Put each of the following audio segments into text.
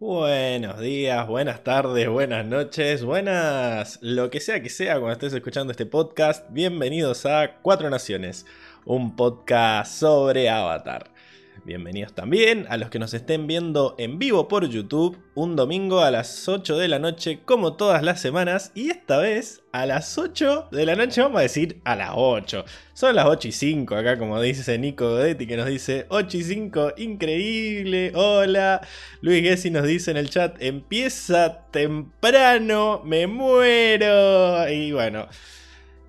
Buenos días, buenas tardes, buenas noches, buenas, lo que sea que sea cuando estés escuchando este podcast, bienvenidos a Cuatro Naciones, un podcast sobre Avatar. Bienvenidos también a los que nos estén viendo en vivo por YouTube un domingo a las 8 de la noche como todas las semanas y esta vez a las 8 de la noche vamos a decir a las 8. Son las 8 y 5 acá como dice Nico Godetti que nos dice 8 y 5, increíble, hola. Luis Gessi nos dice en el chat empieza temprano, me muero. Y bueno,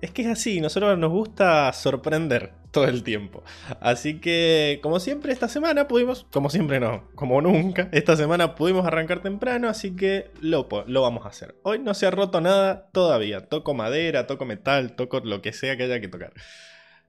es que es así, nosotros nos gusta sorprender todo el tiempo. Así que, como siempre, esta semana pudimos, como siempre no, como nunca, esta semana pudimos arrancar temprano, así que lo, lo vamos a hacer. Hoy no se ha roto nada todavía. Toco madera, toco metal, toco lo que sea que haya que tocar.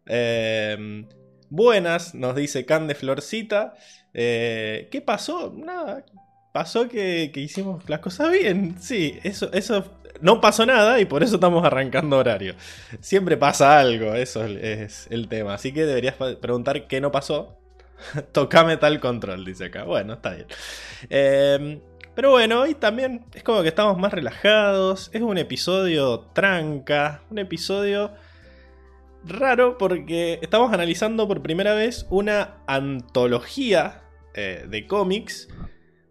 Em, buenas, nos dice Can de Florcita. Eh, ¿Qué pasó? Nada. Pasó que, que, hicimos las cosas bien. Sí, eso, eso no pasó nada y por eso estamos arrancando horario. Siempre pasa algo, eso es el tema. Así que deberías preguntar qué no pasó. Tocame tal control, dice acá. Bueno, está bien. Em, pero bueno, hoy también es como que estamos más relajados. Es un episodio tranca. Un episodio raro porque estamos analizando por primera vez una antología eh, de cómics.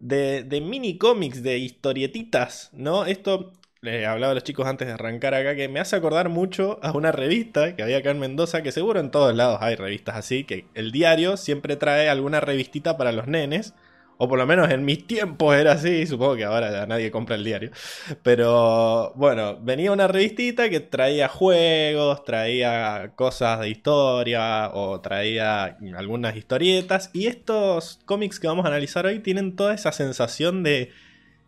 De, de mini cómics, de historietitas, ¿no? Esto le hablaba a los chicos antes de arrancar acá que me hace acordar mucho a una revista que había acá en Mendoza, que seguro en todos lados hay revistas así, que el diario siempre trae alguna revistita para los nenes, o por lo menos en mis tiempos era así, supongo que ahora ya nadie compra el diario. Pero bueno, venía una revistita que traía juegos, traía cosas de historia o traía algunas historietas, y estos cómics que vamos a analizar hoy tienen toda esa sensación de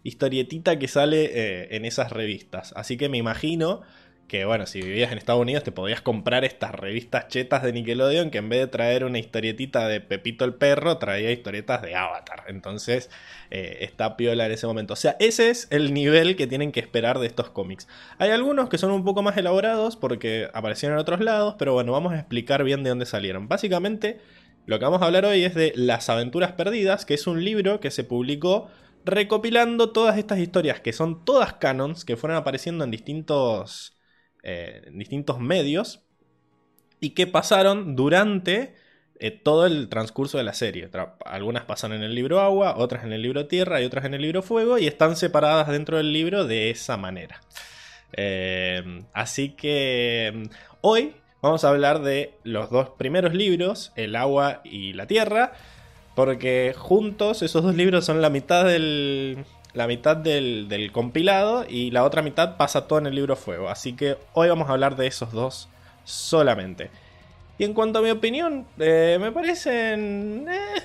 historietita que sale eh, en esas revistas. Así que me imagino que, bueno, si vivías en Estados Unidos te podías comprar estas revistas chetas de Nickelodeon que en vez de traer una historietita de Pepito el perro, traía historietas de Avatar. Entonces eh, está piola en ese momento. O sea, ese es el nivel que tienen que esperar de estos cómics. Hay algunos que son un poco más elaborados porque aparecieron en otros lados, pero bueno, vamos a explicar bien de dónde salieron. Básicamente, lo que vamos a hablar hoy es de Las Aventuras Perdidas, que es un libro que se publicó recopilando todas estas historias que son todas canons, que fueron apareciendo en distintos, eh, distintos medios y que pasaron durante eh, todo el transcurso de la serie. Algunas pasan en el libro agua, otras en el libro tierra y otras en el libro fuego y están separadas dentro del libro de esa manera. Eh, así que mm, hoy vamos a hablar de los dos primeros libros, el agua y la tierra porque juntos esos dos libros son la mitad del, la mitad del, compilado y la otra mitad pasa todo en el libro Fuego. Así que hoy vamos a hablar de esos dos solamente. Y en cuanto a mi opinión, eh, me parecen eh,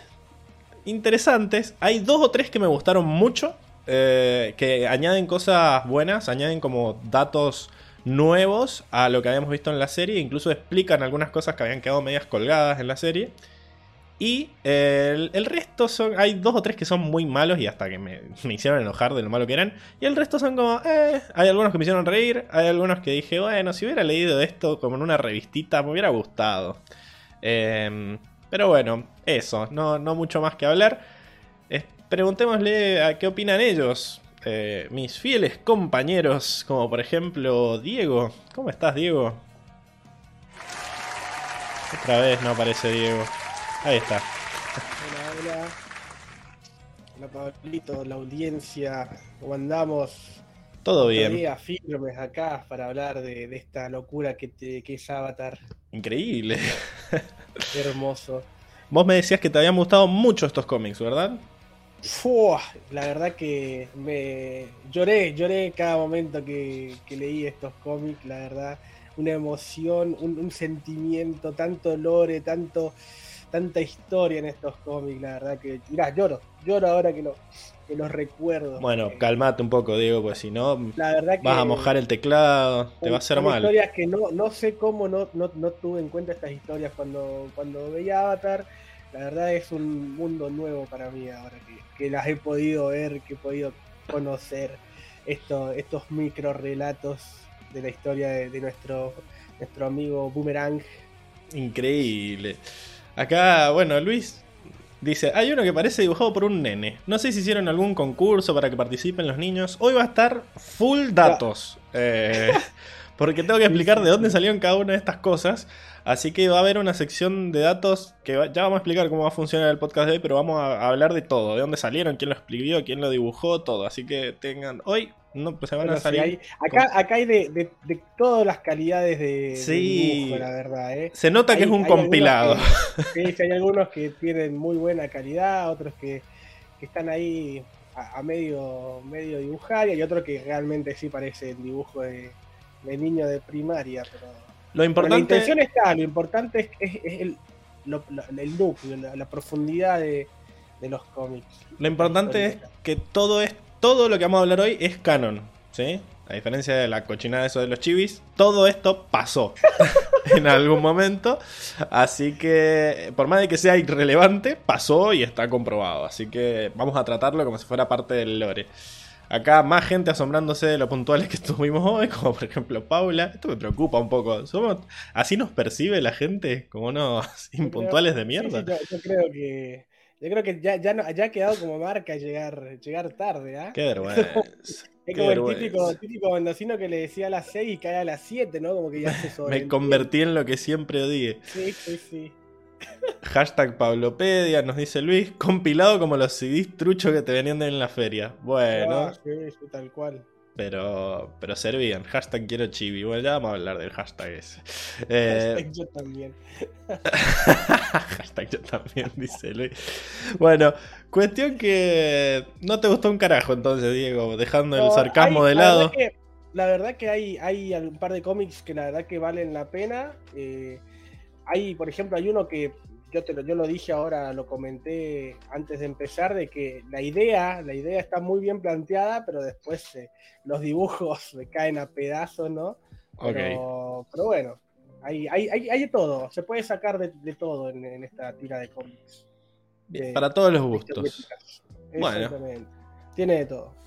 interesantes. Hay dos o tres que me gustaron mucho, eh, que añaden cosas buenas, añaden como datos nuevos a lo que habíamos visto en la serie, incluso explican algunas cosas que habían quedado medias colgadas en la serie. Y el, resto son. Hay dos o tres que son muy malos y hasta que me, hicieron enojar de lo malo que eran. Y el resto son como. Eh, hay algunos que me hicieron reír. Hay algunos que dije, bueno, si hubiera leído esto como en una revistita, me hubiera gustado. Em, pero bueno, eso. No, no mucho más que hablar. preguntémosle a qué opinan ellos. Eh, mis fieles compañeros, como por ejemplo Diego. ¿Cómo estás, Diego? Otra vez no aparece Diego. Ahí está. Hola, hola. Hola Pablito, la audiencia, ¿cómo andamos? Todo bien. Día firmes acá para hablar de, esta locura que, es Avatar. Increíble. hermoso. Vos me decías que te habían gustado mucho estos cómics, ¿verdad? la verdad que me lloré, lloré cada momento que, leí estos cómics, la verdad. Una emoción, un, un sentimiento, tanto lore, tanto tanta historia en estos cómics, la verdad que, mirá, lloro, lloro ahora que, lo, que los recuerdo. Bueno, eh, calmate un poco, Diego, pues si no, vas a mojar el teclado, te va a hacer mal. historias que no, no sé cómo no, no, no, tuve en cuenta estas historias cuando, cuando veía Avatar. La verdad es un mundo nuevo para mí ahora que, que las he podido ver, que he podido conocer esto, estos micro relatos de la historia de, de nuestro, nuestro amigo Boomerang. Increíble. Acá, bueno, Luis Dice, hay uno que parece dibujado por un nene. No sé si hicieron algún concurso para que participen los niños. Hoy va a estar full datos. Eh, porque tengo que explicar de dónde salieron cada una de estas cosas. Así que va a haber una sección de datos que ya vamos a explicar cómo va a funcionar el podcast de hoy, pero vamos a hablar de todo, de dónde salieron, quién lo escribió, quién lo dibujó, todo. Así que tengan hoy no, pues se van a salir. acá, acá hay de, todas las calidades de, dibujo, la verdad. ¿eh? Se nota que es un compilado. sí, hay algunos que tienen muy buena calidad, otros que, están ahí a, medio, medio dibujar, y hay otros que realmente sí parecen dibujo de, niño de primaria. Pero, lo importante... la intención está, lo importante es, el, el núcleo, la, profundidad de, de los cómics. Lo importante es que todo esto todo lo que vamos a hablar hoy es canon, ¿sí? A diferencia de la cochinada de eso de los chivis, todo esto pasó en algún momento. Así que, por más de que sea irrelevante, pasó y está comprobado. Así que vamos a tratarlo como si fuera parte del lore. Acá más gente asombrándose de lo puntuales que estuvimos hoy, como por ejemplo Paula. Esto me preocupa un poco. ¿Somos, ¿Así nos percibe la gente como unos impuntuales de mierda? yo creo que yo creo que ya, ya, no, ya ha quedado como marca llegar, llegar tarde, ¿ah? Qué vergüenza. es como el típico, típico mendocino que le decía a las 6 y cae a las 7, ¿no? Como que ya se Me convertí en lo que siempre odié. Sí, sí, sí. Hashtag Pablopedia, nos dice Luis, compilado como los CDs truchos que te venían en la feria. Bueno. Ah, sí, sí, tal cual pero, pero servían. Hashtag quiero chibi. Bueno, ya vamos a hablar del hashtag ese. Eh, hashtag yo también. hashtag yo también, dice Luis. Bueno, cuestión que no te gustó un carajo entonces, Diego, dejando el sarcasmo de lado. La verdad, que, hay, hay un par de cómics que la verdad que valen la pena. Eh, hay, por ejemplo, hay uno que yo, te lo, yo lo dije ahora, lo comenté antes de empezar, de que la idea, la idea está muy bien planteada, pero después eh, los dibujos me caen a pedazos, ¿no? Pero, pero bueno, hay, hay, hay, de todo, se puede sacar de, todo en, esta tira de cómics. Para todos los gustos. Bueno. Tiene de todo.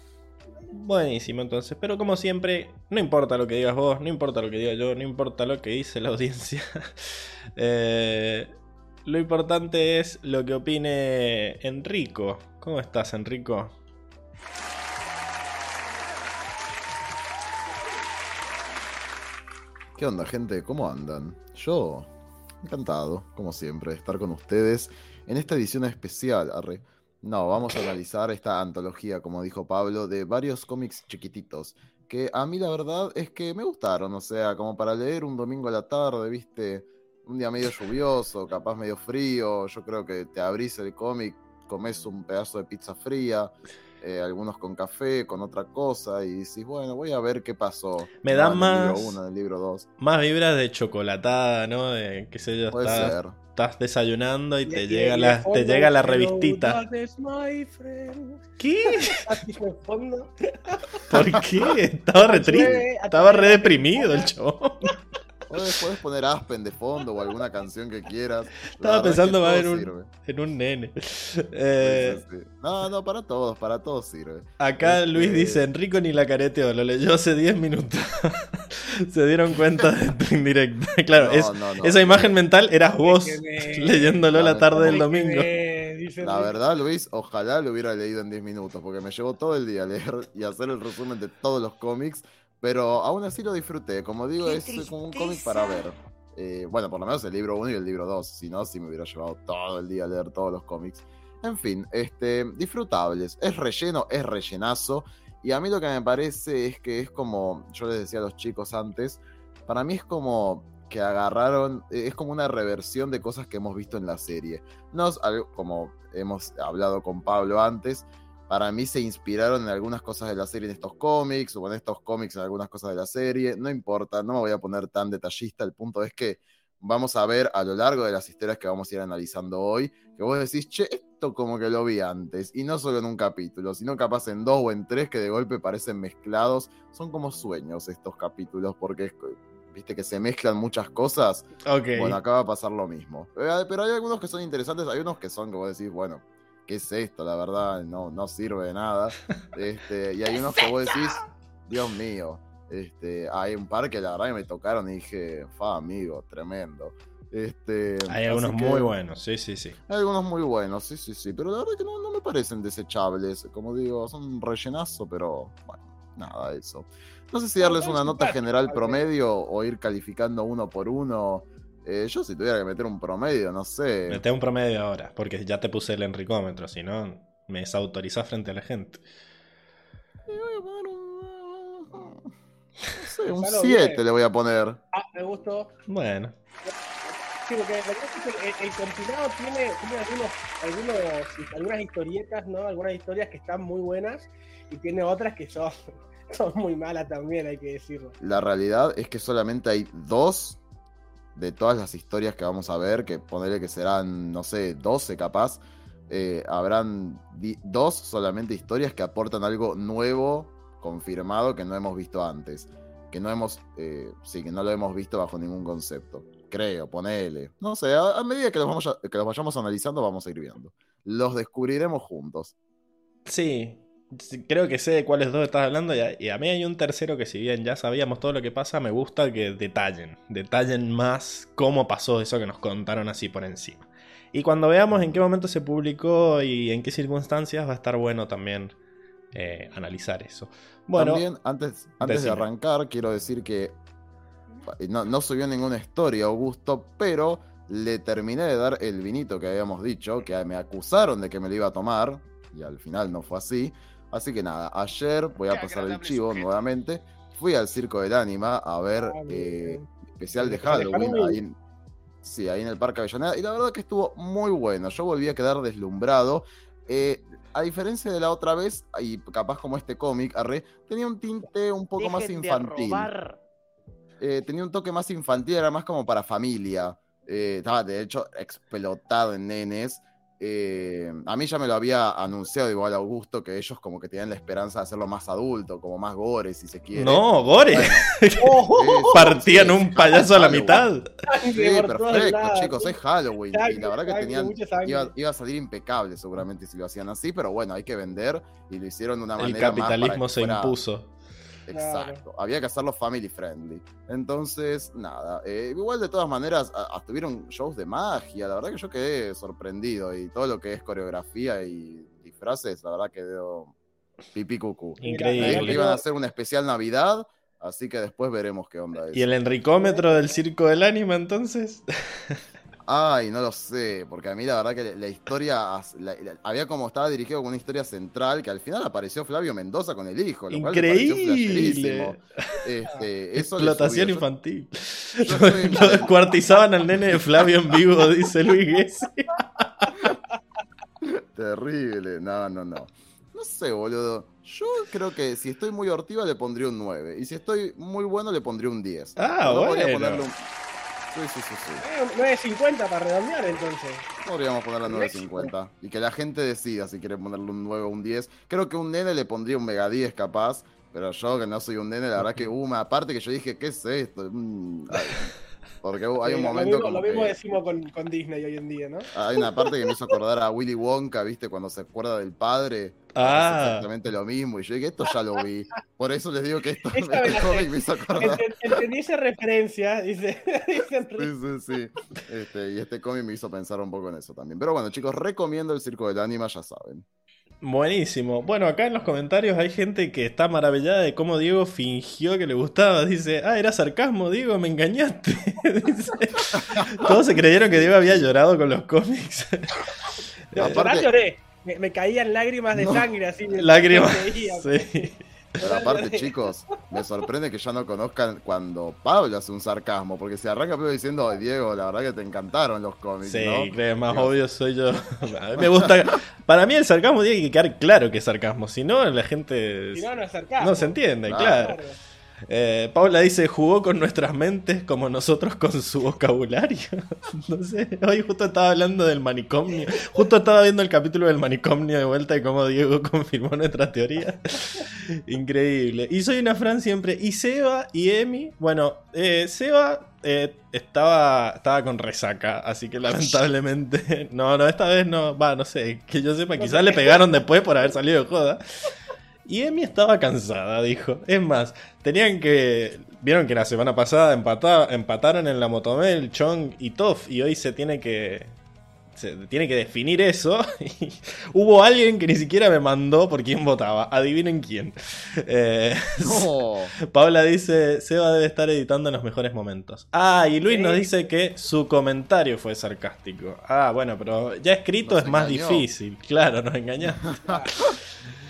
Buenísimo, entonces. Pero como siempre, no importa lo que digas vos, no importa lo que diga yo, no importa lo que dice la audiencia. eh, lo importante es lo que opine Enrico. ¿Cómo estás, Enrico? ¿Qué onda, gente? ¿Cómo andan? Yo, encantado, como siempre, de estar con ustedes en esta edición especial. No, vamos a analizar esta antología, como dijo Pablo, de varios cómics chiquititos. Que a mí la verdad es que me gustaron, o sea, como para leer un domingo a la tarde, viste, un día medio lluvioso, capaz medio frío, yo creo que te abrís el cómic, comes un pedazo de pizza fría, eh, algunos con café, con otra cosa, y decís, bueno, voy a ver qué pasó. Me da más. Libro libro 2. Más vibras de chocolatada, ¿no? De qué sé yo, Puede ser. Estás desayunando y, te, llega la, te llega la revistita. ¿Qué? ¿Por qué? Estaba re, Estaba re deprimido el chabón. Puedes, poner Aspen de fondo o alguna canción que quieras. Estaba pensando más en un, en un nene. Eh, no, no, para todos, para todos sirve. Acá este, Luis dice, Enrico ni la careteó, lo leyó hace 10 minutos. Se dieron cuenta de tu indirecta. Claro, esa imagen mental eras vos leyéndolo la tarde del domingo. La verdad, Luis, ojalá lo hubiera leído en 10 minutos, porque me llevó todo el día a leer y hacer el resumen de todos los cómics pero aún así lo disfruté. Como digo, es como un cómic para ver. Eh, bueno, por lo menos el libro 1 y el libro 2. Si no, sí me hubiera llevado todo el día a leer todos los cómics. En fin, este, disfrutables. Es relleno, es rellenazo. Y a mí lo que me parece es que es como, yo les decía a los chicos antes, para mí es como que agarraron, es como una reversión de cosas que hemos visto en la serie. No es algo como hemos hablado con Pablo antes, para mí se inspiraron en algunas cosas de la serie en estos cómics, o en estos cómics en algunas cosas de la serie, no importa, no me voy a poner tan detallista, el punto es que vamos a ver a lo largo de las historias que vamos a ir analizando hoy, que vos decís, che, esto como que lo vi antes, y no solo en un capítulo, sino capaz en dos o en tres que de golpe parecen mezclados, son como sueños estos capítulos, porque viste que se mezclan muchas cosas. Bueno, acá va a pasar lo mismo. Eh, pero hay algunos que son interesantes, hay unos que son que vos decís, bueno, ¿qué es esto? La verdad, no, no sirve de nada. Este, y hay unos que vos decís, Dios mío. Este, hay un par que la verdad me tocaron y dije, fa, amigo, tremendo. Este, hay algunos muy buenos, sí, sí, sí. Hay algunos muy buenos, sí, sí, sí. Pero la verdad que no, no me parecen desechables. Como digo, son un rellenazo, pero bueno, nada, eso. No sé si darles una nota general promedio o ir calificando uno por uno. Eh, yo si tuviera que meter un promedio, no sé. Mete un promedio ahora, porque ya te puse el enricómetro, si no me desautorizás frente a la gente. voy a poner un... No sé, un 7 le voy a poner. Ah, me gustó. Bueno. Sí, porque el, el, compilado tiene, algunos, algunos, algunas historietas, ¿no? Algunas historias que están muy buenas y tiene otras que son son muy malas también, hay que decirlo. La realidad es que solamente hay dos de todas las historias que vamos a ver, que ponerle que serán, no sé, 12 capaz, eh, habrán dos solamente historias que aportan algo nuevo, confirmado, que no hemos visto antes. Que no hemos, eh, sí, que no lo hemos visto bajo ningún concepto. Creo, ponele. No sé, a, medida que los, vamos que los vayamos analizando, vamos a ir viendo. Los descubriremos juntos. Sí, creo que sé de cuáles dos estás hablando y a, mí hay un tercero que si bien ya sabíamos todo lo que pasa, me gusta que detallen, detallen más cómo pasó eso que nos contaron así por encima. Y cuando veamos en qué momento se publicó y en qué circunstancias va a estar bueno también eh, analizar eso. Bueno, también antes, antes de arrancar quiero decir que no, no subió ninguna historia Augusto, pero le terminé de dar el vinito que habíamos dicho, que me acusaron de que me lo iba a tomar, y al final no fue así. Así que nada, ayer voy a pasar el chivo nuevamente. Fui al Circo del Ánima a ver ah, eh, especial de Halloween. Ahí sí, ahí en el Parque Avellaneda. Y la verdad que estuvo muy bueno. Yo volví a quedar deslumbrado. Eh, a diferencia de la otra vez, y capaz como este cómic, Arre, tenía un tinte un poco más infantil. Eh, tenía un toque más infantil, era más como para familia. estaba de hecho explotado en nenes. Eh, a mí ya me lo había anunciado igual Augusto que ellos como que tenían la esperanza de hacerlo más adulto, como más gore si se quiere. No, gore. Partían un payaso a la mitad. Sí, perfecto, chicos, es Halloween. y la verdad que tenían, iba, a salir impecable seguramente si lo hacían así, pero bueno, hay que vender y lo hicieron de una manera. El capitalismo se impuso. Exacto, había que hacerlo family friendly. Entonces, nada, eh, igual de todas maneras, tuvieron shows de magia, la verdad que yo quedé sorprendido y todo lo que es coreografía y disfraces, la verdad que dio pipí cucú. Increíble. iban a hacer una especial Navidad, así que después veremos qué onda es. ¿Y el enricómetro del circo del ánima entonces? Ay, no lo sé, porque a mí la verdad que la historia había como estaba dirigido con una historia central que al final apareció Flavio Mendoza con el hijo. Lo Increíble. Este, Explotación infantil. Lo cuartizaban al nene de Flavio en vivo, dice Luis Gessi. Terrible, no, no, no. No sé, boludo. Yo creo que si estoy muy hortiva le pondría un 9. Y si estoy muy bueno le pondría un 10. Ah, bueno. Sí, sí, sí. sí. 9.50 para redondear entonces. Podríamos ponerle 9.50. Y que la gente decida si quiere ponerle un 9 o un 10. Creo que un nene le pondría un mega 10 capaz. Pero yo que no soy un nene, la verdad que hubo una aparte que yo dije, ¿qué es esto? Mm, porque hay un momento. Lo mismo, decimos con, con, Disney hoy en día, ¿no? Hay una parte que me hizo acordar a Willy Wonka, ¿viste? Cuando se acuerda del padre. Ah. exactamente lo mismo. Y yo dije, esto ya lo vi. Por eso les digo que esto este cómic me hizo acordar. Entendí esa referencia, dice. sí, sí, sí. Este, y este cómic me hizo pensar un poco en eso también. Pero bueno, chicos, recomiendo el Circo del Ánima, ya saben. Buenísimo. Bueno, acá en los comentarios hay gente que está maravillada de cómo Diego fingió que le gustaba. Dice, ah, era sarcasmo, Diego, me engañaste. todos se creyeron que Diego había llorado con los cómics. Aparte, lloré. Me, caían lágrimas de sangre así. Lágrimas. Sí. Pero aparte, chicos, me sorprende que ya no conozcan cuando Pablo hace un sarcasmo, porque se arranca pero diciendo, Diego, la verdad que te encantaron los cómics. Sí, ¿no? más obvio soy yo. A mí me gusta. Para mí el sarcasmo tiene que quedar claro que es sarcasmo, si no, la gente. Si no, no es sarcasmo. No se entiende, claro. Eh, Paula dice, jugó con nuestras mentes como nosotros con su vocabulario. no sé, hoy justo estaba hablando del manicomio. Justo estaba viendo el capítulo del manicomio de vuelta y cómo Diego confirmó nuestra teoría. Increíble. Y soy una Fran siempre. Y Seba y Emi. Bueno, eh, Seba eh, estaba, estaba con resaca, así que lamentablemente. No, no, esta vez no. Va, no sé. Que yo sepa, quizás le pegaron después por haber salido de joda. Y Emi estaba cansada, dijo. Es más, tenían que. vieron que la semana pasada empataron en la Motomel, Chong y Toff, y hoy se tiene que, se tiene que definir eso. hubo alguien que ni siquiera me mandó por quién votaba. Adivinen quién. Eh, Paula dice: Seba debe estar editando en los mejores momentos. Ah, y Luis nos dice que su comentario fue sarcástico. Ah, bueno, pero ya escrito es más difícil. Claro, nos engañaste.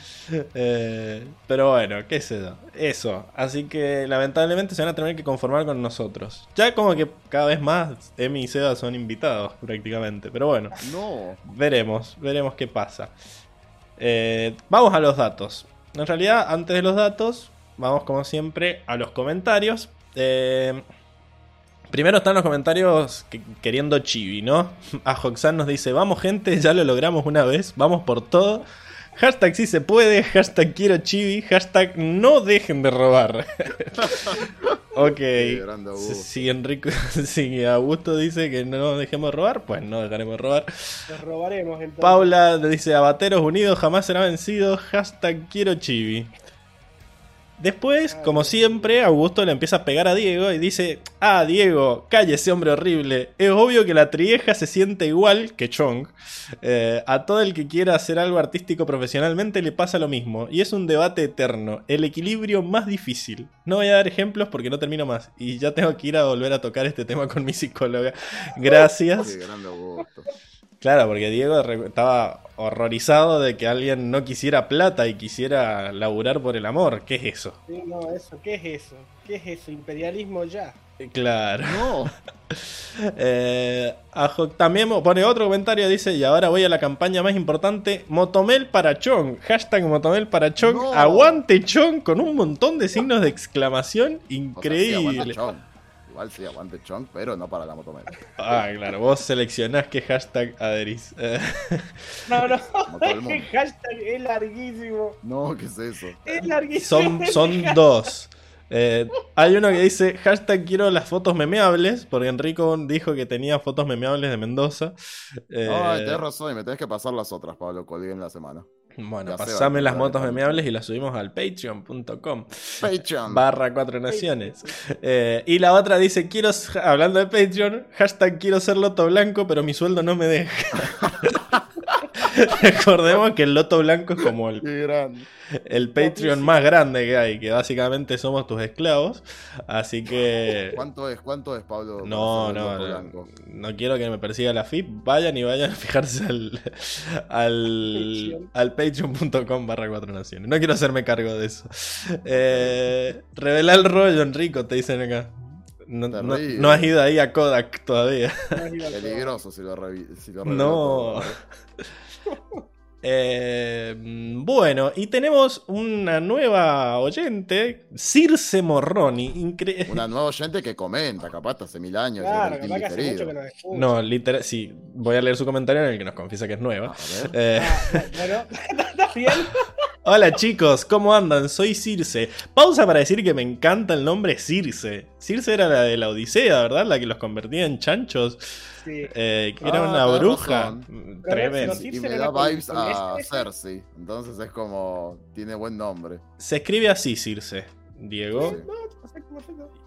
Eh, pero bueno, qué sé yo. Eso. Así que lamentablemente se van a tener que conformar con nosotros. Ya como que cada vez más Emi y Seba son invitados prácticamente. Pero bueno. No. Veremos, veremos qué pasa. Eh, vamos a los datos. En realidad, antes de los datos, vamos como siempre a los comentarios. Eh, primero están los comentarios queriendo chibi, ¿no? A Hoxan nos dice, vamos gente, ya lo logramos una vez, vamos por todo. Hashtag si se puede, hashtag quiero chibi, hashtag no dejen de robar. ok. Si Enrico, si Augusto dice que no dejemos de robar, pues no dejaremos de robar. Nos robaremos entonces. Paula dice, abateros unidos jamás será vencido, hashtag quiero chibi. Después, como siempre, Augusto le empieza a pegar a Diego y dice, ah, Diego, cállese hombre horrible. Es obvio que la trieja se siente igual que Chong. Eh, a todo el que quiera hacer algo artístico profesionalmente le pasa lo mismo. Y es un debate eterno, el equilibrio más difícil. No voy a dar ejemplos porque no termino más. Y ya tengo que ir a volver a tocar este tema con mi psicóloga. Gracias. Claro, porque Diego estaba horrorizado de que alguien no quisiera plata y quisiera laburar por el amor. ¿Qué es eso? Sí, no, eso, ¿qué es eso? ¿Qué es eso? Imperialismo ya. Eh, claro. No. eh, también pone otro comentario, dice, y ahora voy a la campaña más importante, Motomel para Chong. Hashtag Motomel para Chong. Aguante Chong con un montón de signos de exclamación. Increíble. Igual sí, aguante chunk, pero no para la motomel. Ah, claro, vos seleccionás qué hashtag adherís. no, no, el hashtag es larguísimo. No, ¿qué es eso? Es larguísimo. Son, son dos. Eh, hay uno que dice hashtag quiero las fotos memeables, porque Enrico dijo que tenía fotos memeables de Mendoza. Eh, Ay, tenés razón, y me tenés que pasar las otras, Pablo, colgué en la semana. Bueno, pasame las motos memeables y las subimos al patreon.com. Patreon. Barra cuatro naciones. Eh, y la otra dice, quiero, hablando de Patreon, hashtag quiero ser loto blanco, pero mi sueldo no me deja. Recordemos que el loto blanco es como el, el Patreon más grande que hay, que básicamente somos tus esclavos. Así que. ¿Cuánto es? ¿Cuánto es, Pablo? No, no, no, no, quiero que me persiga la FIP. Vayan y vayan a fijarse al, al, al patreon.com barra cuatro naciones. No quiero hacerme cargo de eso. Eh, revela el rollo, Enrico, te dicen acá. No, no, has ido ahí a Kodak todavía. Peligroso si lo, si lo No. Eh, bueno, y tenemos una nueva oyente, Circe Morroni. Una nueva oyente que comenta, capaz hace mil años. Claro, no, literal, sí, voy a leer su comentario en el que nos confiesa que es nueva. Eh, ah, Hola chicos, ¿cómo andan? Soy Circe. Pausa para decir que me encanta el nombre Circe. Circe era la de la Odisea, ¿verdad? La que los convertía en chanchos. Eh, que era ah, una bruja. Tremenda. Y me da vibes a Cersei. Entonces es como. Tiene buen nombre. Se escribe así, Circe. Diego.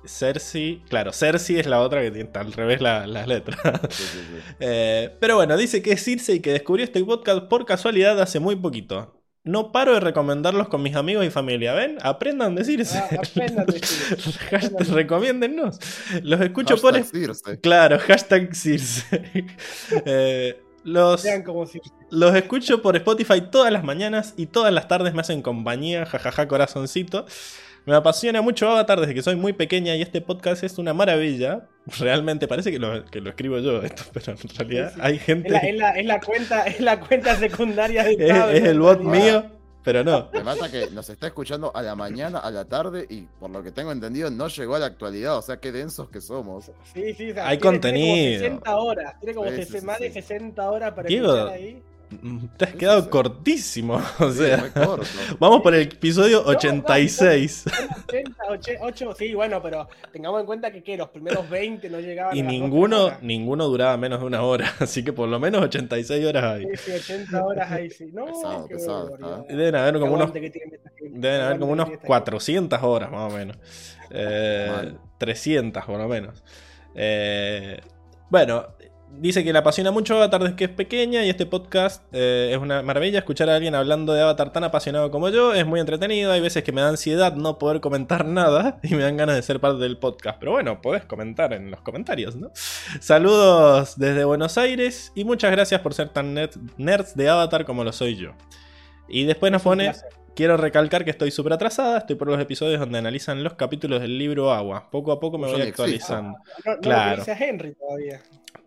Cersei, claro, Cersei es la otra que tiene al revés las letras. Eh, pero bueno, dice que es Circe y que descubrió este podcast por casualidad hace muy poquito. No paro de recomendarlos con mis amigos y familia. ¿Ven? Aprendan a decirse. Ah, aprendan Recomiéndennos. Los escucho por. Claro, hashtag Circe. Eh, los, los escucho por Spotify todas las mañanas y todas las tardes me hacen compañía. Jajaja, corazoncito. Me apasiona mucho Avatar desde que soy muy pequeña y este podcast es una maravilla. Realmente parece que lo, que lo escribo yo esto, pero en realidad hay gente... Es la, es la, cuenta, es la cuenta secundaria de Es, es el bot mío, pero no. Me mata que nos está escuchando a la mañana, a la tarde y por lo que tengo entendido no llegó a la actualidad. O sea, qué densos que somos. Sí, sí, hay contenido. Tiene como 60 horas, tiene como más de 60 horas para escuchar ahí. Te has quedado cortísimo. O sea, vamos por el episodio 86. 80, sí, bueno, pero tengamos en cuenta que los primeros 20 no llegaban. Y ninguno, ninguno duraba menos de una hora. Así que por lo menos 86 horas hay. Sí, sí 80 horas ahí, sí. No, pesado, pesado, Deben haber como unos, Deben haber como unos 400 horas más o menos. 300 por lo menos. bueno, dice que le apasiona mucho Avatar desde que es pequeña y este podcast eh, es una maravilla escuchar a alguien hablando de Avatar tan apasionado como yo, es muy entretenido, hay veces que me da ansiedad no poder comentar nada y me dan ganas de ser parte del podcast, pero bueno, podés comentar en los comentarios, ¿no? Saludos desde Buenos Aires y muchas gracias por ser tan nerds de Avatar como lo soy yo. Y después nos pone... Quiero recalcar que estoy súper atrasada, estoy por los episodios donde analizan los capítulos del libro Agua. Poco a poco me voy actualizando. No, claro. a Henry todavía.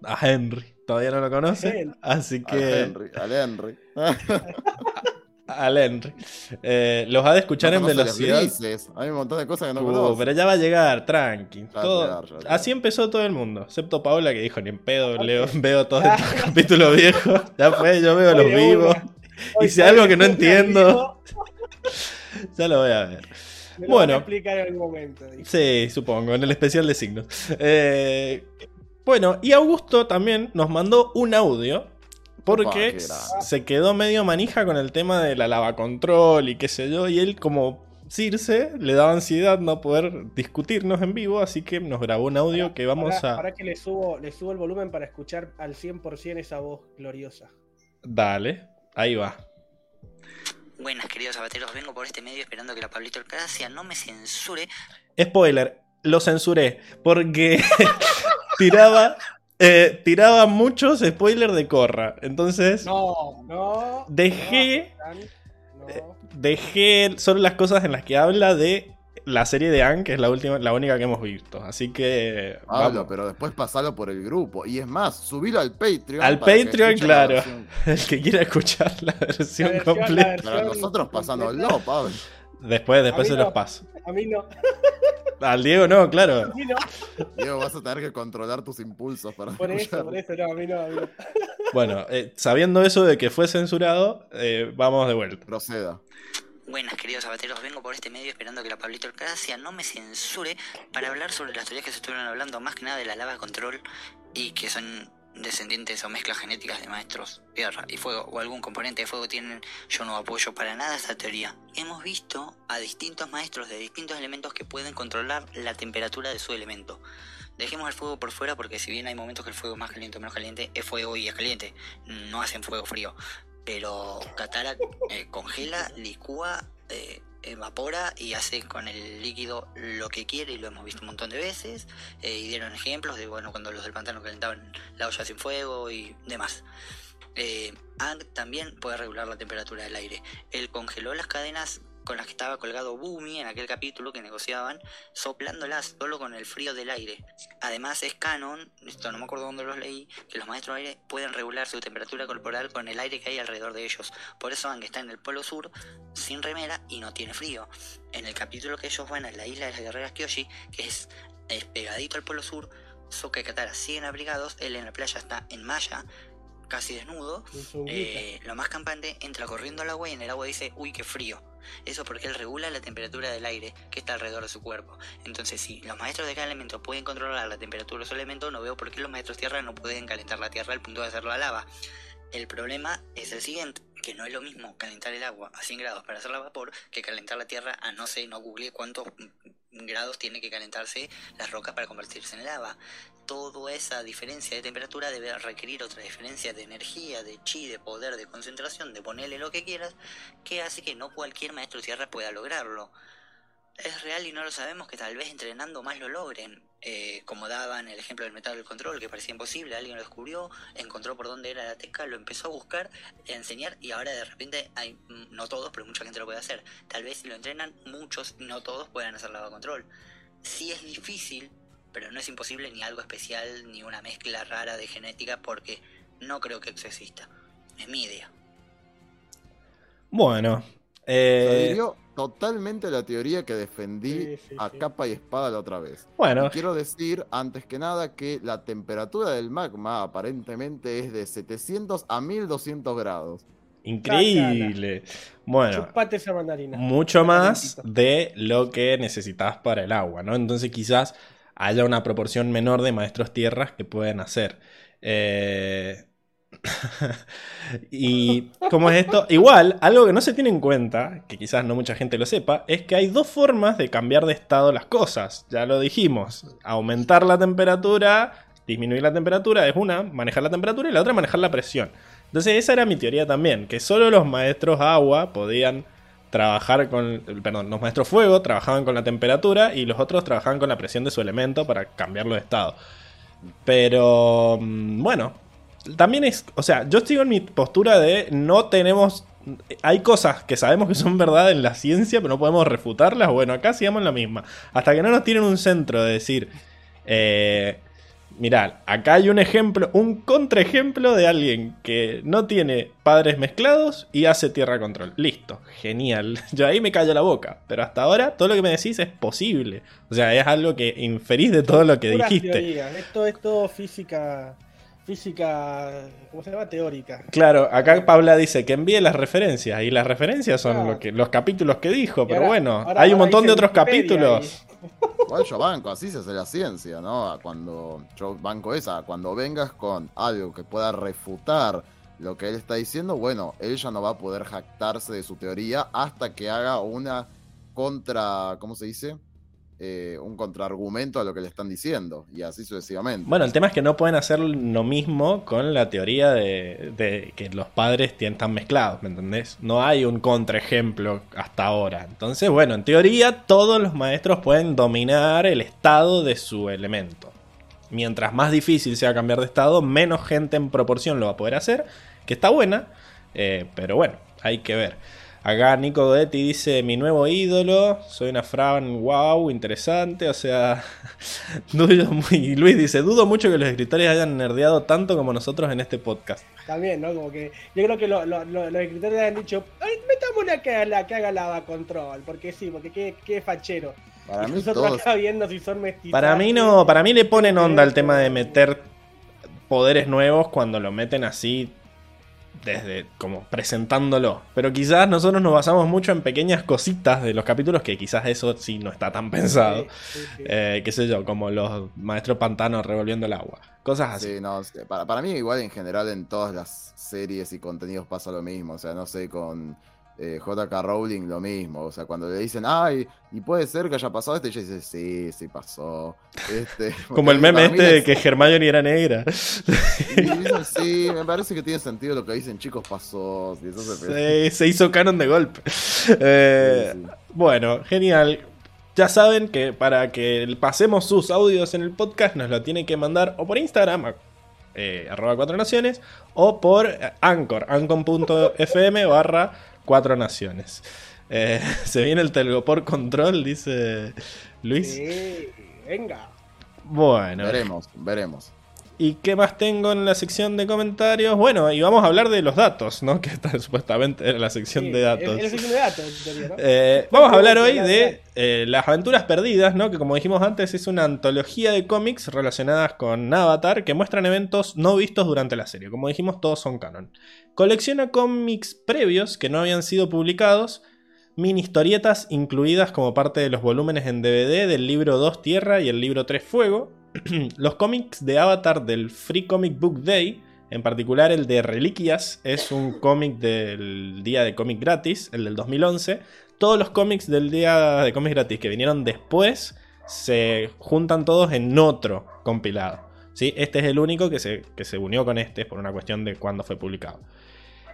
A Henry, todavía no lo conoce. Así que. Henry, al Henry. al Henry. Eh, los ha de escuchar en velocidad. Hay un montón de cosas que no uh, conozco. Pero ya va a llegar, tranqui. Todo... Así empezó todo el mundo. Excepto Paula que dijo: ni en pedo, leo, veo todo este capítulo viejo. Ya fue, yo veo los vivos. Y si algo que no entiendo. ya lo voy a ver. bueno. explicar en algún momento. Sí, supongo, en el especial de signos. Eh, bueno, y Augusto también nos mandó un audio. Porque se quedó medio manija con el tema de la lava control y qué sé yo. Y él, como Circe, le daba ansiedad no poder discutirnos en vivo. Así que nos grabó un audio que vamos a. Para que le subo, le subo el volumen para escuchar al 100% esa voz gloriosa. Dale, ahí va. Buenas, queridos abateros. Vengo por este medio esperando que la Pablito Alcacia no me censure. Spoiler, lo censuré porque tiraba eh, tiraba muchos spoilers de Corra. Entonces. No, no. Dejé. Eh, dejé solo las cosas en las que habla de la serie de Anne, que es la última, la única que hemos visto. Así que. Hablo, pero después pasalo por el grupo. Y es más, subilo al Patreon. Al Patreon, claro. El que quiera escuchar la versión, completa. Para nosotros pasándolo, Pablo. Después, después se los paso. A mí no. Al Diego no, claro. A mí no. Diego, vas a tener que controlar tus impulsos para. Por eso, por eso, no, a mí no. A mí no. Bueno, eh, sabiendo eso de que fue censurado, eh, vamos de vuelta. Proceda. Buenas, queridos abateros. Vengo por este medio esperando que la Pablito Alcacia no me censure para hablar sobre las teorías que se estuvieron hablando, más que nada de la lava control y que son descendientes o mezclas genéticas de maestros tierra y fuego o algún componente de fuego tienen, yo no apoyo para nada esta teoría. Hemos visto a distintos maestros de distintos elementos que pueden controlar la temperatura de su elemento. Dejemos el fuego por fuera porque si bien hay momentos que el fuego es más caliente o menos caliente, es fuego y es caliente, no hacen fuego frío. Pero Katara eh, congela, licúa, eh, evapora y hace con el líquido lo que quiere y lo hemos visto un montón de veces eh, y dieron ejemplos de bueno cuando los del pantano calentaban la olla sin fuego y demás. Eh, también puede regular la temperatura del aire. Él congeló las cadenas con las que estaba colgado Bumi en aquel capítulo que negociaban, soplándolas solo con el frío del aire. Además es canon, esto no me acuerdo dónde los leí, que los maestros aire pueden regular su temperatura corporal con el aire que hay alrededor de ellos. Por eso Ang está en el polo sur sin remera y no tiene frío. En el capítulo que ellos van a la isla de las guerreras Kyoshi, que es, pegadito al polo sur, Sokka y Katara siguen abrigados, él en la playa está en malla, casi desnudo, eh, lo más campante entra corriendo al agua y en el agua dice, uy, qué frío. Eso porque él regula la temperatura del aire que está alrededor de su cuerpo. Entonces, si los maestros de cada elemento pueden controlar la temperatura de su elemento, no veo por qué los maestros tierra no pueden calentar la tierra al punto de hacer la lava. El problema es el siguiente, que no es lo mismo calentar el agua a 100 grados para hacer la vapor que calentar la tierra a no sé, no google cuántos grados tiene que calentarse la roca para convertirse en lava. Toda esa diferencia de temperatura debe requerir otra diferencia de energía, de chi, de poder, de concentración, de ponerle lo que quieras, que hace que no cualquier maestro tierra pueda lograrlo es real y no lo sabemos que tal vez entrenando más lo logren. Eh, como daban el ejemplo del metal del control, que parecía imposible, alguien lo descubrió, encontró por dónde era la teca, lo empezó a buscar, a enseñar y ahora de repente hay, mm, no todos, pero mucha gente lo puede hacer. Tal vez si lo entrenan, muchos, no todos puedan hacer lava control. Sí es difícil, pero no es imposible ni algo especial, ni una mezcla rara de genética, porque no creo que eso exista. Es mi idea. Bueno, eh, totalmente la teoría que defendí a capa y espada la otra vez. Bueno. quiero decir, antes que nada, que la temperatura del magma aparentemente es de 700 a 1200 grados. Increíble. Bueno, esa mandarina. mucho más de lo que necesitas para el agua, ¿no? Entonces quizás haya una proporción menor de maestros tierras que pueden hacer. Eh, y ¿cómo es esto? Igual, algo que no se tiene en cuenta, que quizás no mucha gente lo sepa, es que hay dos formas de cambiar de estado las cosas. Ya lo dijimos. Aumentar la temperatura, disminuir la temperatura es una, manejar la temperatura y la otra manejar la presión. Entonces esa era mi teoría también, que solo los maestros agua podían trabajar con, perdón, los maestros fuego trabajaban con la temperatura y los otros trabajaban con la presión de su elemento para cambiarlo de estado. Pero mm, bueno, también es, o sea, yo sigo en mi postura de no tenemos, hay cosas que sabemos que son verdad en la ciencia, pero no podemos refutarlas. Bueno, acá sigamos la misma. Hasta que no nos tienen un centro de decir, eh, mirad, acá hay un ejemplo, un contraejemplo de alguien que no tiene padres mezclados y hace tierra control. Listo, genial. Yo ahí me callo la boca. Pero hasta ahora todo lo que me decís es posible. O sea, es algo que inferís de todo lo que dijiste. Esto es todo física física, ¿cómo se llama? Teórica. Claro, acá Paula dice que envíe las referencias y las referencias son lo que, los capítulos que dijo, pero bueno, hay un montón de otros capítulos. Igual yo banco, así se hace la ciencia, ¿no? Cuando yo banco esa, cuando vengas con algo que pueda refutar lo que él está diciendo, bueno, él ya no va a poder jactarse de su teoría hasta que haga una contra, ¿cómo se dice? Eh, un contraargumento a lo que le están diciendo, y así sucesivamente. Bueno, el tema es que no pueden hacer lo mismo con la teoría de, que los padres están mezclados, ¿me entendés? No hay un contraejemplo hasta ahora. Entonces, bueno, en teoría todos los maestros pueden dominar el estado de su elemento. Mientras más difícil sea cambiar de estado, menos gente en proporción lo va a poder hacer, que está buena, eh, pero bueno, hay que ver. Acá Nico Godetti dice, mi nuevo ídolo, soy una Fran, wow, interesante, o sea, y Luis dice, dudo mucho que los escritores hayan nerdeado tanto como nosotros en este podcast. También, ¿no? Como que yo creo que los escritores han dicho, metamos una que, la, que haga lava control, porque sí, porque qué, qué fachero. Para mí, todos... viendo si son Para mí no, para mí le ponen onda al tema de meter poderes nuevos cuando lo meten así desde como presentándolo. Pero quizás nosotros nos basamos mucho en pequeñas cositas de los capítulos que quizás eso sí no está tan pensado. Eh, qué sé yo, como los maestros pantanos revolviendo el agua. Cosas así. Sí, no, para, para mí igual en general en todas las series y contenidos pasa lo mismo. O sea, no sé, con eh, JK Rowling lo mismo. O sea, cuando le dicen, ay, y puede ser que haya pasado este, ella dice, sí, sí pasó. Este, Como el meme este de que Hermione era negra. sí, me parece que tiene sentido lo que dicen, chicos, pasó. Sí, se hizo canon de golpe. Eh, bueno, genial. Ya saben que para que pasemos sus audios en el podcast nos lo tienen que mandar o por Instagram, eh, arroba cuatro naciones, o por Anchor, anchor.fm barra cuatro naciones. Eh, se viene el telgopor control, dice Luis. Sí, venga. Bueno. Veremos, veremos. ¿Y qué más tengo en la sección de comentarios? Bueno, y vamos a hablar de los datos, ¿no? Que está supuestamente en la sección de datos. En la sección de datos, ¿no? Eh, vamos a hablar hoy de eh, Las Aventuras Perdidas, ¿no? Que como dijimos antes es una antología de cómics relacionadas con Avatar que muestran eventos no vistos durante la serie. Como dijimos, todos son canon. Colecciona cómics previos que no habían sido publicados mini historietas incluidas como parte de los volúmenes en DVD del libro 2 Tierra y el libro 3 Fuego, los cómics de Avatar del Free Comic Book Day, en particular el de Reliquias, es un cómic del día de cómic gratis, el del 2011. Todos los cómics del día de cómic gratis que vinieron después se juntan todos en otro compilado. ¿sí? Este es el único que se, que se unió con este por una cuestión de cuándo fue publicado.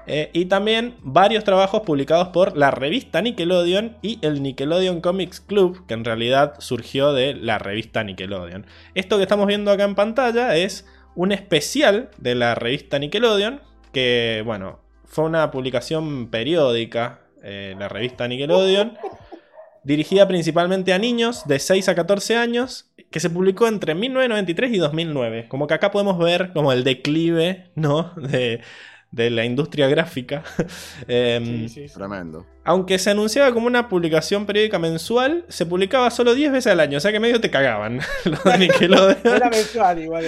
Eh, y también varios trabajos publicados por la revista Nickelodeon y el Nickelodeon Comics Club, que en realidad surgió de la revista Nickelodeon. Esto que estamos viendo acá en pantalla es un especial de la revista Nickelodeon, que bueno, fue una publicación periódica, eh, la revista Nickelodeon, dirigida principalmente a niños de 6 a 14 años, que se publicó entre 1993 y 2009. Como que acá podemos ver como el declive, ¿no? De, de la industria gráfica. Em, Tremendo. Aunque se anunciaba como una publicación periódica mensual, se publicaba solo 10 veces al año, o sea que medio te cagaban. era mensual igual.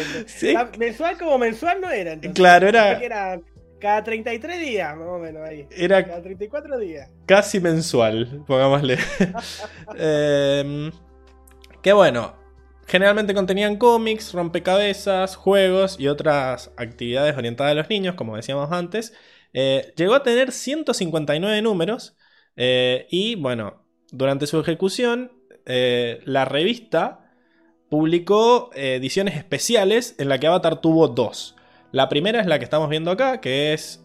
Mensual como mensual no era. Claro, era... cada 33 días, más o menos ahí. Era cada 34 días. Casi mensual, pongámosle. eh, que bueno, generalmente contenían cómics, rompecabezas, juegos y otras actividades orientadas a los niños, como decíamos antes. Eh, llegó a tener 159 números eh, y bueno, durante su ejecución, la revista publicó ediciones especiales en la que Avatar tuvo dos. La primera es la que estamos viendo acá, que es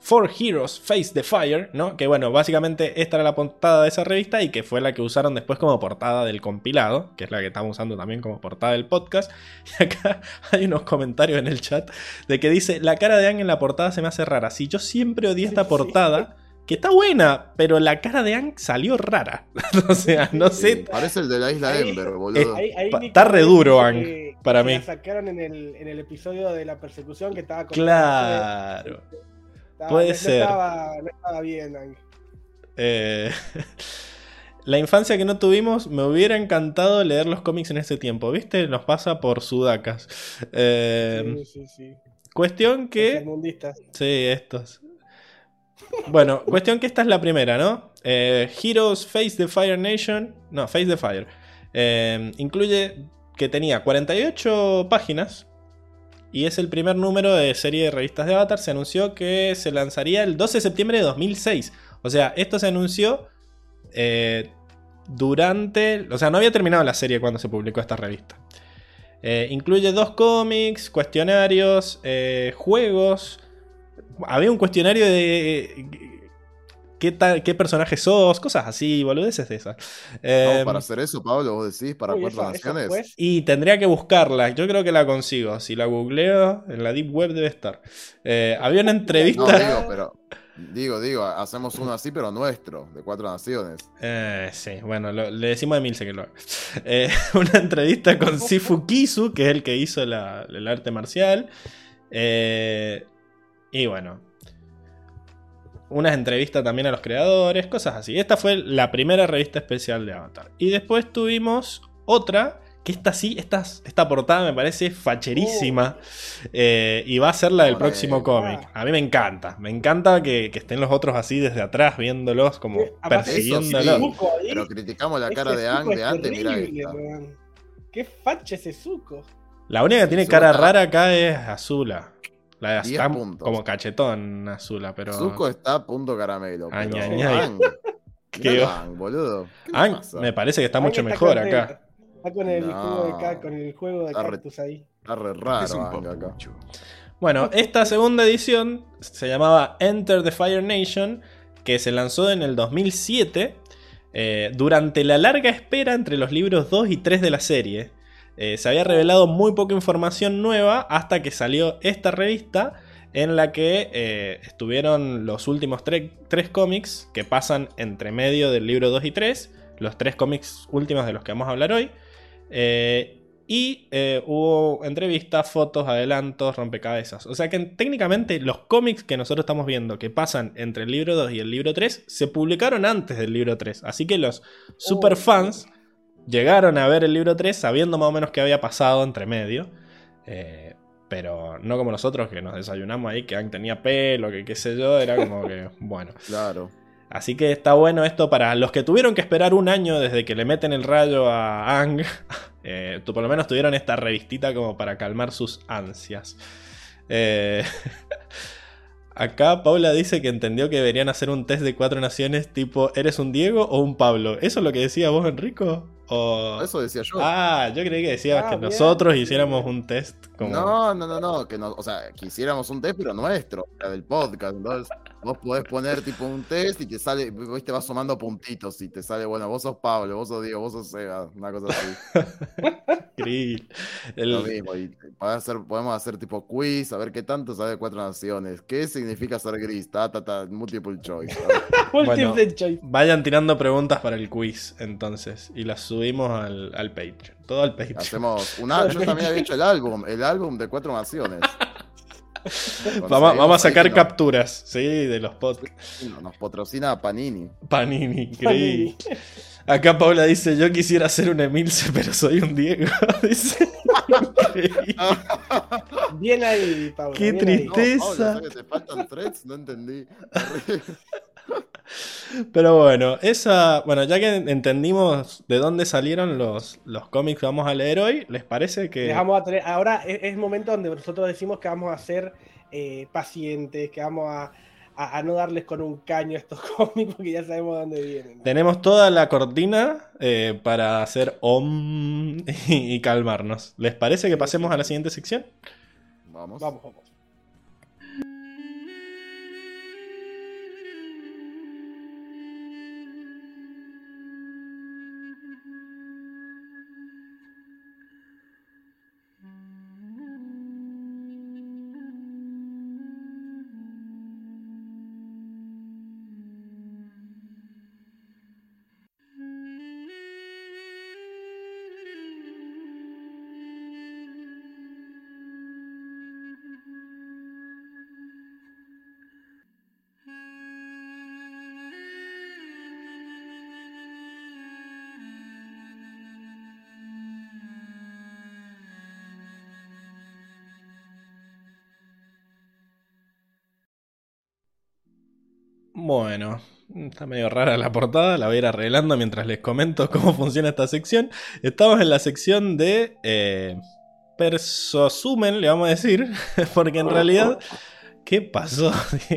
Four Heroes Face the Fire, ¿no? Que bueno, básicamente esta era la portada de esa revista y que fue la que usaron después como portada del compilado, que es la que estamos usando también como portada del podcast. Y acá hay unos comentarios en el chat de que dice, la cara de Ang en la portada se me hace rara. Si yo siempre odié esta portada, que está buena, pero la cara de Ang salió rara. o sea, no sé. parece el de la isla Ember, boludo. está re duro Ang, para mí. La sacaron en el, en el episodio de la persecución que estaba con Claro. Puede ser. No estaba, bien eh, la infancia que no tuvimos, me hubiera encantado leer los cómics en ese tiempo, ¿viste? Nos pasa por sudacas. Eh, sí, sí, sí. Cuestión que. Sí, estos. Bueno, cuestión que esta es la primera, ¿no? Eh, Heroes Face the Fire Nation. No, Face the Fire. incluye que tenía 48 páginas y es el primer número de serie de revistas de Avatar. Se anunció que se lanzaría el 12 de septiembre de 2006. O sea, esto se anunció eh, durante... O sea, no había terminado la serie cuando se publicó esta revista. Eh, incluye dos cómics, cuestionarios, eh, juegos. Había un cuestionario de qué, personaje sos, cosas así, boludeces de esas. para em, hacer eso, Pablo, vos decís, para cuatro naciones. Y tendría que buscarla, yo creo que la consigo. Si la googleo, en la Deep Web debe estar. Eh, había una entrevista. No, digo, pero. Digo, digo, hacemos uno así, pero nuestro, de cuatro naciones. Eh, sí, bueno, le decimos a Milce que lo haga. Eh, una entrevista con Sifu Kisu, que es el que hizo el arte marcial. y bueno, unas entrevistas también a los creadores, cosas así. Esta fue la primera revista especial de Avatar. Y después tuvimos otra, que esta sí, esta, esta portada me parece facherísima. Eh, y va a ser la del próximo cómic. A mí me encanta, me encanta que, estén los otros así desde atrás, viéndolos, como persiguiéndolos. pero criticamos la cara de Ang de antes, mira esta. Qué facha ese suco. La única que tiene cara rara acá es Azula. La de como cachetón Azula, pero. Zuko está a punto caramelo. Ay, pero... ay, ay. ¿Qué boludo? me parece que está mucho mejor acá. Está con el, juego de, con el juego de cactus ahí. Está re raro acá. Bueno, esta segunda edición se llamaba Enter the Fire Nation, que se lanzó en el 2007, eh, durante la larga espera entre los libros 2 y 3 de la serie. Eh, se había revelado muy poca información nueva hasta que salió esta revista en la que eh, estuvieron los últimos tres cómics que pasan entre medio del libro 2 y 3, los tres cómics últimos de los que vamos a hablar hoy. Eh, y hubo entrevistas, fotos, adelantos, rompecabezas. O sea que técnicamente los cómics que nosotros estamos viendo que pasan entre el libro 2 y el libro 3 se publicaron antes del libro 3. Así que los super fans llegaron a ver el libro 3 sabiendo más o menos qué había pasado entre medio. Eh, pero no como nosotros que nos desayunamos ahí, que Ang tenía pelo, que qué sé yo, era como que, bueno. Claro. Así que está bueno esto para los que tuvieron que esperar un año desde que le meten el rayo a Ang. Eh, por lo menos tuvieron esta revistita como para calmar sus ansias. Eh, acá Paula dice que entendió que deberían hacer un test de cuatro naciones tipo, ¿eres un Diego o un Pablo? ¿Eso es lo que decía vos, Enrico? Eso decía yo. Ah, yo creí que decías ah, que nosotros hiciéramos un test. No, no, no, no, que no, o sea, que hiciéramos un test, pero nuestro, del podcast. Entonces, vos podés poner tipo un test y te sale, vos te vas sumando puntitos y te sale, bueno, vos sos Pablo, vos sos Diego, vos sos Seba, una cosa así. Lo mismo, y hacer, podemos hacer tipo quiz, a ver qué tanto sabe Cuatro Naciones, qué significa ser gris, ta, ta, ta, multiple choice. multiple choice. Vayan tirando preguntas para el quiz, entonces, y las subimos al, al Patreon. Todo al Patreon. Hacemos Yo también había hecho el álbum, el álbum de Cuatro Naciones. Vamos, a sacar capturas, sí, de los podcasts. Nos patrocina Panini. Panini, increíble. Acá Paula dice, yo quisiera ser un Emilce, pero soy un Diego. dice, bien ahí, Paula. Qué tristeza. No, te faltan threads? No entendí. Pero bueno, esa. Bueno, ya que entendimos de dónde salieron los, los cómics que vamos a leer hoy, ¿les parece que.? vamos a ahora es, el momento donde nosotros decimos que vamos a ser eh, pacientes, que vamos a, no darles con un caño a estos cómics porque ya sabemos dónde vienen. Tenemos toda la cortina eh, para hacer om y calmarnos. ¿Les parece que pasemos a la siguiente sección? Vamos. Vamos, vamos. Bueno, está medio rara la portada, la voy a ir arreglando mientras les comento cómo funciona esta sección. Estamos en la sección de eh, Persosumen, le vamos a decir, porque en realidad, ¿qué pasó?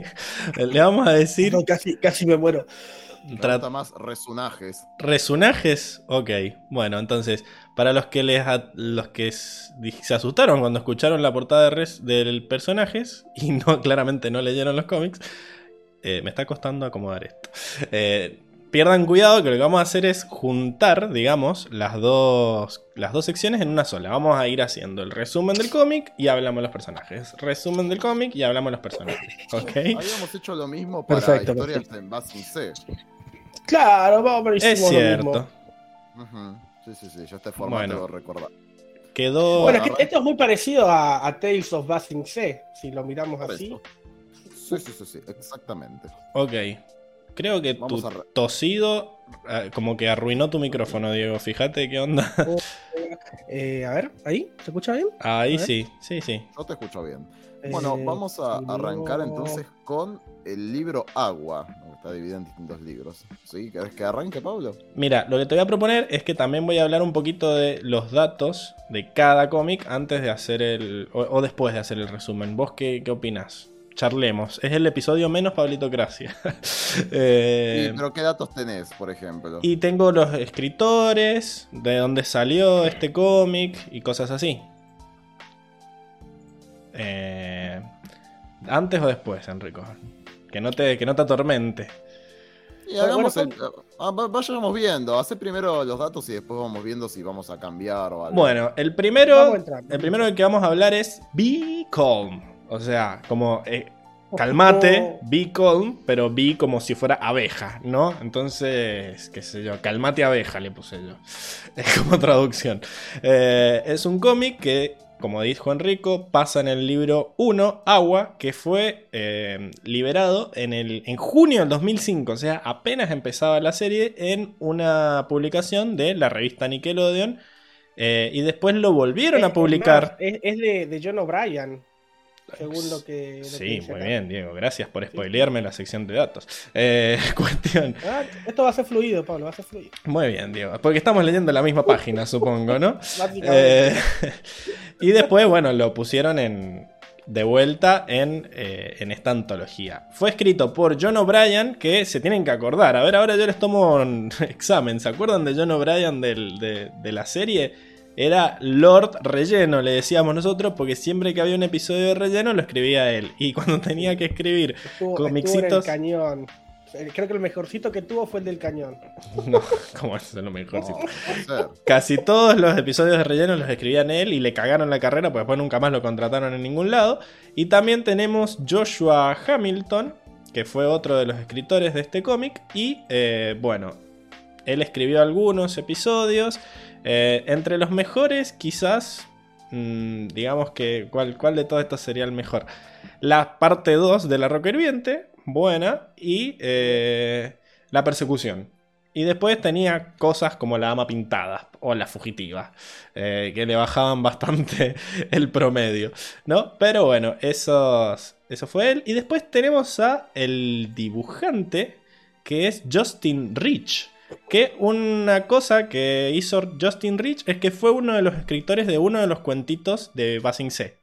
le vamos a decir... casi, casi me muero. Trata más resunajes. Resunajes, ok. Bueno, entonces, para los que les los que se asustaron cuando escucharon la portada de del personajes y no claramente no leyeron los cómics, eh, me está costando acomodar esto. Eh, pierdan cuidado que lo que vamos a hacer es juntar, digamos, las dos, las dos secciones en una sola. Vamos a ir haciendo el resumen del cómic y hablamos de los personajes. Resumen del cómic y hablamos de los personajes. ¿Ok? Habíamos hecho lo mismo para perfecto, historias en Basing C. Claro, vamos a Es cierto. Sí, sí, sí, ya este formato lo recordar. Quedó. Bueno, esto es muy parecido a, Tales of Basing C, si lo miramos así. Sí, sí, sí, sí, exactamente. Ok. Creo que tu tosido eh, como que arruinó tu micrófono, Diego. Fíjate qué onda. Eh, a ver, ¿ahí? ¿Se escucha bien? Ahí sí, sí, sí. No te escucho bien. Bueno, eh, vamos a arrancar entonces con el libro Agua, está dividido en distintos libros. ¿Sí? ¿Querés que arranque, Pablo? Mira, lo que te voy a proponer es que también voy a hablar un poquito de los datos de cada cómic antes de hacer el. O, después de hacer el resumen. ¿Vos qué, qué opinás? Charlemos. Es el episodio menos Pablitocracia. eh, sí, pero ¿qué datos tenés, por ejemplo? Y tengo los escritores, de dónde salió este cómic y cosas así. Eh, ¿Antes o después, Enrico? Que no te, que no te atormente. Y hagamos el, ah, vayamos viendo. Hace primero los datos y después vamos viendo si vamos a cambiar o algo. Bueno, el primero, el primero del que vamos a hablar es Be Calm. O sea, como eh, calmate, be calm, pero be como si fuera abeja, ¿no? Entonces, qué sé yo, calmate abeja le puse yo. Es como traducción. Eh, es un cómic que, como dijo Enrico, pasa en el libro 1, Agua, que fue eh, liberado en, el, en junio del 2005. O sea, apenas empezaba la serie en una publicación de la revista Nickelodeon. y después lo volvieron a publicar. Es, de, de John O'Brien. Según lo que. sí, muy bien, Diego. Gracias por spoilearme la sección de datos. Eh, cuestión. Ah, esto va a ser fluido, Pablo, va a ser fluido. Muy bien, Diego. Porque estamos leyendo la misma página, supongo, ¿no? Eh, y después, bueno, lo pusieron en, de vuelta en, eh, en, esta antología. Fue escrito por John O'Brien, que se tienen que acordar. A ver, ahora yo les tomo un examen. ¿Se acuerdan de John O'Brien de, de la serie? Era Lord Relleno, le decíamos nosotros, porque siempre que había un episodio de relleno lo escribía él. Y cuando tenía que escribir comixitos. cañón. Creo que el mejorcito que tuvo fue el del cañón. No, ¿cómo es lo mejorcito? Casi todos los episodios de relleno los escribían él y le cagaron la carrera, pues después nunca más lo contrataron en ningún lado. Y también tenemos Joshua Hamilton, que fue otro de los escritores de este cómic. Y eh, bueno, él escribió algunos episodios. Eh, entre los mejores, quizás, mm, digamos que, ¿cuál, ¿cuál, de todo esto sería el mejor? La parte 2 de La Roca Hirviente, buena, y eh, La Persecución. Y después tenía cosas como La Ama Pintada o La Fugitiva, eh, que le bajaban bastante el promedio, ¿no? Pero bueno, esos, eso fue él. Y después tenemos a el dibujante que es Justin Rich. Que una cosa que hizo Justin Rich es que fue uno de los escritores de uno de los cuentitos de Basing C.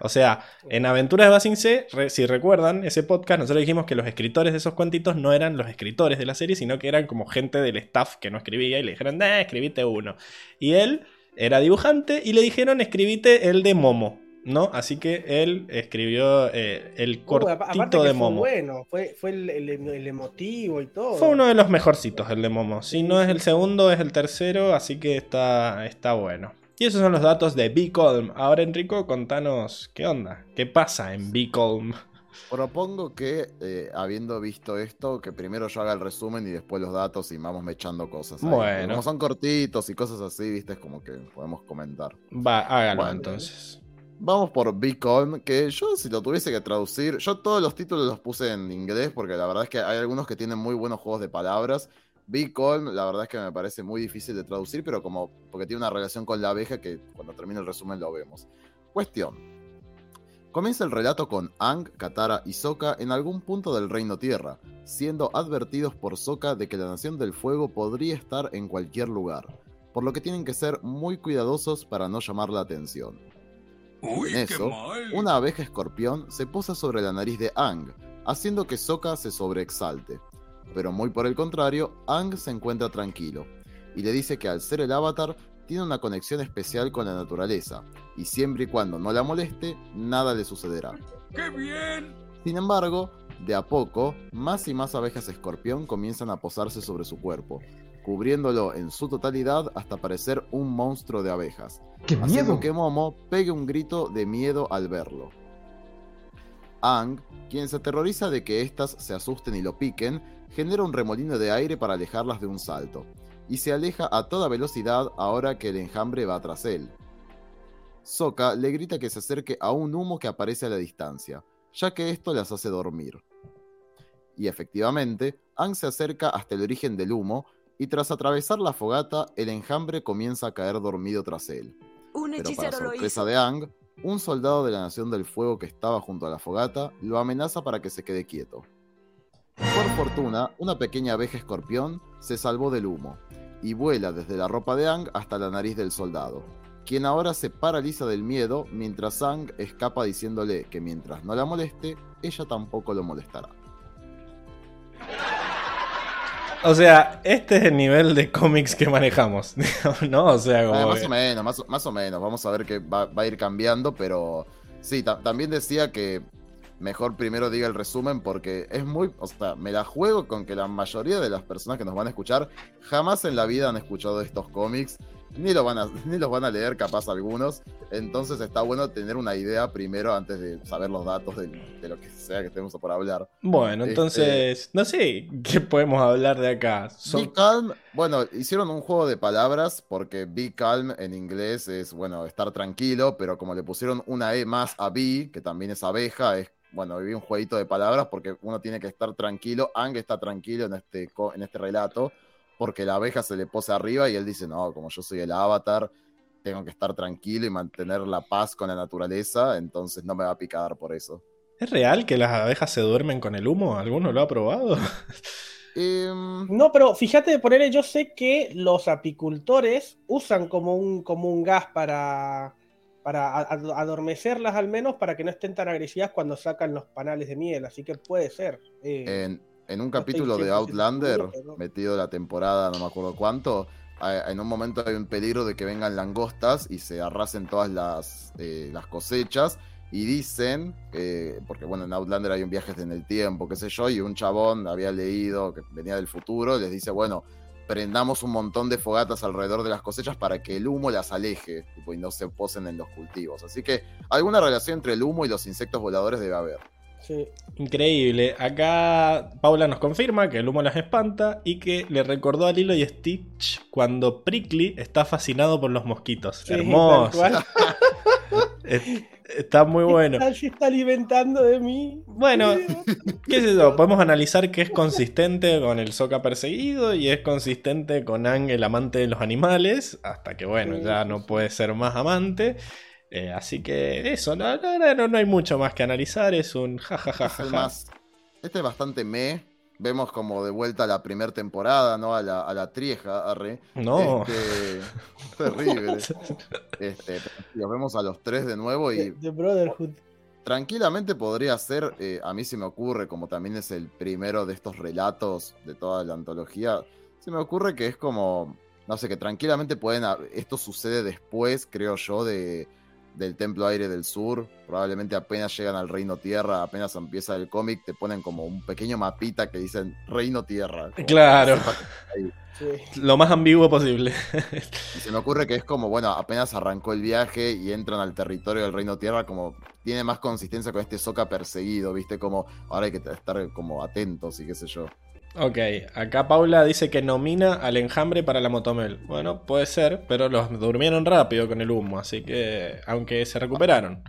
O sea, en Aventuras de Basing C, si recuerdan ese podcast, nosotros dijimos que los escritores de esos cuentitos no eran los escritores de la serie, sino que eran como gente del staff que no escribía y le dijeron, eh, escribite uno. Y él era dibujante y le dijeron, escribite el de Momo. ¿No? Así que él escribió eh, el uh, cortito de Momo. Fue bueno, fue, el, emotivo y todo. Fue uno de los mejorcitos el de Momo. Si no es el segundo, es el tercero, así que está, está bueno. Y esos son los datos de Beacon. Ahora, Enrico, contanos qué onda, qué pasa en Beacon. Propongo que, eh, habiendo visto esto, que primero yo haga el resumen y después los datos y vamos mechando cosas. Bueno. Como son cortitos y cosas así, viste, es como que podemos comentar. Va, hágalo entonces. Vamos por Beacon, que yo si lo tuviese que traducir, yo todos los títulos los puse en inglés porque la verdad es que hay algunos que tienen muy buenos juegos de palabras Beacon, la verdad es que me parece muy difícil de traducir, pero como porque tiene una relación con la abeja que cuando termine el resumen lo vemos. Cuestión. Comienza el relato con Ang, Katara y Sokka en algún punto del Reino Tierra, siendo advertidos por Sokka de que la Nación del Fuego podría estar en cualquier lugar, por lo que tienen que ser muy cuidadosos para no llamar la atención. En eso, una abeja escorpión se posa sobre la nariz de Ang, haciendo que Sokka se sobreexalte pero muy por el contrario, Ang se encuentra tranquilo y le dice que al ser el avatar tiene una conexión especial con la naturaleza y siempre y cuando no la moleste, nada le sucederá. ¡Qué bien! Sin embargo, de a poco, más y más abejas escorpión comienzan a posarse sobre su cuerpo, cubriéndolo en su totalidad hasta parecer un monstruo de abejas, ¡Qué haciendo que Momo pegue un grito de miedo al verlo. Ang, quien se aterroriza de que éstas se asusten y lo piquen, genera un remolino de aire para alejarlas de un salto, y se aleja a toda velocidad ahora que el enjambre va tras él. Soka le grita que se acerque a un humo que aparece a la distancia, ya que esto las hace dormir. Y efectivamente, Ang se acerca hasta el origen del humo, y tras atravesar la fogata, el enjambre comienza a caer dormido tras él. Pero para sorpresa de Ang, un soldado de la Nación del Fuego que estaba junto a la fogata lo amenaza para que se quede quieto. Por fortuna, una pequeña abeja escorpión se salvó del humo y vuela desde la ropa de Ang hasta la nariz del soldado, quien ahora se paraliza del miedo mientras Ang escapa diciéndole que mientras no la moleste, ella tampoco lo molestará. O sea, este es el nivel de cómics que manejamos, ¿no? O sea, como... más o menos, más, o menos. Vamos a ver que va, a ir cambiando, pero sí, también decía que mejor primero diga el resumen porque es muy, o sea, me la juego con que la mayoría de las personas que nos van a escuchar jamás en la vida han escuchado estos cómics, ni los van a, ni los van a leer capaz algunos, entonces está bueno tener una idea primero antes de saber los datos de, lo que sea que estemos por hablar. Bueno, este, entonces, no sé, ¿qué podemos hablar de acá? Be calm, bueno, hicieron un juego de palabras porque be calm en inglés es, bueno, estar tranquilo, pero como le pusieron una E más a be, que también es abeja, es bueno, viví un jueguito de palabras porque uno tiene que estar tranquilo. Ang está tranquilo en este, en este relato porque la abeja se le pose arriba y él dice, no, como yo soy el avatar, tengo que estar tranquilo y mantener la paz con la naturaleza, entonces no me va a picar por eso. ¿Es real que las abejas se duermen con el humo? ¿Alguno lo ha probado? Em, no, pero fíjate, por él yo sé que los apicultores usan como un, como un gas para, para adormecerlas al menos para que no estén tan agresivas cuando sacan los panales de miel, así que puede ser. Eh, en, un capítulo de Outlander, metido la temporada, no me acuerdo cuánto, en un momento hay un peligro de que vengan langostas y se arrasen todas las, eh, las cosechas. Y dicen, porque bueno, en Outlander hay un viaje en el tiempo, qué sé yo, y un chabón había leído que venía del futuro, les dice, bueno, prendamos un montón de fogatas alrededor de las cosechas para que el humo las aleje y no se posen en los cultivos. Así que alguna relación entre el humo y los insectos voladores debe haber. Sí. Increíble. Acá Paula nos confirma que el humo las espanta y que le recordó a Lilo y Stitch cuando Prickly está fascinado por los mosquitos. Hermoso. Está muy bueno. Se está alimentando de mí. Bueno, qué sé yo, podemos analizar que es consistente con el Soca perseguido y es consistente con Ang, el amante de los animales, hasta que bueno, ya no puede ser más amante. Eh, así que eso, no, no, no, hay mucho más que analizar, es un jajajaja. este es bastante me, vemos como de vuelta a la primera temporada, ¿no? A la, a la trieja, arre. No. Este, terrible. Este, los vemos a los tres de nuevo y The Brotherhood. tranquilamente podría ser, eh, a mí se me ocurre, como también es el primero de estos relatos de toda la antología, se me ocurre que es como, no sé, que tranquilamente pueden, esto sucede después, creo yo, de, del Templo Aire del Sur, probablemente apenas llegan al Reino Tierra, apenas empieza el cómic, te ponen como un pequeño mapita que dicen Reino Tierra. Claro. Sí. Lo más ambiguo posible. Y se me ocurre que es como, bueno, apenas arrancó el viaje y entran al territorio del Reino Tierra, como tiene más consistencia con este Soca perseguido, ¿viste? Como ahora hay que estar como atentos y qué sé yo. Ok, acá Paula dice que nomina al enjambre para la motomel. Bueno, puede ser, pero los durmieron rápido con el humo, así que aunque se recuperaron.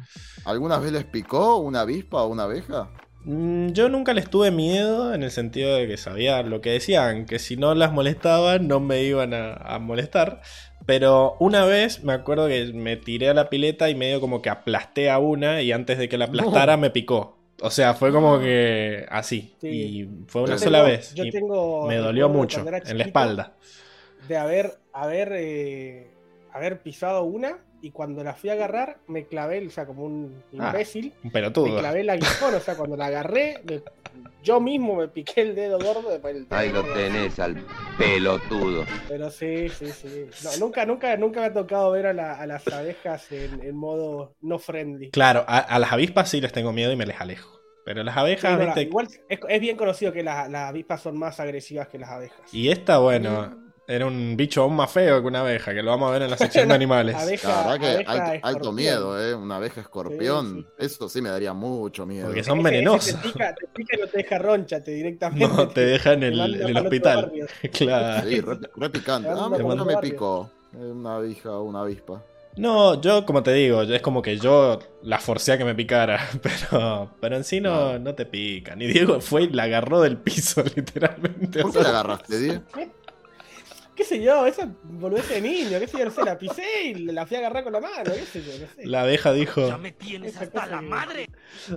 ¿Alguna vez les picó una avispa o una abeja? Mm, Yo nunca les tuve miedo en el sentido de que sabía lo que decían, que si no las molestaban no me iban a, a molestar. Pero una vez me acuerdo que me tiré a la pileta y medio como que aplasté a una y antes de que la aplastara me picó. O sea, fue como que así. Sí. Y fue una Yo sola tengo- vez. Yo y tengo. me dolió mucho en la espalda. De haber, haber, eh, haber pisado una y cuando la fui a agarrar me clavé, o sea, como un Ah, imbécil, Un me pelotudo. clavé el aguijón, o sea, cuando la agarré, me- yo mismo me piqué el dedo gordo. el dedo Ahí lo tenés al pelotudo. Pero sí, sí, sí. No, nunca, nunca, nunca me ha tocado ver a, la- a las abejas en, en modo no friendly. Claro, a, a las avispas sí les tengo miedo y me les alejo. Pero las Sí, abejas, no, viste. igual es, es bien conocido que las, las avispas son más agresivas que las abejas. Y esta, bueno, era un bicho aún más feo que una abeja, que lo vamos a ver en la sección de animales. Abeja- La verdad que alto, alto miedo, ¿eh? Una abeja escorpión. Sí, Eso sí me daría mucho miedo. Porque son venenosos. Te pica, te pica y no te deja ronchate directamente. No, te deja en te el, en hospital. Claro. Sí, re, re picante. Te Ah, me- no me picó. Eh, Una abeja o una avispa. No, yo, como te digo, es como que yo la forcé a que me picara. Pero, pero en sí no, no te pican. Y Diego fue y la agarró del piso, literalmente. ¿Por qué la agarraste, Die? ¿Qué sé yo? Esa boludez de niño, qué sé yo, no sé, la pisé y la fui a agarrar con la mano, qué sé yo, no sé. La abeja dijo. Ya me tienes hasta la madre.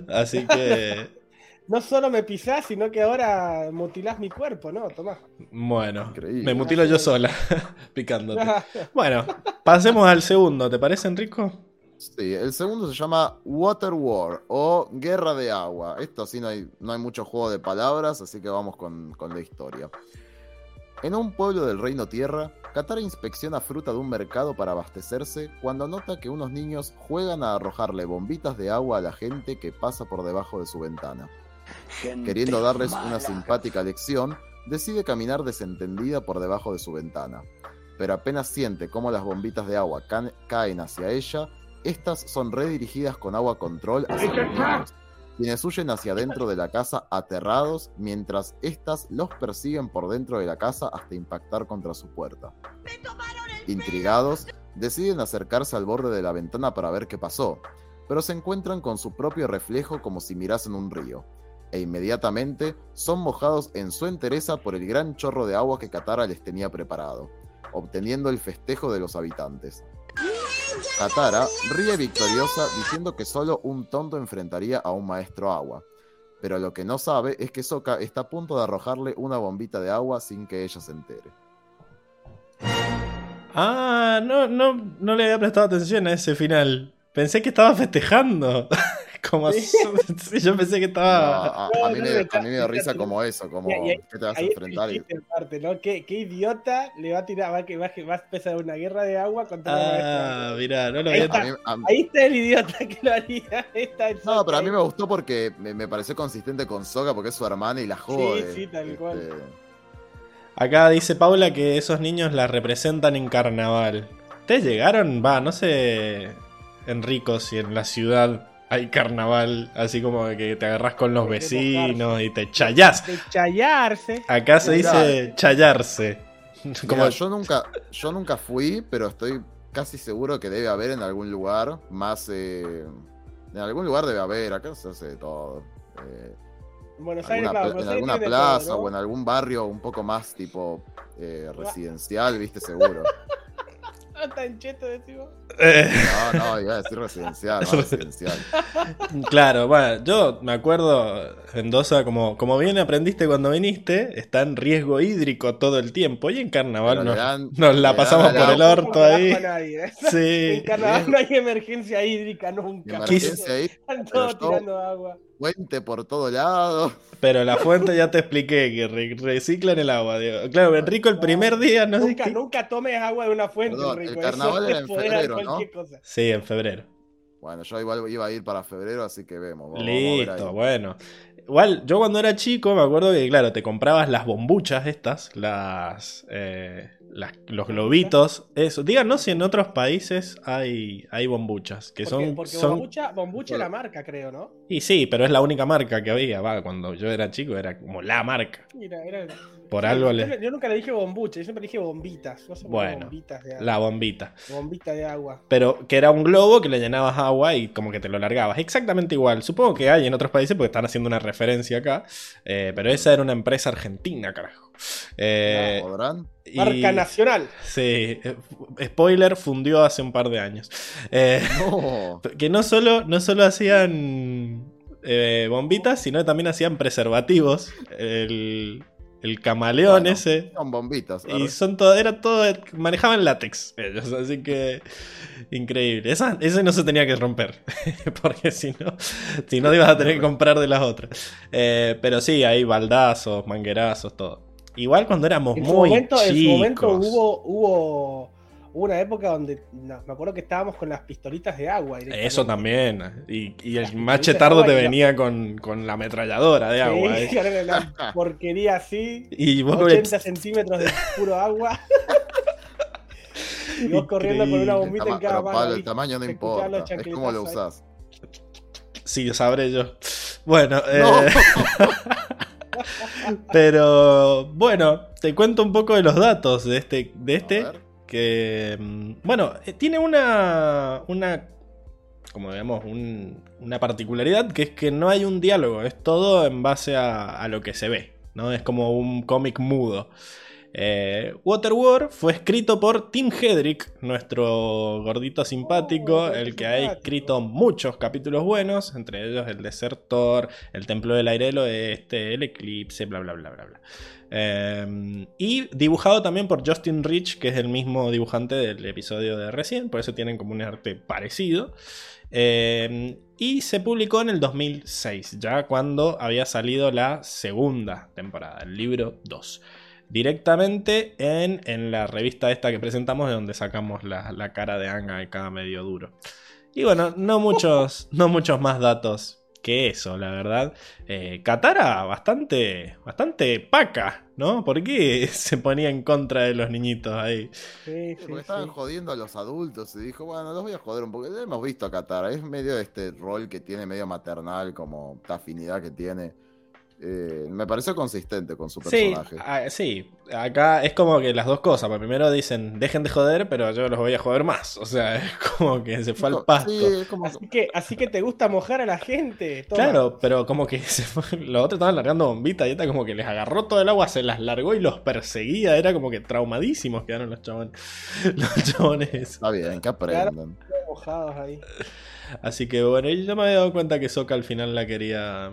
Así que, No solo me pisás, sino que ahora mutilás mi cuerpo, ¿no? Tomás. bueno, Increíble. me mutilo yo sola, picándote. Bueno, pasemos al segundo, ¿te parece, Enrico? Sí, el segundo se llama Water War o Guerra de Agua. Esto sí no hay, no hay mucho juego de palabras, así que vamos con, con la historia. En un pueblo del Reino Tierra, Katara inspecciona fruta de un mercado para abastecerse cuando nota que unos niños juegan a arrojarle bombitas de agua a la gente que pasa por debajo de su ventana. Queriendo darles una simpática lección, decide caminar desentendida por debajo de su ventana. Pero apenas siente cómo las bombitas de agua ca- caen hacia ella, estas son redirigidas con agua control hacia los niños, quienes huyen hacia adentro de la casa aterrados, mientras estas los persiguen por dentro de la casa hasta impactar contra su puerta. Intrigados, deciden acercarse al borde de la ventana para ver qué pasó, pero se encuentran con su propio reflejo como si mirasen un río, e inmediatamente son mojados en su entereza por el gran chorro de agua que Katara les tenía preparado, obteniendo el festejo de los habitantes. Katara ríe victoriosa diciendo que solo un tonto enfrentaría a un maestro agua, pero lo que no sabe es que Sokka está a punto de arrojarle una bombita de agua sin que ella se entere. Ah, no, no, no le había prestado atención a ese final. Pensé que estaba festejando. Como Sí. sí, yo pensé que No, estaba. a, mí me, a mí me da risa como eso, como Y- y- ¿qué te vas a enfrentar? Y- aparte, ¿no? ¿Qué, qué idiota le va a tirar, va a, que- va, va a empezar una guerra de agua contra? Ah, mirá, no lo Ahí había. está. a mí- a- Ahí está el idiota que lo haría. Está el No, pero a mí me gustó porque me, me pareció consistente con Soga porque es su hermana y la jode. sí, tal Este, cual. Acá dice Paula que esos niños la representan en carnaval. ¿Ustedes llegaron? Va, no sé, Enrico, si en la ciudad hay carnaval, así como que te agarrás con los vecinos y te chayás. De chayarse. Acá se dice chayarse. Como Mira, yo nunca, yo nunca fui, pero estoy casi seguro que debe haber en algún lugar más. eh, en algún lugar debe haber, acá se hace de todo. Eh, En Buenos Aires, alguna claro, Buenos en Aires alguna plaza todo, ¿no? o en algún barrio un poco más tipo eh, residencial, viste, seguro. No tan cheto, decimos. Eh, No, no, iba a decir residencial, no residencial. claro, bueno, yo me acuerdo, Mendoza, como, como bien aprendiste cuando viniste, está en riesgo hídrico todo el tiempo. Y en carnaval nos, dan- nos la pasamos por el orto No ahí. nadie, ¿eh? Sí. En carnaval no hay emergencia hídrica nunca. Emergencia ahí, Están todos yo- tirando agua. Puente por todo lado. Pero la fuente ya te expliqué que re- reciclan el agua. digo. Claro, Enrico el primer día, no sé nunca, nunca tomes agua de una fuente, Perdón, Enrico. el carnaval Eso era en febrero, ¿no? cosa. Sí, en febrero. Bueno, yo igual iba a ir para febrero, así que vemos. vamos- vamos a ver Listo, bueno. Igual, yo cuando era chico me acuerdo que, claro, te comprabas las bombuchas estas, las, eh, las- los globitos, eso. Díganos si en otros países hay, hay bombuchas, que Porque, son... porque son- Bombucha, Bombucha es la marca, creo, ¿no? Y sí, pero es la única marca que había, va, cuando yo era chico era como la marca. Mira, era- Por Sí, algo yo, le... yo nunca le dije bombucha, yo siempre le dije bombitas. No sé Bueno, bombitas de agua. La bombita. Bombita de agua. Pero que era un globo que le llenabas agua y como que te lo largabas. Exactamente igual. Supongo que hay en otros países porque están haciendo una referencia acá. eh, pero esa era una empresa argentina, carajo. Eh, y- Marca nacional. Sí, eh, spoiler, fundió hace un par de años. Eh, No. que no solo, no solo hacían eh, bombitas, sino que también hacían preservativos. El, el camaleón Bueno, ese. Son bombitas. Y son todo, era todo, manejaban látex ellos, así que increíble. Esa, ese no se tenía que romper, porque si no, si no ibas a tener que comprar de las otras. Eh, pero sí, hay baldazos, manguerazos, todo. Igual cuando éramos En muy momento, en su chicos. momento hubo, hubo, hubo una época donde no, me acuerdo que estábamos con las pistolitas de agua. Eso también. Y, y el más pistolitas de chetardo agua te y la- venía con, con la ametralladora de agua. Sí, eh. era una porquería así. Y vos 80 centímetros de puro agua. y vos corriendo con una bombita en cada mano. Pablo, el tamaño no importa. Es como lo usás. Sí, sabré yo. Bueno, No. eh, pero bueno, te cuento un poco de los datos de este, de este. Que mm, bueno, eh, tiene una una como digamos un- una particularidad que es que no hay un diálogo, es todo en base a, a lo que se ve, ¿no? Es como un cómic mudo. Eh, Waterworld fue escrito por Tim Hedrick, nuestro gordito simpático, Oh, el qué que ha simpático. escrito muchos capítulos buenos, entre ellos El Desertor, El Templo del Aire del Oeste, El Eclipse, bla bla bla bla bla. Eh, y dibujado también por Justin Rich, que es el mismo dibujante del episodio de recién, por eso tienen como un arte parecido. Eh, y se publicó en el 2006, ya cuando había salido la segunda temporada, el libro 2 directamente en, en la revista esta que presentamos, de donde sacamos la, la cara de Anga de cada medio duro. Y bueno, no muchos, no muchos más datos que eso, la verdad. Eh, Katara, bastante, bastante paca, ¿no? ¿Por qué se ponía en contra de los niñitos ahí? Sí, Sí, sí, porque estaban sí. jodiendo a los adultos y dijo, bueno, los voy a joder un poco. Ya hemos visto a Katara, es medio este rol que tiene, medio maternal, como esta afinidad que tiene. Eh, me pareció consistente con su Sí, personaje. ah, sí, acá es como que las dos cosas. Primero dicen, dejen de joder, pero yo los voy a joder más. O sea, es como que se fue al pasto. Sí, es como Así que, así que te gusta mojar a la gente. Toma. Claro, pero como que se fue- los otros estaban largando bombitas y esta como que les agarró todo el agua, se las largó y los perseguía. Era como que traumadísimos quedaron los chabones. Los chabones. Está bien, que aprendan. mojados ahí. Así que bueno, y yo me había dado cuenta que Soka al final la quería.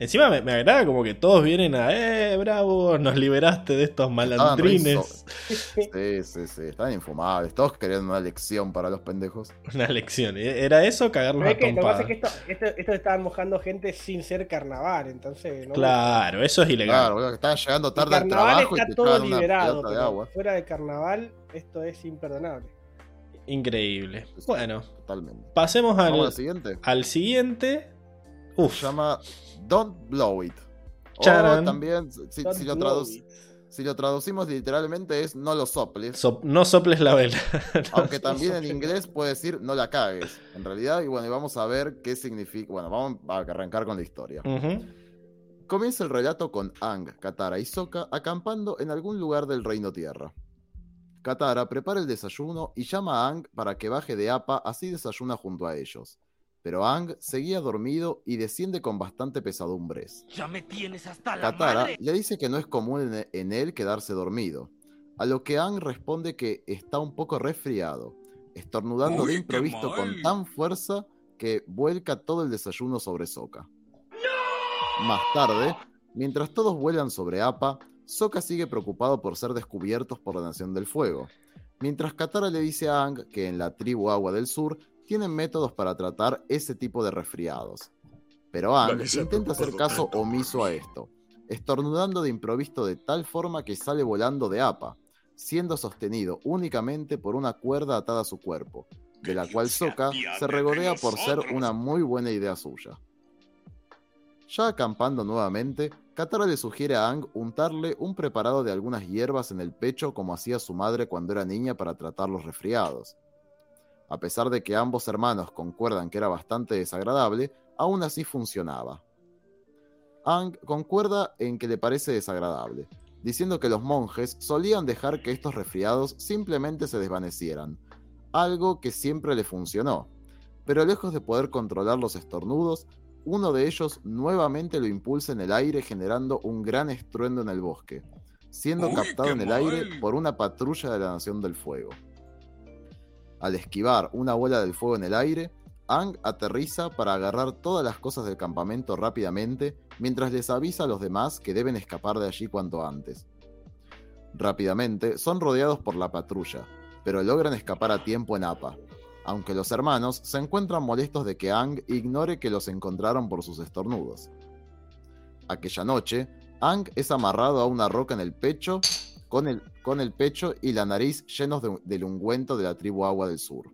Encima me, me agrada como que todos vienen a, eh, bravo, nos liberaste de estos malandrines. Sí, sí, sí, están infumables. Todos querían una lección para los pendejos. Una lección. ¿Era eso cagarlos a es que lo que pasa es que esto, esto, esto estaban mojando gente sin ser carnaval, entonces. ¿no? Claro, eso es ilegal. Claro, boludo, que estaban llegando El tarde al carnaval trabajo y está te todo una liberado, pelota de pero agua. fuera de carnaval esto es imperdonable. Increíble. Bueno, Totalmente. pasemos Vamos al, al siguiente. al siguiente. Se llama Don't Blow It. O también, si, lo blow traduc- it. si lo traducimos literalmente es no lo soples. so- no soples la vela. Aunque también en inglés puede decir no la cagues. En realidad, y bueno, y vamos a ver qué significa. Bueno, vamos a arrancar con la historia. Comienza el relato con Ang, Katara y Sokka acampando en algún lugar del Reino Tierra. Katara prepara el desayuno y llama a Ang para que baje de APA, así desayuna junto a ellos. Pero Ang seguía dormido y desciende con bastante pesadumbres. Ya me tienes hasta la Katara madre. le dice que no es común en, en él quedarse dormido. a lo que Ang responde que está un poco resfriado, estornudando de improviso con tan fuerza que vuelca todo el desayuno sobre Sokka. Más tarde, mientras todos vuelan sobre Appa, Sokka sigue preocupado por ser descubiertos por la Nación del Fuego, mientras Katara le dice a Ang que en la tribu Agua del Sur tienen métodos para tratar ese tipo de resfriados. Pero Ang intenta hacer caso omiso a esto, estornudando de improviso de tal forma que sale volando de Appa, siendo sostenido únicamente por una cuerda atada a su cuerpo, de la cual Sokka se regodea por ser una muy buena idea suya. Ya acampando nuevamente, Katara le sugiere a Ang untarle un preparado de algunas hierbas en el pecho como hacía su madre cuando era niña para tratar los resfriados. A pesar de que ambos hermanos concuerdan que era bastante desagradable, aún así funcionaba. Ang concuerda en que le parece desagradable, diciendo que los monjes solían dejar que estos resfriados simplemente se desvanecieran, algo que siempre le funcionó. Pero lejos de poder controlar los estornudos, uno de ellos nuevamente lo impulsa en el aire generando un gran estruendo en el bosque, siendo captado en el aire por una patrulla de la Nación del Fuego. Al esquivar una bola del fuego en el aire, Ang aterriza para agarrar todas las cosas del campamento rápidamente mientras les avisa a los demás que deben escapar de allí cuanto antes. Rápidamente son rodeados por la patrulla, pero logran escapar a tiempo en APA, aunque los hermanos se encuentran molestos de que Ang ignore que los encontraron por sus estornudos. Aquella noche, Ang es amarrado a una roca en el pecho, con el, con el pecho y la nariz llenos de- del ungüento de la tribu Agua del Sur.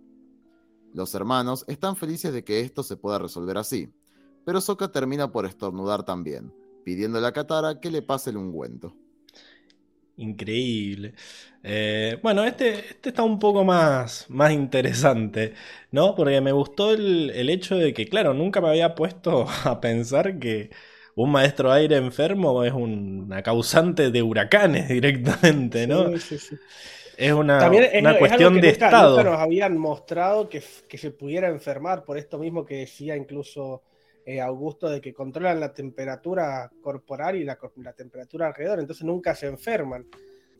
Los hermanos están felices de que esto se pueda resolver así, pero Sokka termina por estornudar también, pidiéndole a Katara que le pase el ungüento. Increíble. Eh, bueno, este, este está un poco más, más interesante, ¿no? Porque me gustó el, el hecho de que, claro, nunca me había puesto a pensar que un maestro aire enfermo es una causante de huracanes directamente, ¿no? Sí, sí, sí. Es una, También es, una es cuestión que de nunca, estado. nunca nos habían mostrado que, que se pudiera enfermar, por esto mismo que decía incluso eh, Augusto, de que controlan la temperatura corporal y la, la temperatura alrededor, entonces nunca se enferman.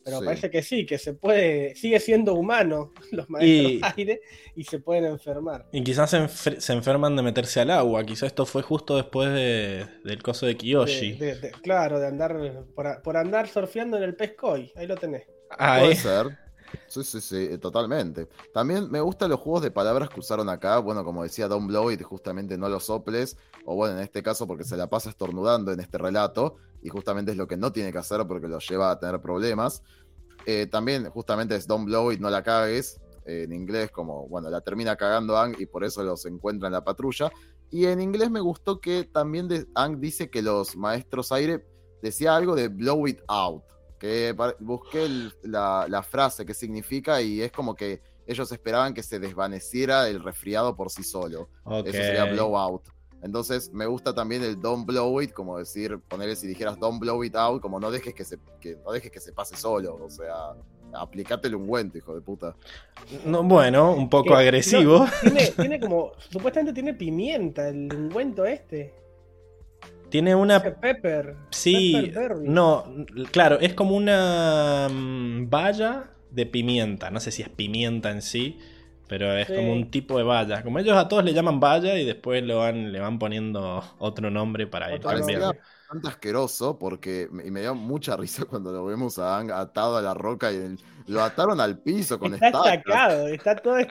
Pero Sí. parece que sí, que se puede, sigue siendo humano los maestros Y- aire y se pueden enfermar. Y quizás se, enfer- se enferman de meterse al agua. Quizás esto fue justo después de- del coso de Kiyoshi. De- de- de- claro, de andar por, por andar surfeando en el pescoy, ahí lo tenés. Ah, Puede eh. ser. Sí, sí, sí, totalmente. También me gustan los juegos de palabras que usaron acá. Bueno, como decía Don Blow, y justamente no los soples. O bueno, en este caso, porque se la pasa estornudando en este relato. Y justamente es lo que no tiene que hacer porque los lleva a tener problemas. Eh, también, justamente es Don't Blow It, no la cagues. eh, en inglés, como, bueno, la termina cagando Ang y por eso los encuentra en la patrulla. Y en inglés me gustó que también de- Ang dice que los maestros aire decía algo de blow it out. Que busqué el- la, la frase que significa y es como que ellos esperaban que se desvaneciera el resfriado por sí solo. Eso sería blow out. Entonces me gusta también el don't blow it, como decir, ponerle si dijeras don't blow it out, como no dejes que se, que, no dejes que se pase solo. O sea, aplicate el ungüento, hijo de puta. No, bueno, un poco Que- agresivo. no, tiene, tiene como, supuestamente tiene pimienta el ungüento este. Tiene una Pepper. Sí, Pepper no, claro, es como una mm, valla de pimienta. No sé si es pimienta en sí, pero es Sí. como un tipo de valla. Como ellos a todos le llaman valla y después lo van, le van poniendo otro nombre para ir cambiando. bastante asqueroso porque me, y me dio mucha risa cuando lo vemos a Ang atado a la roca y el- lo ataron al piso con Está estacas. está todo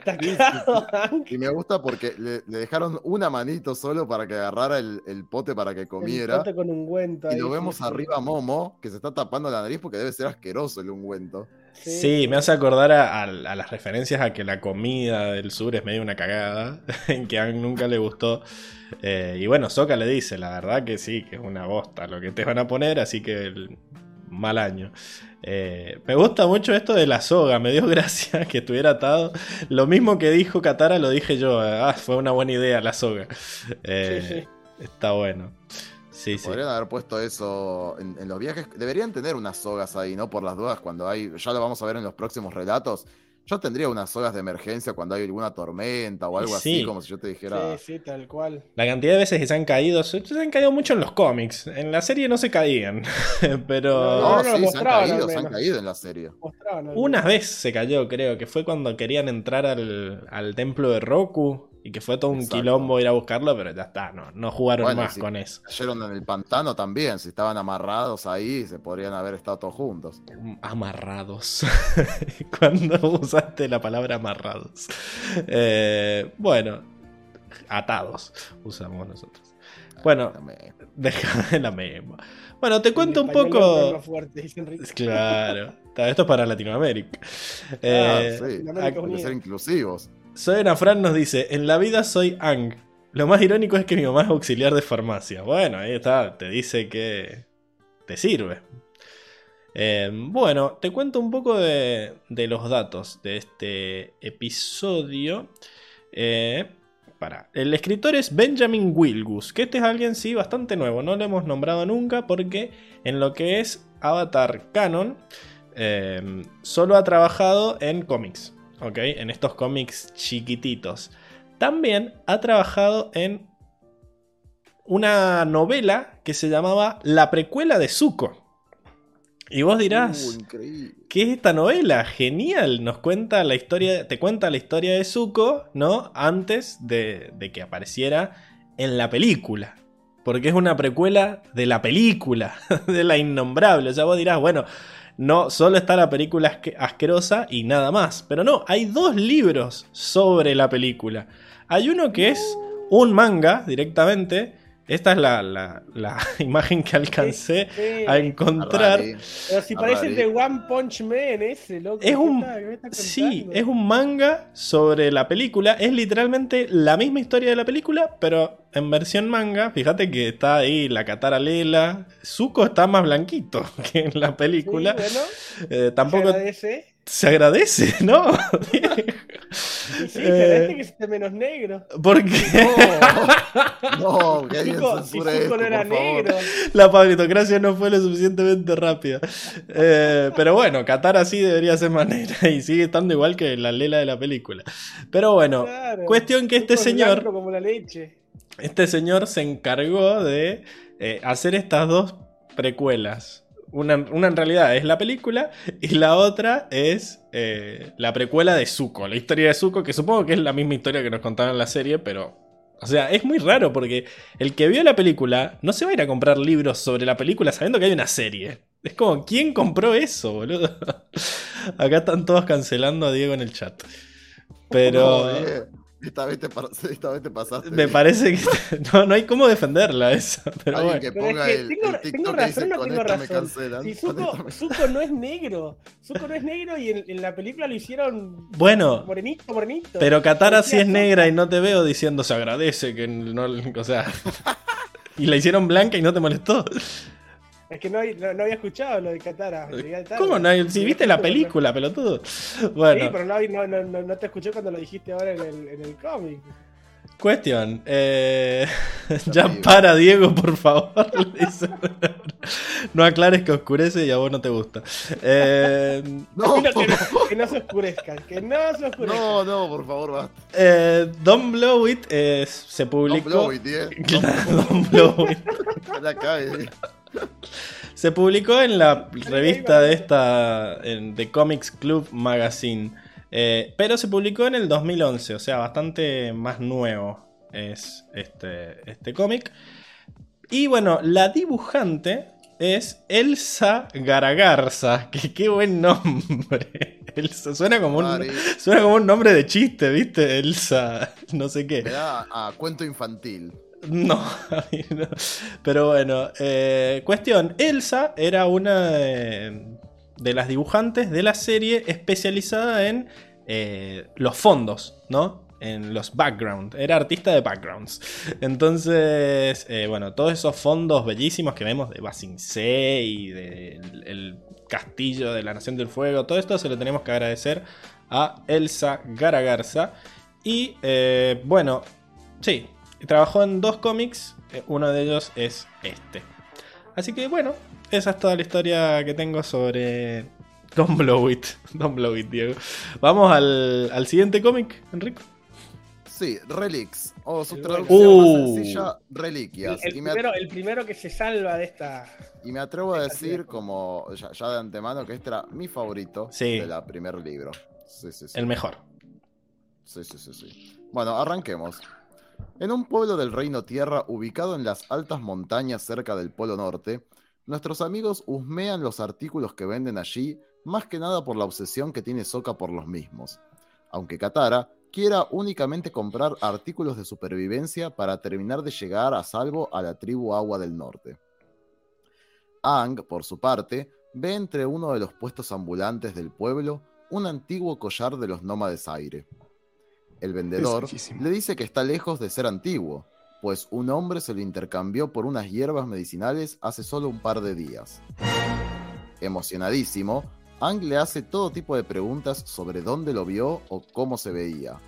destacado. Hank. Y me gusta porque le, le dejaron una manito solo para que agarrara el, el pote para que El comiera. pote con ungüento Y ahí, lo vemos sí. arriba a Momo, que se está tapando la nariz porque debe ser asqueroso el ungüento. Sí, me hace acordar a, a- a las referencias a que la comida del sur es medio una cagada, que a Ang nunca le gustó. Eh, y bueno, Soka le dice, la verdad que sí, que es una bosta lo que te van a poner, así que el mal año. Eh, me gusta mucho esto de la soga, me dio gracia que estuviera atado. Lo mismo que dijo Katara lo dije yo, ah, fue una buena idea la soga. Eh, Sí, sí. Está bueno. Sí, sí. Podrían haber puesto eso en, en los viajes. Deberían tener unas sogas ahí, ¿no? Por las dudas, cuando hay. Ya lo vamos a ver en los próximos relatos. Yo tendría unas olas de emergencia cuando hay alguna tormenta o algo Sí. así, como si yo te dijera. Sí, sí, tal cual. La cantidad de veces que se han caído, se, se han caído mucho en los cómics. En la serie no se caían, pero No, No, no, sí, se han caído, se han caído en la serie. Una vez se cayó, creo, que fue cuando querían entrar al, al templo de Roku y que fue todo un Exacto. quilombo ir a buscarlo, pero ya está, no, no jugaron Bueno, más sí. con eso. Cayeron en el pantano también, si estaban amarrados ahí, se podrían haber estado todos juntos. Amarrados. Cuando usaste la palabra amarrados. Eh, bueno, atados usamos nosotros. Bueno, de la mema. Bueno, te cuento En un poco. fuerte. Claro, esto es para Latinoamérica. Ah, Eh, sí, Latinoamérica hay que ser inclusivos. Soy Fran nos dice: En la vida soy Ang. Lo más irónico es que mi mamá es auxiliar de farmacia. Bueno, ahí está, te dice que te sirve. Eh, bueno, te cuento un poco de, de los datos de este episodio. Eh, para. El escritor es Benjamin Wilgus, que este es alguien, sí, bastante nuevo. No lo hemos nombrado nunca porque en lo que es Avatar Canon, eh, solo ha trabajado en cómics. ¿Ok? En estos cómics chiquititos. También ha trabajado en una novela que se llamaba La precuela de Zuko. Y vos dirás, Uh. ¿qué es esta novela? Genial, nos cuenta la historia, te cuenta la historia de Zuko, ¿no? Antes de, de que apareciera en la película. Porque es una precuela de la película, de la innombrable. O sea, vos dirás, bueno, no solo está la película asque- asquerosa y nada más. Pero no, hay dos libros sobre la película. Hay uno que es un manga directamente. Esta es la, la- la imagen que alcancé Sí, a encontrar. Pero si parece el de. One Punch Man ese, loco. Es ¿qué un. está- qué Sí, es un manga sobre la película. Es literalmente la misma historia de la película, pero en versión manga. Fíjate que está ahí la Katara Lela. Zuko está más blanquito que en la Sí, película. bueno, Eh, se tampoco agradece. Se agradece, ¿no? Sí, Eh. se agradece que esté menos negro. Porque No, no, que alguien Zuko, si esto, era por favor. negro. la pablitocracia no fue lo suficientemente rápida. Eh, pero bueno, Katara sí debería ser más negra y sigue estando igual que la Lela de la película. Pero bueno, Claro. cuestión que este señor. blanco como la leche. Este señor se encargó de eh, hacer estas dos precuelas. Una, una en realidad es la película y la otra es eh, la precuela de Zuko, la historia de Zuko, que supongo que es la misma historia que nos contaron en la serie, pero... O sea, es muy raro porque el que vio la película no se va a ir a comprar libros sobre la película sabiendo que hay una serie. Es como, ¿quién compró eso, boludo? Acá están todos cancelando a Diego en el chat. Pero... Bien. Esta, vez te, esta vez te pasaste. Me parece que no, no hay cómo defenderla esa. Pero Alguien bueno. que Pero es ponga que el, tengo- el razón o con tengo razón? cancelan. Si Zuko, me-". Zuko no es negro. Zuko no es negro y en, en la película lo hicieron Bueno, morenito, morenito. pero Katara sí es negra y no te veo diciendo se agradece que no. O sea. y la hicieron blanca y no te molestó. Es que no, hay- no, no había escuchado lo de Katara. ¿Cómo no? hay- Si viste la película, pelotudo. Sí, Bueno, pero no, no, no, te escuché cuando lo dijiste ahora en el, en el cómic. cuestión. eh, ya para, Diego, por favor. no aclares que oscurece y a vos no te gusta. Eh, No, que, no, que no se oscurezcan, que no se oscurezcan. no, no, por favor, basta. eh, Don't Blow It eh, se publicó. blow it, eh. Claro, Don't Se publicó en la revista de esta, en The Comics Club Magazine, eh, pero se publicó en el 2011, o sea, bastante más nuevo es este, este cómic. Y bueno, la dibujante es Elsa Garagarza, que qué buen nombre. Elsa, suena como un, suena como un nombre de chiste, ¿viste? Elsa, no sé qué. Me da a cuento infantil. No, pero bueno, eh, cuestión, Elsa era una de, de las dibujantes de la serie especializada en eh, los fondos, ¿no? En los backgrounds, era artista de backgrounds. Entonces, eh, bueno, todos esos fondos bellísimos que vemos de Basing C y del el castillo de la Nación del Fuego, todo esto se lo tenemos que agradecer a Elsa Garagarza. Y eh, bueno, sí, trabajó en dos cómics, eh, uno de ellos es este. Así que bueno, esa es toda la historia que tengo sobre Don't blow it. Don't blow it, Diego. Vamos al, al siguiente cómic, Enrique. Sí, Relics. O su El traducción bueno. más sencilla, Reliquias. El, y, primero, el primero que se salva de esta. y me atrevo a decir, como ya, ya de antemano, que este era mi favorito Sí. de la primer libro. Sí, sí, sí. El mejor. Sí, sí, sí, sí. Bueno, arranquemos. En un pueblo del Reino Tierra ubicado en las altas montañas cerca del Polo Norte, nuestros amigos husmean los artículos que venden allí, más que nada por la obsesión que tiene Soka por los mismos. Aunque Katara quiera únicamente comprar artículos de supervivencia para terminar de llegar a salvo a la tribu Agua del Norte. Aang, por su parte, ve entre uno de los puestos ambulantes del pueblo un antiguo collar de los nómades aire. El vendedor le dice que está lejos de ser antiguo, pues un hombre se lo intercambió por unas hierbas medicinales hace solo un par de días. Emocionadísimo, Ang le hace todo tipo de preguntas sobre dónde lo vio o cómo se veía,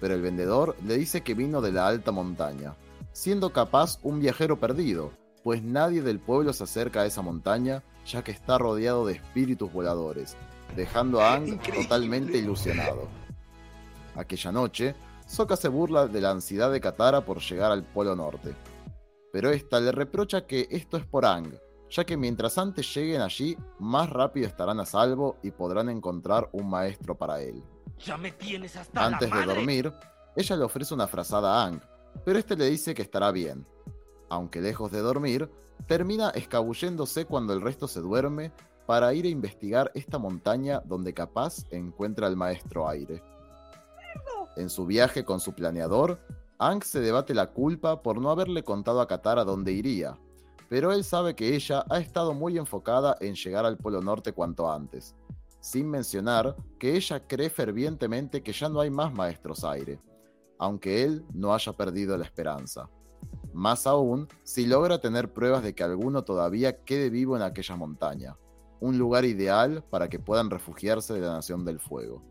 pero el vendedor le dice que vino de la alta montaña, siendo capaz un viajero perdido, pues nadie del pueblo se acerca a esa montaña ya que está rodeado de espíritus voladores, dejando a Ang totalmente ilusionado. Aquella noche, Sokka se burla de la ansiedad de Katara por llegar al Polo Norte. Pero esta le reprocha que esto es por Ang, ya que mientras antes lleguen allí, más rápido estarán a salvo y podrán encontrar un maestro para él. Ya me tienes hasta Antes la de dormir, ella le ofrece una frazada a Ang, pero este le dice que estará bien. Aunque lejos de dormir, termina escabulléndose cuando el resto se duerme para ir a investigar esta montaña donde capaz encuentra al maestro aire. En su viaje con su planeador, Ang se debate la culpa por no haberle contado a Katara dónde iría, pero él sabe que ella ha estado muy enfocada en llegar al Polo Norte cuanto antes, sin mencionar que ella cree fervientemente que ya no hay más maestros aire, aunque él no haya perdido la esperanza. Más aún, si logra tener pruebas de que alguno todavía quede vivo en aquella montaña, un lugar ideal para que puedan refugiarse de la Nación del Fuego.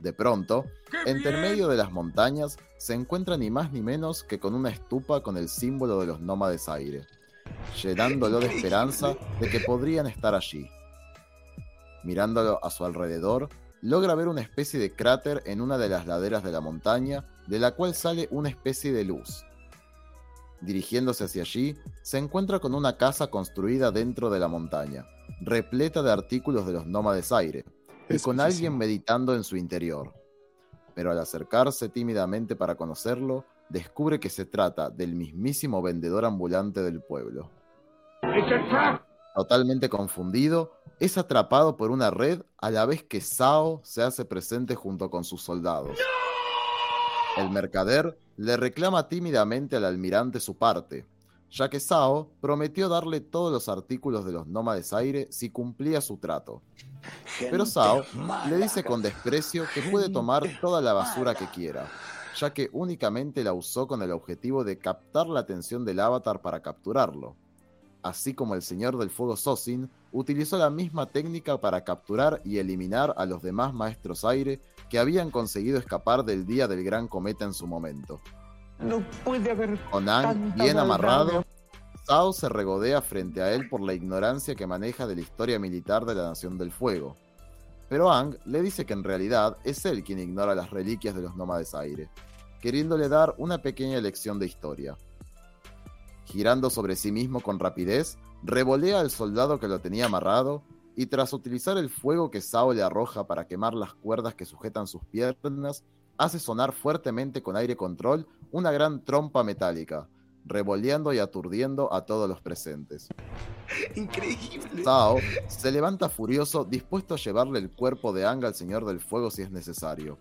De pronto, entre medio de las montañas se encuentra ni más ni menos que con una estupa con el símbolo de los nómades aire, llenándolo de esperanza de que podrían estar allí. Mirándolo a su alrededor, logra ver una especie de cráter en una de las laderas de la montaña, de la cual sale una especie de luz. Dirigiéndose hacia allí, se encuentra con una casa construida dentro de la montaña, repleta de artículos de los nómades aire, y con alguien meditando en su interior. Pero al acercarse tímidamente para conocerlo, descubre que se trata del mismísimo vendedor ambulante del pueblo. Totalmente confundido, es atrapado por una red a la vez que Sao se hace presente junto con sus soldados. El mercader le reclama tímidamente al almirante su parte, ya que Sao prometió darle todos los artículos de los nómades aire si cumplía su trato. Pero Sao le dice con desprecio que puede tomar toda la basura que quiera, ya que únicamente la usó con el objetivo de captar la atención del avatar para capturarlo. Así como el Señor del Fuego Sosin utilizó la misma técnica para capturar y eliminar a los demás maestros aire que habían conseguido escapar del día del gran cometa en su momento. No puede haber bien amarrado, Sao se regodea frente a él por la ignorancia que maneja de la historia militar de la Nación del Fuego. Pero Aang le dice que en realidad es él quien ignora las reliquias de los nómades aire, queriéndole dar una pequeña lección de historia. Girando sobre sí mismo con rapidez, revolea al soldado que lo tenía amarrado y tras utilizar el fuego que Sao le arroja para quemar las cuerdas que sujetan sus piernas, hace sonar fuertemente con aire control una gran trompa metálica, revoleando y aturdiendo a todos los presentes. Increíble. Sao se levanta furioso, dispuesto a llevarle el cuerpo de Ang al Señor del Fuego si es necesario.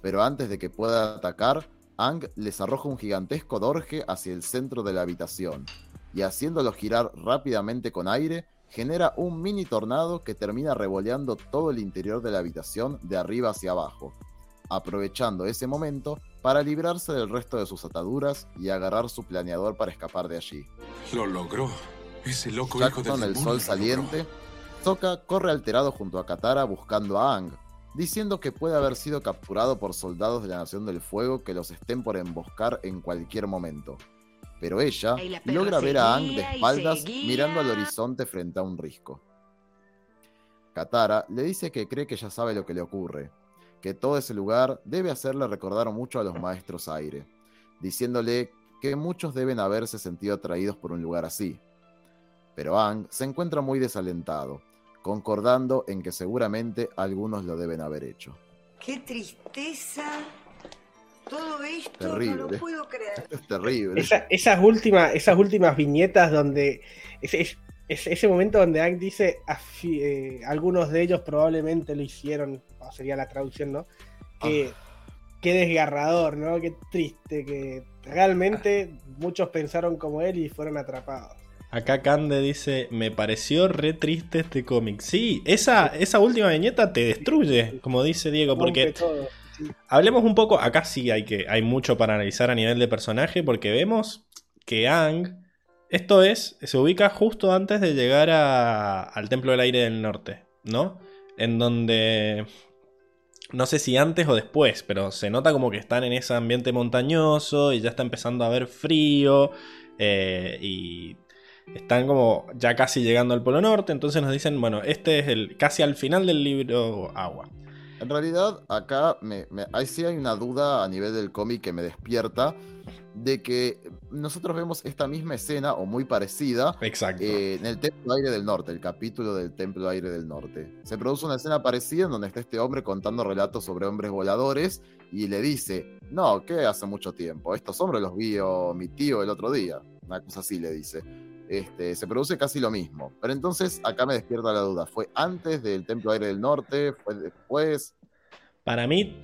Pero antes de que pueda atacar, Ang les arroja un gigantesco dorje hacia el centro de la habitación, y haciéndolo girar rápidamente con aire, genera un mini tornado que termina revoleando todo el interior de la habitación de arriba hacia abajo, aprovechando ese momento para librarse del resto de sus ataduras y agarrar su planeador para escapar de allí. Lo logró. Ese loco Ya hijo del con el sol lo saliente, Sokka corre alterado junto a Katara buscando a Aang, diciendo que puede haber sido capturado por soldados de la Nación del Fuego que los estén por emboscar en cualquier momento. Pero ella logra ver a Aang de espaldas mirando al horizonte frente a un risco. Katara, le dice que cree que ya sabe lo que le ocurre, que todo ese lugar debe hacerle recordar mucho a los maestros aire, diciéndole que muchos deben haberse sentido atraídos por un lugar así. Pero Ang se encuentra muy desalentado, concordando en que seguramente algunos lo deben haber hecho. ¡Qué tristeza! Todo esto no Terrible. lo puedo creer. Es terrible. Esa- esas, últimas, esas últimas viñetas donde. Ese, es- es- ese momento donde Hank dice. "Afi- eh, algunos de ellos probablemente lo hicieron. O sería la traducción, ¿no? Que, Qué desgarrador, ¿no? Qué triste. Que realmente muchos pensaron como él y fueron atrapados. Acá Cande dice, me pareció re triste este cómic. Sí, esa, esa última viñeta te destruye, como dice Diego, porque Rompe todo, sí. hablemos un poco, acá sí hay, que, hay mucho para analizar a nivel de personaje, porque vemos que Ang, esto es, se ubica justo antes de llegar a- al Templo del Aire del Norte, ¿no? En donde, no sé si antes o después, pero se nota como que están en ese ambiente montañoso y ya está empezando a haber frío eh, y están como ya casi llegando al Polo Norte, entonces nos dicen, bueno, este es el casi al final del libro Agua. En realidad, acá me, me- ahí sí hay una duda a nivel del cómic que me despierta de que nosotros vemos esta misma escena o muy parecida Exacto. eh, en el Templo Aire del Norte, el capítulo del Templo Aire del Norte. Se produce una escena parecida en donde está este hombre contando relatos sobre hombres voladores y le dice, no, que hace mucho tiempo, estos hombres los vio mi tío el otro día, una cosa así le dice. Este, se produce casi lo mismo. Pero entonces acá me despierta la duda, ¿fue antes del Templo Aire del Norte? ¿Fue después? Para mí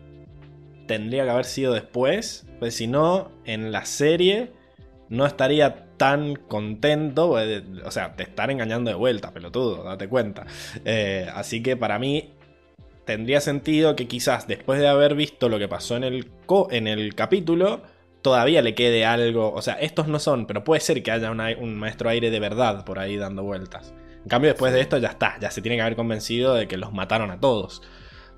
tendría que haber sido después, pues si no, en la serie no estaría tan contento, pues, o sea, te están engañando de vuelta, pelotudo, date cuenta. Eh, así que para mí tendría sentido que quizás después de haber visto lo que pasó en el, co- en el capítulo, todavía le quede algo, o sea, estos no son, pero puede ser que haya una- un maestro aire de verdad por ahí dando vueltas. En cambio, después de esto ya está, ya se tiene que haber convencido de que los mataron a todos.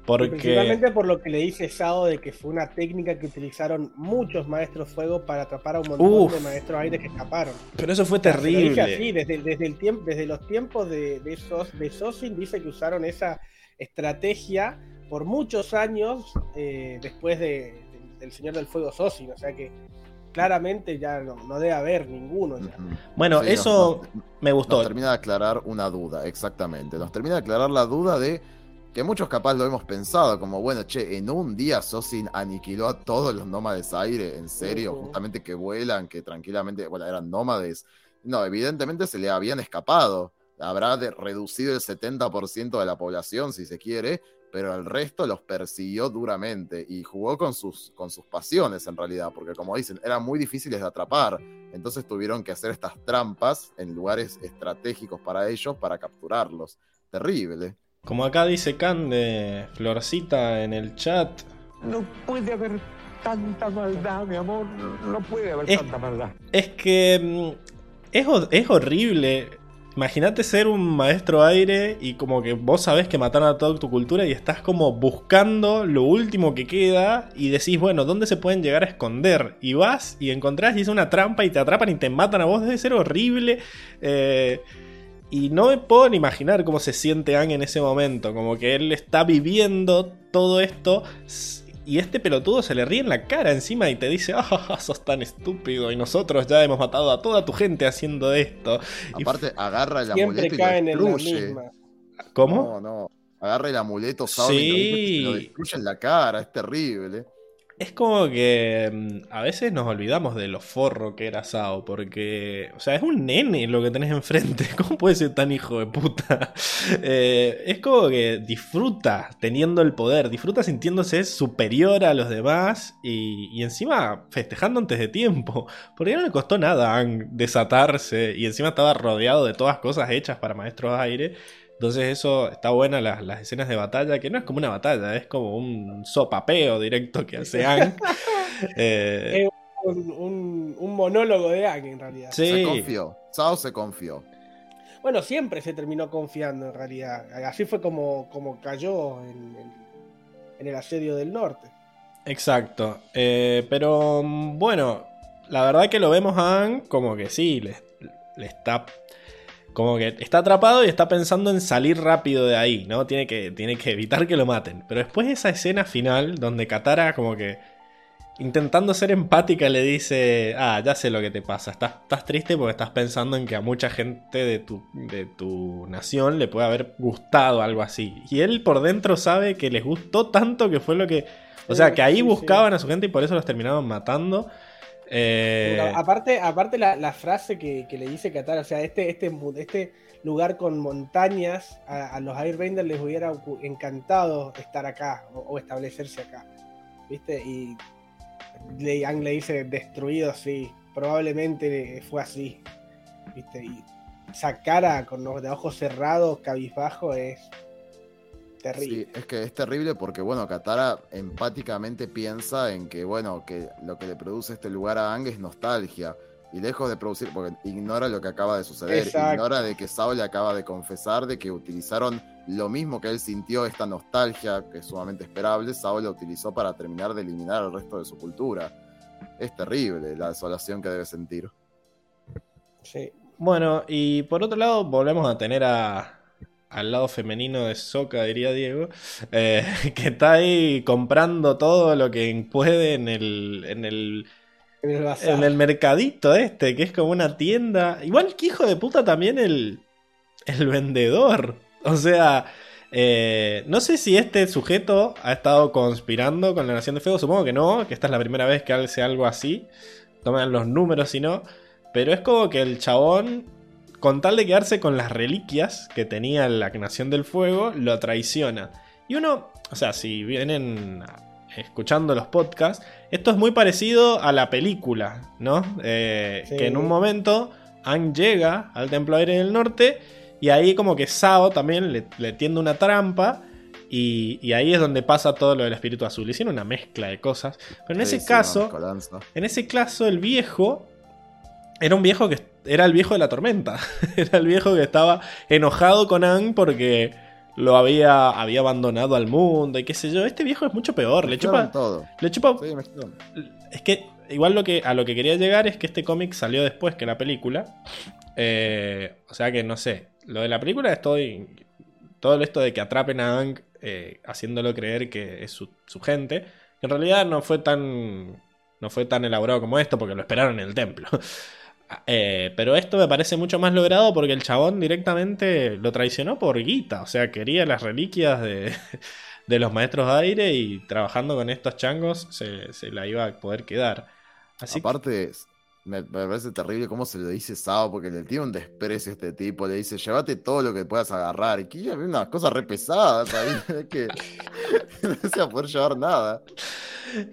Porque... Principalmente por lo que le dice Sao de que fue una técnica que utilizaron muchos maestros fuego para atrapar a un montón Uf. de maestros aires que escaparon. Pero eso fue O sea, terrible. así, desde, desde, el tiempo, desde los tiempos de, de, Sos- de Sosin dice que usaron esa estrategia por muchos años eh, después de- de- del Señor del Fuego Sosin. O sea que claramente ya no, no debe haber ninguno. ya. Bueno, Sí, eso nos- nos- me Nos gustó. termina de aclarar una duda, exactamente. Nos termina de aclarar la duda de que muchos capaz lo hemos pensado, como bueno, che, en un día Sosin aniquiló a todos los nómades aire, en serio, justamente que vuelan, que tranquilamente, bueno, eran nómades. No, evidentemente se le habían escapado. Habrá de- reducido el 70% de la población, si se quiere, pero el resto los persiguió duramente y jugó con sus, con sus pasiones en realidad, porque como dicen, eran muy difíciles de atrapar. Entonces tuvieron que hacer estas trampas en lugares estratégicos para ellos para capturarlos. Terrible. Como acá dice Can de Florcita en el chat. No puede haber tanta maldad, mi amor. No puede haber Es- tanta maldad. Es que mm, es, es horrible. Imagínate ser un maestro aire y como que vos sabés que mataron a toda tu cultura y estás como buscando lo último que queda y decís, bueno, ¿dónde se pueden llegar a esconder? Y vas y encontrás y es una trampa y te atrapan y te matan a vos. Debe ser horrible. Eh, y no me puedo ni imaginar cómo se siente Ang en ese momento. Como que él está viviendo todo esto. Y este pelotudo se le ríe en la cara encima y te dice, ah, sos tan estúpido. Y nosotros ya hemos matado a toda tu gente haciendo esto. Y Aparte, agarra el Siempre amuleto y caen lo en la misma. ¿Cómo? No, no. Agarra el amuleto y lo, Sí. lo destruye en la cara. Es terrible. Es como que mm, a veces nos olvidamos de lo forro que era Sao, porque, o sea, es un nene lo que tenés enfrente. ¿Cómo puede ser tan hijo de puta? Eh, es como que disfruta teniendo el poder, disfruta sintiéndose superior a los demás y, y encima festejando antes de tiempo. Porque no le costó nada a Aang desatarse y encima estaba rodeado de todas cosas hechas para Maestros Aire. Entonces eso está buena las, las escenas de batalla, que no es como una batalla, es como un sopapeo directo que hace Aang. Eh, Un, un- un monólogo de Ang en realidad. Se confió. Sao se confió. Bueno, siempre se terminó confiando en realidad. Así fue como, como cayó en, en- en el asedio del norte. exacto. Eh, pero mm, bueno, la verdad que lo vemos a Aang como que sí, le, le está como que está atrapado y está pensando en salir rápido de ahí, ¿no? Tiene que, tiene que evitar que lo maten. Pero después esa escena final donde Katara como que intentando ser empática le dice, ah, ya sé lo que te pasa, estás, estás triste porque estás pensando en que a mucha gente de tu, de tu nación le puede haber gustado algo así. Y él por dentro sabe que les gustó tanto que fue lo que... O sea, que ahí buscaban a su gente y por eso los terminaban matando. Eh, Aparte, aparte la, frase que, le dice Katara, o sea, este, este, este lugar con montañas, a, a los Airbenders les hubiera encantado estar acá o, establecerse acá. ¿Viste? Y le, Aang le dice destruido, sí, probablemente fue así. ¿Viste? Y Sakara con los de ojos cerrados, cabizbajo, es terrible. Sí, es que es terrible porque, bueno, Katara empáticamente piensa en que, bueno, que lo que le produce este lugar a Aang es nostalgia. Y lejos de producir, porque ignora lo que acaba de suceder, Exacto. ignora de que Sao le acaba de confesar de que utilizaron lo mismo que él sintió, esta nostalgia, que es sumamente esperable, Sao la utilizó para terminar de eliminar el resto de su cultura. Es terrible la desolación que debe sentir. Sí. Bueno, y por otro lado, volvemos a tener a, al lado femenino de Soka, diría Diego, eh, que está ahí comprando todo lo que puede en el, en el, En el bazar. en el mercadito este, que es como una tienda. Igual que hijo de puta también el, el vendedor. O sea, eh, no sé si este sujeto ha estado conspirando con la Nación de Fuego. Supongo que no, que esta es la primera vez que hace algo así. Toman los números si no. Pero es como que el chabón, con tal de quedarse con las reliquias que tenía la Nación del Fuego, lo traiciona. Y uno, o sea, si vienen escuchando los podcasts, esto es muy parecido a la película, ¿no? Eh, Sí. Que en un momento Aang llega al Templo Aire del Norte y ahí como que Sao también le, le tiende una trampa y, y ahí es donde pasa todo lo del espíritu azul. Hicieron una mezcla de cosas. Pero en Sí, ese sí, caso, en ese caso, el viejo era un viejo que era el viejo de la tormenta. era el viejo que estaba enojado con Aang porque lo había, había abandonado al mundo y qué sé yo. Este viejo es mucho peor. Le chupa. todo. Le chupa. Sí. Es que igual lo que, a lo que quería llegar es que este cómic salió después que la película. Eh, o sea que no sé. Lo de la película es todo, esto de que atrapen a Aang eh, haciéndolo creer que es su, su gente. En realidad no fue tan. No fue tan elaborado como esto porque lo esperaron en el templo. Eh, pero esto me parece mucho más logrado porque el chabón directamente lo traicionó por guita. O sea, quería las reliquias de, de los maestros de aire y trabajando con estos changos se, se la iba a poder quedar. Así que- Aparte, me, me parece terrible cómo se lo dice Sao, porque le tiene un desprecio a este tipo. Le dice, llévate todo lo que puedas agarrar. Y que ya había unas cosas re pesadas ahí. que no se va a poder llevar nada.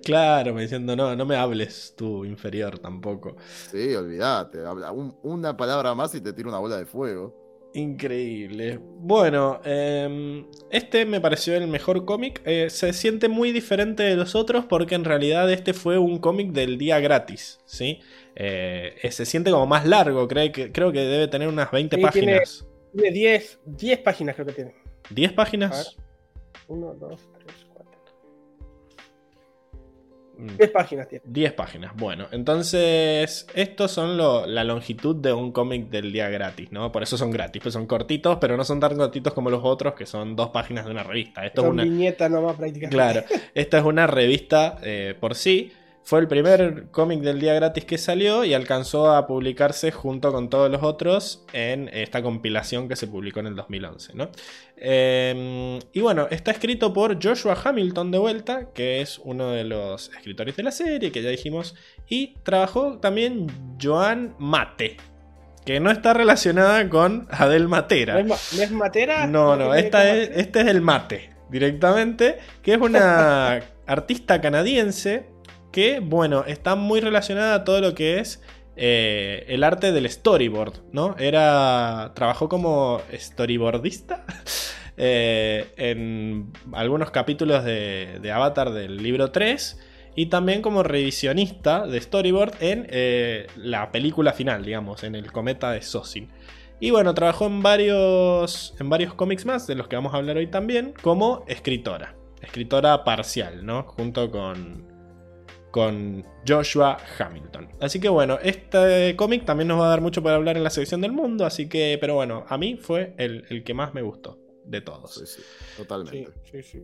claro, me diciendo, no, no me hables tú inferior tampoco. Sí, olvídate. habla un- una palabra más y te tira una bola de fuego. Increíble. Bueno, em, este me pareció el mejor cómic. Eh, se siente muy diferente de los otros porque en realidad este fue un cómic del día gratis, ¿sí? Eh, se siente como más largo, creo que, creo que debe tener unas 20 Sí, tiene- páginas. Tiene 10, 10 páginas creo que tiene. ¿10 A páginas? 1, 2, 3, 4. Mm. 10 páginas tiene. 10 páginas. Bueno, entonces estos son lo- la longitud de un cómic del día gratis, ¿no? Por eso son gratis, pues son cortitos, pero no son tan cortitos como los otros que son dos páginas de una revista. Esto es Son una, viñetas nomás prácticamente. Claro, esta es una revista eh, por sí. Fue el primer cómic del día gratis que salió y alcanzó a publicarse junto con todos los otros en esta compilación que se publicó en el 2011. ¿no? Eh, y bueno, está escrito por Joshua Hamilton de vuelta, que es uno de los escritores de la serie, que ya dijimos, y trabajó también Joan Mate, que no está relacionada con Adel Matera. ¿No es, ma- no es matera? No, no, esta es, este es el mate, directamente, que es una artista canadiense que, bueno, está muy relacionada a todo lo que es eh, el arte del storyboard, ¿no? Era, trabajó como storyboardista eh, en algunos capítulos de, Avatar del libro 3 y también como revisionista de storyboard en eh, la película final, digamos, en el cometa de Sosin. Y bueno, trabajó en varios, en varios cómics más, de los que vamos a hablar hoy también, como escritora. Escritora parcial, ¿no? Junto con, con Joshua Hamilton. Así que bueno, este cómic también nos va a dar mucho para hablar en la sección del mundo, así que, pero bueno, a mí fue el, el que más me gustó de todos. Sí, sí, totalmente. Sí, sí, sí.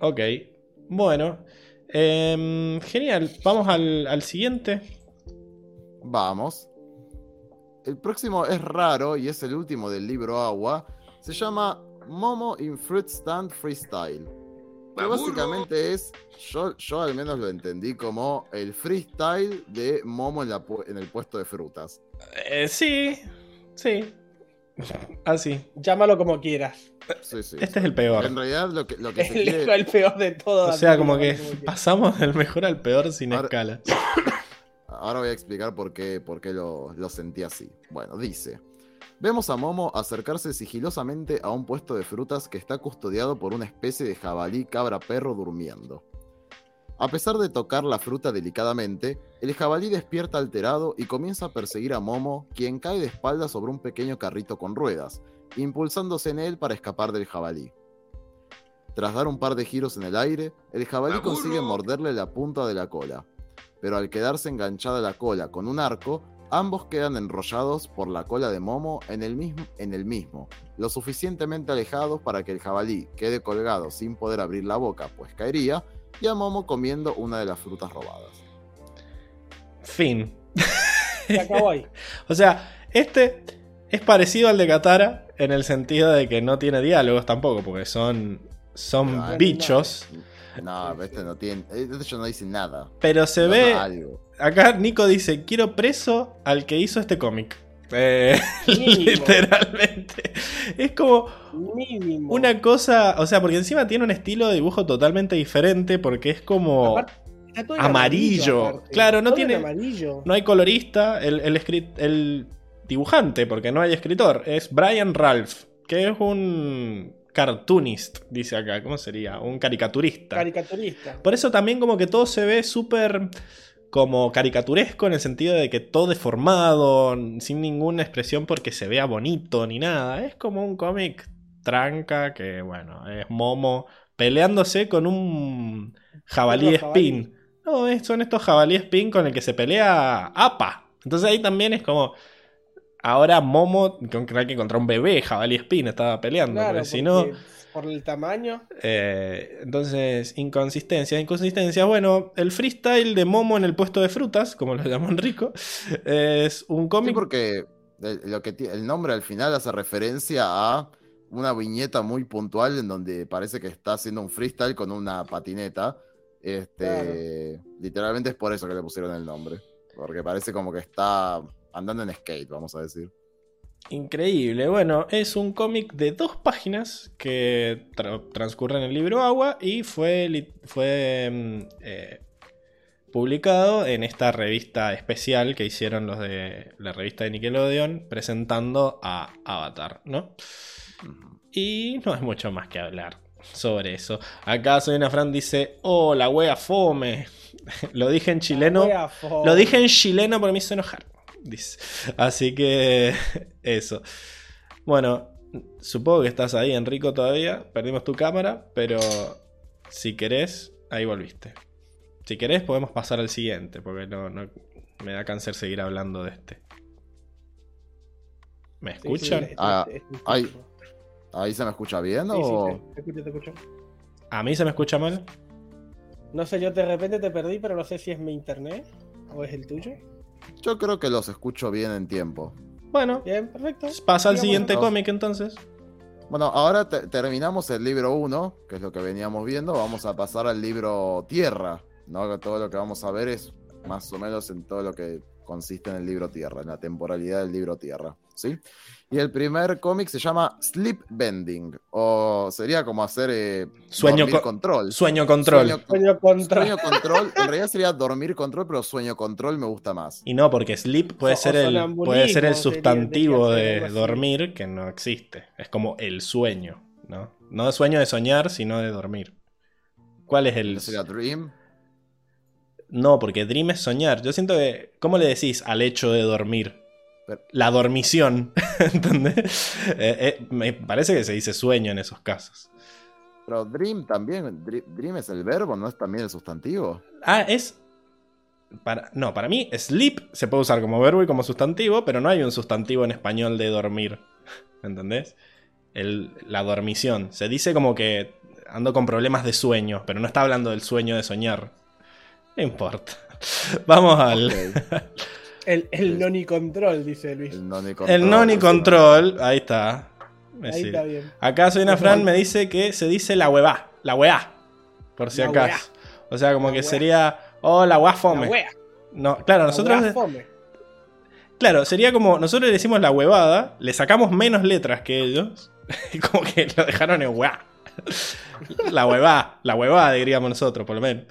Ok, bueno, em, genial, vamos al, al siguiente. Vamos. El próximo es raro y es el último del libro Agua. Se llama Momo in Fruit Stand Freestyle. Que básicamente es, yo, yo al menos lo entendí como el freestyle de Momo en, la pu- en el puesto de frutas. Eh, sí, sí, así. Llámalo como quieras. Sí, sí. Este es el peor. En realidad lo que, lo que se El, quiere... el peor de todo. O sea, como que pasamos del mejor al peor sin Ahora- escala. Ahora voy a explicar por qué, por qué lo, lo sentí así. Bueno, dice. Vemos a Momo acercarse sigilosamente a un puesto de frutas que está custodiado por una especie de jabalí cabra perro durmiendo. A pesar de tocar la fruta delicadamente, el jabalí despierta alterado y comienza a perseguir a Momo, quien cae de espaldas sobre un pequeño carrito con ruedas, impulsándose en él para escapar del jabalí. Tras dar un par de giros en el aire, el jabalí consigue morderle la punta de la cola pero al quedarse enganchada la cola con un arco, ambos quedan enrollados por la cola de Momo en el mismo, en el mismo, lo suficientemente alejados para que el jabalí quede colgado sin poder abrir la boca, pues caería, y a Momo comiendo una de las frutas robadas. Fin. Se acabó ahí. O sea, este es parecido al de Katara en el sentido de que no tiene diálogos tampoco, porque son, son bichos. No, este no tiene, este yo no dice nada. Pero se No, ve. no, algo. Acá Nico dice: Quiero preso al que hizo este cómic. Eh, Mínimo. literalmente. Es como Mínimo. una cosa. O sea, porque encima tiene un estilo de dibujo totalmente diferente. Porque es como. Aparte, está todo en amarillo. aparte. Claro, no Todo tiene- amarillo. No hay colorista, el, el, escrit- el dibujante, porque no hay escritor, es Brian Ralph, que es un cartoonist, dice acá, ¿cómo sería? Un caricaturista. Caricaturista. Por eso también como que todo se ve súper como caricaturesco en el sentido de que todo deformado, sin ninguna expresión porque se vea bonito ni nada. Es como un cómic tranca que, bueno, es Momo peleándose con un jabalí spin. No, son estos jabalí spin con el que se pelea APA. Entonces ahí también es como... Ahora Momo, con creo que contra un bebé jabalí spin estaba peleando. Claro, porque si no... porque por el tamaño. Eh, entonces, inconsistencias, inconsistencias. Bueno, el freestyle de Momo en el puesto de frutas, como lo llamó Enrico, es un Sí, cómic. porque el, lo que el nombre al final hace referencia a una viñeta muy puntual en donde parece que está haciendo un freestyle con una patineta. Este, Literalmente es por eso que le pusieron el nombre. Porque parece como que está andando en skate, vamos a decir. Increíble. Bueno, es un cómic de dos páginas que tra- transcurre en el libro Agua y fue, fue mm, eh, publicado en esta revista especial que hicieron los de la revista de Nickelodeon presentando a Avatar, ¿no? Y no hay mucho más que hablar sobre eso. Acá Soy una Fran dice, oh, la wea fome. Lo dije en chileno. Lo dije en chileno porque me hizo enojar. Dice. Así que eso. Bueno, supongo que estás ahí, Enrico, todavía. Perdimos tu cámara, pero si querés, ahí volviste. Si querés, podemos pasar al siguiente, porque no, no- me da cáncer seguir hablando de este. ¿Me Sí, sí, escuchan? es- es- Ah, ay. ¿Ahí se me escucha bien Sí, sí, o...? te- te escucho, te escucho. ¿A mí se me escucha mal? No sé, yo de repente te perdí, pero no sé si es mi internet o es el tuyo. Yo creo que los escucho bien en tiempo. Bueno, Bien, perfecto. pasa al siguiente entonces. cómic entonces. Bueno, ahora te- terminamos el libro 1, que es lo que veníamos viendo. Vamos a pasar al libro Tierra, ¿no? Que Todo lo que vamos a ver es más o menos en todo lo que consiste en el libro Tierra, en la temporalidad del libro Tierra, ¿sí? Y el primer cómic se llama Sleep Bending, o sería como hacer eh, Sueño dormir co- control. Sueño control. Sueño, Sueño contra. sueño control, en realidad sería dormir control, pero sueño control me gusta más. Y no, porque sleep puede O- ser o el, puede ser el sustantivo de dormir que no existe. Es como el sueño, ¿no? No sueño de soñar, sino de dormir. ¿Cuál es el...? ¿No sería Dream? No, porque dream es soñar. Yo siento que... ¿Cómo le decís al hecho de dormir? La dormición. ¿Entendés? Eh, eh, me parece que se dice sueño en esos casos. Pero Dream también, Dre- Dream es el verbo, ¿no es también el sustantivo? Ah, es... para, no, para mí, sleep se puede usar como verbo y como sustantivo, pero no hay un sustantivo en español de dormir. ¿Entendés? El- la dormición. Se dice como que ando con problemas de sueño, pero no está hablando del sueño de soñar. No importa. Vamos al. El, el noni control, dice Luis. El noni control. El noni control. Ahí está. Me Ahí está bien. Acá soy una Muy Fran me dice que se dice la huevá. La hueá. Por si La acaso. O sea, como La que sería. Oh, la hueá La fome. wea. No, claro, la nosotros. fome. Claro, sería como. Nosotros le decimos la huevada, le sacamos menos letras que ellos. Y como que lo dejaron en hueá. La huevá. La huevada, diríamos nosotros, por lo menos.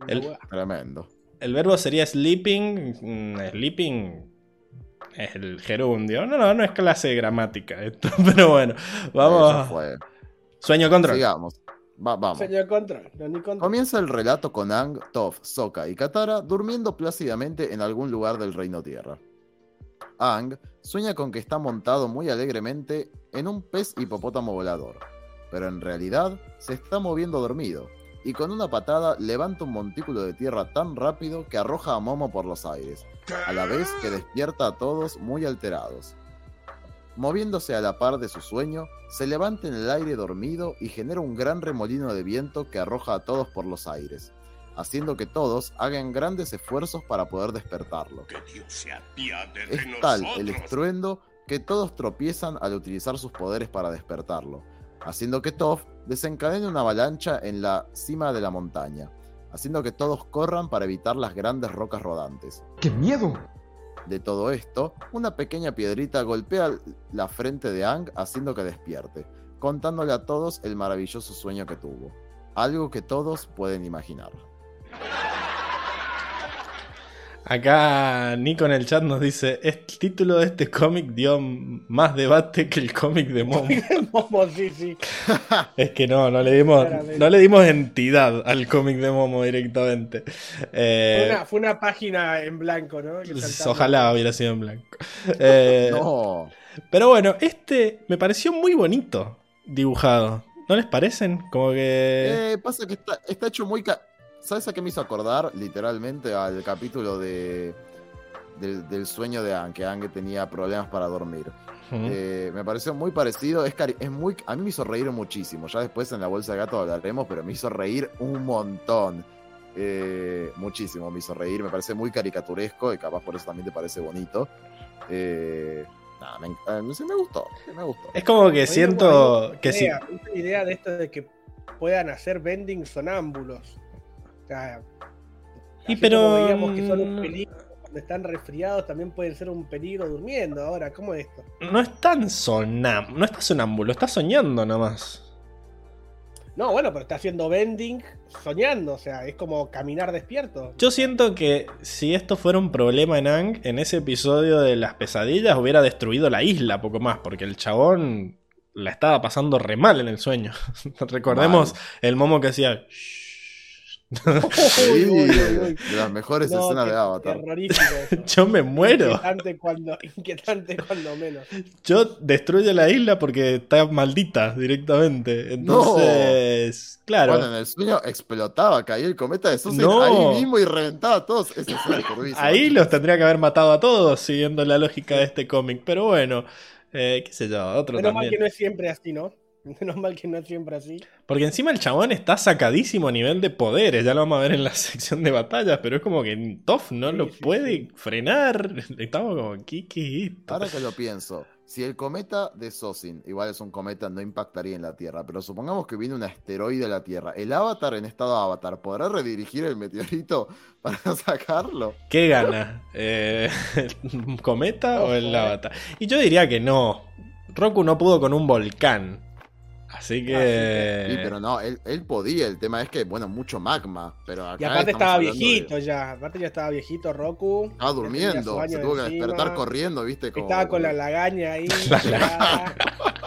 La El-. Tremendo. El verbo sería sleeping. mm, Sleeping es el gerundio. No, no, no es clase de gramática esto. Pero bueno, vamos. fue. Sueño control. Sigamos. Va- vamos. Señor control. Noni control. Comienza el relato con Ang, Toph, Sokka y Katara durmiendo plácidamente en algún lugar del Reino Tierra. Ang sueña con que está montado muy alegremente en un pez hipopótamo volador, pero en realidad se está moviendo dormido, y con una patada levanta un montículo de tierra tan rápido que arroja a Momo por los aires, a la vez que despierta a todos muy alterados. Moviéndose a la par de su sueño, se levanta en el aire dormido y genera un gran remolino de viento que arroja a todos por los aires, haciendo que todos hagan grandes esfuerzos para poder despertarlo. Que Dios se Es tal el estruendo que todos tropiezan al utilizar sus poderes para despertarlo, haciendo que Toph desencadene una avalancha en la cima de la montaña, haciendo que todos corran para evitar las grandes rocas rodantes. ¡Qué miedo! De todo esto, una pequeña piedrita golpea la frente de Ang haciendo que despierte, contándole a todos el maravilloso sueño que tuvo. Algo que todos pueden imaginar. Acá Nico en el chat nos dice: El título de este cómic dio más debate que el cómic de Momo. Momo, sí, sí. Es que no, no le dimos, Claramente. no le dimos entidad al cómic de Momo directamente. Eh, Fue una, fue una página en blanco, ¿no? Que saltaba. ojalá hubiera sido en blanco. Eh, No, Pero bueno, este me pareció muy bonito dibujado. ¿No les parecen? Como que. Eh, pasa que está, está hecho muy... ca- ¿Sabes a qué me hizo acordar? Literalmente al capítulo de del, del sueño de Ang, que Ang tenía problemas para dormir. Eh, me pareció muy parecido, es, cari- es muy... A mí me hizo reír muchísimo, ya después en la bolsa de gato hablaremos, pero me hizo reír un montón. Eh, muchísimo me hizo reír, me parece muy caricaturesco y capaz por eso también te parece bonito. Eh, nada, me, eh, sé, me gustó, me gustó. es como que siento gusta que idea, una idea de esto de que puedan hacer vending sonámbulos. Sea, Y pero, veíamos que son un mm, peligro cuando están resfriados, también pueden ser un peligro durmiendo. Ahora, ¿cómo es esto? No es tan sonam, no está sonámbulo, está soñando nomás. No, bueno, pero está haciendo vending soñando. O sea, es como caminar despierto. Yo siento que si esto fuera un problema en Ang, en ese episodio de las pesadillas hubiera destruido la isla poco más, porque el chabón la estaba pasando re mal en el sueño. Recordemos el momo que hacía. Sí, de las mejores No, escenas de Avatar. terrorífico eso. Yo me muero. Inquietante cuando, inquietante cuando menos. Yo destruyo la isla porque está maldita directamente. Entonces, claro. Bueno, en el sueño explotaba, caía el cometa de Susan No. ahí mismo y reventaba a todos. Esa escena. Ahí los tendría que haber matado a todos siguiendo la lógica de este cómic. Pero bueno, eh, qué sé yo, otro mal también. que no es siempre así, ¿no? Menos mal que no es siempre así. Porque encima el chabón está sacadísimo a nivel de poderes, ya lo vamos a ver en la sección de batallas, pero es como que Toff no Sí, lo sí, puede sí. frenar. Estamos como, ¿qué, qué es esto? Ahora que lo pienso, si el cometa de Sosin, igual es un cometa, no impactaría en la Tierra, pero supongamos que viene un asteroide a la Tierra, ¿el avatar en estado avatar podrá redirigir el meteorito para sacarlo? ¿Qué gana? Eh, ¿El cometa o el eh. avatar? Y yo diría que no. Roku no pudo con un volcán. Así que... Sí, pero no, él, él podía, el tema es que, bueno, mucho magma, pero acá Y aparte estaba de- viejito ya. Aparte ya estaba viejito Roku. Estaba durmiendo, se tuvo que encima, despertar corriendo, ¿viste? Como, Estaba con la lagaña ahí. La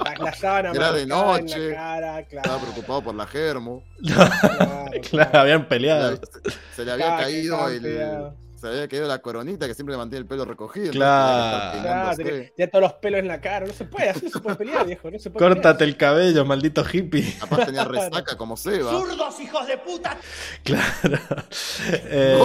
la, la sábana Era de en noche, la cara, claro, Estaba preocupado por la germo. claro, Claro, habían peleado. le- se le había Estaba- caído el. Se había caído la coronita que siempre le mantiene el pelo recogido. Claro. estar Claro, ya todos los pelos en la cara. No se puede, así no se puede pelear, viejo. No se puede Córtate el cabello, maldito hippie. Capaz tenía resaca como Seba. ¡Zurdos, hijos de puta! Claro. Eh,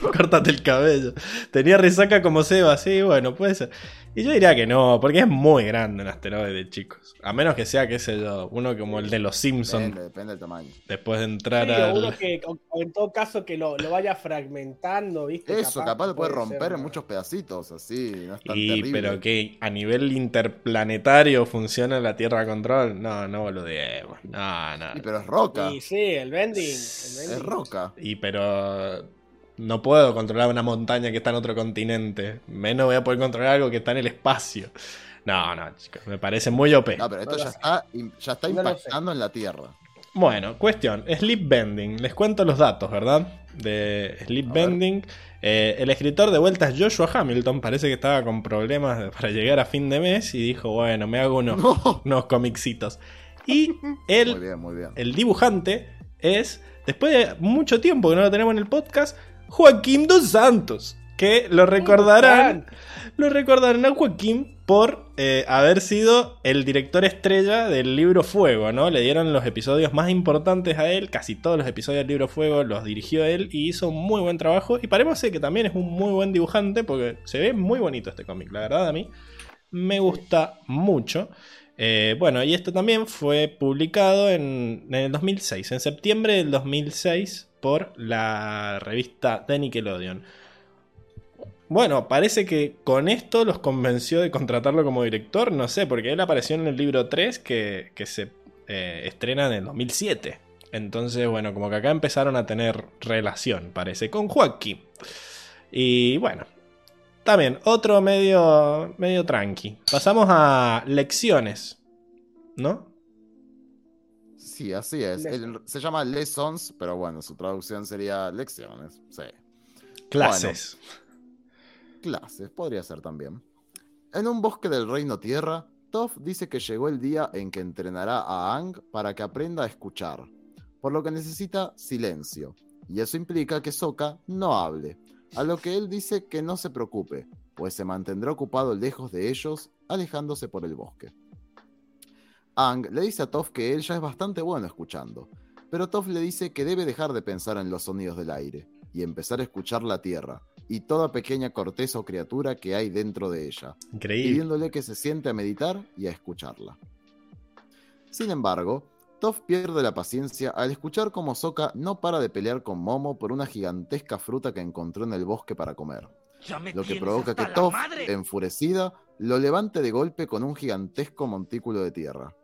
Córtate el cabello. Tenía resaca como Seba, sí, bueno, puede ser. Y yo diría que no, porque es muy grande un asteroide, chicos. A menos que sea, qué sé yo, uno como el de los Simpsons, Depende, depende del tamaño. después de entrar Sí, o al... uno que, o, o en todo caso, que lo, lo vaya fragmentando, ¿viste? Eso, capaz lo puede puede romper ser, en ¿no? muchos pedacitos, así, no es tan Y, terrible. pero que a nivel interplanetario funciona la Tierra Control, no, no boludeemos. No, no. Sí, pero es roca. Sí, sí, el bending. el Es roca. Y pero no puedo controlar una montaña que está en otro continente. Menos voy a poder controlar algo que está en el espacio. No, no, chicos, me parece muy OP. No, pero esto No ya está, ya está No impactando en la Tierra. Bueno, cuestión, Sleep Bending. Les cuento los datos, ¿verdad? De Sleep A. Bending. Eh, el escritor de vuelta es Joshua Hamilton. Parece que estaba con problemas para llegar a fin de mes y dijo, bueno, me hago unos, No. unos comicitos. Y él Muy bien, muy bien. el dibujante es, después de mucho tiempo que no lo tenemos en el podcast, Joaquín dos Santos. Que lo recordarán, lo recordarán a Joaquín por eh, haber sido el director estrella del libro Fuego, ¿no? Le dieron los episodios más importantes a él, casi todos los episodios del libro Fuego los dirigió él y hizo un muy buen trabajo. Y parece que también es un muy buen dibujante porque se ve muy bonito este cómic, la verdad a mí me gusta mucho. Eh, bueno, y esto también fue publicado en, en el 2006, en septiembre del 2006, por la revista de Nickelodeon. Bueno, parece que con esto los convenció de contratarlo como director, no sé, porque él apareció en el libro 3 que, que se eh, estrena en el 2007. Entonces, bueno, como que acá empezaron a tener relación, parece, con Joaquín. Y bueno, también, otro medio, medio tranqui. Pasamos a lecciones, ¿no? Sí, así es. El- se llama Lessons, pero bueno, su traducción sería lecciones. Sí. Clases. Clases, podría ser también. En un bosque del Reino Tierra, Toph dice que llegó el día en que entrenará a Ang para que aprenda a escuchar, por lo que necesita silencio, y eso implica que Sokka no hable, a lo que él dice que no se preocupe, pues se mantendrá ocupado lejos de ellos, alejándose por el bosque. Ang le dice a Toph que él ya es bastante bueno escuchando, pero Toph le dice que debe dejar de pensar en los sonidos del aire y empezar a escuchar la tierra y toda pequeña corteza o criatura que hay dentro de ella, Increíble. pidiéndole que se siente a meditar y a escucharla. Sin embargo, Toph pierde la paciencia al escuchar cómo Sokka no para de pelear con Momo por una gigantesca fruta que encontró en el bosque para comer, lo que provoca que Toph, enfurecida, lo levante de golpe con un gigantesco montículo de tierra.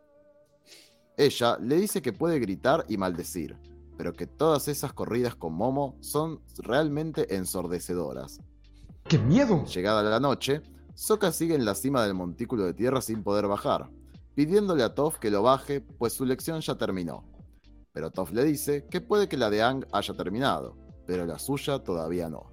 Ella le dice que puede gritar y maldecir, pero que todas esas corridas con Momo son realmente ensordecedoras. ¡Qué miedo! Llegada la noche, Sokka sigue en la cima del montículo de tierra sin poder bajar, pidiéndole a Toph que lo baje, pues su lección ya terminó. Pero Toph le dice que puede que la de Ang haya terminado, pero la suya todavía no.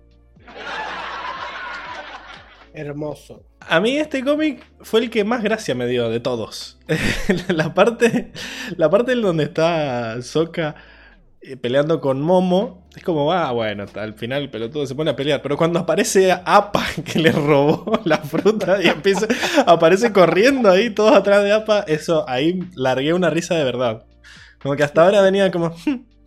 Hermoso. A mí este cómic fue el que más gracia me dio de todos. la parte la parte donde está Sokka eh, peleando con Momo es como, ah, bueno, al final el pelotudo se pone a pelear. Pero cuando aparece Appa que le robó la fruta y empieza, aparece corriendo ahí todos atrás de Appa, eso ahí largué una risa de verdad. Como que hasta ahora venía como...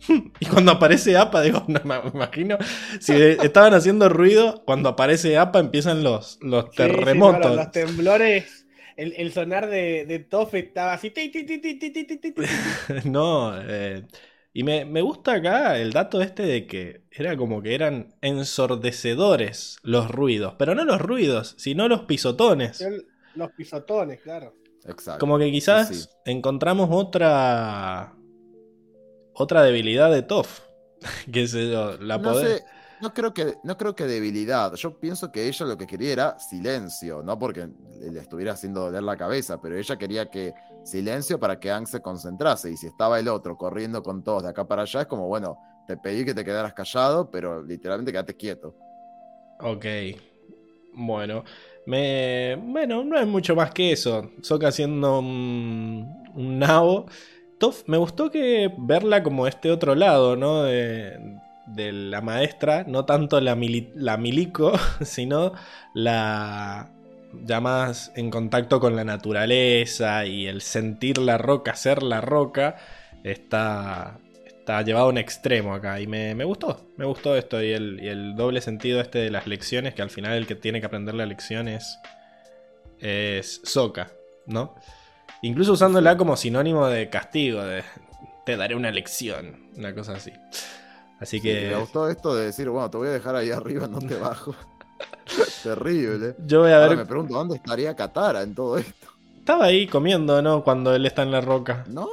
Y cuando aparece APA, digo, no, me imagino, si estaban haciendo ruido, cuando aparece APA empiezan los, los terremotos. Los temblores el, el, sonar de, de Toff estaba así. No, y me, me, gusta acá el dato este de que era como que eran ensordecedores los ruidos, pero no los ruidos, sino los pisotones. Los pisotones, claro. Exacto. Como que quizás encontramos otra otra debilidad de Toph. Qué sé yo, la no poder- sé, no creo que no creo que debilidad. Yo pienso que ella lo que quería era silencio, no porque le estuviera haciendo doler la cabeza, pero ella quería que silencio para que Ang se concentrase. Y si estaba el otro corriendo con todos de acá para allá, es como bueno, te pedí que te quedaras callado, pero literalmente quédate quieto. Ok. Bueno. Me... Bueno, no es mucho más que eso. Sokka haciendo un, un nabo. Me gustó que verla como este otro lado, ¿no? De, la maestra, no tanto la, mili- la milico, sino la ya más en contacto con la naturaleza y el sentir la roca, ser la roca, está, está llevado a un extremo acá. Y me, me gustó, me gustó esto y el, el doble sentido este de las lecciones, que al final el que tiene que aprender la lección es, es Sokka, ¿no? Incluso usándola como sinónimo de castigo, de te daré una lección, una cosa así. Así Sí, que me gustó esto de decir, bueno, te voy a dejar ahí arriba, no te bajo. Terrible. yo voy a Ahora ver. me pregunto, ¿dónde estaría Katara en todo esto? Estaba ahí comiendo, ¿no? Cuando él está en la roca. ¿No?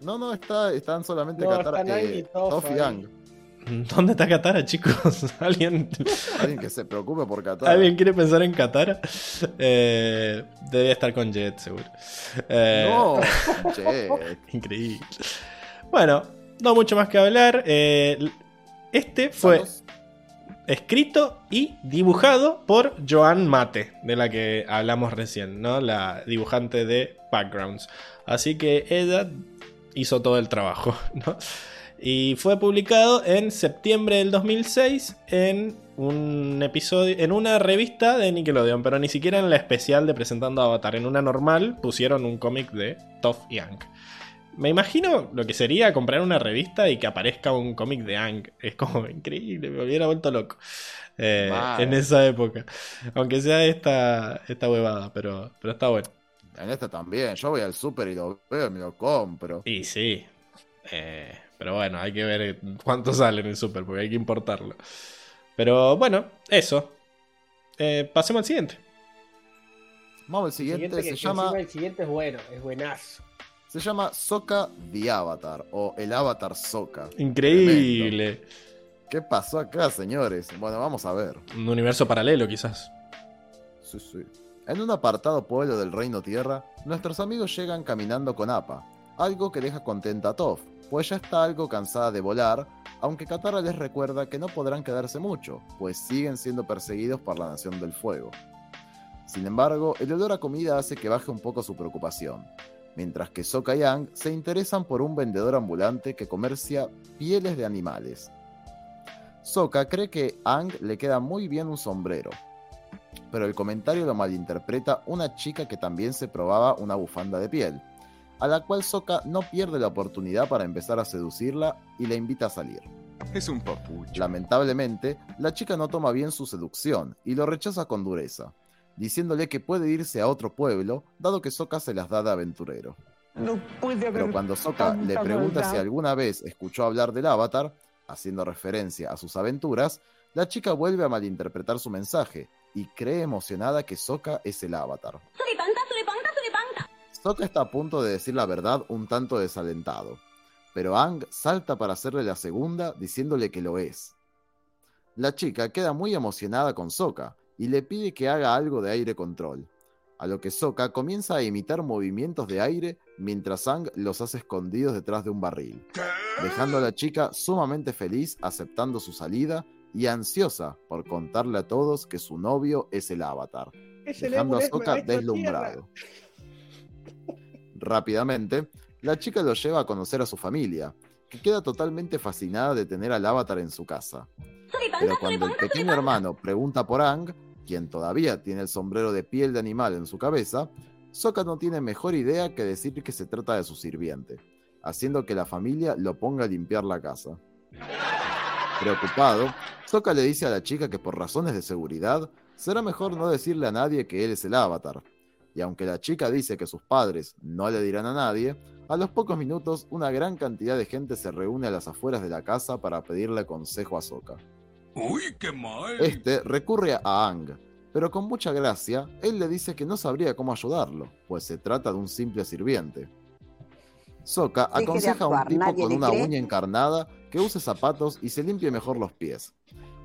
No, no, está, están solamente No, Katara, están eh, y ahí. ¿Dónde está Katara, chicos? ¿Alguien, Alguien que se preocupe por Katara. ¿Alguien quiere pensar en Katara? Eh, debe estar con Jet, seguro. Eh, No, che. Increíble. Bueno, no mucho más que hablar. Eh, este fue escrito y dibujado por Joan Mate, de la que hablamos recién, ¿no? La dibujante de Backgrounds. Así que ella hizo todo el trabajo, ¿no? Y fue publicado en septiembre del 2006 en un episodio, en una revista de Nickelodeon, pero ni siquiera en la especial de presentando Avatar. En una normal pusieron un cómic de Toph y Aang. Me imagino lo que sería comprar una revista y que aparezca un cómic de Aang. Es como increíble, me hubiera vuelto loco. eh, en esa época. Aunque sea esta, esta huevada, pero, pero está bueno. En este también. Yo voy al súper y lo veo y me lo compro. Y sí. eh, pero bueno, hay que ver cuánto sale en el super, porque hay que importarlo. Pero bueno, eso. Eh, pasemos al siguiente. Vamos al El siguiente, siguiente, que- se llama, el siguiente es bueno, es buenazo. se llama Sokka the Avatar o el Avatar Sokka. Increíble. ¿Qué pasó acá, señores? Bueno, vamos a ver. Un universo paralelo, quizás. Sí, sí. En un apartado pueblo del Reino Tierra, nuestros amigos llegan caminando con Appa, algo que deja contenta a Toph, pues ya está algo cansada de volar, aunque Katara les recuerda que no podrán quedarse mucho, pues siguen siendo perseguidos por la Nación del Fuego. Sin embargo, el olor a comida hace que baje un poco su preocupación, mientras que Sokka y Aang se interesan por un vendedor ambulante que comercia pieles de animales. Sokka cree que a Aang le queda muy bien un sombrero, pero el comentario lo malinterpreta una chica que también se probaba una bufanda de piel, a la cual Sokka no pierde la oportunidad para empezar a seducirla y la invita a salir. Es un papucho. Lamentablemente, la chica no toma bien su seducción y lo rechaza con dureza, diciéndole que puede irse a otro pueblo, dado que Sokka se las da de aventurero. No puede haber Pero cuando Sokka le pregunta si alguna vez escuchó hablar del avatar, haciendo referencia a sus aventuras, la chica vuelve a malinterpretar su mensaje y cree emocionada que Sokka es el avatar. Sokka está a punto de decir la verdad un tanto desalentado, pero Aang salta para hacerle la segunda diciéndole que lo es. La chica queda muy emocionada con Sokka y le pide que haga algo de aire control, a lo que Sokka comienza a imitar movimientos de aire mientras Aang los hace escondidos detrás de un barril, dejando a la chica sumamente feliz aceptando su salida y ansiosa por contarle a todos que su novio es el avatar, Es el dejando a Sokka deslumbrado. Rápidamente, la chica lo lleva a conocer a su familia, que queda totalmente fascinada de tener al avatar en su casa. Pero cuando el pequeño hermano pregunta por Aang, quien todavía tiene el sombrero de piel de animal en su cabeza, Sokka no tiene mejor idea que decir que se trata de su sirviente, haciendo que la familia lo ponga a limpiar la casa. Preocupado, Sokka le dice a la chica que por razones de seguridad será mejor no decirle a nadie que él es el avatar. Y aunque la chica dice que sus padres no le dirán a nadie, a los pocos minutos una gran cantidad de gente se reúne a las afueras de la casa para pedirle consejo a Sokka. Uy, qué mal. Este recurre a Aang, pero con mucha gracia, él le dice que no sabría cómo ayudarlo, pues se trata de un simple sirviente. Sokka aconseja a un tipo con una cree. uña encarnada que use zapatos y se limpie mejor los pies.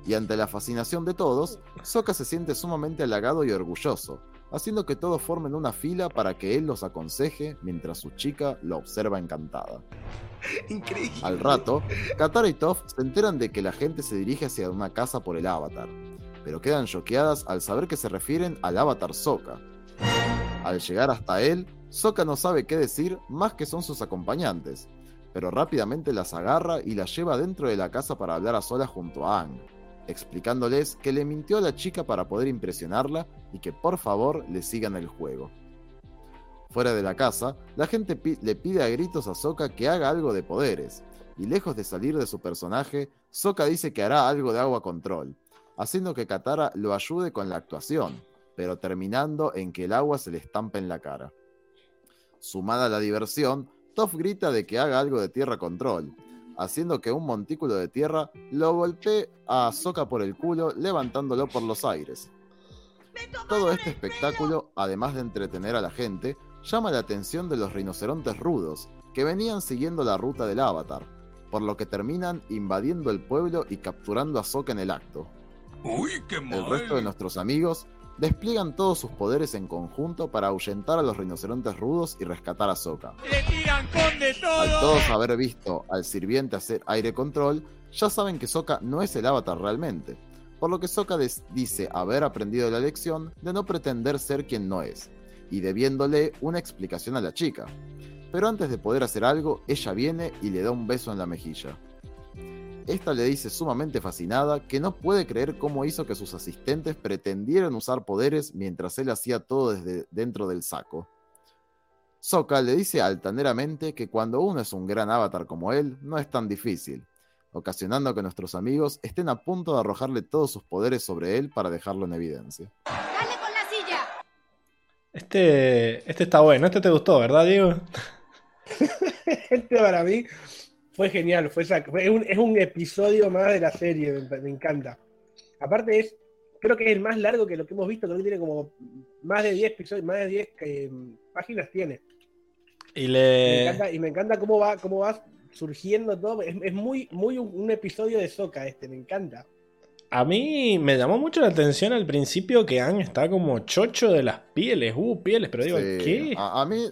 Y ante la fascinación de todos, Sokka se siente sumamente halagado y orgulloso, haciendo que todos formen una fila para que él los aconseje mientras su chica lo observa encantada. Increíble. Al rato, Katara y Toph se enteran de que la gente se dirige hacia una casa por el avatar, pero quedan choqueadas al saber que se refieren al avatar Sokka. Al llegar hasta él, Sokka no sabe qué decir más que son sus acompañantes, pero rápidamente las agarra y las lleva dentro de la casa para hablar a solas junto a Ang, explicándoles que le mintió a la chica para poder impresionarla y que por favor le sigan el juego. Fuera de la casa, la gente le pide a gritos a Sokka que haga algo de poderes, y lejos de salir de su personaje, Sokka dice que hará algo de agua control, haciendo que Katara lo ayude con la actuación, pero terminando en que el agua se le estampa en la cara. Sumada a la diversión, Toph grita de que haga algo de tierra control, haciendo que un montículo de tierra lo golpee a Sokka por el culo, levantándolo por los aires. Todo este espectáculo, además de entretener a la gente, llama la atención de los rinocerontes rudos, que venían siguiendo la ruta del Avatar, por lo que terminan invadiendo el pueblo y capturando a Sokka en el acto. Uy, qué El resto de nuestros amigos despliegan todos sus poderes en conjunto para ahuyentar a los rinocerontes rudos y rescatar a Sokka. Al todos haber visto al sirviente hacer aire control, ya saben que Sokka no es el avatar realmente, por lo que Sokka dice haber aprendido la lección de no pretender ser quien no es, y debiéndole una explicación a la chica. Pero antes de poder hacer algo, ella viene y le da un beso en la mejilla. Esta le dice sumamente fascinada que no puede creer cómo hizo que sus asistentes pretendieran usar poderes mientras él hacía todo desde dentro del saco. Sokka le dice altaneramente que cuando uno es un gran avatar como él, no es tan difícil, ocasionando que nuestros amigos estén a punto de arrojarle todos sus poderes sobre él para dejarlo en evidencia. ¡Dale con la silla! Este, este está bueno, este te gustó, ¿verdad, Diego? Este para mí fue genial. Fue, esa- fue un, es un episodio más de la serie, me, me encanta. Aparte es, creo que es el más largo que lo que hemos visto, creo que tiene como más de 10 episodios, más de 10 eh, páginas tiene. Y Me le. encanta, y me encanta cómo va, cómo va surgiendo todo. Es, es muy, muy un, un episodio de Soca este, me encanta. A mí me llamó mucho la atención al principio que Ang está como chocho de las pieles. Uh, pieles, pero digo, Sí, ¿qué? A, a mí,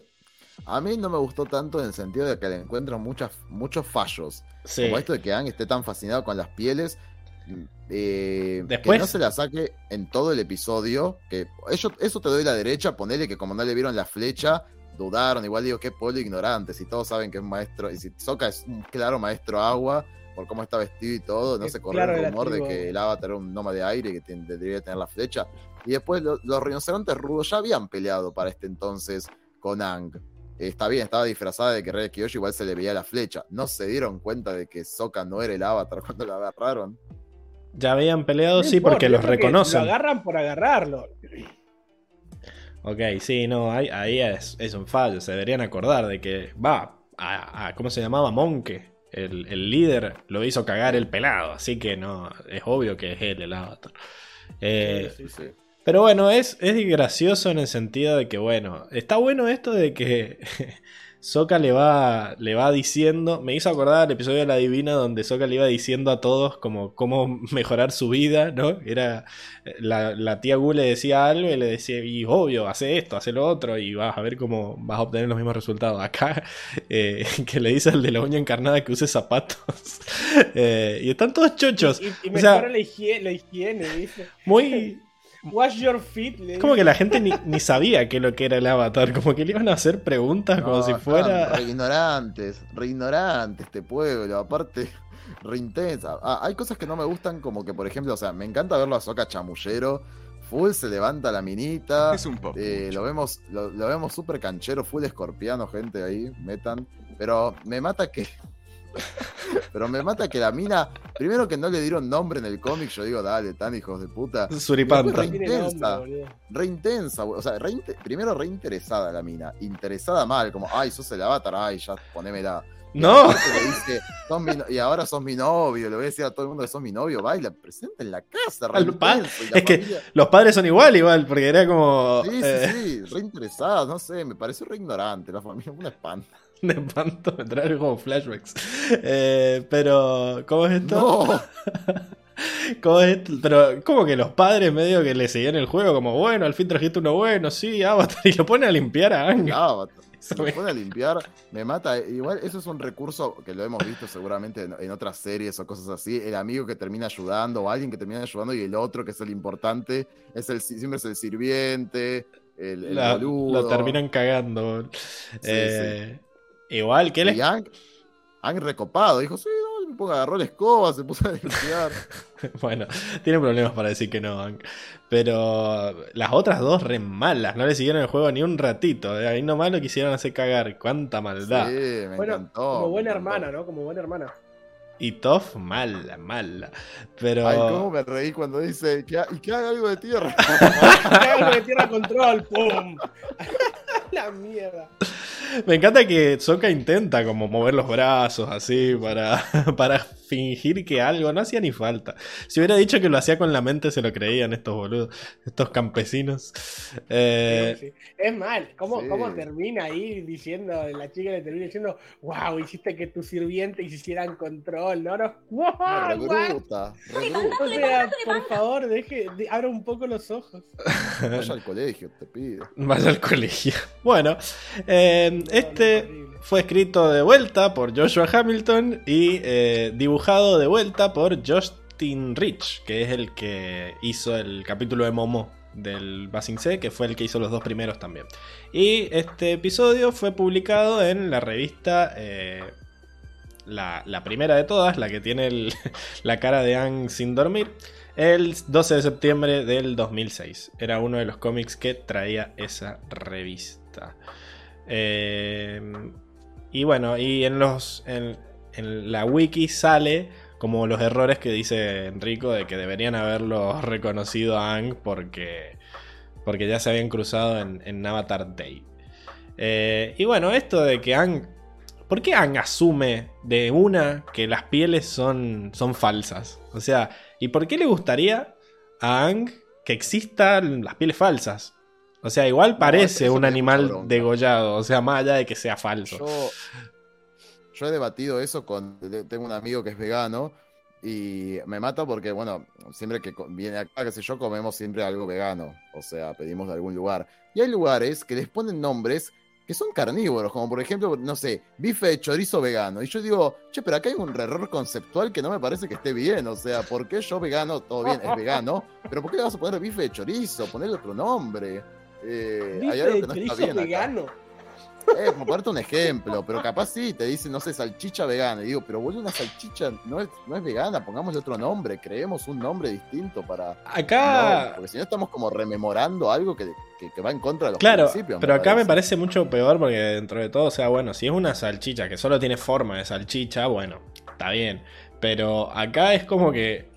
a mí no me gustó tanto en el sentido de que le encuentro muchas, muchos fallos. Sí. Como esto de que Aang esté tan fascinado con las pieles. eh, Después- Que no se la saque en todo el episodio. Que eso, eso te doy la derecha. Ponele que como no le vieron la flecha, dudaron. Igual digo que pueblo ignorante. Si todos saben que es maestro. Y si Sokka es un claro maestro agua. Por cómo está vestido y todo. No Es se claro de el rumor de que el avatar era un nómada de aire. Que ten- debería tener la flecha. Y después lo- los rinocerontes rudos ya habían peleado para este entonces con Ang. Está bien, estaba disfrazada de que Rey Kyoshi igual se le veía la flecha. No se dieron cuenta de que Sokka no era el avatar cuando lo agarraron. Ya habían peleado, sí, porque los reconocen. Lo agarran por agarrarlo. Ok, sí, no, ahí, ahí es, es un fallo. Se deberían acordar de que, va, a, a- ¿cómo se llamaba? Monke. El, el líder lo hizo cagar el pelado, así que no, es obvio que es él el avatar. Eh, Sí, sí, sí. Pero bueno, es, es gracioso en el sentido de que, bueno, está bueno esto de que Soka le va, le va diciendo, me hizo acordar el episodio de La Divina donde Soka le iba diciendo a todos como cómo mejorar su vida, ¿no? Era, la, la tía Gu le decía algo y le decía, y obvio, hace esto, hace lo otro y vas a ver cómo vas a obtener los mismos resultados. Acá, eh, que le dice al de la uña encarnada que use zapatos. Eh, y están todos chochos. Y, y O sea- mejora la higiene, la higiene, dice. Muy... Wash your feet. le Es como que la gente ni, ni sabía qué lo que era el avatar, como que le iban a hacer preguntas como si fuera... Re ignorantes, re ignorantes este pueblo. Aparte, re intensa. Ah, hay cosas que no me gustan, como que, por ejemplo, o sea, me encanta verlo a Sokka chamullero. Full se levanta la minita. Es un papucho. Eh, lo vemos lo, lo vemos súper canchero, full escorpiano, gente ahí, metan. Pero me mata que. pero me mata que la mina. Primero que no le dieron nombre en el cómic, yo digo, dale, tan hijos de puta. Suripanta. Re intensa. Re intensa, o sea, re primero re interesada la mina. Interesada mal, como, ay, sos el avatar, ay, ya ponémela. Y No. le dice, "Sos mi no- y ahora sos mi novio, le voy a decir a todo el mundo que sos mi novio, baila, presenta en la casa, re pa- la es que- Los padres son igual, igual, porque era como... Sí, sí, eh, sí, re interesada, no sé, me pareció re ignorante la familia, una espanto. De espanto me trae como flashbacks. Eh, pero, ¿cómo es esto? No, ¿Cómo es esto? Pero, como que los padres medio que le seguían el juego, como, bueno, al fin trajiste uno bueno, sí, Avatar, y lo pone a limpiar a Ang. Avatar. Se me pone a limpiar, me mata. Igual eso es un recurso que lo hemos visto seguramente en, en otras series o cosas así. El amigo que termina ayudando o alguien que termina ayudando y el otro que es el importante es el siempre es el sirviente, el, el La- boludo. lo terminan cagando. Eh, Igual que él Y Han recopado, dijo, sí, no, me pongo, agarró la escoba, se puso a limpiar. bueno, tiene problemas para decir que no, Hank. Pero las otras dos re malas, no le siguieron el juego ni un ratito. eh, Ahí nomás lo quisieron hacer cagar. Cuánta maldad. Sí, me Bueno, encantó. como buena encantó. hermana, ¿no? Como buena hermana. Y Toff, mala, mala. Pero. Ay, cómo me reí cuando dice, que ha- que haga algo de tierra. Algo de tierra control, ¡pum! La mierda. Me encanta que Soka intenta como mover los brazos así para, para fingir que algo no hacía ni falta. Si hubiera dicho que lo hacía con la mente, se lo creían estos boludos, estos campesinos. Eh, Sí. Es mal, ¿Cómo, Sí. ¿cómo termina ahí diciendo, la chica le termina diciendo, wow, hiciste que tus sirvientes hicieran control, ¿no? no wow, Re what?". bruta, re bruta. O sea, por favor, deje, de- abra un poco los ojos. Vaya al colegio, te pido. Vaya al colegio. Bueno, eh, No, no, este. Fue escrito de vuelta por Joshua Hamilton y eh, dibujado de vuelta por Justin Rich, que es el que hizo el capítulo de Momo del Basing C, que fue el que hizo los dos primeros también. Y este episodio fue publicado en la revista, eh, la, primera de todas, la que tiene la cara de Ang sin dormir, el 12 de septiembre del 2006. Era uno de los cómics que traía esa revista. Eh, y bueno, y en los. En, en la wiki sale como los errores que dice Enrico de que deberían haberlo reconocido a Ang porque. Porque ya se habían cruzado en, en Avatar Day. Eh, y bueno, esto de que Ang. ¿Por qué Ang asume de una que las pieles son, son falsas? O sea, ¿y por qué le gustaría a Ang que existan las pieles falsas? O sea, igual parece un animal degollado, o sea, más allá de que sea falso. Yo, yo he debatido eso con. Tengo un amigo que es vegano y me mata porque, bueno, siempre que viene acá, qué sé yo, comemos siempre algo vegano. O sea, pedimos de algún lugar. Y hay lugares que les ponen nombres que son carnívoros, como por ejemplo, no sé, bife de chorizo vegano. Y yo digo, che, pero acá hay un error conceptual que no me parece que esté bien. O sea, ¿por qué yo vegano, todo bien, es vegano? Pero ¿por qué le vas a poner bife de chorizo? Ponerle otro nombre. Eh, hay ¿Viste algo el que no está chorizo bien acá. vegano? Eh, por ponerte un ejemplo, pero capaz sí, te dicen, no sé, salchicha vegana. Y digo, pero boludo, una salchicha no es, no es vegana, pongámosle otro nombre, creemos un nombre distinto para. Acá. No, porque si no estamos como rememorando algo que, que- que va en contra de los Claro, principios. pero acá me parece mucho peor porque dentro de todo, o sea, bueno, si es una salchicha que solo tiene forma de salchicha, bueno, está bien. Pero acá es como que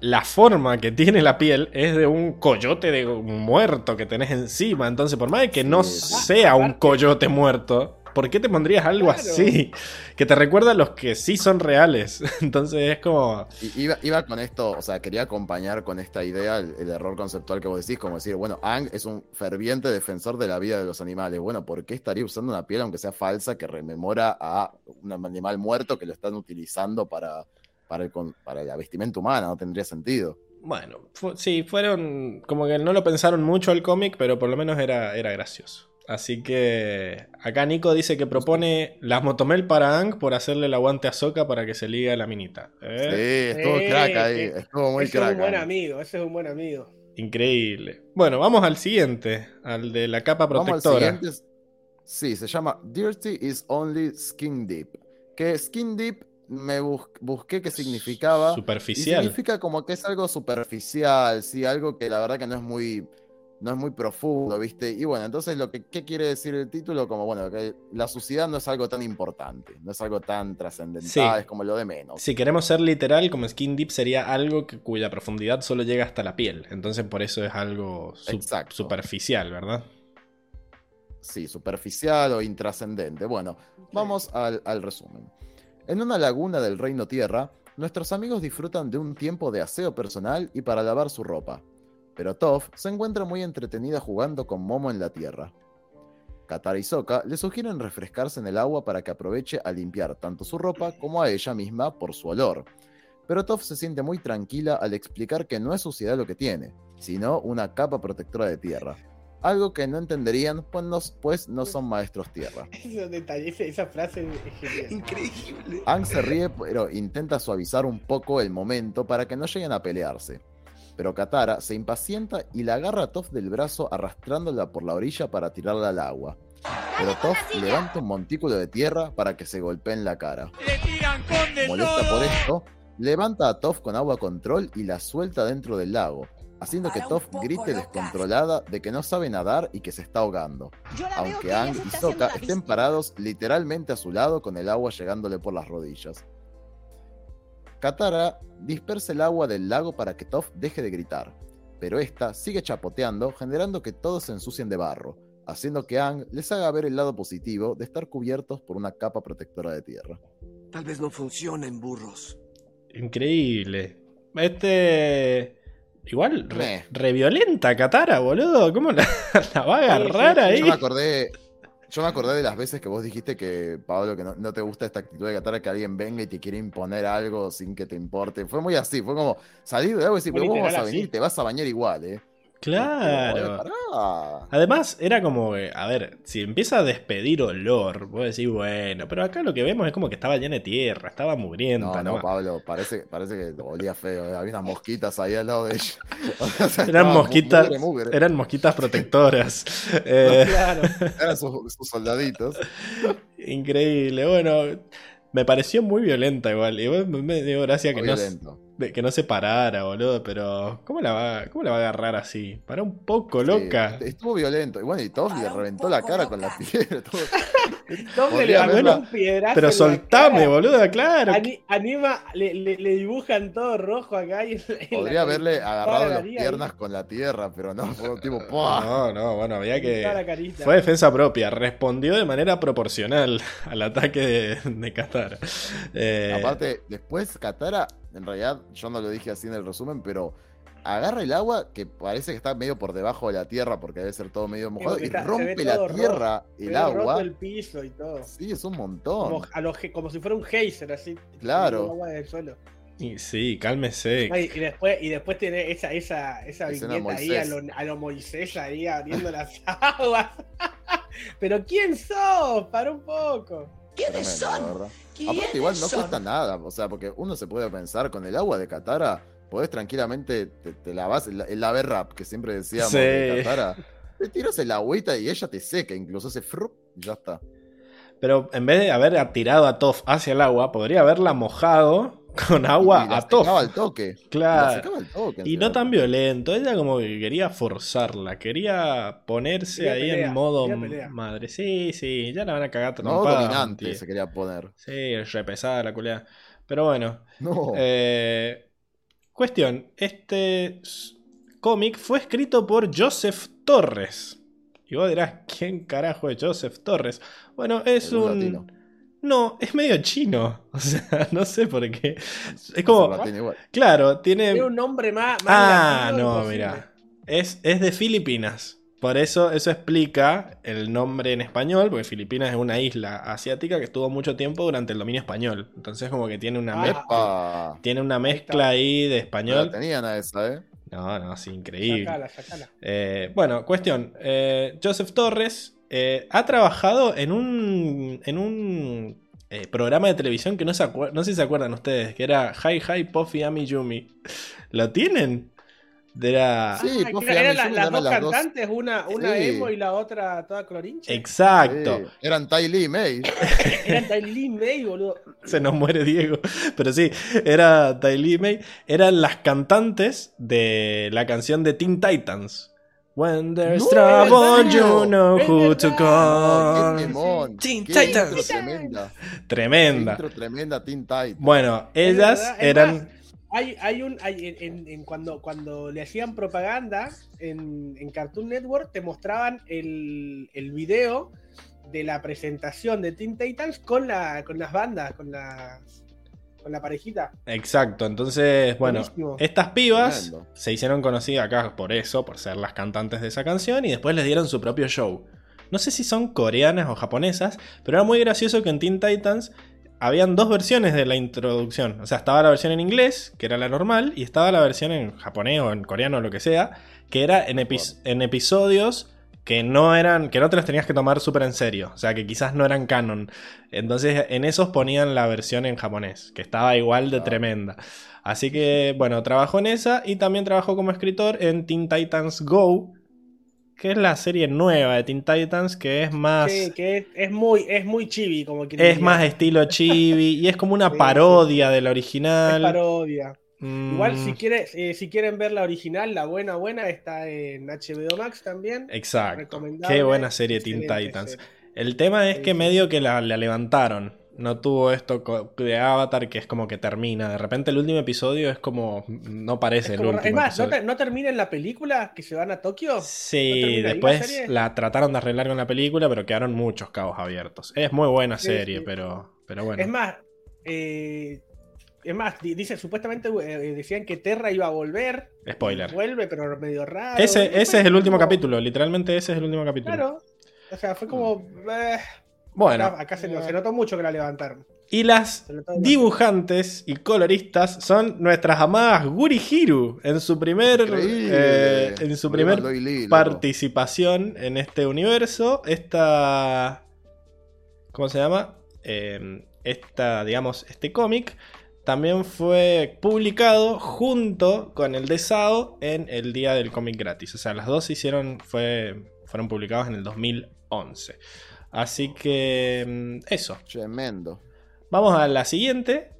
la forma que tiene la piel es de un coyote de muerto que tenés encima. Entonces, por más de que no sea un coyote muerto, ¿por qué te pondrías algo Claro. así? Que te recuerda a los que sí son reales. Entonces es como... Iba, iba con esto, o sea, quería acompañar con esta idea el, el error conceptual que vos decís, como decir, bueno, Ang es un ferviente defensor de la vida de los animales. Bueno, ¿por qué estaría usando una piel, aunque sea falsa, que rememora a un animal muerto que lo están utilizando para, para, el, con- para la vestimenta humana? No tendría sentido. Bueno, fu- sí, fueron como que no lo pensaron mucho el cómic, pero por lo menos era, era gracioso. Así que acá Nico dice que propone las motomel para Ang por hacerle el aguante a Soka para que se ligue a la minita. ¿Eh? Sí, estuvo Sí, crack ahí, sí. estuvo muy ese es crack. un buen ahí. amigo, ese es un buen amigo. Increíble. Bueno, vamos al siguiente, al de la capa Vamos al protectora. siguiente. Sí, se llama Dirty is only skin deep. Que skin deep me bus- busqué qué significaba. Y Superficial. significa como que es algo superficial, sí, algo que la verdad que no es muy, no es muy profundo, ¿viste? Y bueno, entonces lo que ¿qué quiere decir el título, como bueno, que la suciedad no es algo tan importante, no es algo tan trascendental, Sí. es como lo de menos. Si queremos ser literal, como skin deep sería algo que- cuya profundidad solo llega hasta la piel. Entonces por eso es algo su- Exacto. superficial, ¿verdad? Sí, superficial o intrascendente. Bueno, vamos al, al resumen. En una laguna del Reino Tierra, nuestros amigos disfrutan de un tiempo de aseo personal y para lavar su ropa. Pero Toph se encuentra muy entretenida jugando con Momo en la tierra. Katara y Sokka le sugieren refrescarse en el agua para que aproveche a limpiar tanto su ropa como a ella misma por su olor. Pero Toph se siente muy tranquila al explicar que no es suciedad lo que tiene, sino una capa protectora de tierra. Algo que no entenderían pues no, pues no son maestros tierra. Esos detalles, esa frase es genial. Increíble. Ang se ríe, pero intenta suavizar un poco el momento para que no lleguen a pelearse. Pero Katara se impacienta y la agarra a Toph del brazo arrastrándola por la orilla para tirarla al agua. Pero Toph levanta un montículo de tierra para que se golpee en la cara. Molesta por esto, levanta a Toph con agua control y la suelta dentro del lago, haciendo que Toph grite descontrolada de que no sabe nadar y que se está ahogando. Aunque Ang y Sokka estén parados literalmente a su lado con el agua llegándole por las rodillas. Katara dispersa el agua del lago para que Toph deje de gritar, pero esta sigue chapoteando, generando que todos se ensucien de barro, haciendo que Ang les haga ver el lado positivo de estar cubiertos por una capa protectora de tierra. Tal vez no funcionen burros. Increíble. Este. Igual, re, Meh. re violenta Katara, boludo. ¿Cómo la, la va a agarrar ahí? Yo me acordé. Yo me acordé de las veces que vos dijiste que, Pablo, que no, no te gusta esta actitud de Katara, que alguien venga y te quiere imponer algo sin que te importe. Fue muy así, fue como salir de algo y decir, pero vos vas a venir, así. te vas a bañar igual, ¿eh? Claro. Pará. Además, era como, que, a ver, si empieza a despedir olor, vos decís, bueno, pero acá lo que vemos es como que estaba llena de tierra, estaba mugrienta, No, ¿no? no, Pablo, parece, parece que olía feo. ¿eh? Había unas mosquitas ahí al lado de ella. O sea, Eran mosquitas, mugre, mugre. eran mosquitas protectoras. Eh, Claro. Eran sus, sus soldaditos. increíble, bueno, me pareció muy violenta igual. Igual me- me dio gracia que Muy no, violento. De- que no se parara, boludo, pero ¿cómo la va, cómo la va a agarrar así? Para un poco, Sí, loca. estuvo violento. Y bueno, y Toff le reventó la cara con la piedra. todo. Tom le haberla- un piedrazo Pero soltame, boludo, claro. Ani- anima, le, le- le dibujan todo rojo acá. Y Podría haberle agarrado las ahí. piernas con la tierra, pero no, fue un tipo. ¡pua! No, no, bueno, había que. carita. Fue defensa propia, respondió de manera proporcional al ataque de, de Qatar. Eh, Aparte, después Katara, en realidad, yo no lo dije así en el resumen, pero agarra el agua que parece que está medio por debajo de la tierra porque debe ser todo medio mojado y está- rompe la tierra, el ve roto agua. el piso y todo. Sí, es un montón. Como, a los ge- como si fuera un geyser, así. Claro. agua del suelo. y sí, cálmese. Ay, y después, y después tiene esa, esa, esa viñeta ahí a lo, a lo Moisés ahí abriendo las aguas. Pero ¿quién sos? Para un poco. Tremendo, la verdad. Aparte, igual no cuesta nada, o sea, porque uno se puede pensar con el agua de Katara, podés tranquilamente, te, te lavas el, el ave rap que siempre decíamos Sí. de Katara, te tiras el agüita y ella te seca, incluso hace frup y ya está. Pero en vez de haber tirado a Toff hacia el agua, podría haberla mojado con agua y a secaba al toque. La Claro. al toque. Y no tan violento, ella como que quería forzarla, quería ponerse Quería ahí pelea, en modo madre. Sí, sí, ya la van a cagar No dominante tío. se quería poner. Sí, repesada la culea. Pero bueno, No. eh, cuestión, este cómic fue escrito por Joseph Torres. Y vos dirás, ¿quién carajo es Joseph Torres? Bueno, es ¿Algún un... latino? No, es medio chino. O sea, no sé por qué. Es como... Claro, tiene... Tiene un nombre más. más Ah, no, imposible. mira. Es, es de Filipinas. Por eso eso explica el nombre en español, porque Filipinas es una isla asiática que estuvo mucho tiempo durante el dominio español. Entonces como que tiene una, Ah, mezcla, tiene una Ahí mezcla ahí de No la español. tenían a esa, ¿eh? No, no, sí, increíble. Sacala, sacala. Eh, bueno, cuestión. eh, Joseph Torres eh, ha trabajado en un, en un eh, programa de televisión que no, se acuer- no sé si se acuerdan ustedes, que era Hi Hi Puffy Ami Yumi. ¿Lo tienen? Era... Sí, Ah, eran la- las dos las dos. cantantes, una, una Sí. emo y la otra toda clorinche. Exacto. Sí, Eran Ty Lee May. Eran Tylee May, boludo. Se nos muere Diego. Pero sí, era Tylee May. Eran las cantantes de la canción de Teen Titans. When there's No, trouble, ¿en you know who to call. Teen Titans. intro tremenda. Tremenda. intro tremenda Teen Titans. Bueno, ellas eran. más, hay, hay un. hay- en, en- cuando, cuando le hacían propaganda en, en Cartoon Network, te mostraban el, el video de la presentación de Teen Titans con, la, con las bandas, con las. Con la parejita. Exacto, entonces, bueno, Buenísimo. estas pibas se hicieron conocidas acá por eso, por ser las cantantes de esa canción, y después les dieron su propio show. No sé si son coreanas o japonesas, pero era muy gracioso que en Teen Titans habían dos versiones de la introducción. O sea, estaba la versión en inglés, que era la normal, y estaba la versión en japonés o en coreano o lo que sea, que era en, epi- en episodios que no eran, que no te los tenías que tomar súper en serio, o sea, que quizás no eran canon. Entonces, en esos ponían la versión en japonés, que estaba igual de Ah. tremenda. Así que, bueno, trabajó en esa y también trabajó como escritor en Teen Titans Go, que es la serie nueva de Teen Titans, que es más... Sí, que es, es muy, es muy chibi, como quien Es diría. más estilo chibi y es como una Sí, parodia de la Es original. parodia. Mm, Igual si, quiere, eh, si quieren ver la original, la buena buena, está en HBO Max también. Exacto. Qué buena serie Teen Titans. serie. El tema es Sí, que medio que la, la levantaron. No tuvo esto de Avatar que es como que termina. De repente el último episodio es como... No parece el último es más, ¿no, episodio. te- no termina en la película que se van a Tokio? ¿No Sí, la después la trataron de arreglar con la película, pero quedaron muchos cabos abiertos. Es muy buena Sí, serie, sí. pero, pero bueno. Es más, eh, es más, di- dice, supuestamente eh, decían que Terra iba a volver. Spoiler. Vuelve, pero medio raro. Ese, ese es el último como- capítulo, literalmente ese es el último capítulo. Claro. O sea, fue como. eh, Bueno, acá, acá se, se notó mucho que la levantaron. y las dibujantes y coloristas son nuestras amadas Guri Hiru en su primer, eh, en su primer participación en este universo. Esta. ¿Cómo se llama? Eh, esta, digamos, este cómic también fue publicado junto con el de Sao en el día del cómic gratis. O sea, las dos se hicieron, fue, fueron publicados en el 2011. Así que mm, eso. Tremendo. Vamos a la siguiente,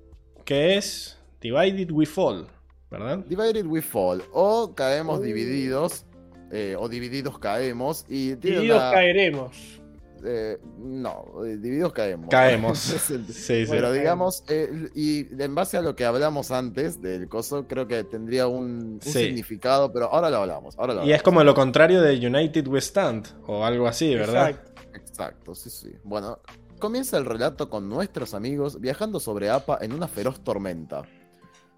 que es Divided We Fall, ¿verdad? Divided we fall. O caemos Uh. divididos. eh, o divididos caemos. Y Divididos una- caeremos. Eh, no, eh, divididos caemos. Caemos. Sí, sí. Pero digamos, eh, y en base a lo que hablamos antes del coso, creo que tendría un, un Sí. significado, pero ahora lo hablamos. Ahora lo Y es como lo contrario de United We Stand, o algo así, ¿verdad? Exacto. Exacto, sí, sí. Bueno, comienza el relato con nuestros amigos viajando sobre Appa en una feroz tormenta.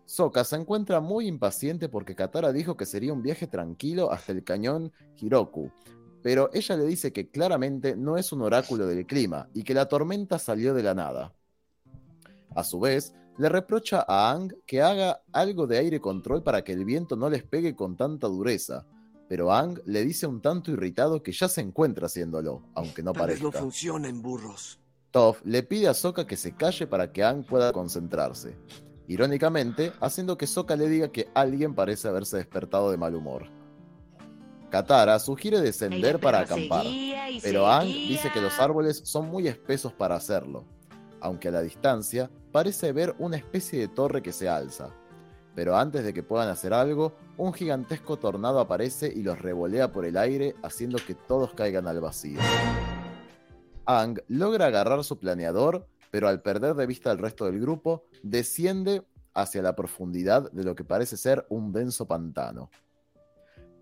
Sokka se encuentra muy impaciente porque Katara dijo que sería un viaje tranquilo hasta el cañón Hiroku, pero ella le dice que claramente no es un oráculo del clima y que la tormenta salió de la nada. A su vez, le reprocha a Aang que haga algo de aire control para que el viento no les pegue con tanta dureza, pero Aang le dice un tanto irritado que ya se encuentra haciéndolo, aunque no Tal vez parezca. no funciona en burros. Toph le pide a Sokka que se calle para que Aang pueda concentrarse, irónicamente haciendo que Sokka le diga que alguien parece haberse despertado de mal humor. Katara sugiere descender para acampar, pero Aang dice que los árboles son muy espesos para hacerlo, aunque a la distancia parece ver una especie de torre que se alza. Pero antes de que puedan hacer algo, un gigantesco tornado aparece y los revolea por el aire, haciendo que todos caigan al vacío. Aang logra agarrar su planeador, pero al perder de vista al resto del grupo, desciende hacia la profundidad de lo que parece ser un denso pantano.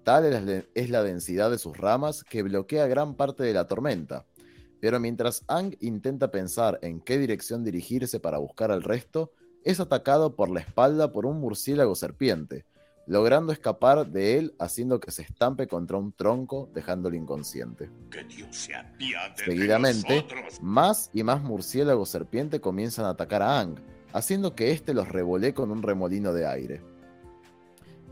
Tal es la- densidad de sus ramas que bloquea gran parte de la tormenta. Pero mientras Aang intenta pensar en qué dirección dirigirse para buscar al resto, es atacado por la espalda por un murciélago serpiente, logrando escapar de él haciendo que se estampe contra un tronco, dejándolo inconsciente. Que Dios se apiade de Seguidamente, más y más murciélagos serpiente comienzan a atacar a Aang, haciendo que éste los revolee con un remolino de aire.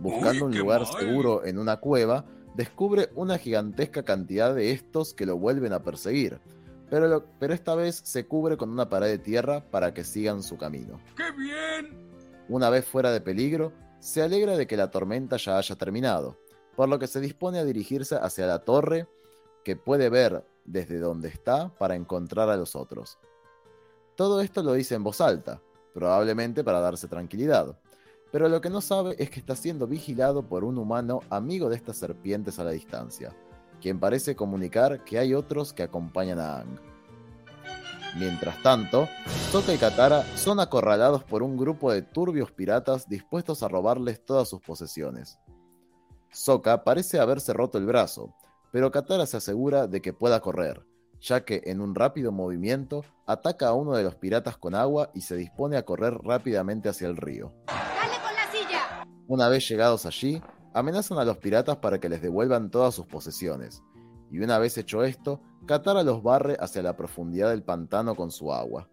Buscando Uy, un lugar mal. seguro en una cueva, descubre una gigantesca cantidad de estos que lo vuelven a perseguir, pero, lo- pero esta vez se cubre con una pared de tierra para que sigan su camino. ¡Qué bien! Una vez fuera de peligro, se alegra de que la tormenta ya haya terminado, por lo que se dispone a dirigirse hacia la torre que puede ver desde donde está para encontrar a los otros. Todo esto lo dice en voz alta, probablemente para darse tranquilidad, pero lo que no sabe es que está siendo vigilado por un humano amigo de estas serpientes a la distancia, quien parece comunicar que hay otros que acompañan a Aang. Mientras tanto, Sokka y Katara son acorralados por un grupo de turbios piratas dispuestos a robarles todas sus posesiones. Sokka parece haberse roto el brazo, pero Katara se asegura de que pueda correr, ya que en un rápido movimiento ataca a uno de los piratas con agua y se dispone a correr rápidamente hacia el río. Una vez llegados allí, amenazan a los piratas para que les devuelvan todas sus posesiones. Y una vez hecho esto, Katara los barre hacia la profundidad del pantano con su agua.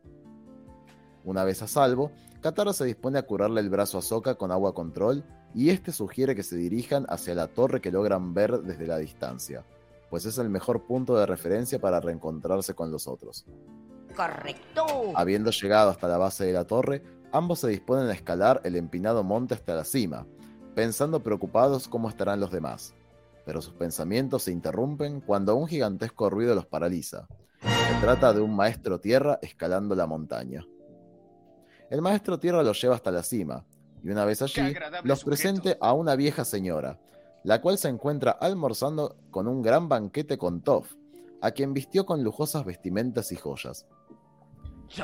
Una vez a salvo, Katara se dispone a curarle el brazo a Sokka con agua control y este sugiere que se dirijan hacia la torre que logran ver desde la distancia, pues es el mejor punto de referencia para reencontrarse con los otros. Correcto. Habiendo llegado hasta la base de la torre, ambos se disponen a escalar el empinado monte hasta la cima, pensando preocupados cómo estarán los demás. pero sus pensamientos se interrumpen cuando un gigantesco ruido los paraliza. Se trata de un maestro tierra escalando la montaña. El maestro tierra los lleva hasta la cima, y una vez allí los presente a una vieja señora, la cual se encuentra almorzando con un gran banquete con Toff, a quien vistió con lujosas vestimentas y joyas.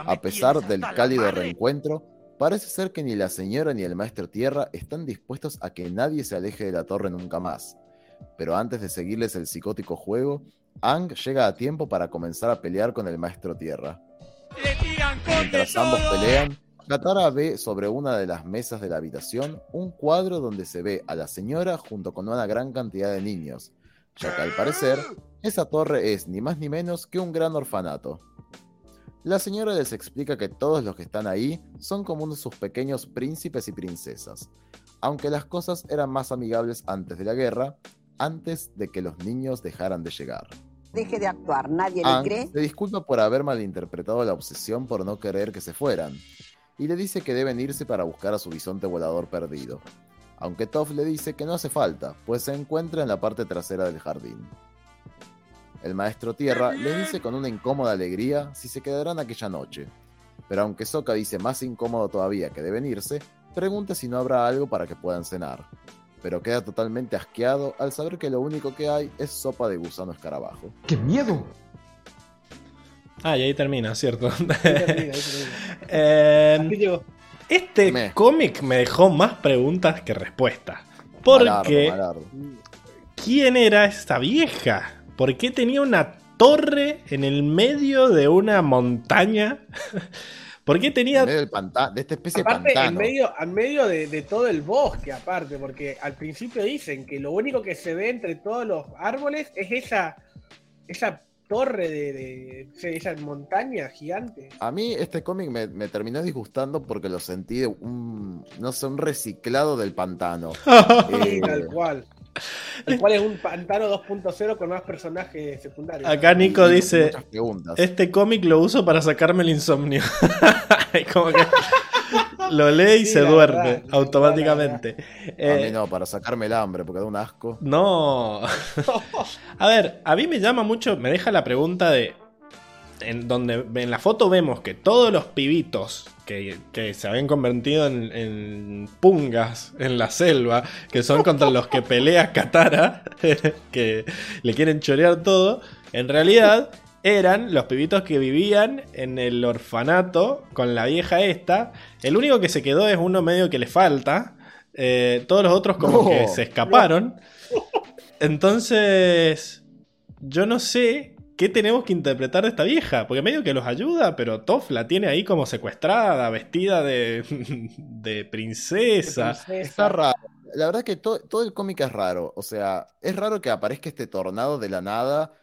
A pesar del cálido reencuentro, parece ser que ni la señora ni el maestro tierra están dispuestos a que nadie se aleje de la torre nunca más. Pero antes de seguirles el psicótico juego, Ang llega a tiempo para comenzar a pelear con el maestro tierra. Mientras ambos pelean, Katara ve sobre una de las mesas de la habitación un cuadro donde se ve a la señora junto con una gran cantidad de niños, ya que al parecer esa torre es ni más ni menos que un gran orfanato. La señora les explica que todos los que están ahí son como unos sus pequeños príncipes y princesas, aunque las cosas eran más amigables antes de la guerra, antes de que los niños dejaran de llegar. Deje de actuar, nadie le cree. se disculpa por haber malinterpretado la obsesión por no querer que se fueran, y le dice que deben irse para buscar a su bisonte volador perdido. Aunque Toph le dice que no hace falta, pues se encuentra en la parte trasera del jardín. El maestro Tierra le dice con una incómoda alegría si se quedarán aquella noche. Pero aunque Sokka dice más incómodo todavía que deben irse, pregunta si no habrá algo para que puedan cenar. Pero queda totalmente asqueado al saber que lo único que hay es sopa de gusano escarabajo. ¡Qué miedo! Ah, y ahí termina, ¿cierto? termina, ahí termina. Eh, este Me. cómic me dejó más preguntas que respuestas. Malardo, Porque, malardo. ¿quién era esta vieja? ¿Por qué tenía una torre en el medio de una montaña? ¿Por qué En tenía medio del panta- de esta especie Aparte, de en pantano. medio, en medio de, de todo el bosque, aparte, porque al principio dicen que lo único que se ve entre todos los árboles es esa, esa torre de, de- de- esa montaña gigante. A mí este cómic me, me terminó disgustando porque lo sentí de un, no sé, un reciclado del pantano. Eh, Tal cual. Tal cual es un pantano 2.0 con más personajes secundarios. Acá Nico y- dice, este cómic lo uso para sacarme el insomnio. Como que lo lee y Sí, se duerme verdad, automáticamente. a Eh, mí no, para sacarme el hambre, porque da un asco. No. A ver, a mí me llama mucho, me deja la pregunta de. En donde en la foto vemos que todos los pibitos que, que se habían convertido en, en pungas en la selva, que son contra los que pelea Katara, que le quieren chorear todo, en realidad eran los pibitos que vivían en el orfanato con la vieja esta. El único que se quedó es uno medio que le falta. eh, todos los otros como No, que se escaparon. Entonces, yo no sé qué tenemos que interpretar de esta vieja, porque medio que los ayuda, pero Toff la tiene ahí como secuestrada, vestida de, de princesa. Está raro. La verdad que to- todo el cómic es raro. O sea, es raro que aparezca este tornado de la nada.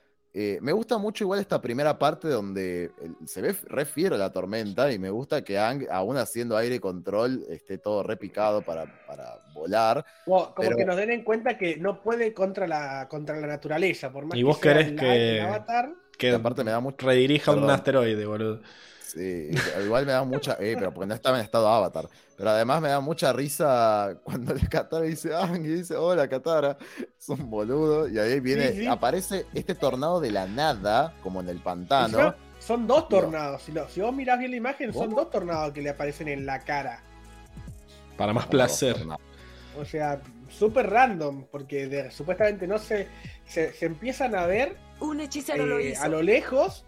Eh, me gusta mucho igual esta primera parte donde eh, se ve re fiero la tormenta y me gusta que Ang, aún haciendo aire control, esté todo repicado para, para volar. Como, como Pero- que nos den en cuenta que no puede contra la, contra la naturaleza, por más Y vos que sea querés el- que- el avatar. Que aparte me da mucho... redirija un Perdón. asteroide, boludo. Sí, igual me da mucha... Eh, pero porque no estaba en estado avatar. Pero además me da mucha risa cuando el Katara dice, Ang, y dice, hola Katara, es un boludo. Y ahí viene, Sí, sí. aparece este tornado de la nada, como en el pantano. Son dos tornados. Si, lo- si vos mirás bien la imagen, son dos tornados que le aparecen en la cara. Para más placer. O sea, súper random, porque de- supuestamente no se, se, se empiezan a ver Un hechicero lo eh, hizo. a lo lejos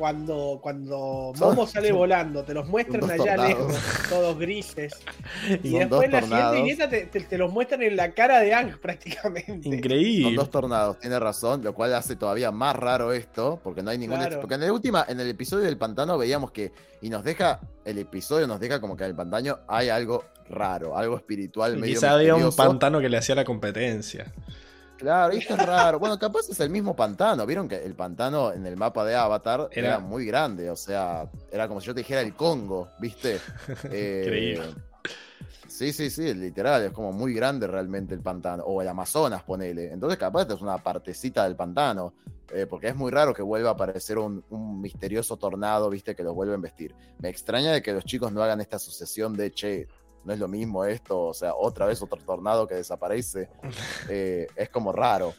cuando, cuando Son- Momo sale son- volando. Te los muestran allá tornados. lejos, todos grises. Y Son después en la siguiente tornados. viñeta te, te- te los muestran en la cara de Ang prácticamente. Son Increíble. dos tornados, tiene razón, lo cual hace todavía más raro esto, porque no hay ningún... Claro. Porque en el última, en el episodio del pantano veíamos que, y nos deja, el episodio nos deja como que en el pantano hay algo raro, algo espiritual, Y medio quizá había un pantano que le hacía la competencia. Claro, y esto es raro. Bueno, capaz es el mismo pantano. Vieron que el pantano en el mapa de Avatar era, Era- muy grande. O sea, era como si yo te dijera el Congo, ¿viste? Eh, Increíble. Sí, sí, sí, literal. Es como muy grande realmente el pantano. O el Amazonas, ponele. Entonces, capaz esta es una partecita del pantano. eh, porque es muy raro que vuelva a aparecer un, un misterioso tornado, ¿viste? Que los vuelve a vestir. Me extraña de que los chicos no hagan esta asociación de, che, no es lo mismo esto, o sea, otra vez otro tornado que desaparece, eh, es como raro.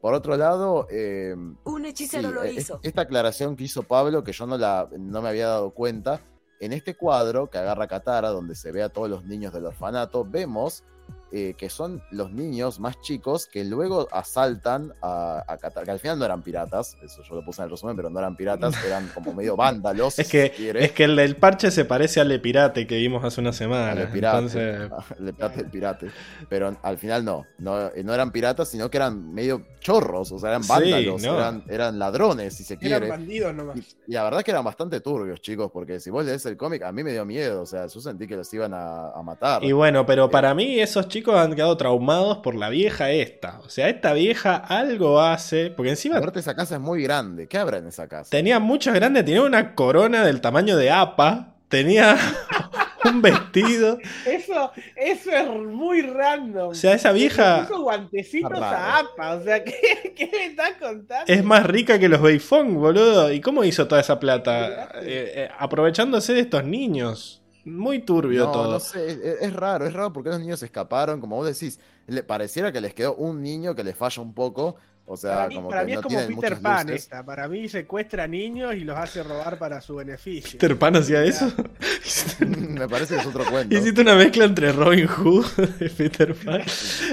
Por otro lado, eh, Un hechicero sí, lo eh, hizo. esta aclaración que hizo Pablo, que yo no, la, no me había dado cuenta, en este cuadro que agarra Katara, donde se ve a todos los niños del orfanato, vemos eh, que son los niños más chicos que luego asaltan a, a que al final no eran piratas, eso yo lo puse en el resumen, pero no eran piratas, eran como medio vándalos. Es si que, quiere. es que el del parche se parece al de pirate que vimos hace una semana. Al pirate, Entonces, al pirate, el pirate. Pero al final no, no, no eran piratas, sino que eran medio chorros, o sea, eran Sí, vándalos, no. eran, eran ladrones, si se Eran quiere. bandidos nomás. Y la verdad que eran bastante turbios, chicos, porque si vos lees el cómic, a mí me dio miedo, o sea, yo sentí que los iban a, a matar. Y bueno, pero para mí esos chicos han quedado traumados por la vieja esta. O sea, esta vieja algo hace. Porque encima Aparte, esa casa es muy grande. ¿Qué habrá en esa casa? tenía muchos grandes. Tenía una corona del tamaño de APA. Tenía un vestido. Eso, eso es muy random. O sea, esa vieja- puso guantecitos a. APA. O sea, ¿qué, qué me estás contando? Es más rica que los Beifong, boludo. ¿Y cómo hizo toda esa plata? Eh, eh, aprovechándose de estos niños. Muy turbio No, todo. no sé, es, es raro, es raro porque los niños escaparon, como vos decís, le pareciera que les quedó un niño que les falla un poco, o sea, Para mí, como para que mí no es como Peter Pan luces. esta. Para mí secuestra niños y los hace robar para su beneficio. ¿Peter Pan hacía eso? Me parece que es otro cuento. Hiciste una mezcla entre Robin Hood y Peter Pan.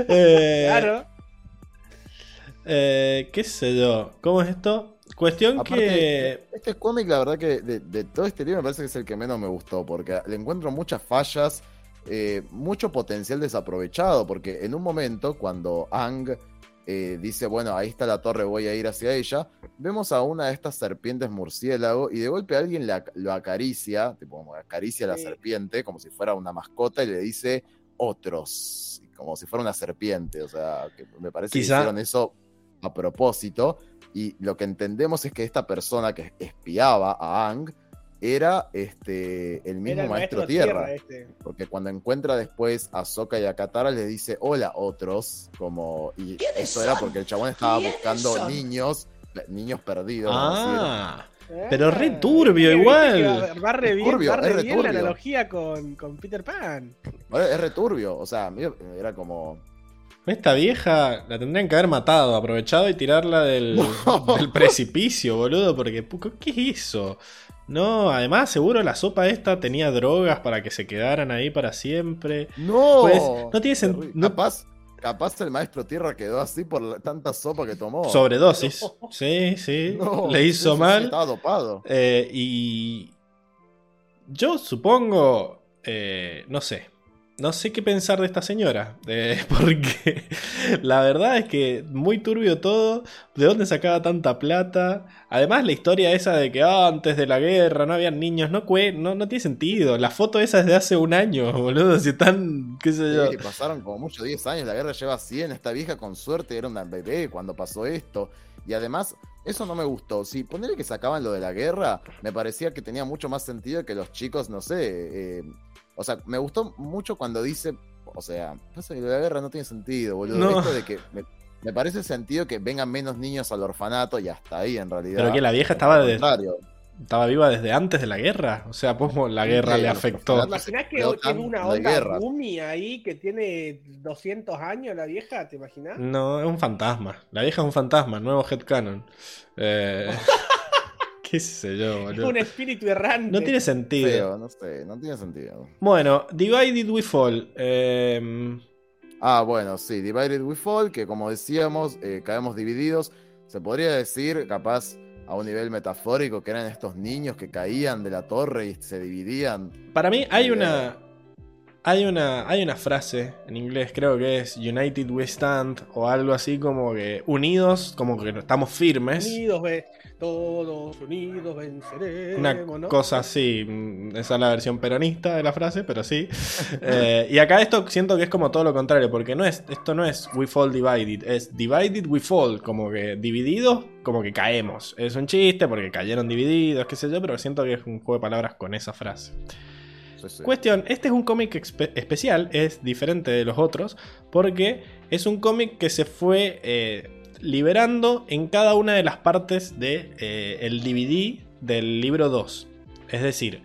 Eh, Claro. eh, ¿Qué sé yo? ¿Cómo es esto? Cuestión Aparte, que. Este cómic, la verdad que de, de todo este libro me parece que es el que menos me gustó, porque le encuentro muchas fallas, eh, mucho potencial desaprovechado, porque en un momento, cuando Ang eh, dice, bueno, ahí está la torre, voy a ir hacia ella, vemos a una de estas serpientes murciélago y de golpe alguien le ac- lo acaricia, tipo como acaricia a la Sí. serpiente como si fuera una mascota y le dice otros, como si fuera una serpiente, o sea, que me parece Quizá- que hicieron eso a propósito. Y lo que entendemos es que esta persona que espiaba a Ang era este, el mismo Era el maestro, Tierra. este. Porque cuando encuentra después a Sokka y a Katara, le dice hola otros. Como, y eso era porque el chabón estaba ¿Quiénes buscando son? niños, niños perdidos. Ah, Eh, Pero re turbio viste que igual. va- re bien, turbio, va re es re bien la turbio. analogía con, con Peter Pan. Es returbio, o sea, era como. Esta vieja la tendrían que haber matado, aprovechado y tirarla del, precipicio, boludo. Porque, ¿qué es eso? No, además, seguro la sopa esta tenía drogas para que se quedaran ahí para siempre. ¡No! Pues, no tiene sen- Terrible. no- Capaz, capaz el maestro Tierra quedó así por la- tanta sopa que tomó. Sobredosis. Sí, sí. No, Le hizo mal. estaba dopado. Eh, y yo supongo, eh, no sé, no sé qué pensar de esta señora, eh, porque la verdad es que muy turbio todo, de dónde sacaba tanta plata, además la historia esa de que antes de la guerra no habían niños, no, no, no tiene sentido, la foto esa es de hace un año, boludo, si están, qué sé yo. Sí, pasaron como mucho 10 años, la guerra lleva 100, esta vieja con suerte era una bebé cuando pasó esto. Y además, eso no me gustó. Si ponerle que sacaban lo de la guerra, me parecía que tenía mucho más sentido que los chicos, no sé. eh, o sea, me gustó mucho cuando dice, o sea, pasa que la guerra no tiene sentido, boludo. No. Esto de que me, me parece sentido que vengan menos niños al orfanato y hasta ahí en realidad. Pero que la vieja estaba de-. Estaba viva desde antes de la guerra, o sea, ¿cómo la guerra Sí, le afectó? orfanatos. ¿Imaginás que Creo tiene una onda. Gumi ahí que tiene 200 años la vieja? ¿Te imaginas? No, es un fantasma. La vieja es un fantasma, nuevo headcanon. Eh, qué sé yo, boludo. un espíritu errante. No tiene sentido. Feo, no sé, no tiene sentido. Bueno, Divided We Fall. Eh, Ah, bueno, sí, Divided We Fall, que como decíamos, eh, caemos divididos. Se podría decir, capaz, a un nivel metafórico, que eran estos niños que caían de la torre y se dividían. para mí hay una. Hay una, hay una frase en inglés, creo que es United We Stand o algo así como que unidos, como que estamos firmes. Unidos, ve. Todos unidos venceremos. Una ¿no? cosa así, mm, esa es la versión peronista de la frase, pero sí. Eh, y acá esto siento que es como todo lo contrario, porque no es, esto no es we fall divided, es divided we fall, como que divididos, como que caemos. Es un chiste porque cayeron divididos, qué sé yo, pero siento que es un juego de palabras con esa frase. Sí, sí. Cuestión, este es un cómic especial, es diferente de los otros, porque es un cómic que se fue eh, liberando en cada una de las partes del de, eh, DVD del libro 2. Es decir,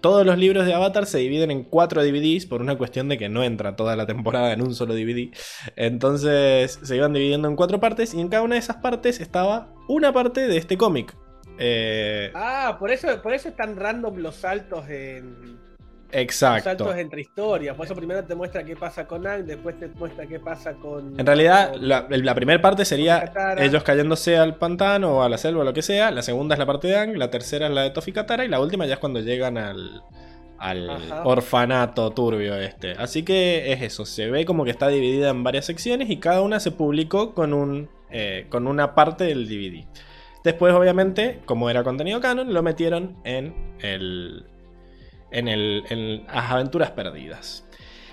todos los libros de Avatar se dividen en cuatro DVDs por una cuestión de que no entra toda la temporada en un solo DVD. Entonces se iban dividiendo en cuatro partes y en cada una de esas partes estaba una parte de este cómic. Eh, Ah, por eso, por eso están random los saltos en. Los exacto. saltos entre historias. Por eso primero te muestra qué pasa con Ang, después te muestra qué pasa con. En realidad, con- la, la primera parte sería ellos cayéndose al pantano o a la selva o lo que sea. La segunda es la parte de Ang, la tercera es la de Tofi Katara y la última ya es cuando llegan al, al Ajá. orfanato turbio este. Así que es eso, se ve como que está dividida en varias secciones y cada una se publicó con, un, eh, con una parte del DVD. Después, obviamente, como era contenido canon, lo metieron en el. En, el, en las aventuras perdidas.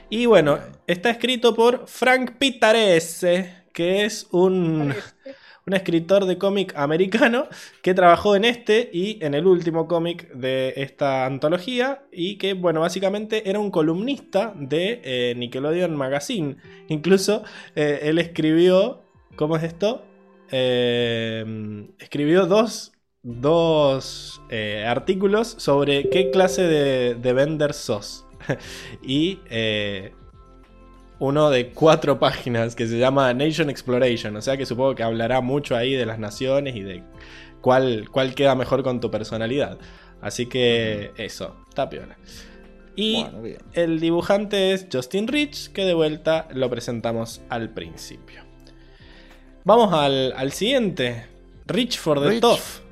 Y bueno, está escrito por Frank Pitarese, que es un, un escritor de cómic americano que trabajó en este y en el último cómic de esta antología y que, bueno, básicamente era un columnista de eh, Nickelodeon Magazine. Incluso eh, él escribió, ¿cómo es esto? Eh, escribió dos, dos eh, artículos sobre qué clase de, de vender sos. y eh, uno de cuatro páginas que se llama Nation Exploration. O sea que supongo que hablará mucho ahí de las naciones y de cuál, cuál queda mejor con tu personalidad. Así que eso, está piola. Y Bueno, el dibujante es Justin Rich, que de vuelta lo presentamos al principio. Vamos al, al siguiente. Rich for the Rich. Tough.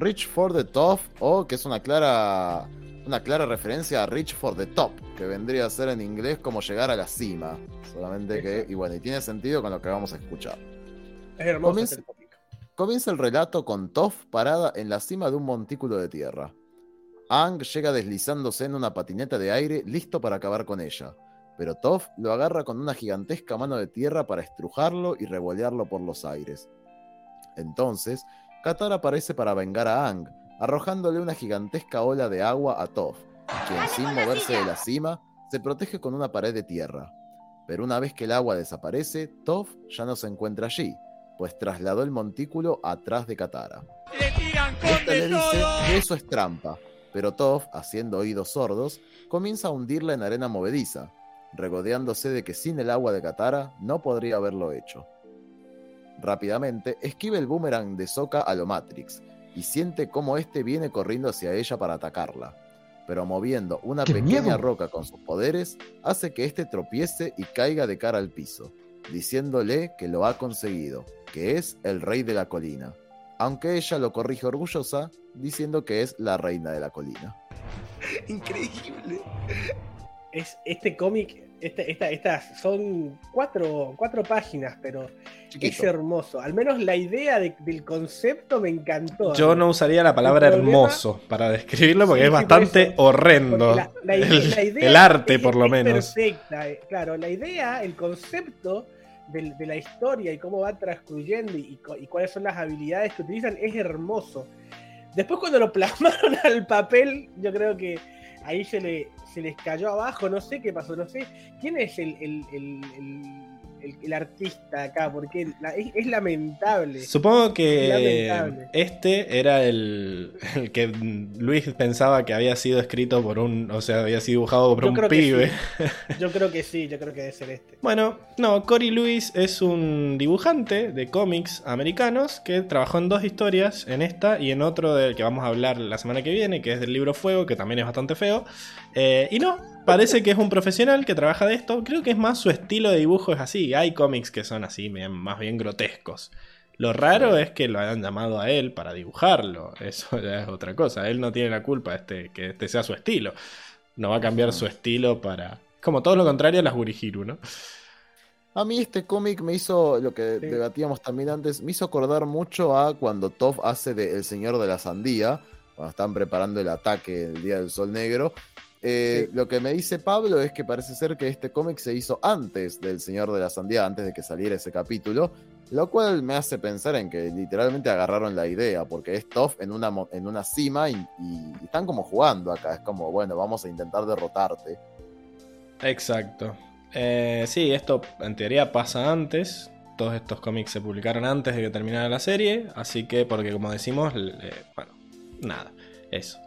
Reach for the Top, o que es una clara, una clara referencia a Reach for the Top, que vendría a ser en inglés como llegar a la cima. Solamente que, y bueno, y tiene sentido con lo que vamos a escuchar. Es hermoso Comienza- este. Comienza el relato con Toph parada en la cima de un montículo de tierra. Ang llega deslizándose en una patineta de aire listo para acabar con ella, pero Toph lo agarra con una gigantesca mano de tierra para estrujarlo y revolearlo por los aires. Entonces, Katara aparece para vengar a Ang, arrojándole una gigantesca ola de agua a Toph, quien sin moverse de la cima se protege con una pared de tierra. Pero una vez que el agua desaparece, Toph ya no se encuentra allí, pues trasladó el montículo atrás de Katara. Esta le dice que eso es trampa, pero Toph, haciendo oídos sordos, comienza a hundirla en arena movediza, regodeándose de que sin el agua de Katara no podría haberlo hecho. Rápidamente, esquiva el boomerang de Sokka a lo Matrix y siente cómo este viene corriendo hacia ella para atacarla. Pero moviendo una ¡Qué pequeña miedo! roca con sus poderes, hace que este tropiece y caiga de cara al piso, diciéndole que lo ha conseguido, que es el rey de la colina. Aunque ella lo corrige orgullosa, diciendo que es la reina de la colina. Increíble. Es este cómic, este, esta, estas son cuatro, cuatro páginas, pero es hermoso. Al menos la idea de- del concepto me encantó. Yo no usaría la palabra hermoso para describirlo porque Sí, es sí, por bastante horrendo. La- la el, la idea el arte, es- por lo es menos. Perfecta, eh, claro, la idea, el concepto de, la historia y cómo va transcurriendo y, y cu- y cuáles son las habilidades que utilizan es hermoso. Después cuando lo plasmaron al papel, yo creo que ahí se, le, se les cayó abajo, no sé qué pasó, no sé quién es el, el, el- el- artista acá, porque la- es, es lamentable. Supongo que Lamentable. este era el, el que Luis pensaba que había sido escrito por un, o sea, había sido dibujado por Yo un pibe. sí. Yo creo que sí, yo creo que debe ser este. Bueno, no, Cory Lewis es un dibujante de cómics americanos que trabajó en dos historias, en esta y en otro del que vamos a hablar la semana que viene, que es del libro Fuego, que también es bastante feo. Eh, y no, parece que es un profesional que trabaja de esto. Creo que es más su estilo de dibujo es así. Hay cómics que son así, bien- más bien grotescos. Lo raro es que lo hayan llamado a él para dibujarlo. Eso ya es otra cosa. Él no tiene la culpa este, que este sea su estilo. No va a cambiar su estilo para... Como todo lo contrario a las Gurihiru, ¿no? A mí este cómic me hizo, lo que debatíamos también antes, me hizo acordar mucho a cuando Toph hace de El Señor de la Sandía, cuando están preparando el ataque el Día del Sol Negro. Eh, Lo que me dice Pablo es que parece ser que este cómic se hizo antes del Señor de la Sandía, antes de que saliera ese capítulo, lo cual me hace pensar en que literalmente agarraron la idea, porque es Toph en una, en una cima y, están como jugando acá, es como, bueno, vamos a intentar derrotarte. Exacto. Eh, sí, esto en teoría pasa antes. Todos estos cómics se publicaron antes de que terminara la serie. Así que, porque como decimos, bueno, nada, eso.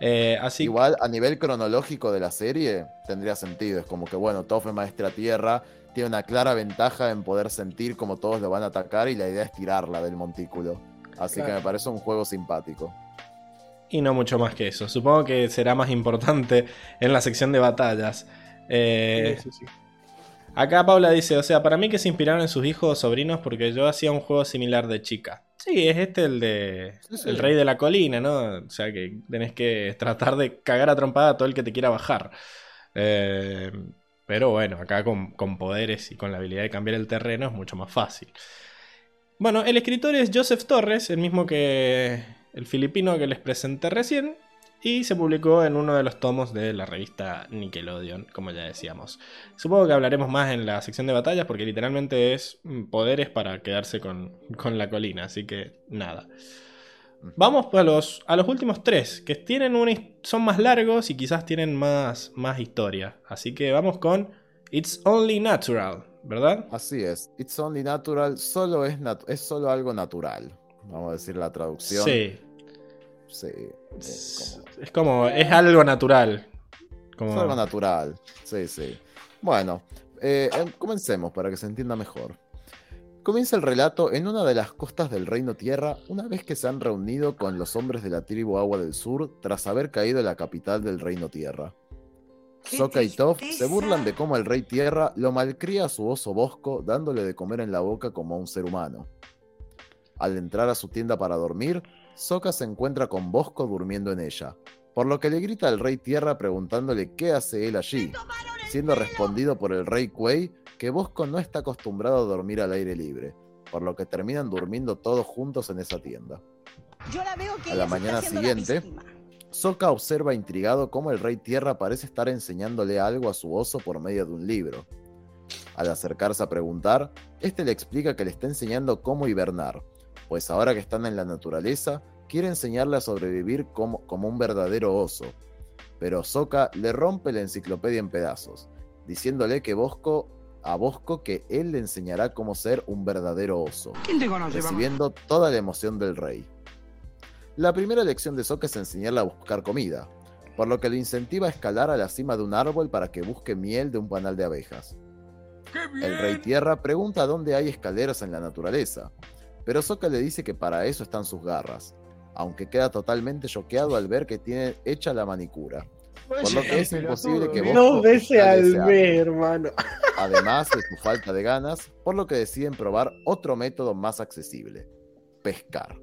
Eh, así Igual, a nivel cronológico de la serie, tendría sentido. Es como que, bueno, Toph es maestra tierra, tiene una clara ventaja en poder sentir como todos lo van a atacar y la idea es tirarla del montículo. Así que me parece un juego simpático. Y no mucho más que eso. Supongo que será más importante en la sección de batallas. Eh, Sí, sí, sí. Acá Paula dice, o sea, para mí que se inspiraron en sus hijos o sobrinos porque yo hacía un juego similar de chica. Sí, es este el de Sí, sí. el rey de la colina, ¿no? O sea que tenés que tratar de cagar a trompada a todo el que te quiera bajar. Eh, pero bueno, acá con, con poderes y con la habilidad de cambiar el terreno es mucho más fácil. Bueno, el escritor es Joseph Torres, el mismo que el filipino que les presenté recién, y se publicó en uno de los tomos de la revista Nickelodeon, como ya decíamos. Supongo que hablaremos más en la sección de batallas porque literalmente es mm, poderes para quedarse con, con la colina, así que nada. Vamos a los, a los últimos tres, que tienen una, son más largos y quizás tienen más, más historia. Así que vamos con It's Only Natural, ¿verdad? Así es. It's only natural, solo es, nat- es solo algo natural. Vamos a decir la traducción. Sí. Sí. Es, como- es como, es algo natural. Como, Es algo natural. Sí, sí. Bueno, eh, em, comencemos para que se entienda mejor. Comienza el relato en una de las costas del Reino Tierra, una vez que se han reunido con los hombres de la tribu Agua del Sur tras haber caído en la capital del Reino Tierra. ¡Qué Sokka y Toph se burlan de cómo el Rey Tierra lo malcría a su oso Bosco, dándole de comer en la boca como a un ser humano. Al entrar a su tienda para dormir, Sokka se encuentra con Bosco durmiendo en ella, por lo que le grita al Rey Tierra preguntándole qué hace él allí, siendo respondido por el Rey Kuei que Bosco no está acostumbrado a dormir al aire libre, por lo que terminan durmiendo todos juntos en esa tienda. Yo la veo que A la mañana siguiente. Sokka observa intrigado cómo el Rey Tierra parece estar enseñándole algo a su oso por medio de un libro. Al acercarse a preguntar, este le explica que le está enseñando cómo hibernar, pues ahora que están en la naturaleza, quiere enseñarle a sobrevivir como, como un verdadero oso. Pero Sokka le rompe la enciclopedia en pedazos, diciéndole que Bosco a Bosco que él le enseñará cómo ser un verdadero oso ¿Quién te conoce, mamá? recibiendo toda la emoción del rey. La primera lección de Sokka es enseñarle a buscar comida, por lo que lo incentiva a escalar a la cima de un árbol para que busque miel de un panal de abejas. El rey tierra pregunta dónde hay escaleras en la naturaleza, pero Sokka le dice que para eso están sus garras, aunque queda totalmente choqueado al ver que tiene hecha la manicura, por lo que es imposible que Bosco Dos veces al mes, hermano. además de su falta de ganas, por lo que deciden probar otro método más accesible, pescar.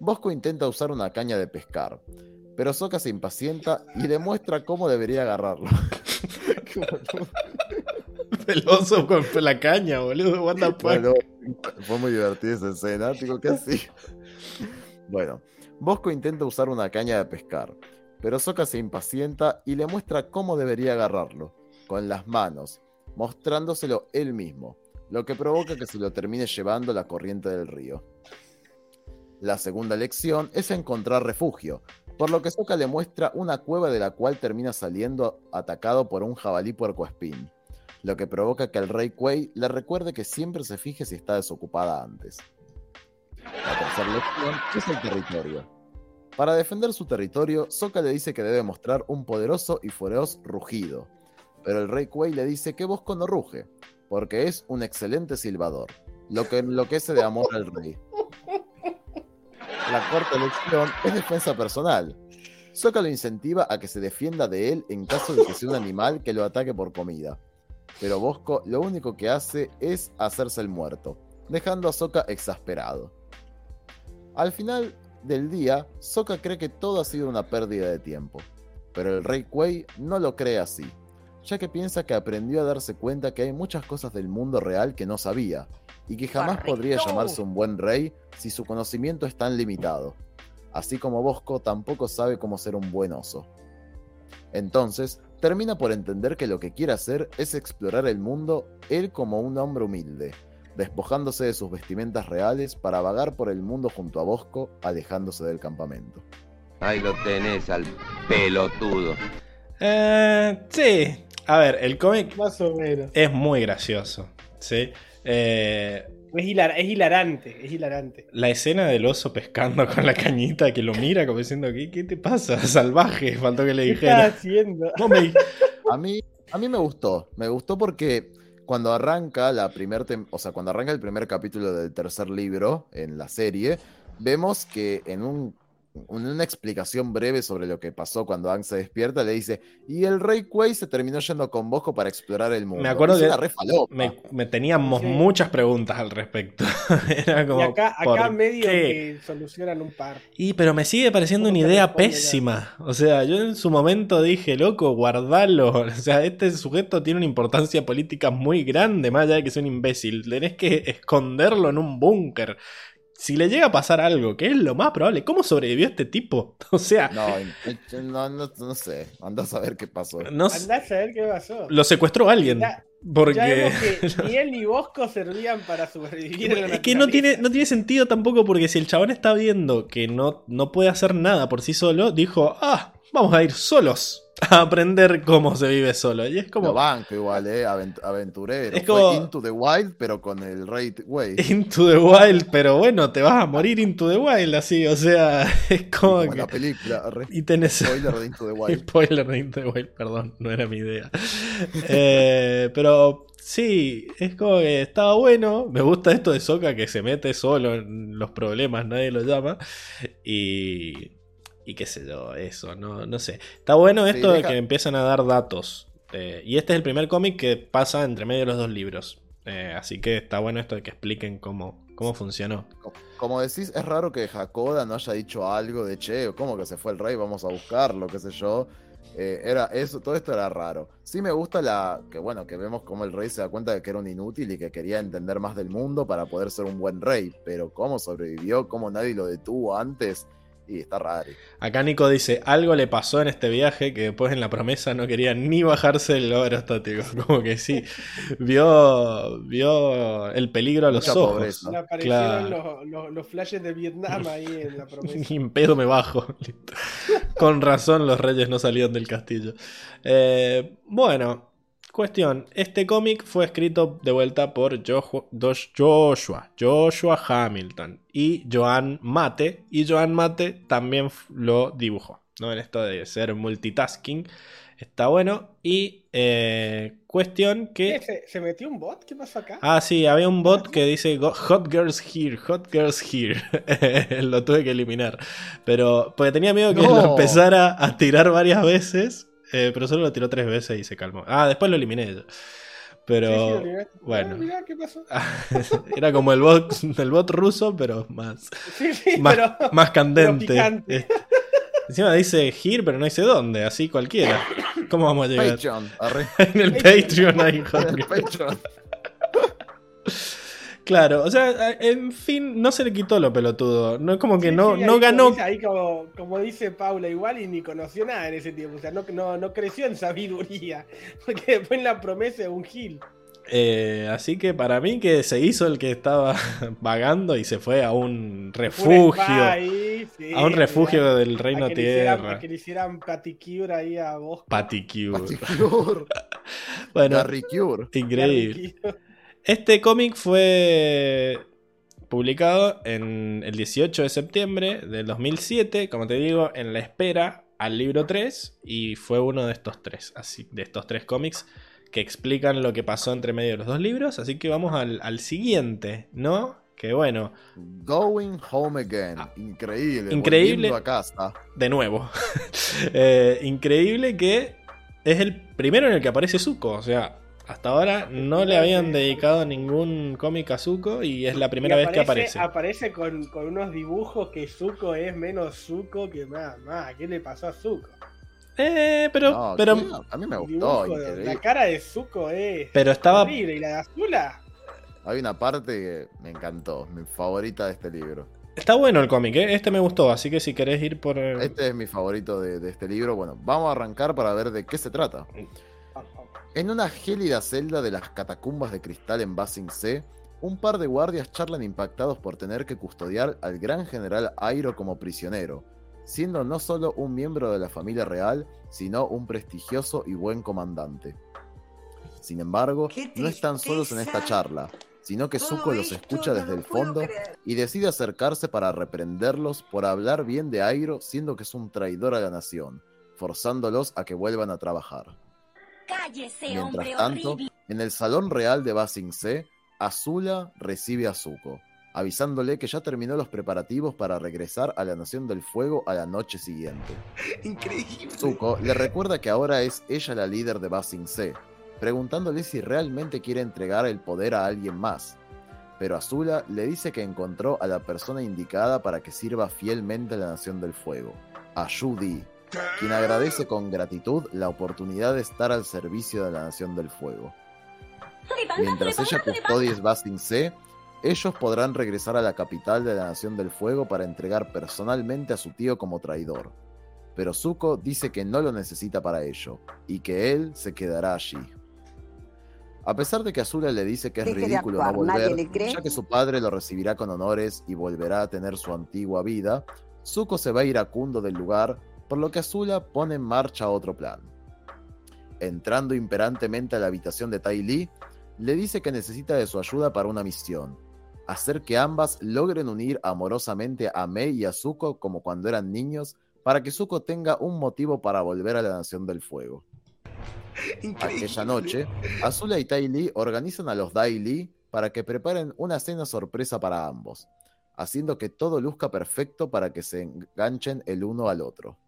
Bosco intenta usar una caña de pescar, pero Sokka se impacienta y le muestra cómo debería agarrarlo. El oso con la caña, boludo. What the fuck? Fue muy divertida esa escena, digo que así. Bueno, Bosco intenta usar una caña de pescar, pero Sokka se impacienta y le muestra cómo debería agarrarlo, con las manos, mostrándoselo él mismo, lo que provoca que se lo termine llevando la corriente del río. La segunda lección es encontrar refugio, por lo que Sokka le muestra una cueva de la cual termina saliendo atacado por un jabalí puercoespín, lo que provoca que el rey Kuei le recuerde que siempre se fije si está desocupada antes. La tercera lección es el territorio. Para defender su territorio, Sokka le dice que debe mostrar un poderoso y feroz rugido, pero el rey Kuei le dice que Bosco no ruge, porque es un excelente silbador, lo que enloquece de amor al rey. La cuarta lección es defensa personal. Sokka lo incentiva a que se defienda de él en caso de que sea un animal que lo ataque por comida. Pero Bosco lo único que hace es hacerse el muerto, dejando a Sokka exasperado. Al final del día, Sokka cree que todo ha sido una pérdida de tiempo, pero el rey Kuei no lo cree así, ya que piensa que aprendió a darse cuenta que hay muchas cosas del mundo real que no sabía, y que jamás Correcto. podría llamarse un buen rey si su conocimiento es tan limitado, así como Bosco tampoco sabe cómo ser un buen oso. Entonces, termina por entender que lo que quiere hacer es explorar el mundo él como un hombre humilde, despojándose de sus vestimentas reales para vagar por el mundo junto a Bosco, alejándose del campamento. Ahí lo tenés al pelotudo. Eh, sí. A ver, el cómic Más o menos. es muy gracioso. ¿sí? Eh, Es, hilar- es hilarante, es hilarante. La escena del oso pescando con la cañita que lo mira como diciendo, ¿qué, qué te pasa? Salvaje, faltó que le ¿Qué estás dijera. haciendo? No me- A mí, a mí me gustó. Me gustó porque cuando arranca la primer tem- o sea, cuando arranca el primer capítulo del tercer libro en la serie, vemos que en un una explicación breve sobre lo que pasó cuando Aang se despierta, le dice, y el rey Kuei se terminó yendo con Bosco para explorar el mundo. Me acuerdo Es que me, me teníamos Sí. muchas preguntas al respecto. Era como, Y acá, ¿por acá medio qué? que solucionan un par. Y pero me sigue pareciendo ¿Cómo una idea ya? pésima. O sea, yo en su momento dije, loco, guardalo. O sea, este sujeto tiene una importancia política muy grande, más allá de que sea un imbécil. Tenés que esconderlo en un búnker. Si le llega a pasar algo, que es lo más probable, ¿cómo sobrevivió este tipo? O sea, No, no, no, no sé. Andás a ver qué pasó. no Andá a saber qué pasó. lo secuestró alguien. Ya- Porque Ya vemos que ni él ni Bosco servían para sobrevivir Es que no tiene, no tiene sentido tampoco porque si el chabón está viendo que no, no puede hacer nada por sí solo, dijo, ah, vamos a ir solos a aprender cómo se vive solo. Y es Lo como banco igual, eh, avent- aventurero. Es Fue como- Into the Wild, pero con el rey Kuei. Into the Wild, pero bueno, te vas a morir Into the Wild así, o sea, es como Como que... la película. re- Y tenés... Spoiler de Into the Wild. Spoiler de Into the Wild, perdón, no era mi idea. Eh, pero sí, es como que estaba bueno. Me gusta esto de Soka que se mete solo en los problemas, nadie lo llama. Y. Y qué sé yo, eso, no, no sé. Está bueno Sí, esto de que empiezan a dar datos. Eh, y este es el primer cómic que pasa entre medio de los dos libros. Eh, así que está bueno esto de que expliquen cómo, cómo funcionó. Co- Como decís, es raro que Hakoda no haya dicho algo de che, ¿cómo que se fue el rey? Vamos a buscarlo, qué sé yo. Eh, era eso, todo esto era raro. Sí me gusta la que bueno, que vemos cómo el rey se da cuenta de que era un inútil y que quería entender más del mundo para poder ser un buen rey, pero cómo sobrevivió, cómo nadie lo detuvo antes y está raro. Acá Nico dice, algo le pasó en este viaje que después en la promesa no quería ni bajarse el globo aerostático. Como que sí, vio, vio el peligro a los Mucha ojos. pobreza. Le aparecieron Claro. los, los, los flashes de Vietnam ahí en la promesa. Ni en pedo me bajo. Con razón los reyes no salían del castillo. Eh, bueno, cuestión. Este cómic fue escrito de vuelta por Joshua, Joshua Hamilton y Joan Mate. Y Joan Mate también lo dibujó. ¿no? En esto de ser multitasking. Está bueno. Y eh, cuestión que... ¿Qué, ¿Se, se metió un bot? ¿Qué pasó acá? Ah, sí, había un bot que dice "Go- Hot Girls Here, Hot Girls Here. lo tuve que eliminar. Pero, porque tenía miedo que No. lo empezara a tirar varias veces, eh, pero solo lo tiró tres veces y se calmó. Ah, después lo eliminé yo. Sí, sí, Pero, bueno. Ah, mirá, ¿qué pasó? era como el bot, el bot ruso, pero más, Sí, sí, más, pero, más candente. pero. Este. Encima dice Here, pero no dice dónde, así cualquiera. ¿Cómo vamos a llegar? Patreon, en el Patreon ahí, Hot El Girls. Patreon. Claro, o sea, en fin, no se le quitó lo pelotudo. No es como que Sí, no, sí, no ahí ganó. Como dice, ahí como, como dice Paula, igual y ni conoció nada en ese tiempo. O sea, no, no, no creció en sabiduría. Porque después en la promesa de un gil. Eh, así que para mí que se hizo el que estaba vagando y se fue a un Un refugio. sí, a un refugio del a reino que le hicieran- tierra. a que le hicieran paticure ahí a vos. Paticure. Paticure. Bueno, increíble. Este cómic fue publicado en el 18 de septiembre del 2007, como te digo, en la espera al libro 3 y fue uno de estos tres, así, de estos tres cómics que explican lo que pasó entre medio de los dos libros, así que vamos al, al siguiente, ¿no? Que bueno, Going Home Again. Increíble. Ah. Increíble. volviendo a casa. de nuevo, Eh, increíble que es el primero en el que aparece Zuko, o sea, hasta ahora no le habían dedicado ningún cómic a Zuko y es la primera vez que aparece. Aparece con, con unos dibujos que Zuko es menos Zuko que más. más. ¿Qué le pasó a Zuko? Eh, pero, No, pero, a mí me gustó. de- la cara de Zuko es pero estaba, horrible. Y la de Azula, Hay una parte que me encantó, mi favorita de este libro. está bueno el cómic, ¿eh? este me gustó, así que si querés ir por... Este es mi favorito de, de este libro. Bueno, vamos a arrancar para ver de qué se trata. En una gélida celda de las catacumbas de cristal en Basing C, un par de guardias charlan impactados por tener que custodiar al gran general Airo como prisionero, siendo no solo un miembro de la familia real, sino un prestigioso y buen comandante. Sin embargo, ¡Qué no están solos en esta charla. sino que Zuko los escucha desde el fondo y decide acercarse para reprenderlos por hablar bien de Airo, siendo que es un traidor a la nación, forzándolos a que vuelvan a trabajar. Cállese, Mientras hombre tanto, horrible. en el salón real de Basing C, Azula recibe a Zuko, avisándole que ya terminó los preparativos para regresar a la Nación del Fuego a la noche siguiente. Increíble. Zuko le recuerda que ahora es ella la líder de Basing C, preguntándole si realmente quiere entregar el poder a alguien más. Pero Azula le dice que encontró a la persona indicada para que sirva fielmente a la Nación del Fuego, a Yudi, quien agradece con gratitud la oportunidad de estar al servicio de la Nación del Fuego. Mientras ella custodie Basing C, ellos podrán regresar a la capital de la Nación del Fuego para entregar personalmente a su tío como traidor. Pero Zuko dice que no lo necesita para ello, y que él se quedará allí. A pesar de que Azula le dice que es ridículo no actuar, ¿nadie volver, ya que su padre lo recibirá con honores y volverá a tener su antigua vida, Zuko se va iracundo del lugar, por lo que Azula pone en marcha otro plan. Entrando imperantemente a la habitación de Tai Li, le dice que necesita de su ayuda para una misión, hacer que ambas logren unir amorosamente a Mei y a Zuko como cuando eran niños, para que Zuko tenga un motivo para volver a la Nación del Fuego. Aquella noche, Azula y Tai Li organizan a los Dai Li para que preparen una cena sorpresa para ambos, haciendo que todo luzca perfecto para que se enganchen el uno al otro.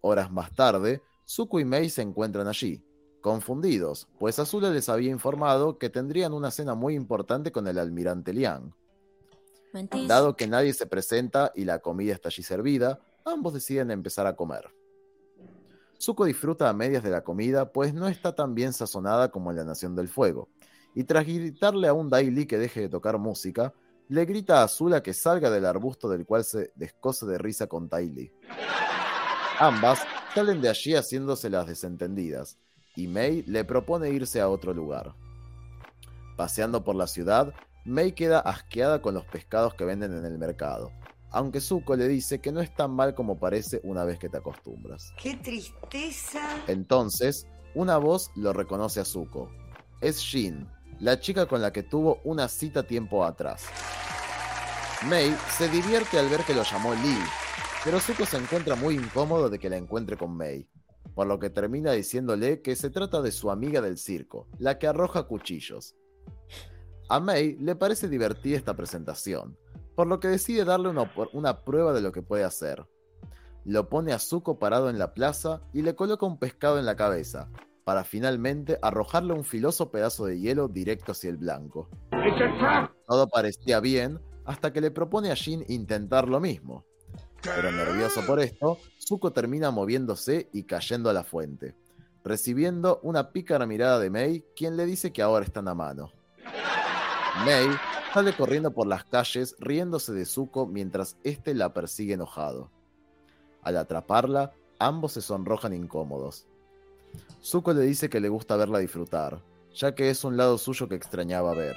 Horas más tarde, Zuko y Mei se encuentran allí, confundidos, pues Azula les había informado que tendrían una cena muy importante con el almirante Liang. Dado que nadie se presenta y la comida está allí servida, ambos deciden empezar a comer. Zuko disfruta a medias de la comida, pues no está tan bien sazonada como en la Nación del Fuego, y tras gritarle a un Daily que deje de tocar música, le grita a Azula que salga del arbusto del cual se descose de risa con Tylee. Ambas salen de allí haciéndose las desentendidas, y Mei le propone irse a otro lugar. Paseando por la ciudad, Mei queda asqueada con los pescados que venden en el mercado, aunque Zuko le dice que no es tan mal como parece una vez que te acostumbras. ¡Qué tristeza! Entonces, una voz lo reconoce a Zuko. Es Jin, la chica con la que tuvo una cita tiempo atrás. Mei se divierte al ver que lo llamó Lee, pero Zuko se encuentra muy incómodo de que la encuentre con Mei, por lo que termina diciéndole que se trata de su amiga del circo, la que arroja cuchillos. A Mei le parece divertida esta presentación, por lo que decide darle una, una prueba de lo que puede hacer. Lo pone a Zuko parado en la plaza y le coloca un pescado en la cabeza, para finalmente arrojarle un filoso pedazo de hielo directo hacia el blanco. Todo parecía bien hasta que le propone a Jin intentar lo mismo. Pero nervioso por esto, Zuko termina moviéndose y cayendo a la fuente, recibiendo una pícara mirada de Mei, quien le dice que ahora están a mano. Mei sale corriendo por las calles riéndose de Zuko mientras éste la persigue enojado. Al atraparla, ambos se sonrojan incómodos. Zuko le dice que le gusta verla disfrutar, ya que es un lado suyo que extrañaba ver.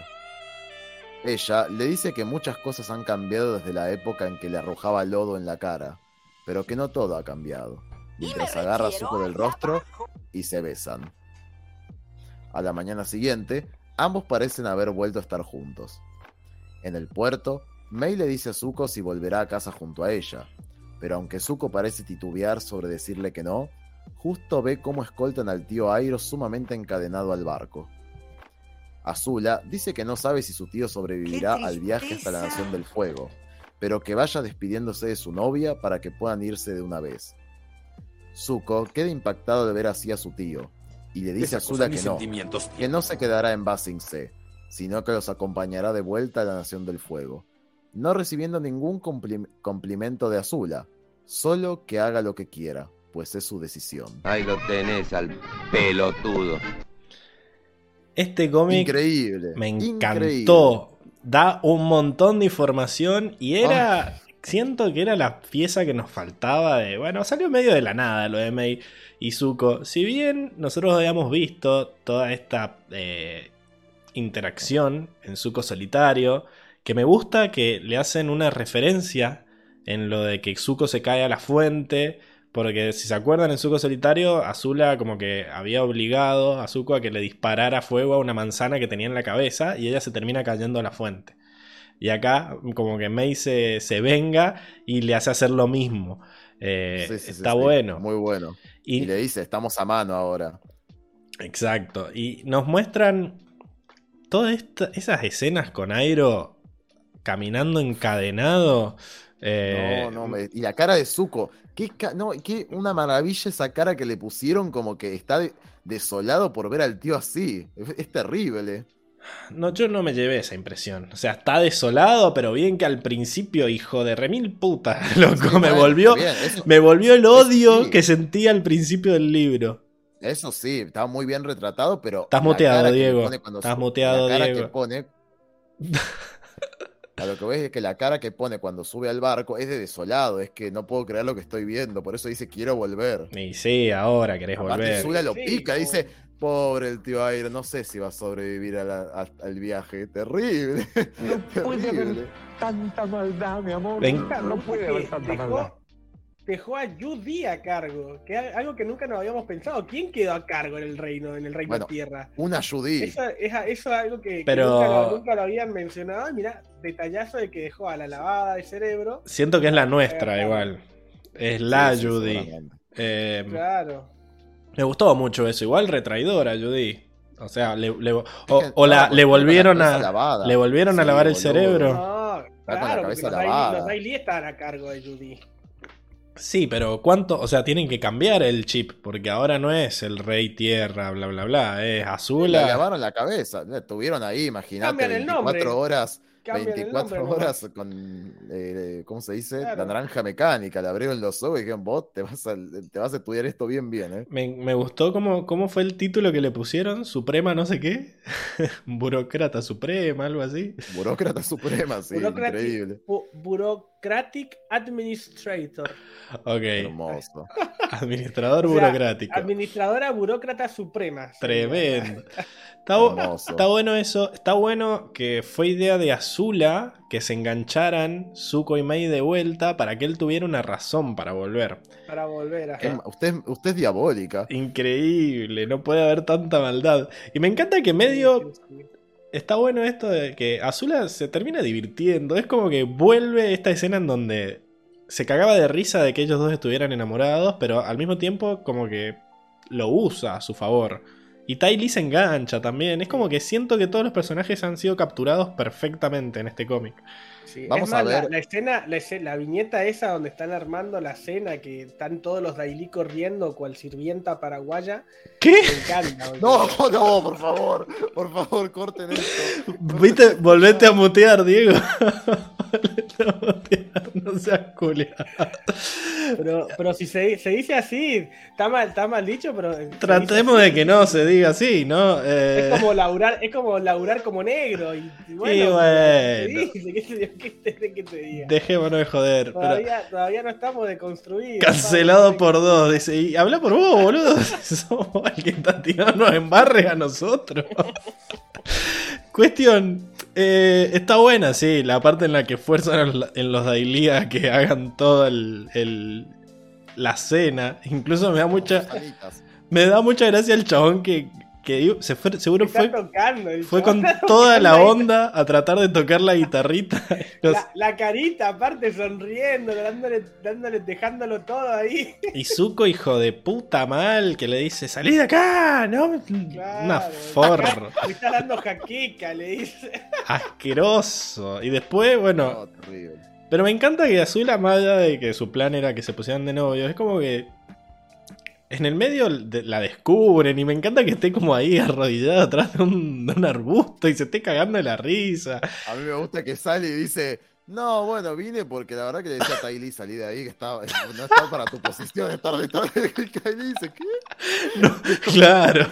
Ella le dice que muchas cosas han cambiado desde la época en que le arrojaba lodo en la cara, pero que no todo ha cambiado, mientras agarra a Zuko del rostro y se besan. A la mañana siguiente, ambos parecen haber vuelto a estar juntos. En el puerto, Mei le dice a Zuko si volverá a casa junto a ella, pero aunque Zuko parece titubear sobre decirle que no, justo ve cómo escoltan al tío Airo sumamente encadenado al barco. Azula dice que no sabe si su tío sobrevivirá al viaje hasta la Nación del Fuego, pero que vaya despidiéndose de su novia para que puedan irse de una vez. Zuko queda impactado de ver así a su tío, y le dice a Azula que no, que no se quedará en Basing C, sino que los acompañará de vuelta a la Nación del Fuego, no recibiendo ningún complim complimento de Azula, solo que haga lo que quiera, pues es su decisión. Ahí lo tenés al pelotudo. Este cómic increíble, me increíble. encantó. Da un montón de información y era. Siento que era la pieza que nos faltaba de. Bueno, salió medio de la nada lo de Mei y Zuko. Si bien nosotros habíamos visto toda esta eh, interacción en Zuko solitario, que me gusta que le hacen una referencia en lo de que Zuko se cae a la fuente Porque si se acuerdan en Zuko Solitario, Azula como que había obligado a Zuko a que le disparara fuego a una manzana que tenía en la cabeza y ella se termina cayendo a la fuente. Y acá como que Mei se, se venga y le hace hacer lo mismo. Eh, Sí, sí, está sí. bueno. Muy bueno. Y- Y, le dice, estamos a mano ahora. Exacto. Y nos muestran todas esas escenas con Airo caminando encadenado. eh, No, no, me- y la cara de Zuko. Qué, no, qué una maravilla esa cara que le pusieron como que está de- desolado por ver al tío así. Es, es terrible. No, yo no me llevé esa impresión. O sea, está desolado, pero bien que al principio, hijo de remil puta, loco, me bueno, volvió, está bien, eso- me volvió el odio sí. que sentía al principio del libro. Eso sí, está muy bien retratado, pero. Estás le Diego. Estás cara Diego. A lo que ves es que la cara que pone cuando sube al barco es de desolado, es que no puedo creer lo que estoy viendo, por eso dice quiero volver. Y sí, ahora querés Aparte, volver. Zula lo Sí, pica, dice, pobre el tío Aire, no sé si va a sobrevivir a la- a- al viaje. Terrible. No puede haber tanta maldad, mi amor. Ven- No puede haber tanta maldad. Dejó, a Judy a cargo, que es algo que nunca nos habíamos pensado. ¿Quién quedó a cargo en el reino, en el reino Bueno, tierra? Una Judy. Eso, es, eso es algo que, que Pero- nunca, lo, nunca lo habían mencionado. Y Mirá, detallazo de que dejó a la lavada de cerebro. Siento que es la nuestra Claro. igual. Es la Sí, Judy. Eh, Claro. Me gustó mucho eso. Igual retraidora, Judy. O sea, le, le- o, la, le la volvieron a. Le volvieron a lavar el cerebro. No, la claro, porque cabeza lavada. los Daily estaban a cargo de Judy. Sí, pero ¿cuánto? O sea, tienen que cambiar el chip. Porque ahora no es el rey tierra, bla, bla, bla. Es Le Azula. lavaron la cabeza. le Estuvieron ahí, imagínate, Cambian el 24 nombre. horas. Cambian el 24 nombre horas con, eh, ¿cómo se dice? Claro. La naranja mecánica, le abrieron los ojos y dijeron, vos te vas a, te vas a estudiar esto bien, bien, ¿eh? Me, me gustó cómo, cómo fue el título que le pusieron. Suprema, no sé qué. Burócrata Suprema, algo así. Burócrata suprema, sí, increíble. Bu- Bureaucratic Administrator. Ok. Hermoso. Administrador O sea, burocrático. Administradora burócrata suprema. Tremendo. Está, bueno eso. Está bueno que fue idea de Azula que se engancharan Zuko y Mei de vuelta para que él tuviera una razón para volver. Para volver a. Qué ma- Usted, usted es diabólica. Increíble, no puede haber tanta maldad. Y me encanta que medio está bueno esto de que Azula se termina divirtiendo. Es como que vuelve esta escena en donde se cagaba de risa de que ellos dos estuvieran enamorados, pero al mismo tiempo como que lo usa a su favor. Y Ty Lee se engancha también. Es como que siento que todos los personajes han sido capturados perfectamente en este cómic. Sí, Vamos es más, a ver. La, la escena, la, escena- la viñeta esa donde están armando la cena, que están todos los Daily corriendo cual sirvienta paraguaya. ¿Qué? Me encanta. No, no, por favor, por favor, corten esto. ¿Viste? Volvete a mutear, Diego. Volvete a mutear, no seas culiado. Pero, pero si se, se dice así, está mal, está mal dicho, pero. Tratemos de que no se diga así, ¿no? Eh, Es como laburar, es como laburar como negro. Y, y bueno, Y bueno. se dice, ¿qué te, qué te- diga? Dejémonos de joder. Pero Todavía, todavía no estamos deconstruidos. cancelado por dos. Dice, y habla por vos, boludo. Somos alguien está tirándonos en barres a nosotros. Cuestión. eh, está buena, sí, la parte en la que fuerzan en los Daily a que hagan toda el, el- la cena. Incluso me da mucha. Me da mucha gracia el chabón que, que se fue, seguro fue, tocando, fue con toda la onda a tratar de tocar la guitarrita. Los- La, la carita, aparte, sonriendo, dándole, dándole, dejándolo todo ahí. Y Zuko, hijo de puta mal, que le dice, salí de acá, ¿no? Una forra, Le está dando jaqueca, le dice. asqueroso. Y después, bueno, No, pero me encanta que Azula, más allá de que su plan era que se pusieran de novios, es como que en el medio la descubren y me encanta que esté como ahí arrodillada atrás de un, de un arbusto y se esté cagando de la risa. A mí me gusta que sale y dice, no, bueno, vine porque la verdad que le decía a Tylee, salí de ahí, que estaba, no está para tu posición estar detrás de Kylie. dice, ¿qué? Claro,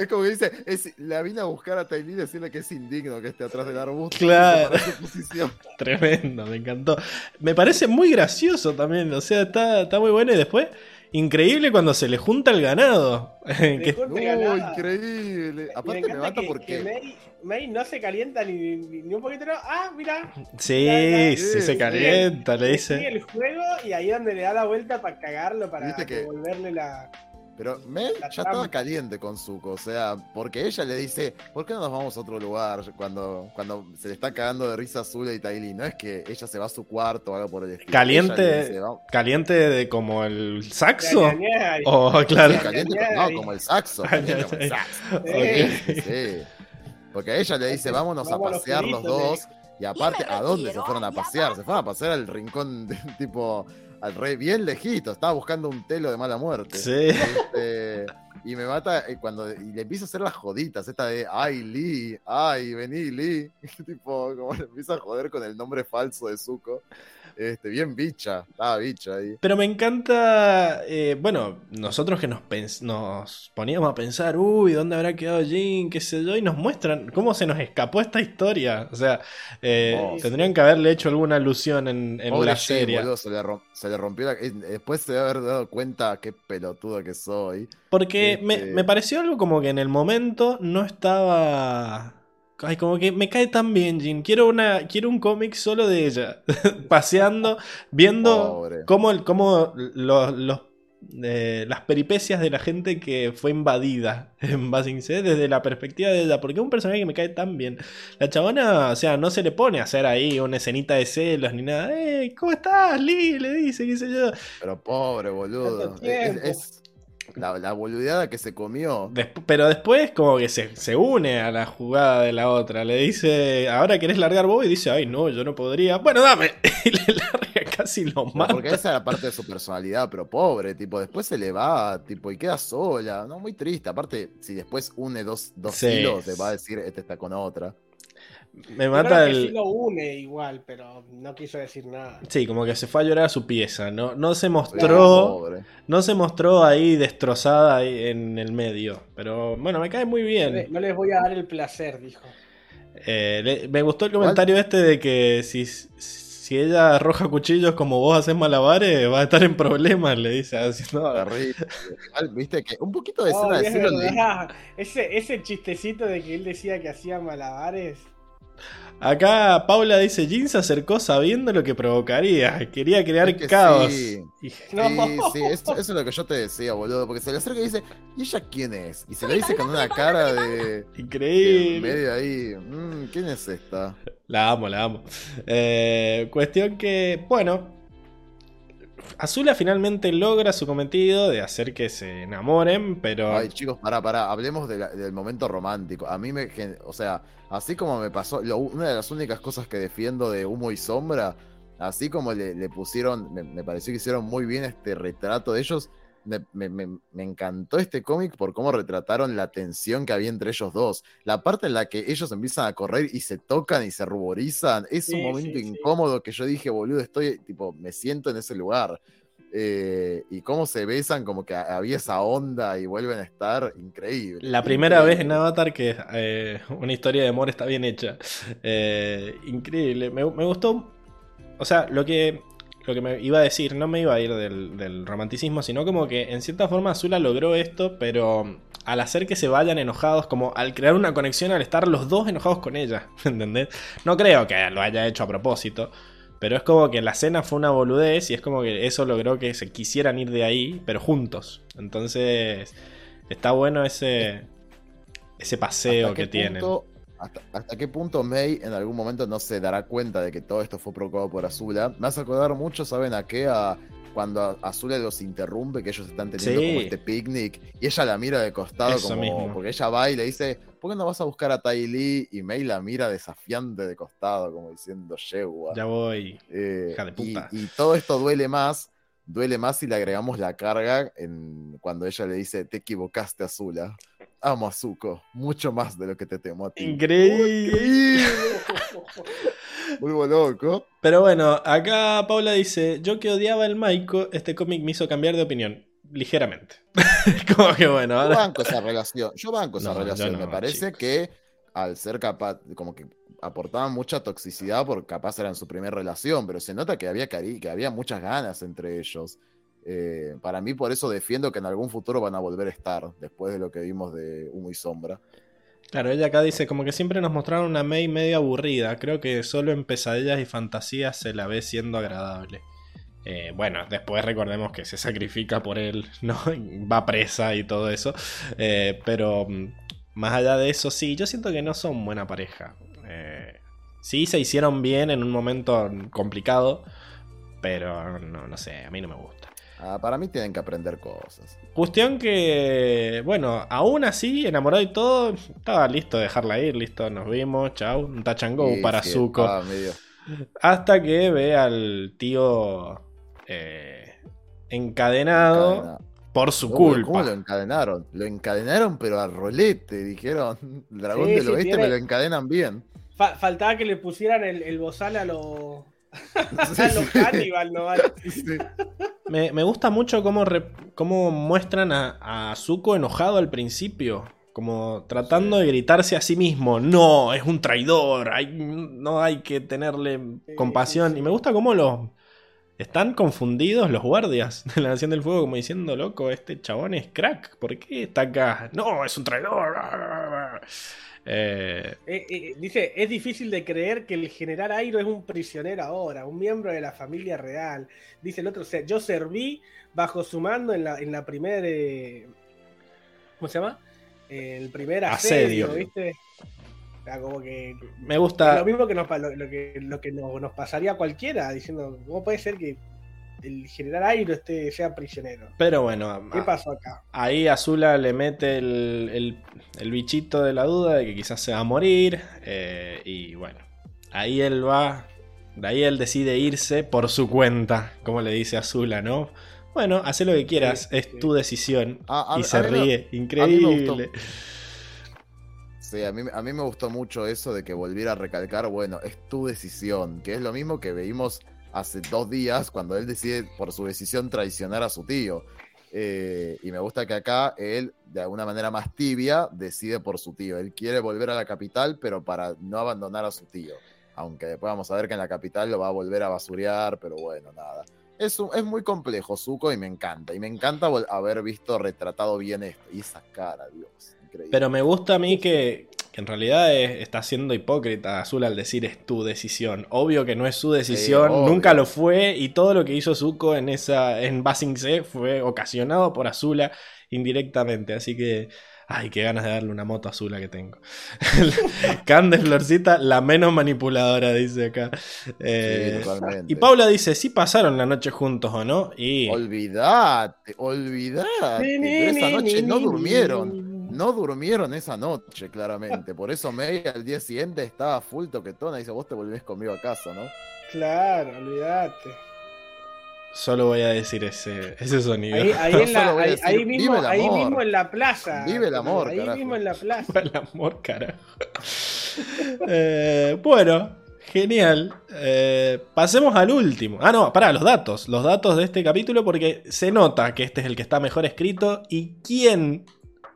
Es como que dice, es, la vine a buscar a Tylee y decirle que es indigno que esté atrás del arbusto. Claro. Para su posición. tremendo, me encantó. Me parece muy gracioso también, o sea, está, está muy bueno y después increíble cuando se le junta el ganado. Que- No, ganado. increíble. Me Aparte me encanta mata que, porque. que May, May no se calienta ni, ni, ni un poquito. No. Ah, mira. sí, sí, se sí. calienta, le Sigue dice. el juego y ahí es donde le da la vuelta para cagarlo, para devolverle la. Pero Mel ya estaba caliente con Zuko, o sea, porque ella le dice, ¿por qué no nos vamos a otro lugar? Cuando, cuando se le está cagando de risa Zula y Tylee, no es que ella se va a su cuarto o algo por el estilo. Caliente. Caliente de como el saxo. Oh, claro. Sí, caliente, no, como el saxo. caliente como el saxo. Sí. Sí. Porque ella le dice, vámonos a pasear los dos. Y aparte, ¿a dónde se fueron a pasear? Se fueron a pasear al rincón, de, tipo, al rey, bien lejito. Estaba buscando un telo de mala muerte. Sí. Este, y me mata eh, cuando y le empieza a hacer las joditas, esta de ay Lee, ay, vení Lee. tipo, como le empieza a joder con el nombre falso de Zuko. Este, bien bicha, estaba bicha ahí. Pero me encanta, eh, bueno, nosotros que nos, nos poníamos a pensar, uy, ¿dónde habrá quedado Jin? ¿Qué sé yo? Y nos muestran cómo se nos escapó esta historia. O sea, eh, Oh, tendrían que haberle hecho alguna alusión en, en Pobre la Jin, serie. boludo, se, le rom- se le rompió la. Después se debe haber dado cuenta qué pelotudo que soy. Porque me, Este- me pareció algo como que en el momento no estaba. Ay, como que me cae tan bien, Jin. Quiero una, quiero un cómic solo de ella. Paseando, viendo Pobre. cómo, el- cómo los, los, eh, las peripecias de la gente que fue invadida en Basing C desde la perspectiva de ella. Porque es un personaje que me cae tan bien. La chabona, o sea, no se le pone a hacer ahí una escenita de celos ni nada. ¡Eh! ¿Cómo estás, Lee? Le dice, qué sé yo. Pero pobre, boludo. Es la, la boludeada que se comió. Desp- pero después como que se, se une a la jugada de la otra. Le dice, ahora querés largar vos y dice, ay no, yo no podría. Bueno, dame. Y le larga casi lo mata. Porque esa era parte de su personalidad, pero pobre, tipo, después se le va, tipo, y queda sola, ¿no? Muy triste. Aparte, si después une dos, dos Sí. hilos, te va a decir, este está con otra. Me mata creo que sí el... lo une igual, pero no quiso decir nada. Sí, como que se fue a llorar a su pieza. No, no se Claro, mostró... pobre. No se mostró ahí destrozada ahí en el medio. Pero bueno, me cae muy No, bien. no les voy a dar el placer, dijo. Eh, le- me gustó el comentario este de que si, si ella arroja cuchillos como vos haces malabares, va a estar en problemas, le dice. Así, no, Terrible. Igual, Viste que un poquito de Oh, escena de es. Ese, ese chistecito de que él decía que hacía malabares. Acá Paula dice, Jin se acercó sabiendo lo que provocaría. Quería crear Es que caos. sí. Y- No. Sí, sí, eso, eso es lo que yo te decía, boludo. Porque se le acerca y dice, ¿y ella quién es? Y se le dice con una cara de. de Increíble. medio ahí. "Mm, ¿Quién es esta? La amo, la amo. Eh, cuestión que, bueno, Azula finalmente logra su cometido de hacer que se enamoren, pero... Ay, chicos, pará, pará. Hablemos de la- del momento romántico. A mí me. O sea, así como me pasó. una de las únicas cosas que defiendo de Humo y Sombra. Así como le, le pusieron. Me, me pareció que hicieron muy bien este retrato de ellos. Me, me- me- me encantó este cómic por cómo retrataron la tensión que había entre ellos dos. La parte en la que ellos empiezan a correr y se tocan y se ruborizan. Es un momento sí, sí. incómodo que yo dije, boludo, estoy. Tipo, me siento en ese lugar. Eh, y cómo se besan, como que había esa onda y vuelven a estar increíble. La primera vez en. Avatar que eh, una historia de amor está bien hecha. Eh, increíble. Me, me gustó. O sea, lo que, lo que me iba a decir, no me iba a ir del, del romanticismo, sino como que en cierta forma Azula logró esto, pero al hacer que se vayan enojados, como al crear una conexión, al estar los dos enojados con ella. ¿Entendés? No creo que lo haya hecho a propósito. Pero es como que la cena fue una boludez y es como que eso logró que se quisieran ir de ahí, pero juntos. Entonces, está bueno ese, ese paseo ¿Hasta que qué tienen. Hasta, hasta qué punto May en algún momento no se dará cuenta de que todo esto fue provocado por Azula? Me hace acordar mucho, ¿saben a qué? A cuando Azula los interrumpe, que ellos están teniendo Sí. como este picnic, y ella la mira de costado Eso como. mismo. Porque ella va y le dice, ¿por qué no vas a buscar a Tai Lee? Y May la mira desafiante de costado, como diciendo, yegua. Ya voy. Eh, Hija de y, puta. y todo esto duele más, duele más si le agregamos la carga en cuando ella le dice, te equivocaste, Azula. Amo a Zuko, mucho más de lo que te temo a ti. Increíble. Muy loco. Pero bueno, acá Paula dice: Yo que odiaba el Maiko, este cómic me hizo cambiar de opinión. Ligeramente. como que bueno, Yo banco esa relación. Yo banco esa No, relación. no, Me parece chicos. que al ser capaz, como que aportaban mucha toxicidad porque capaz era en su primera relación, pero se nota que había cari que había muchas ganas entre ellos. Eh, para mí, por eso defiendo que en algún futuro van a volver a estar, después de lo que vimos de Humo y Sombra. Claro, ella acá dice como que siempre nos mostraron una May medio aburrida. Creo que solo en pesadillas y fantasías se la ve siendo agradable. Eh, bueno, después recordemos que se sacrifica por él, ¿no? Va presa y todo eso. Eh, pero mm, más allá de eso, sí, yo siento que no son buena pareja. Eh, sí, se hicieron bien en un momento complicado, pero no, no sé, a mí no me gusta. Ah, para mí tienen que aprender cosas. Cuestión que, bueno, aún así, enamorado y todo, estaba listo de dejarla ir, listo, nos vimos, chau, un touch and go Sí, para sí, Zuko. medio- Hasta que ve al tío eh, encadenado Encadenado. por su ¿Cómo- culpa. ¿Cómo lo encadenaron? Lo encadenaron, pero a rolete. Dijeron, el dragón Sí, del sí, oeste tiene- me lo encadenan bien. Fa- faltaba que le pusieran el, el bozal a los. Me, me gusta mucho cómo, re- cómo muestran a, a Zuko enojado al principio. Como tratando de gritarse a sí mismo. No, es un traidor. hay- no hay que tenerle compasión. Y me gusta cómo los... Están confundidos los guardias de la Nación del Fuego como diciendo, loco, este chabón es crack. ¿Por qué está acá? No, es un traidor. Eh, Eh, eh, dice, es difícil de creer que el general Airo es un prisionero ahora, un miembro de la familia real. Dice el otro, "Se- yo serví bajo su mando en la, en la primera... ¿Cómo se llama? El primer asedio, Asedio. ¿viste? O sea, como que... me gusta... lo mismo que, nos, pa- lo, lo que, lo que nos, nos pasaría a cualquiera, diciendo, ¿cómo puede ser que el general Airo esté, sea prisionero? Pero bueno, ¿Qué a- pasó acá? Ahí Azula le mete el, el- el bichito de la duda de que quizás se va a morir. eh, y bueno, ahí él va. De ahí él decide irse por su cuenta, como le dice Azula, ¿no? Bueno, haz lo que quieras, Sí, es sí. tu decisión. A- a- y se a ríe, increíble. Sí, a mí, a mí me gustó mucho eso de que volviera a recalcar, bueno, es tu decisión, que es lo mismo que veíamos hace dos días cuando él decide por su decisión traicionar a su tío. Eh, y me gusta que acá él, de alguna manera más tibia, decide por su tío. Él quiere volver a la capital, pero para no abandonar a su tío. Aunque después vamos a ver que en la capital lo va a volver a basurear, pero bueno, nada. Es, es muy complejo, Zuko, y me encanta. Y me encanta haber visto retratado bien esto. Y esa cara, Dios, increíble. Pero me gusta a mí que, que en realidad es- está siendo hipócrita Azula al decir es tu decisión. Obvio que no es su decisión, nunca lo fue. Y todo lo que hizo Zuko en esa en Basing C fue ocasionado por Azula indirectamente. Así que. Ay, qué ganas de darle una moto a Azula que tengo. Candes Florcita, la menos manipuladora, dice acá. Eh, y Paula dice: sí pasaron la noche juntos o no. Y. Olvídate, olvídate. Ni, ni, Pero esa noche ni, no ni, durmieron. No durmieron esa noche, claramente. Por eso May al día siguiente estaba full toquetona y dice, vos te volvés conmigo a casa, ¿no? Claro, olvídate. Solo voy a decir ese, ese sonido. Ahí, en la- ahí- decir, ahí vive mismo, el ahí mismo en la plaza. Vive el amor, Ahí carajo. mismo en la plaza. el amor, carajo. Eh, bueno, genial. Eh, pasemos al último. Ah, no, pará, los datos. Los datos de este capítulo, porque se nota que este es el que está mejor escrito. ¿Y quién?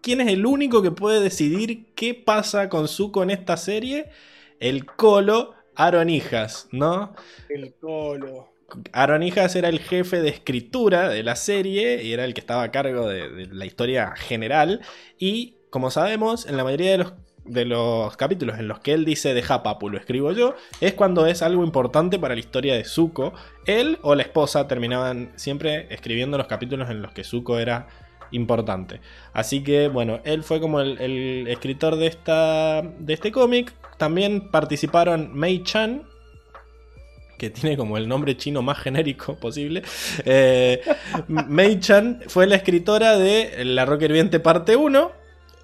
¿Quién es el único que puede decidir qué pasa con Zuko en esta serie? El Colo Aronijas, ¿no? El colo. Aronijas era el jefe de escritura de la serie y era el que estaba a cargo de, de la historia general. Y como sabemos, en la mayoría de los, de los capítulos en los que él dice deja papu, lo escribo yo, es cuando es algo importante para la historia de Zuko. Él o la esposa terminaban siempre escribiendo los capítulos en los que Zuko era importante. Así que bueno, él fue como el, escritor de, esta, de este cómic. También participaron Mei Chan, que tiene como el nombre chino más genérico posible. Eh, Mei Chan fue la escritora de La Roca Hirviente parte 1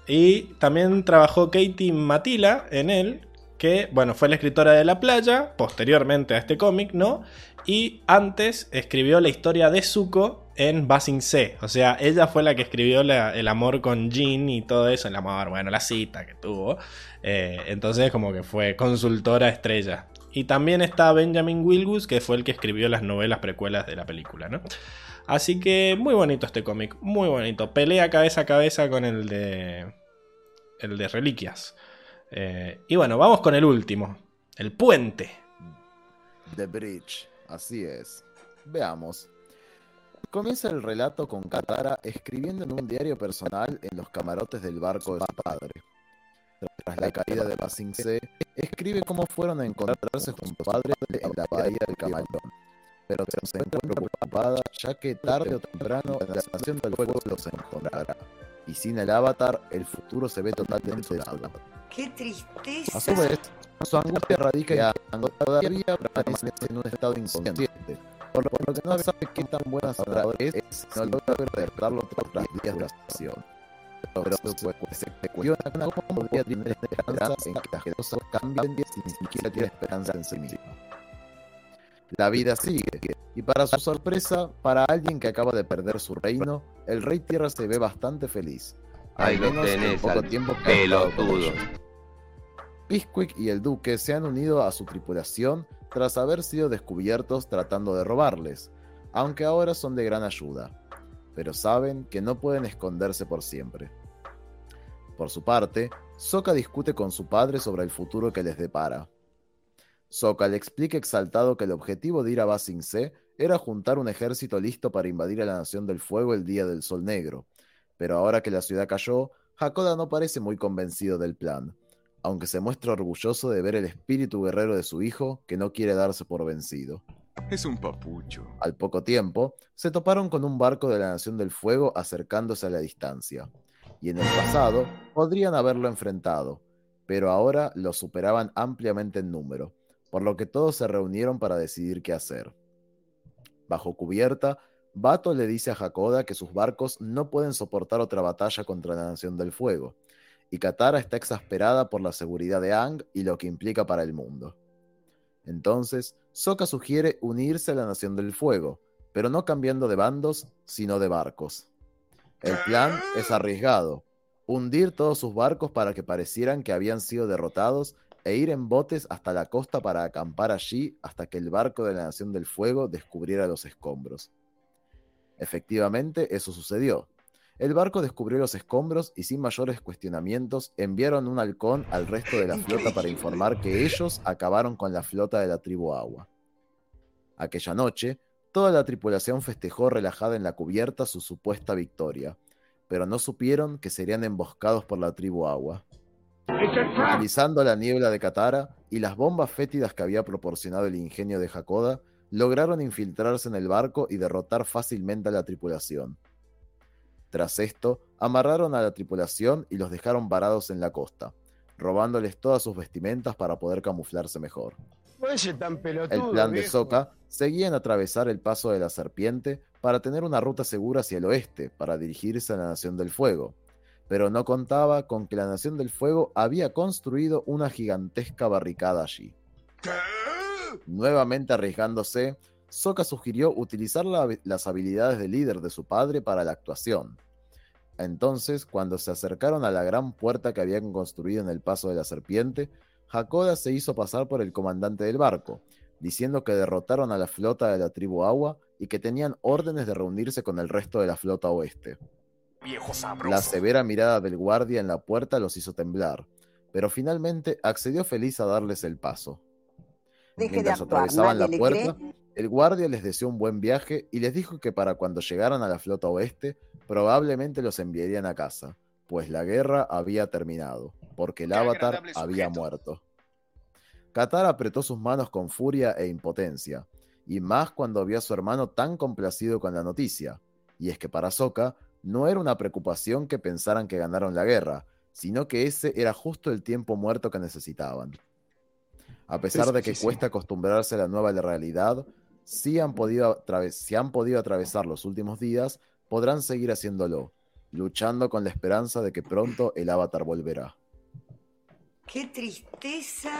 y también trabajó Katie Matila en él, que bueno, fue la escritora de La Playa, posteriormente a este cómic, ¿no? Y antes escribió la historia de Zuko en Basing C. O sea, ella fue la que escribió el amor con Jin y todo eso, el amor, bueno, la cita que tuvo. Eh, entonces como que fue consultora estrella. Y también está Benjamin Wilgus, que fue el que escribió las novelas precuelas de la película, ¿no? Así que muy bonito este cómic, muy bonito. Pelea cabeza a cabeza con el de. El de Reliquias. Eh, y bueno, vamos con el último. El puente. The Bridge, así es. Veamos. Comienza el relato con Katara escribiendo en un diario personal en los camarotes del barco de su padre. Tras la caída de Basing C, escribe cómo fueron a encontrarse junto a su padre en la bahía del Camaleón. Pero se encuentra preocupada ya que tarde o temprano la estación del fuego los encontrará. Y sin el avatar, el futuro se ve totalmente desolado. ¡Qué tristeza! A su vez, su angustia radica en que todavía permanece en un estado inconsciente, por lo que no sabe qué tan buena será es si no logra despertarlo tras las días de la estación. Pero se cuestiona cómo podría tener esperanza en que las cosas cambien si ni siquiera tiene esperanza en sí mismo. La vida sigue, y para su sorpresa, para alguien que acaba de perder su reino, el Rey Tierra se ve bastante feliz. Ahí al lo tenés, poco al tiempo pelotudo. Pisquick y el Duque se han unido a su tripulación tras haber sido descubiertos tratando de robarles, aunque ahora son de gran ayuda, pero saben que no pueden esconderse por siempre. Por su parte, Sokka discute con su padre sobre el futuro que les depara. Sokka le explica exaltado que el objetivo de ir a Ba Sing Se era juntar un ejército listo para invadir a la Nación del Fuego el día del Sol Negro, pero ahora que la ciudad cayó, Hakoda no parece muy convencido del plan, aunque se muestra orgulloso de ver el espíritu guerrero de su hijo que no quiere darse por vencido. Es un papucho. Al poco tiempo, se toparon con un barco de la Nación del Fuego acercándose a la distancia, y en el pasado podrían haberlo enfrentado, pero ahora lo superaban ampliamente en número, por lo que todos se reunieron para decidir qué hacer. Bajo cubierta, Bato le dice a Hakoda que sus barcos no pueden soportar otra batalla contra la Nación del Fuego, y Katara está exasperada por la seguridad de Aang y lo que implica para el mundo. Entonces, Sokka sugiere unirse a la Nación del Fuego, pero no cambiando de bandos, sino de barcos. El plan es arriesgado, hundir todos sus barcos para que parecieran que habían sido derrotados e ir en botes hasta la costa para acampar allí hasta que el barco de la Nación del Fuego descubriera los escombros. Efectivamente, eso sucedió. El barco descubrió los escombros y sin mayores cuestionamientos enviaron un halcón al resto de la flota para informar que ellos acabaron con la flota de la tribu Agua. Aquella noche, toda la tripulación festejó relajada en la cubierta su supuesta victoria, pero no supieron que serían emboscados por la tribu Agua. Utilizando la niebla de Katara y las bombas fétidas que había proporcionado el ingenio de Hakoda, lograron infiltrarse en el barco y derrotar fácilmente a la tripulación. Tras esto, amarraron a la tripulación y los dejaron varados en la costa, robándoles todas sus vestimentas para poder camuflarse mejor. Oye, tan pelotudo, El plan de. Sokka seguía en atravesar el paso de la serpiente para tener una ruta segura hacia el oeste para dirigirse a la Nación del Fuego, pero no contaba con que la Nación del Fuego había construido una gigantesca barricada allí. Nuevamente arriesgándose, Sokka sugirió utilizar la- las habilidades de líder de su padre para la actuación. Entonces, cuando se acercaron a la gran puerta que habían construido en el paso de la serpiente, Hakoda se hizo pasar por el comandante del barco, diciendo que derrotaron a la flota de la tribu Agua y que tenían órdenes de reunirse con el resto de la flota oeste. La severa mirada del guardia en la puerta los hizo temblar, pero finalmente accedió feliz a darles el paso. Deje de Mientras actuar, atravesaban la puerta, cree. El guardia les deseó un buen viaje y les dijo que para cuando llegaran a la flota oeste, probablemente los enviarían a casa, pues la guerra había terminado, porque el Qué avatar había sujeto. muerto. Katara apretó sus manos con furia e impotencia, y más cuando vio a su hermano tan complacido con la noticia. Y es que para Sokka no era una preocupación que pensaran que ganaron la guerra, sino que ese era justo el tiempo muerto que necesitaban. A pesar de que cuesta acostumbrarse a la nueva realidad, si han, podido atraves- si han podido atravesar los últimos días, podrán seguir haciéndolo, luchando con la esperanza de que pronto el avatar volverá. ¡Qué tristeza!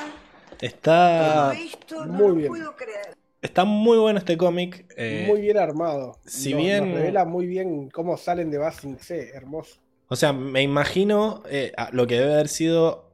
Está, esto no muy lo bien. puedo creer. está muy bueno este cómic. eh, muy bien armado. si Nos- bien- Nos revela muy bien cómo salen de Basing C. Hermoso. O sea, me imagino eh, lo que debe haber sido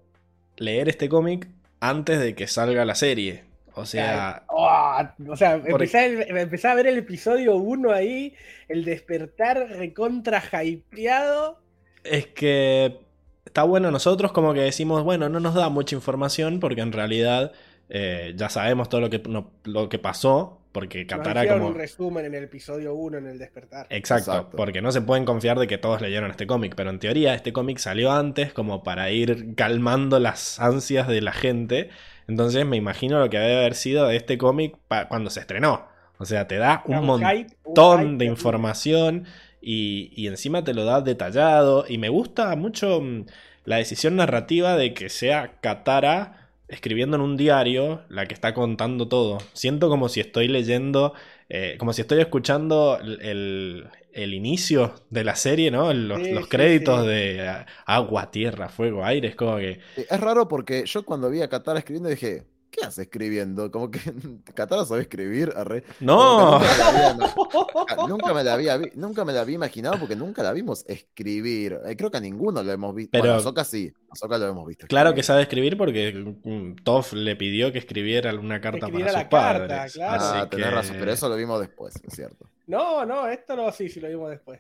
leer este cómic antes de que salga la serie. O sea, Oh, o sea, empecé, a- empecé a ver el episodio 1 ahí, el despertar recontra hypeado. es que está bueno nosotros como que decimos, bueno, no nos da mucha información porque en realidad eh, ya sabemos todo lo que, no- lo que pasó porque Katara como... un resumen en el episodio 1 en el despertar. Exacto, Exacto. porque no se pueden confiar de que todos leyeron este cómic, pero en teoría este cómic salió antes como para ir calmando las ansias de la gente. Entonces me imagino lo que debe haber sido de este cómic cuando se estrenó. O sea, te da un Un montón hype, un montón hype de información y, y encima te lo da detallado. Y me gusta mucho mm, la decisión narrativa de que sea Katara escribiendo en un diario la que está contando todo. Siento como si estoy leyendo, eh, como si estoy escuchando el, el- inicio de la serie, ¿no? Los, Sí, los sí, créditos sí. de agua, tierra, fuego, aire. Es como que... Es raro porque yo cuando vi a Katara escribiendo dije, ¿qué hace escribiendo? Como que Katara sabe escribir, arre. ¡No! Nunca, me la había, no- nunca me la había vi- nunca me la había imaginado porque nunca la vimos escribir. Eh, creo que a ninguno lo hemos visto. Pero- Bueno, a Ahsoka sí, a Ahsoka lo hemos visto. Claro que sabe escribir porque mm, Toph le pidió que escribiera una carta para escribiera sus la carta, claro. Ah, Así tenés que- razón, pero eso lo vimos después, es cierto. No, no, esto no, sí, sí lo vimos después.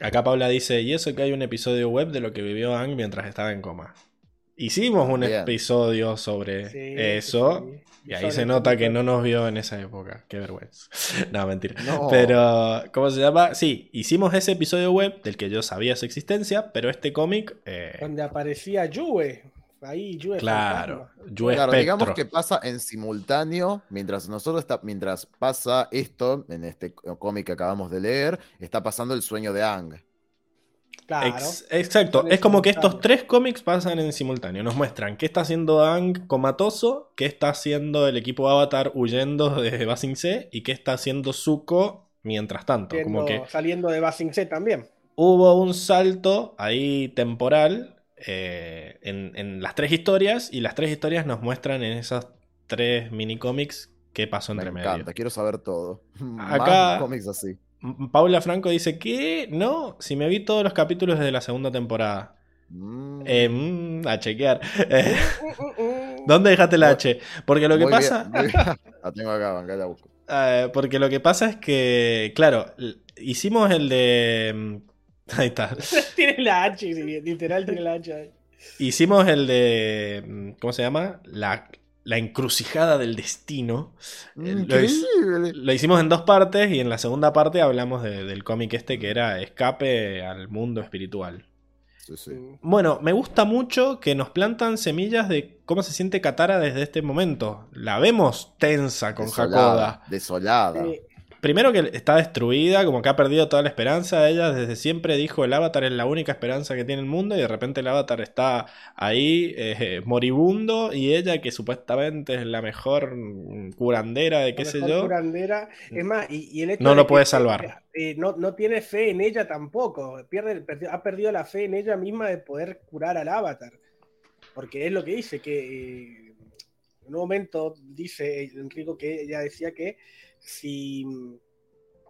Acá Paula dice, y eso que hay un episodio web de lo que vivió Ang mientras estaba en coma. Hicimos un Bien. episodio sobre Sí, eso. sí, sí. Y ahí se nota que no nos vio en esa época. Qué vergüenza. No, mentira. No. Pero, ¿cómo se llama? Sí, hicimos ese episodio web del que yo sabía su existencia, pero este cómic... eh, Donde aparecía Yue. Ahí Yue. claro. Yue Claro, digamos que pasa en simultáneo, mientras nosotros está, mientras pasa esto, en este cómic que acabamos de leer, está pasando el sueño de Ang. Claro. Ex- exacto, es como que estos tres cómics pasan en simultáneo. Nos muestran qué está haciendo Ang comatoso, qué está haciendo el equipo Avatar huyendo de Basing C y qué está haciendo Zuko mientras tanto. Como que Saliendo de Basing C también. hubo un salto ahí temporal eh, en, en las tres historias y las tres historias nos muestran en esos tres mini cómics qué pasó Me entre medio. encanta, quiero saber todo. Acá- Más cómics así. Paula Franco dice que no, si me vi todos los capítulos de la segunda temporada. Mm, Eh, mm, a chequear. Eh, Mm. ¿Dónde dejaste la H? Porque lo que muy pasa. bien, muy bien. La tengo acá, acá la busco. eh, porque lo que pasa es que, claro, hicimos el de. Ahí está. tiene la H, literal tiene la H. ahí. Hicimos el de. ¿Cómo se llama? La, la encrucijada del destino. Eh, lo, lo hicimos en dos partes y en la segunda parte hablamos de- del cómic este que era Escape al mundo espiritual. Sí, sí. Bueno, me gusta mucho que nos plantan semillas de cómo se siente Katara desde este momento. La vemos tensa con Hakoda. Desolada. desolada. Primero que está destruida, como que ha perdido toda la esperanza. Ella desde siempre dijo el avatar es la única esperanza que tiene el mundo y de repente el avatar está ahí eh, moribundo y ella que supuestamente es la mejor mm, curandera de qué la sé yo. curandera. Es más, y, y el hecho No lo puede salvar. eh, no, no tiene fe en ella tampoco. Pierde, ha perdido la fe en ella misma de poder curar al avatar. Porque es lo que dice, que eh, en un momento dice Enrico que ella decía que si,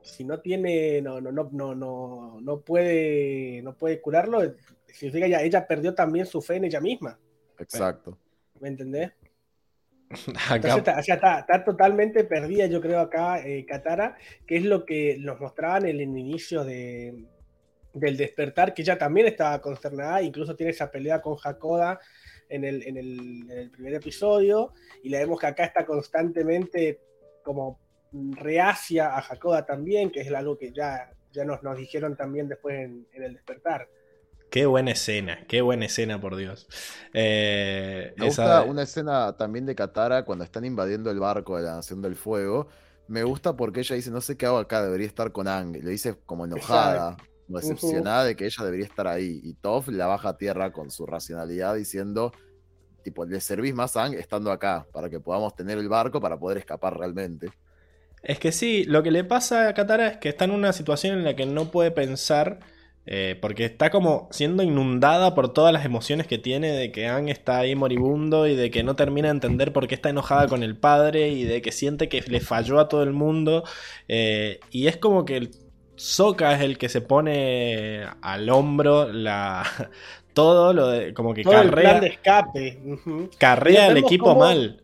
si no tiene, no, no, no, no, no, no puede, no puede curarlo, significa ya ella perdió también su fe en ella misma. Exacto. ¿Me entendés? Acá- Entonces, está, o sea, está, está totalmente perdida, yo creo, acá eh, Katara, que es lo que nos mostraban en el inicio de, del despertar, que ella también estaba consternada, incluso tiene esa pelea con Hakoda en el, en el, en el primer episodio, y la vemos que acá está constantemente como reacia a Hakoda también, que es algo que ya, ya nos, nos dijeron también después en, en el despertar. Qué buena escena, qué buena escena, por Dios. Eh, Me esa gusta una escena también de Katara cuando están invadiendo el barco de la Nación del Fuego. Me gusta porque ella dice, no sé qué hago acá, debería estar con Ang. Le dice como enojada, como decepcionada de que ella debería estar ahí. Y Toph la baja a tierra con su racionalidad diciendo, tipo, le servís más a Ang estando acá, para que podamos tener el barco para poder escapar realmente. Es que sí, lo que le pasa a Katara es que está en una situación en la que no puede pensar, eh, porque está como siendo inundada por todas las emociones que tiene de que Aang está ahí moribundo y de que no termina de entender por qué está enojada con el padre y de que siente que le falló a todo el mundo. eh, y es como que el Sokka es el que se pone al hombro la todo lo de como que Todo el carrea, plan de escape. carrea vemos equipo cómo- mal.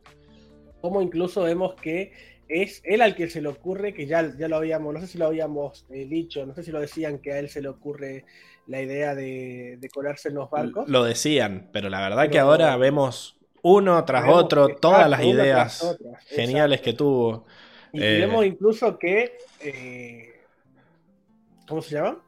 como incluso vemos que es él al que se le ocurre, que ya, ya lo habíamos, no sé si lo habíamos eh, dicho, no sé si lo decían, que a él se le ocurre la idea de, de colarse en los barcos. Lo decían, pero la verdad que ahora vemos uno tras Vemos, otro todas las una ideas geniales que tuvo. Y Eh, vemos incluso que. eh, ¿Cómo se llama?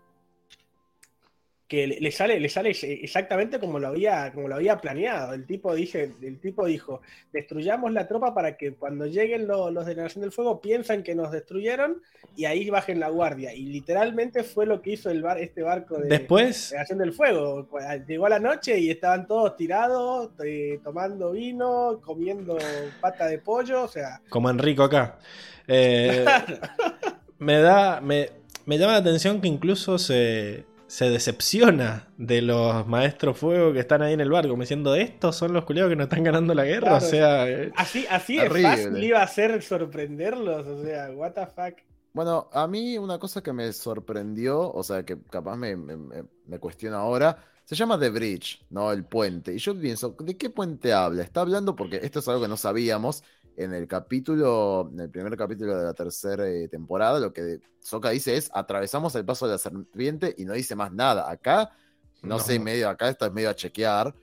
Que le, le sale, le sale exactamente como lo había, como lo había planeado. El tipo dice, el tipo dijo, destruyamos la tropa para que cuando lleguen lo- los de la Nación del Fuego piensan que nos destruyeron y ahí bajen la guardia. Y literalmente fue lo que hizo el bar, este barco de, Después, de la Nación del Fuego. Llegó a la noche y estaban todos tirados, eh, tomando vino, comiendo pata de pollo, o sea. como Enrico acá. Eh, me da. Me, me llama la atención que incluso se, se decepciona de los maestros fuego que están ahí en el barco, como diciendo, estos son los culiados que nos están ganando la guerra. Claro, o sea, eh, Así, así Terrible. fácil iba a ser sorprenderlos, o sea, what the fuck. Bueno, a mí una cosa que me sorprendió, o sea, que capaz me- me cuestiona ahora, se llama The Bridge, ¿no? El puente. Y yo pienso, ¿de qué puente habla? Está hablando porque esto es algo que no sabíamos. En el capítulo, en el primer capítulo de la tercera eh, temporada, lo que Soka dice es, atravesamos el paso de la serpiente y no dice más nada. Acá, no, No. sé, medio, acá esto es medio a chequear.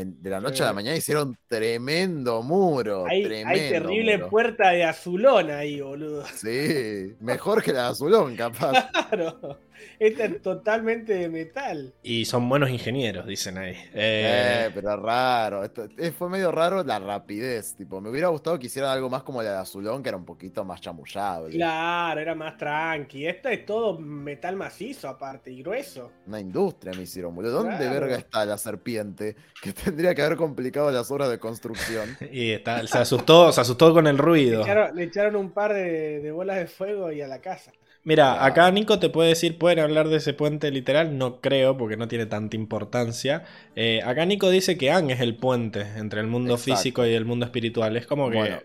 En- de la noche a la Sí. mañana hicieron tremendo muro. Hay, tremendo hay terrible muro. puerta de azulón ahí, boludo. Sí, mejor que la de Azulón, capaz. Claro. Esta es totalmente de metal. y son buenos ingenieros, dicen ahí. Eh, Eh, pero raro. Esto, eh, fue medio raro la rapidez. Tipo, me hubiera gustado que hicieran algo más como la de Azulón, que era un poquito más chamullable. Claro, era más tranqui. Esto es todo metal macizo aparte y grueso. Una industria me hicieron, boludo. ¿Dónde Claro. verga está la serpiente? Que tendría que haber complicado las obras de construcción. y está- se asustó, se asustó con el Le ruido. echaron, le echaron un par de, de bolas de fuego y a la casa. Mira, acá Nico te puede decir, ¿pueden hablar de ese puente literal? No creo, porque no tiene tanta importancia. Eh, acá Nico dice que Ang es el puente entre el mundo Exacto. físico y el mundo espiritual. Es como que... Bueno,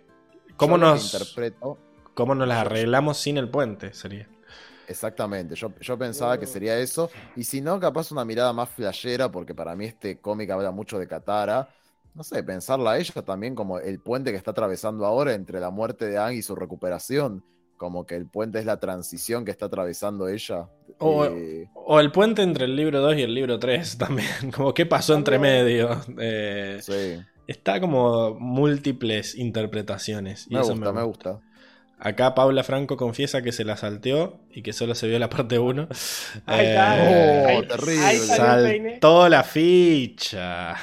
¿Cómo nos, interpreto? ¿Cómo nos las arreglamos sin el puente? Sería. Exactamente, yo, yo pensaba que sería eso. Y si no, capaz una mirada más flashera, porque para mí este cómic habla mucho de Katara. No sé, pensarla a ella también como el puente que está atravesando ahora entre la muerte de Aang y su recuperación. Como que el puente es la transición que está atravesando ella. O, Eh, o el puente entre el libro 2 y el libro 3 también. Como qué pasó entre medio. Eh, sí, está como múltiples interpretaciones. Y me eso gusta, me gusta. Acá Paula Franco confiesa que se la salteó y que solo se vio la parte 1. Ahí está. Oh, ahí, terrible. ahí. Saltó la ficha.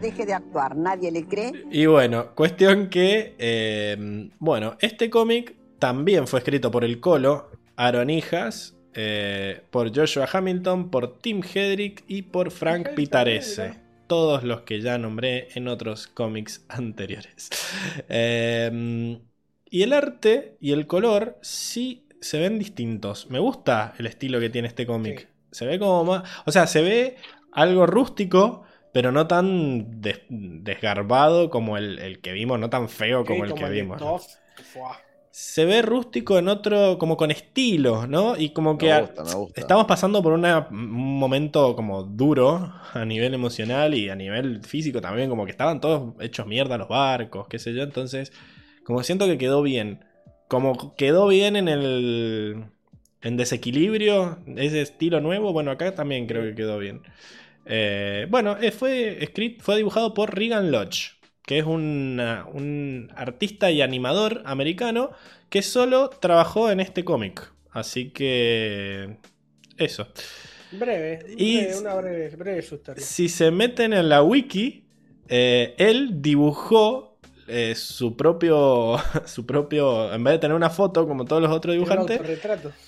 Deje de actuar, nadie le cree. Y bueno, cuestión que, eh, bueno, este cómic también fue escrito por el Colo, Aaron Hijas, eh, por Joshua Hamilton, por Tim Hedrick y por Frank Pitarese. Todos los que ya nombré en otros cómics anteriores. Eh, y el arte y el color sí se ven distintos. Me gusta el estilo que tiene este cómic. Sí. Se ve como más... O sea, se ve algo rústico, pero no tan des- desgarbado como el, el que vimos, no tan feo como Sí, el que vimos. Fua. Se ve rústico en otro, como con estilo, ¿no? Y como que Me a- gusta, me gusta. estamos pasando por una- un momento como duro a nivel emocional y a nivel físico también, como que estaban todos hechos mierda los barcos, qué sé yo, entonces como siento que quedó bien. Como quedó bien en el en desequilibrio, ese estilo nuevo, bueno, acá también creo que quedó bien. Eh, bueno, eh, fue, escrito, fue dibujado por Regan Lodge, que es una- un artista y animador americano que solo trabajó en este cómic. Así que... Eso. Breve, Y- breve, una breve, breve su historia. Si se meten en la wiki, eh, él dibujó eh, su propio, su propio, en vez de tener una foto como todos los otros dibujantes,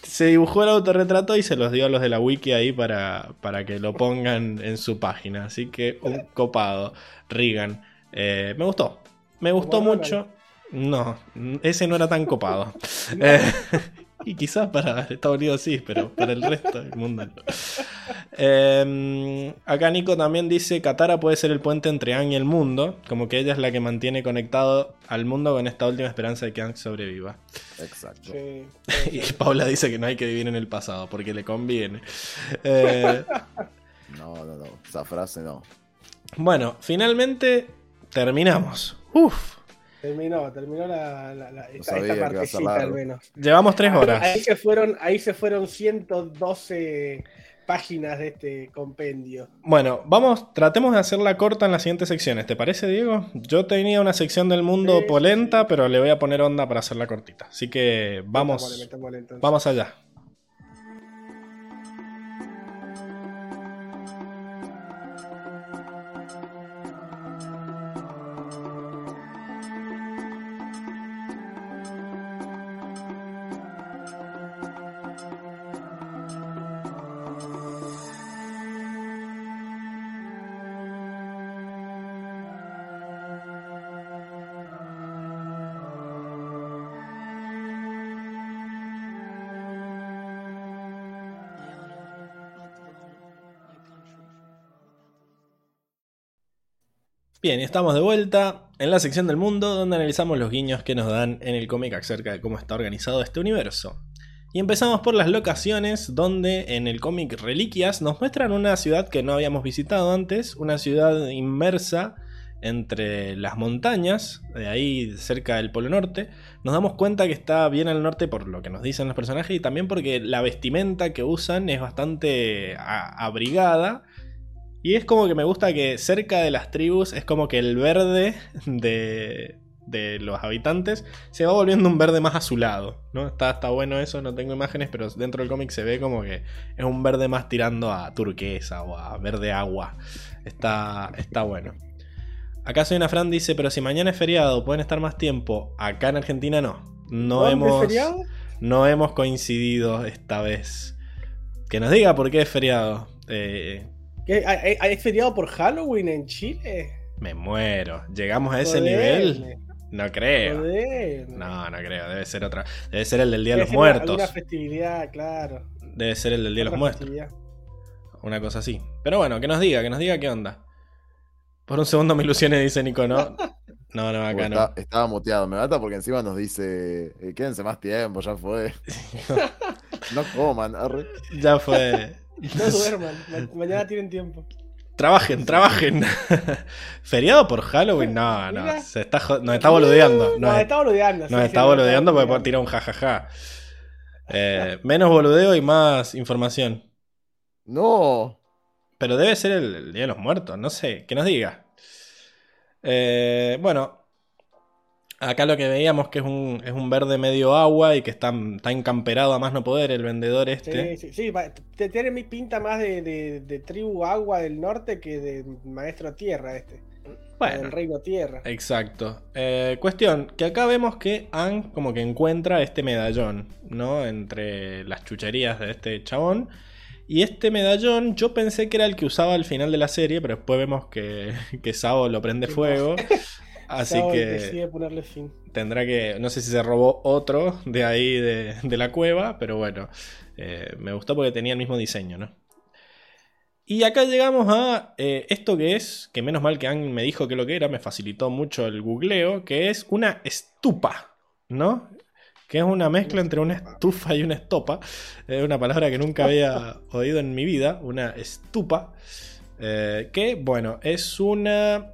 se dibujó el autorretrato y se los dio a los de la wiki ahí para, para que lo pongan en su página. Así que un copado, Regan. Eh, me gustó, me gustó mucho. No, ese no era tan copado. Eh, y quizás para Estados Unidos sí, pero para el resto del mundo no. Eh, acá Nico también dice, Katara puede ser el puente entre Aang y el mundo, como que ella es la que mantiene conectado al mundo con esta última esperanza de que Aang sobreviva. Exacto. Sí. Y Paula dice que no hay que vivir en el pasado porque le conviene. Eh, No, no, no. Esa frase no. bueno, finalmente terminamos. Uf, Terminó, terminó la, la, la- esta, ser partecita al menos. llevamos tres horas. Ahí se fueron, ahí se fueron 112 páginas de este compendio. Bueno, vamos, tratemos de hacerla corta en las siguientes secciones. ¿Te parece, Diego? Yo tenía una sección del mundo Sí, polenta, pero le voy a poner onda para hacerla cortita. Así que vamos, vamos allá. Bien, estamos de vuelta en la sección del mundo donde analizamos los guiños que nos dan en el cómic acerca de cómo está organizado este universo. Y empezamos por las locaciones donde en el cómic Reliquias nos muestran una ciudad que no habíamos visitado antes, una ciudad inmersa entre las montañas, de ahí cerca del Polo Norte. Nos damos cuenta que está bien al norte por lo que nos dicen los personajes y también porque la vestimenta que usan es bastante abrigada. Y es como que me gusta que cerca de las tribus es como que el verde de, de los habitantes se va volviendo un verde más azulado. ¿no? Está, está bueno eso, no tengo imágenes, pero dentro del cómic se ve como que es un verde más tirando a turquesa o a verde agua. Está, está bueno. Acá soy una Fran dice, pero si mañana es feriado, pueden estar más tiempo. Acá en Argentina no. No ¿Dónde hemos, es feriado? no hemos coincidido esta vez. Que nos diga por qué es feriado. Eh, ¿Qué? ¿Hay, hay- feriado por Halloween en Chile? me muero. ¿Llegamos a ese Joder, nivel? No creo. joder. No, no creo. Debe ser otra. Debe ser el del Día de Debe los ser Muertos. Alguna festividad, claro. Debe ser el del Día de los Muertos. festividad. Una cosa así. Pero bueno, que nos diga, que nos diga qué onda. Por un segundo me ilusioné, dice Nico, ¿no? No, no, acá no. estaba muteado. Me mata porque encima nos dice, eh, quédense más tiempo, ya fue. no coman, arre. Ya fue. No duerman, ma- mañana tienen tiempo. Trabajen, trabajen. ¿Feriado por Halloween? No, no. Mira. Se está, nos está boludeando. No, Nos, está boludeando. sí, nos sí, está no, boludeando porque boludeando. puede tirar un jajaja. Eh, menos boludeo y más información. No. Pero debe ser el, el Día de los Muertos, no sé, que nos diga. Eh, bueno, acá lo que veíamos que es un, es un verde medio agua y que está, está encamperado a más no poder el vendedor este. Sí, sí, sí, tiene mi pinta más de, de- de tribu agua del norte que de maestro tierra este. Bueno. Del reino tierra. Exacto. Eh, cuestión, que acá vemos que Anne como que encuentra este medallón, ¿no? Entre las chucherías de este chabón. Y este medallón yo pensé que era el que usaba al final de la serie, pero después vemos que, que Sabo lo prende fuego. Así que decide ponerle fin. tendrá que, no sé si se robó otro de ahí de, de la cueva, pero bueno, eh, me gustó porque tenía el mismo diseño, ¿no? Y acá llegamos a eh, esto que es, que menos mal que Ang me dijo que lo que era, me facilitó mucho el googleo, que es una estupa, ¿no? Que es una mezcla entre una estufa y una estopa. Es una palabra que nunca había oído en mi vida, una estupa. Eh, que, bueno, es una...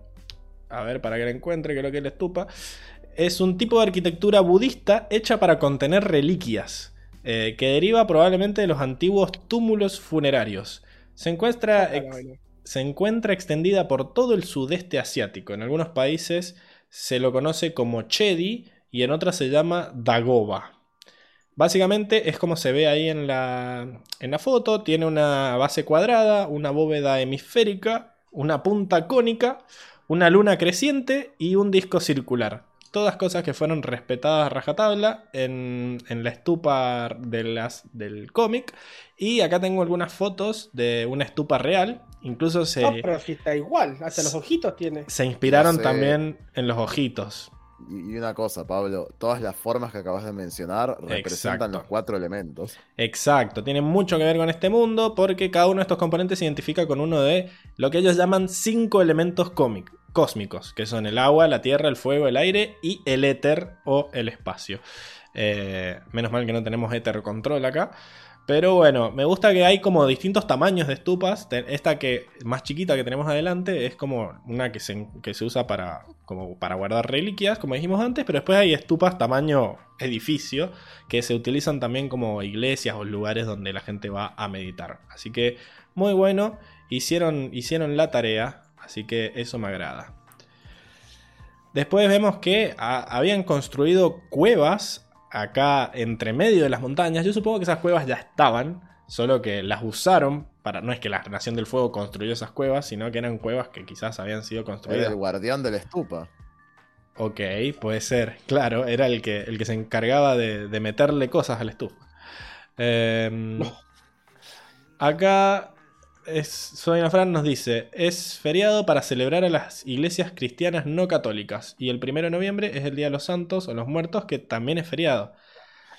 A ver, para que la encuentre, lo que la estupa. Es un tipo de arquitectura budista hecha para contener reliquias, eh, que deriva probablemente de los antiguos túmulos funerarios. Se encuentra, ex- se encuentra extendida por todo el sudeste asiático. En algunos países se lo conoce como chedi y en otras se llama dagoba. Básicamente es como se ve ahí en la, en la foto. Tiene una base cuadrada, una bóveda hemisférica, una punta cónica, una luna creciente y un disco circular. Todas cosas que fueron respetadas a rajatabla en, en la estupa de las, del cómic. Y acá tengo algunas fotos de una estupa real. Incluso se, No, pero si está igual, hasta los ojitos tiene. se inspiraron No sé. también en los ojitos. Y una cosa, Pablo, todas las formas que acabas de mencionar representan Exacto. los cuatro elementos. Exacto, tiene mucho que ver con este mundo porque cada uno de estos componentes se identifica con uno de lo que ellos llaman cinco elementos cómic- cósmicos, que son el agua, la tierra, el fuego, el aire y el éter o el espacio. Eh, menos mal que no tenemos éter control acá. Pero bueno, me gusta que hay como distintos tamaños de estupas. Esta que más chiquita que tenemos adelante es como una que se, que se usa para, como para guardar reliquias, como dijimos antes. Pero después hay estupas tamaño edificio que se utilizan también como iglesias o lugares donde la gente va a meditar. Así que muy bueno. Hicieron, hicieron la tarea. Así que eso me agrada. Después vemos que a- habían construido cuevas acá entre medio de las montañas. Yo supongo que esas cuevas ya estaban, solo que las usaron para. No es que la Nación del Fuego construyó esas cuevas, sino que eran cuevas que quizás habían sido Era construidas. el guardián de la estupa. Ok, puede ser, claro, era el que, el que se encargaba de, de meterle cosas al estufa. Em, Acá es, Soy Fran nos dice, es feriado para celebrar a las iglesias cristianas no católicas y el primero de noviembre es el Día de los Santos o los Muertos que también es feriado.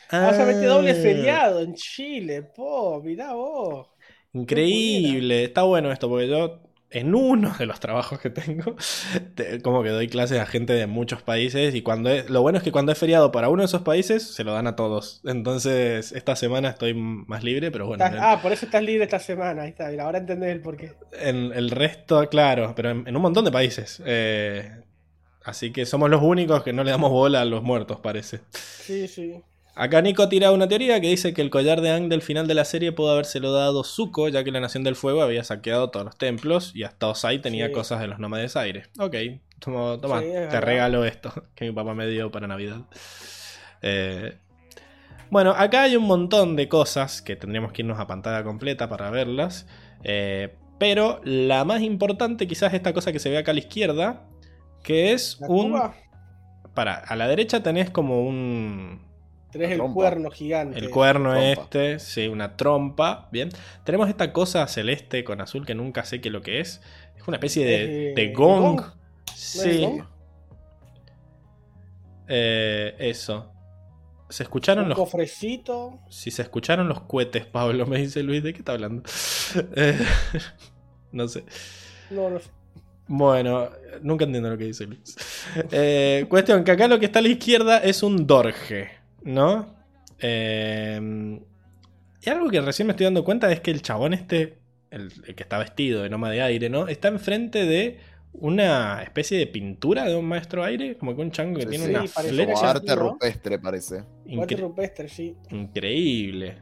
Ah, o sea, mete doble Ah, feriado en Chile, po, mirá vos. Increíble, está bueno esto porque yo en uno de los trabajos que tengo, te- como que doy clases a gente de muchos países y cuando es, lo bueno es que cuando es feriado para uno de esos países se lo dan a todos. Entonces esta semana estoy más libre, pero bueno, Estás- ah, por eso estás libre esta semana, ahí está, ahora entendés el porqué. en el resto, claro, pero en, en un montón de países. Eh, así que somos los únicos que no le damos bola a los muertos, parece. Sí, sí. Acá Nico tira una teoría que dice que el collar de Ang del final de la serie pudo habérselo dado Zuko, ya que la Nación del Fuego había saqueado todos los templos y hasta Osai tenía Sí. cosas de los nómades aire. Ok, toma, toma, Sí, te regalo esto que mi papá me dio para Navidad. Eh, bueno, acá hay un montón de cosas que tendríamos que irnos a pantalla completa para verlas. eh, pero la más importante quizás es esta cosa que se ve acá a la izquierda, que es ¿La un... Para, a la derecha tenés como un... Tenés el cuerno gigante. El cuerno Trompa. este, sí, una trompa, bien. Tenemos esta cosa celeste con azul que nunca sé qué es lo que es. Es una especie de, Eh, de gong. gong. Sí. gong? Eh, eso. ¿Se escucharon Un los... cofrecito. Si se escucharon los cohetes, Pablo, me dice Luis, ¿de qué está hablando? Eh, no sé. No, no sé. Bueno, nunca entiendo lo que dice Luis. Eh, cuestión, que acá lo que está a la izquierda es un dorje, ¿no? Eh, y algo que recién me estoy dando cuenta es que el chabón este, el, el que está vestido de Noma de Aire, ¿no? Está enfrente de una especie de pintura de un maestro aire, como que un chango que Sí, tiene sí, una parece Como flecha arte rupestre parece. Incre- rupestre, sí. increíble.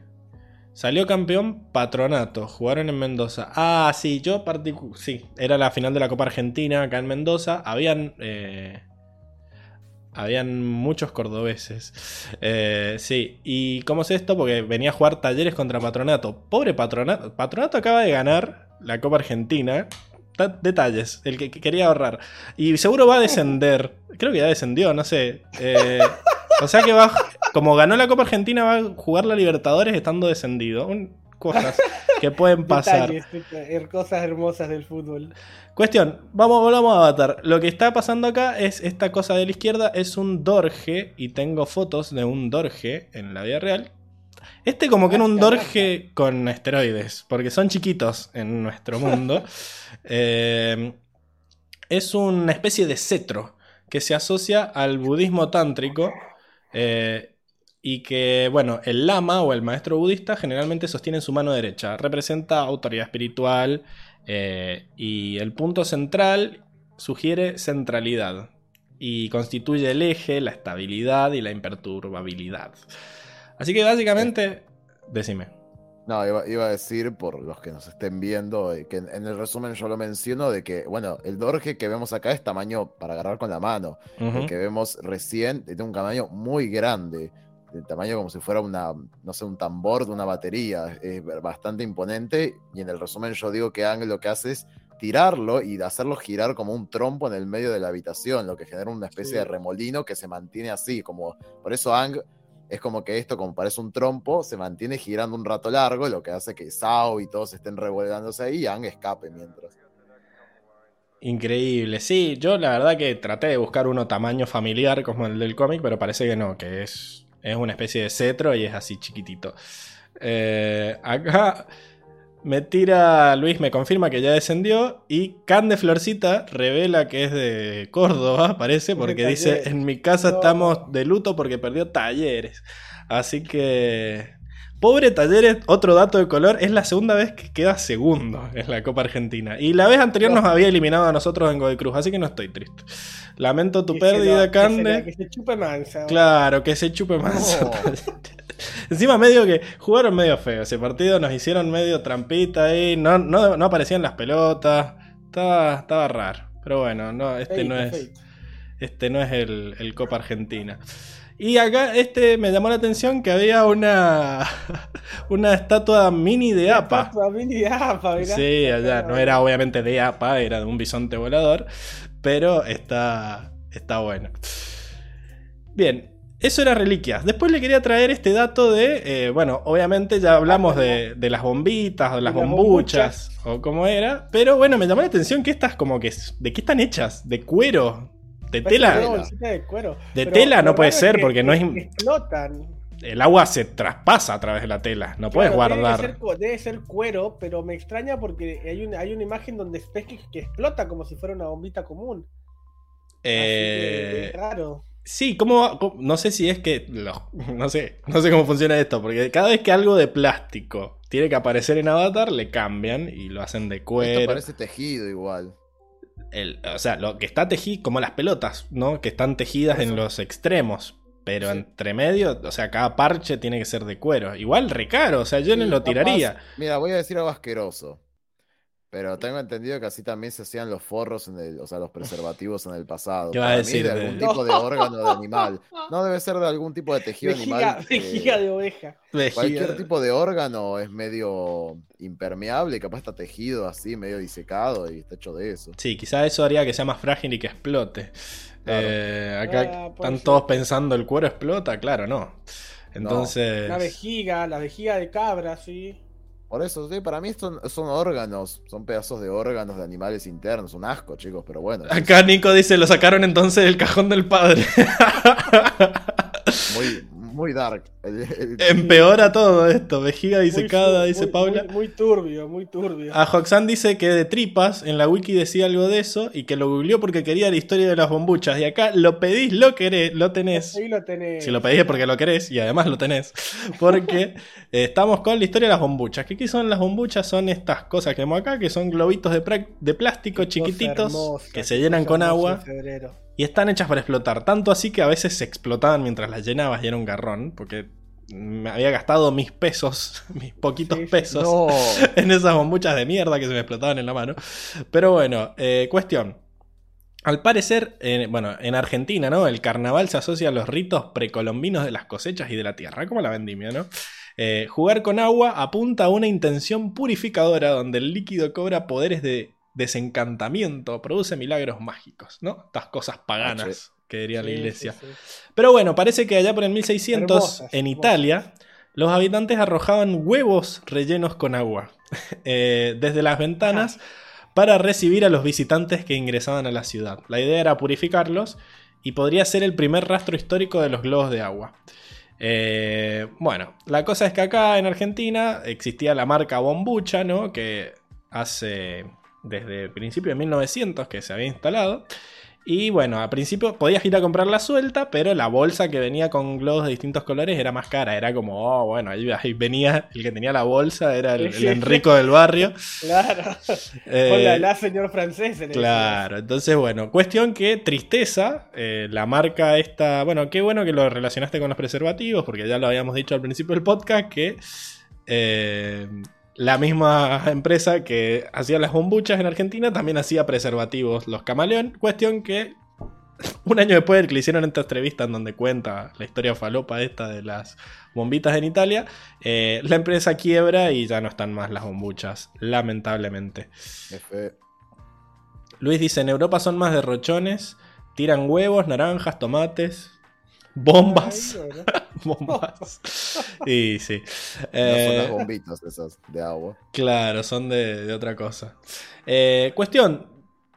Salió campeón Patronato, jugaron en Mendoza. Ah, sí, yo particu sí, era la final de la Copa Argentina acá en Mendoza. Habían eh, habían muchos cordobeses. Eh, sí, ¿y cómo es esto? Porque venía a jugar talleres contra Patronato. Pobre Patronato. Patronato acaba de ganar la Copa Argentina. Ta- Detalles, el que quería ahorrar. Y seguro va a descender. Creo que ya descendió, no sé. Eh, o sea que va, como ganó la Copa Argentina, va a jugar la Libertadores estando descendido. Un- cosas que pueden pasar. Detalles, deta- cosas hermosas del fútbol. Cuestión, vamos, volvamos a Avatar. Lo que está pasando acá es esta cosa de la izquierda, es un Dorje, y tengo fotos de un Dorje en la vida real. Este como que era un Dorje con esteroides, porque son chiquitos en nuestro mundo. Eh, es una especie de cetro que se asocia al budismo tántrico. eh, y que, bueno, el lama o el maestro budista generalmente sostiene en su mano derecha. Representa autoridad espiritual eh, y el punto central sugiere centralidad y constituye el eje, la estabilidad y la imperturbabilidad. Así que básicamente, decime. No, iba, iba a decir, por los que nos estén viendo, eh, que en, en el resumen yo lo menciono, de que, bueno, el Dorje que vemos acá es tamaño para agarrar con la mano. El que vemos recién tiene un tamaño muy grande. El tamaño como si fuera una, no sé, un tambor de una batería. Es bastante imponente. Y en el resumen yo digo que Ang lo que hace es tirarlo y hacerlo girar como un trompo en el medio de la habitación, lo que genera una especie Sí. de remolino que se mantiene así, como por eso Ang es como que esto, como parece un trompo, se mantiene girando un rato largo, lo que hace que Sao y todos estén revolgándose ahí y Ang escape mientras. Increíble. Sí, yo la verdad que traté de buscar uno tamaño familiar como el del cómic, pero parece que no, que es, es una especie de cetro y es así chiquitito. Eh, acá me tira Luis, me confirma que ya descendió y Can de Florcita revela que es de Córdoba, parece, porque dice, en mi casa No. estamos de luto porque perdió talleres. Así que... Pobre Talleres, otro dato de color, es la segunda vez que queda segundo en la Copa Argentina. Y la vez anterior nos había eliminado a nosotros en Godoy Cruz, así que no estoy triste. Lamento tu Que se pérdida, lo- que se Que se chupe mansa. Claro, que se chupe más. No. Encima medio que jugaron medio feo. Ese partido nos hicieron medio trampita ahí. No, no, no aparecían las pelotas. Estaba, estaba raro. Pero bueno, no, este no es. Este no es el, el Copa Argentina. Y acá este me llamó la atención que había una. una estatua mini de APA. Estatua mini de APA, mirá. Sí, allá no era obviamente de APA, era de un bisonte volador, pero está, está bueno. Bien, eso era reliquias. Después le quería traer este dato de, eh, bueno, obviamente ya hablamos de, de las bombitas o las De las bombuchas o cómo era, pero bueno, me llamó la atención que estas como que, ¿de qué están hechas? ¿De cuero? ¿De tela? de cuero. De Pero tela no puede ser, que- porque no es- Explotan. El agua se traspasa a través de la tela, no puedes Claro, guardar. Debe ser, cu- debe ser cuero, pero me extraña porque hay una, hay una imagen donde ves que, que explota como si fuera una bombita común. Eh, es raro. Sí, ¿cómo, cómo- no sé si es que. no sé, no sé cómo funciona esto, porque cada vez que algo de plástico tiene que aparecer en Avatar, le cambian y lo hacen de Esto cuero. parece tejido igual. El- o sea, lo que está tejido, como las pelotas, ¿no? Que están tejidas en los extremos. Pero Sí. entre medio, o sea, cada parche tiene que ser de cuero. Igual recaro, o sea, yo no lo capaz- tiraría. Mira, voy a decir algo asqueroso. Pero tengo entendido que así también se hacían los forros, en el, o sea, los preservativos en el pasado. ¿Qué vas a decir de algún tipo de órgano de animal. No debe ser de algún tipo de tejido Vejiga, animal. que vejiga de oveja. Cualquier Vejiga. tipo de órgano es medio impermeable y capaz está tejido así, medio disecado y está hecho de eso. Sí, quizá eso haría que sea más frágil y que explote. Claro. Eh, acá Ah, están ser. todos pensando el cuero explota, claro, no. Entonces. Una vejiga, la vejiga de cabra, sí. Por eso, sí, para mí son, son órganos, son pedazos de órganos de animales internos, un asco, chicos, pero bueno. Acá Nico dice, lo sacaron entonces del cajón del padre. Muy, muy dark. El- el- Empeora todo esto. Vejiga Muy disecada, su- dice muy- Paula. Muy, muy turbio, muy turbio. A Hoxan dice que de tripas, en la wiki decía algo de eso y que lo googleó porque quería la historia de las bombuchas. Y acá lo pedís, lo querés, lo tenés. Ahí lo tenés. Si lo pedís es porque lo querés y además lo tenés. Porque eh, estamos con la historia de las bombuchas. ¿Qué, qué son las bombuchas? Son estas cosas que vemos acá, que son globitos de, plástico chiquititos hermosa, que se llenan con agua febrero. Y están hechas para explotar. Tanto así que a veces se explotaban mientras las llenabas y era un garrón. Porque me había gastado mis pesos, mis poquitos Sí, pesos No, en esas bombuchas de mierda que se me explotaban en la mano. Pero bueno, eh, cuestión. Al parecer, eh, bueno, en Argentina, ¿no? El carnaval se asocia a los ritos precolombinos de las cosechas y de la tierra, como la vendimia, ¿no? Eh, jugar con agua apunta a una intención purificadora donde el líquido cobra poderes de desencantamiento, produce milagros mágicos, ¿no? Estas cosas paganas que diría la iglesia. sí, sí. Pero bueno, parece que allá por el 1600 Hermosas, en hermosas. Italia, los habitantes arrojaban huevos rellenos con agua eh, desde las ventanas para recibir a los visitantes que ingresaban a la ciudad. La idea era purificarlos y podría ser el primer rastro histórico de los globos de agua. Eh, bueno, la cosa es que acá en Argentina existía la marca Bombucha, ¿no? Que hace desde principios de 1900 que se había instalado. Y bueno, al principio podías ir a comprarla suelta, pero la bolsa que venía con globos de distintos colores era más cara. Era como, oh, bueno, ahí, ahí venía el que tenía la bolsa, era el, el Enrico del barrio. Claro. Eh, Hola, la señor francés. en Claro, entonces bueno, cuestión que tristeza, eh, la marca esta, bueno, qué bueno que lo relacionaste con los preservativos, porque ya lo habíamos dicho al principio del podcast, que eh, la misma empresa que hacía las bombuchas en Argentina también hacía preservativos, los camaleón, cuestión que un año después del que le hicieron esta entrevista en donde cuenta la historia falopa esta de las bombitas en Italia, eh, la empresa quiebra y ya no están más las bombuchas, lamentablemente. F. Luis dice, en Europa son más derrochones, tiran huevos, naranjas, tomates, bombas. Ay, bombas. Y sí. No son Eh, las bombitas esas de agua. claro, son de, de otra cosa. Eh, cuestión,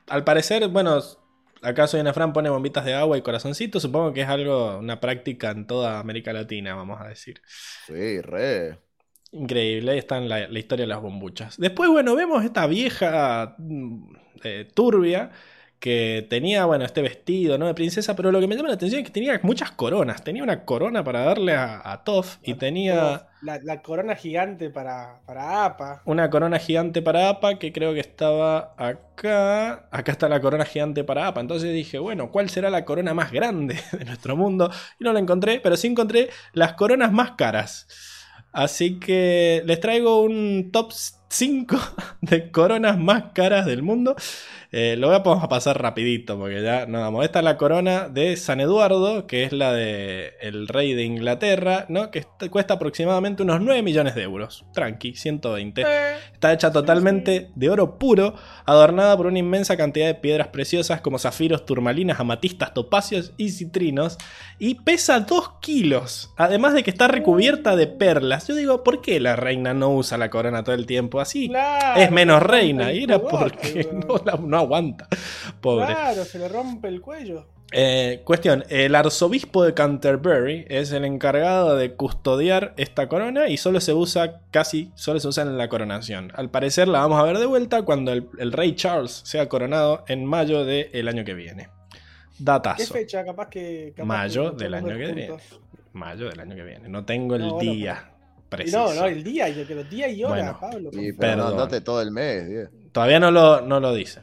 al parecer, bueno, acá soy Ana Fran pone bombitas de agua y corazoncitos, supongo que es algo, una práctica en toda América Latina, vamos a decir. Sí, re. Increíble, ahí está en la, la historia de las bombuchas. Después, bueno, vemos esta vieja mm, eh, turbia que tenía, bueno, este vestido, ¿no? De princesa, pero lo que me llama la atención es que tenía muchas coronas. Tenía una corona para darle a, a Toph y tenía La, la corona gigante para, para APA. una corona gigante para APA que creo que estaba acá. Acá está la corona gigante para APA. Entonces dije, bueno, ¿cuál será la corona más grande de nuestro mundo? Y no la encontré, pero sí encontré las coronas más caras. Así que les traigo un top 5 de coronas más caras del mundo. Eh, lo voy a, vamos a pasar rapidito porque ya no vamos. Esta es la corona de San Eduardo, que es la de el rey de Inglaterra, ¿no? Que est- cuesta aproximadamente unos 9 millones de euros. Tranqui, 120. Está hecha totalmente de oro puro, adornada por una inmensa cantidad de piedras preciosas como zafiros, turmalinas, amatistas, topacios y citrinos. Y pesa 2 kilos. Además de que está recubierta de perlas. Yo digo, ¿por qué la reina no usa la corona todo el tiempo así? Claro, es menos reina. Y era porque no, la- no aguanta. Pobre. Claro, se le rompe el cuello. Eh, cuestión, el arzobispo de Canterbury es el encargado de custodiar esta corona y solo se usa, casi solo se usa en la coronación. Al parecer la vamos a ver de vuelta cuando el, el rey Charles sea coronado en mayo del año que viene. ¿Qué Datazo. fecha? Capaz que. capaz Mayo que del año que viene. Mayo del año que viene. No tengo el No, día preciso. No, no, el día, yo quiero día y hora, Bueno. Pablo. favor. pero no Perdón. andate todo el mes, Diego. Todavía no lo, no lo dice.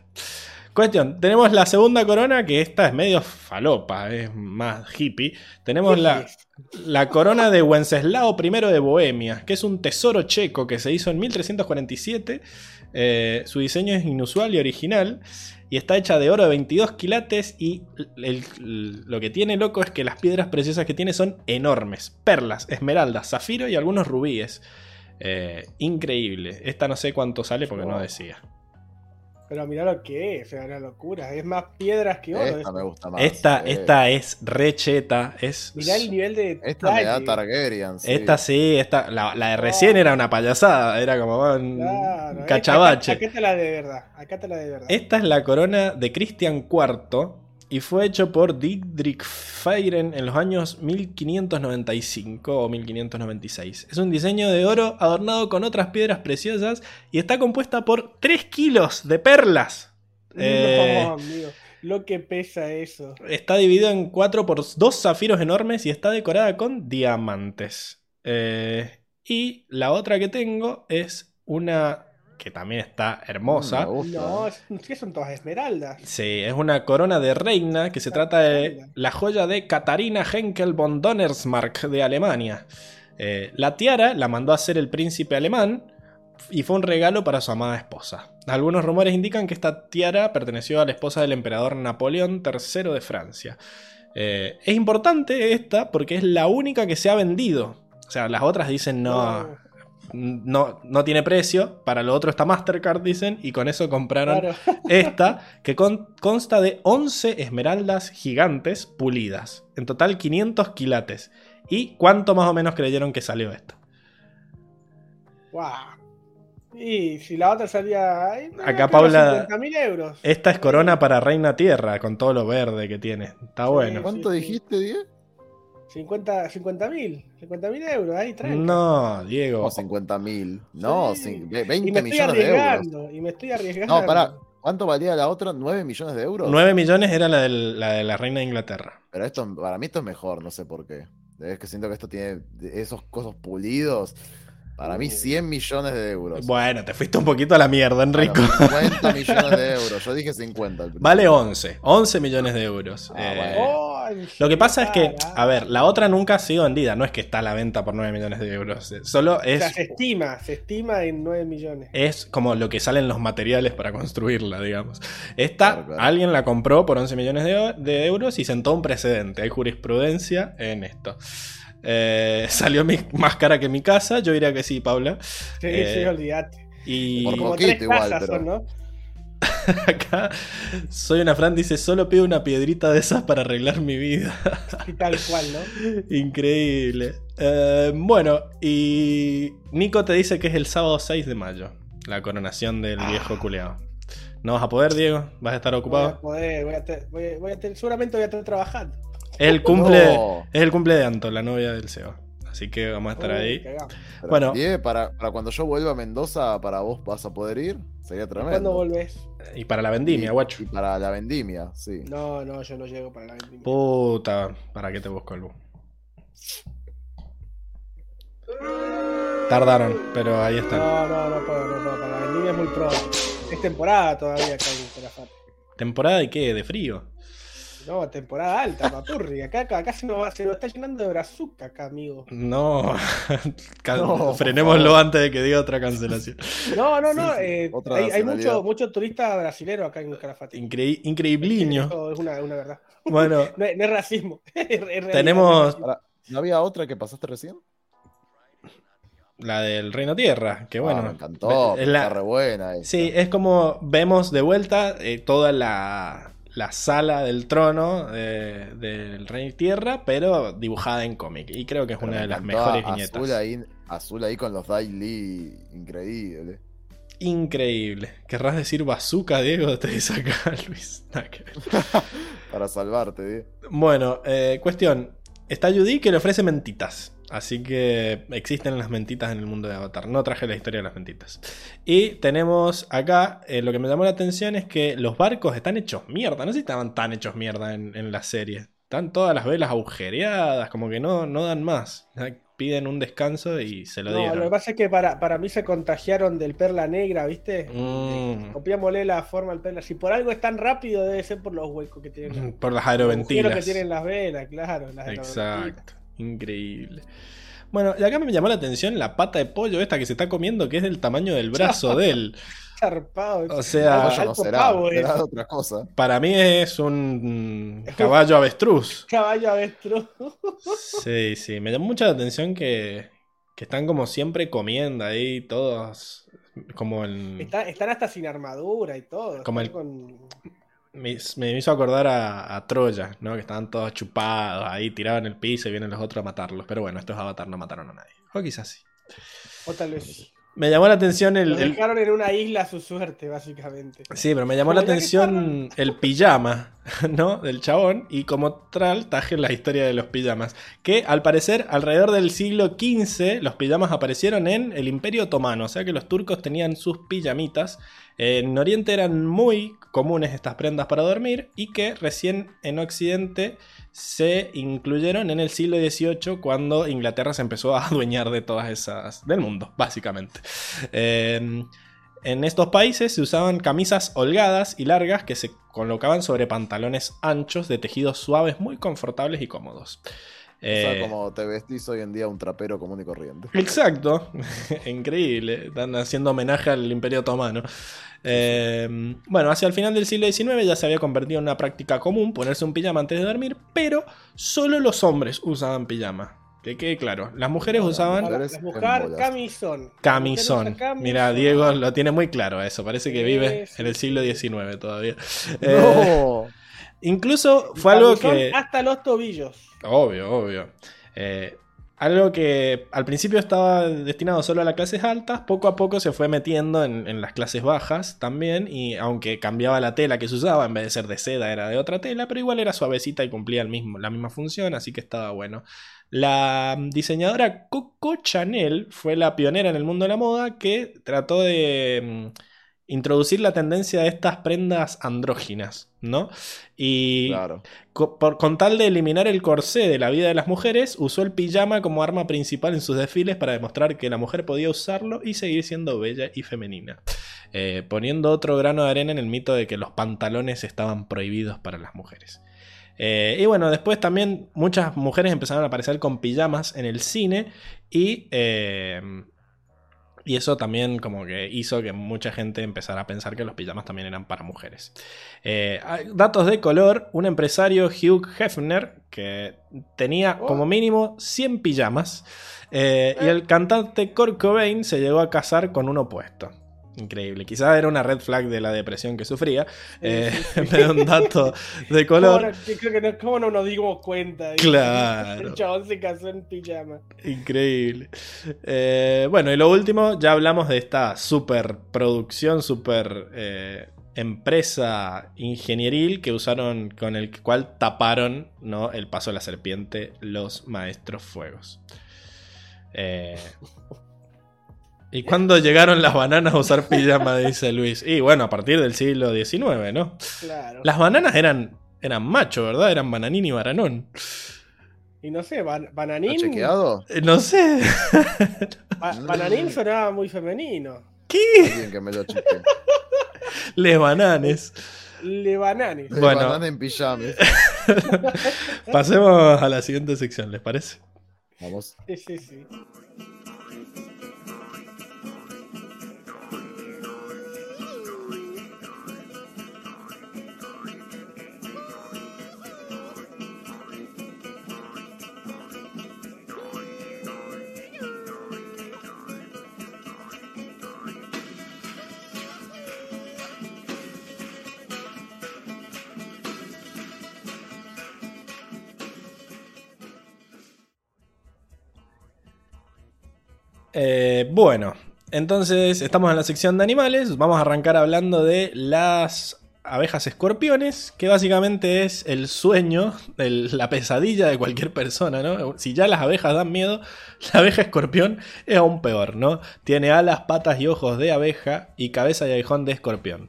Cuestión, tenemos la segunda corona, que esta es medio falopa, es más hippie. Tenemos la, la corona de Wenceslao I de Bohemia, que es un tesoro checo que se hizo en 1347. Eh, su diseño es inusual y original. Y está hecha de oro de 22 quilates. Y el- el- lo que tiene loco es que las piedras preciosas que tiene son enormes: perlas, esmeraldas, zafiro y algunos rubíes. Eh, increíble. Esta no sé cuánto sale porque no decía. Pero mirá lo que es, sea, una locura. Es más piedras que oro. Esta me gusta más. Esta, eh. esta es recheta. Es. Mirá el nivel de. Esta me da. Targaryen. sí. Esta sí, esta, la, la de recién era una payasada, era como un Claro, cachabache. Acá, acá te la de verdad. Acá te la de verdad. Esta es la corona de Cristian IV y fue hecho por Dietrich Feiren en los años 1595 o 1596. Es un diseño de oro adornado con otras piedras preciosas y está compuesta por 3 kilos de perlas. Eh, amigo. Lo que pesa eso. Está dividido en cuatro por dos zafiros enormes y está decorada con diamantes. Eh, y la otra que tengo es una que también está hermosa. Gusta. No, es- ¿qué son todas esmeraldas? Sí, es una corona de reina que se trata de la joya de Katharina Henkel von Donnersmarck de Alemania. Eh, la tiara la mandó a hacer el príncipe alemán y fue un regalo para su amada esposa. Algunos rumores indican que esta tiara perteneció a la esposa del emperador Napoleón III de Francia. Eh, es importante esta porque es la única que se ha vendido. O sea, las otras dicen no, no, no tiene precio. Para lo otro está Mastercard, dicen, y con eso compraron Claro. esta, que con- consta de 11 esmeraldas gigantes pulidas. En total 500 quilates. ¿Y cuánto más o menos creyeron que salió esto? Wow. Y si la otra salía. ay, no, Acá Paula- 50.000 euros. Esta es corona para Reina Tierra, con todo lo verde que tiene. Está bueno. ¿Cuánto sí, dijiste, Diego? 50 50.000 50.000 euros, ahí tranca. No, Diego. No, 50 mil. No, Sí. cin- ve- y 20 me estoy millones de euros. arriesgando. Y me estoy arriesgando. No, pará. ¿Cuánto valía la otra? ¿9 millones de euros? 9 millones era la, del- la de la Reina de Inglaterra. Pero esto, para mí esto es mejor, no sé por qué. Es que siento que esto tiene esos cosos pulidos. Para mí 100 millones de euros. Bueno, te fuiste un poquito a la mierda, Enrico. Bueno, 50 millones de euros. Yo dije 50. al principio. Vale 11. 11 millones de euros. Ah, Eh, bueno. Ay, Lo que pasa es que, a ver, la otra nunca ha sido vendida. No es que está a la venta por 9 millones de euros. Eh, Solo O sea, es, se estima, se estima en 9 millones. es como lo que salen los materiales para construirla, digamos. Esta, Claro, claro. alguien la compró por 11 millones de, de euros y sentó un precedente. Hay jurisprudencia en esto. Eh, salió mi- más cara que mi casa. Yo diría que sí, Paula. Sí, Eh, sí, olvídate. Y Por Como poquito tres igual, casas pero- son, ¿no? acá, soy una Fran dice: Solo pido una piedrita de esas para arreglar mi vida. Y tal cual, ¿no? Increíble. Eh, bueno, y Nico te dice que es el sábado 6 de mayo, la coronación del viejo culeado. ¿No vas a poder, Diego? ¿Vas a estar Voy a ocupado? poder, voy a te- voy a- voy a te- seguramente voy a estar trabajando. Es el cumple, No. es el cumple de Anto, la novia del Seba. Así que vamos a estar Uy, ahí. Pero, Bueno. Para, para cuando yo vuelva a Mendoza, ¿para vos vas a poder ir? Sería ¿Cuándo tremendo. volvés? Y para la vendimia, Y- guacho. Y para la vendimia, sí. No, no, yo no llego para la vendimia. Puta, ¿para qué te busco el bu? Tardaron, pero ahí están. No, no, no puedo, no puedo. Para la vendimia es muy pro. Es temporada todavía acá en Calafate. ¿Temporada de qué? ¿De frío? No, temporada alta, papurri. Acá, acá, acá se, nos va- se nos está llenando de brazuca acá, amigo. No, No, frenémoslo antes de que diga otra cancelación. No, no, no. sí, eh, hay hay mucho, mucho turista brasilero acá en Calafate. Increí- increíbliño. Eso es una, una verdad. Bueno, No, es- no es racismo. es Tenemos- ¿No había otra que pasaste recién? la del Reino Tierra, que bueno. Ah, me encantó, es la- está re buena. esa. Sí, es como vemos de vuelta eh, toda la, la sala del trono eh, del Rey Tierra, pero dibujada en cómic. Y creo que es Pero una me de las mejores Azul viñetas. ahí, azul ahí con los Daily, increíble. Increíble. ¿Querrás decir bazooka, Diego? Te dice acá, Luis. Para salvarte, ¿eh? Bueno, eh, cuestión. Está Judy que le ofrece mentitas. Así que existen las mentitas en el mundo de Avatar. No traje la historia de las mentitas. Y tenemos acá, eh, lo que me llamó la atención es que los barcos están hechos mierda. No sé si estaban tan hechos mierda en, en la serie. Están todas las velas agujereadas, como que no, no dan más. Piden un descanso y se lo No, dieron. lo que pasa es que para, para mí se contagiaron del perla negra, ¿viste? Mm. Copiámosle la forma al perla. Si por algo es tan rápido, debe ser por los huecos que tienen. Por las Los aeroventilas. que tienen las velas, claro. Las. Exacto. Increíble. Bueno, y acá me llamó la atención la pata de pollo esta que se está comiendo, que es del tamaño del brazo de él. Zarpado. O sea, no será, pavo, será eso. otra cosa. Para mí es un caballo avestruz. Caballo avestruz. Sí, sí. Me llamó mucha la atención que, que están como siempre comiendo ahí, todos como. Está- están hasta sin armadura y todo. Como están el- con- Me, me hizo acordar a, a Troya, ¿no? Que estaban todos chupados ahí, tirados en el piso y vienen los otros a matarlos. Pero bueno, estos Avatar no mataron a nadie. O quizás sí. O tal vez. Me llamó la atención el, el- dejaron en una isla a su suerte, básicamente. Sí, pero me llamó la atención el pijama, ¿no? Del chabón. Y como tal, traje la historia de los pijamas. Que al parecer, alrededor del siglo XV, los pijamas aparecieron en el Imperio Otomano. O sea que los turcos tenían sus pijamitas. En Oriente eran muy comunes estas prendas para dormir. Y que recién en Occidente se incluyeron en el siglo XVIII cuando Inglaterra se empezó a adueñar de todas esas del mundo, básicamente. Eh, en estos países se usaban camisas holgadas y largas que se colocaban sobre pantalones anchos de tejidos suaves muy confortables y cómodos. O Eh, sea, como te vestís hoy en día un trapero común y corriente. Exacto, increíble. Están haciendo homenaje al Imperio Otomano. Eh, bueno, hacia el final del siglo XIX ya se había convertido en una práctica común ponerse un pijama antes de dormir, pero solo los hombres usaban pijama. Que quede claro, las mujeres usaban mujeres buscar camisón. camisón. Mira. Diego lo tiene muy claro eso, parece que vive en el siglo XIX todavía. Eh, No. Incluso fue algo que... Hasta los tobillos. Obvio, obvio. Eh, algo que al principio estaba destinado solo a las clases altas, poco a poco se fue metiendo en, en las clases bajas también, y aunque cambiaba la tela que se usaba, en vez de ser de seda era de otra tela, pero igual era suavecita y cumplía el mismo, la misma función, así que estaba bueno. La diseñadora Coco Chanel fue la pionera en el mundo de la moda que trató de mm, introducir la tendencia de estas prendas andróginas, ¿no? Y Claro. Co- por- con tal de eliminar el corsé de la vida de las mujeres, usó el pijama como arma principal en sus desfiles para demostrar que la mujer podía usarlo y seguir siendo bella y femenina, Eh, poniendo otro grano de arena en el mito de que los pantalones estaban prohibidos para las mujeres. Eh, y bueno, después también muchas mujeres empezaron a aparecer con pijamas en el cine y... eh, y eso también como que hizo que mucha gente empezara a pensar que los pijamas también eran para mujeres. Eh, hay datos de color, un empresario Hugh Hefner que tenía Oh. como mínimo 100 pijamas eh, y el cantante Kurt Cobain se llegó a casar con un opuesto. Increíble, quizás era una red flag de la depresión que sufría, eh, pero un dato de color. ¿Cómo no, que creo que no, cómo no nos dimos cuenta? Claro. El chabón se casó en pijama. Increíble. Eh, bueno, y lo último, ya hablamos de esta super producción, super eh, empresa ingenieril que usaron, con el cual taparon ¿no? el paso de la serpiente los maestros fuegos. Eh, ¿Y cuándo llegaron las bananas a usar pijama? Dice Luis. Y bueno, a partir del siglo XIX, ¿no? Claro. Las bananas eran, eran macho, ¿verdad? Eran bananín y baranón. Y no sé, ban- ¿Está Bananín. chequeado? Eh, No sé. ba- Bananín sonaba muy femenino. Alguien que me lo. Les bananes. Le bananes. De Bueno. banana en pijamas. Pasemos a la siguiente sección, ¿les parece? Vamos. Sí, sí, sí. Eh, bueno, entonces estamos en la sección de animales. Vamos a arrancar hablando de las abejas escorpiones, que básicamente es el sueño, la pesadilla de cualquier persona, ¿no? Si ya las abejas dan miedo, la abeja escorpión es aún peor, ¿no? Tiene alas, patas y ojos de abeja y cabeza y aguijón de escorpión.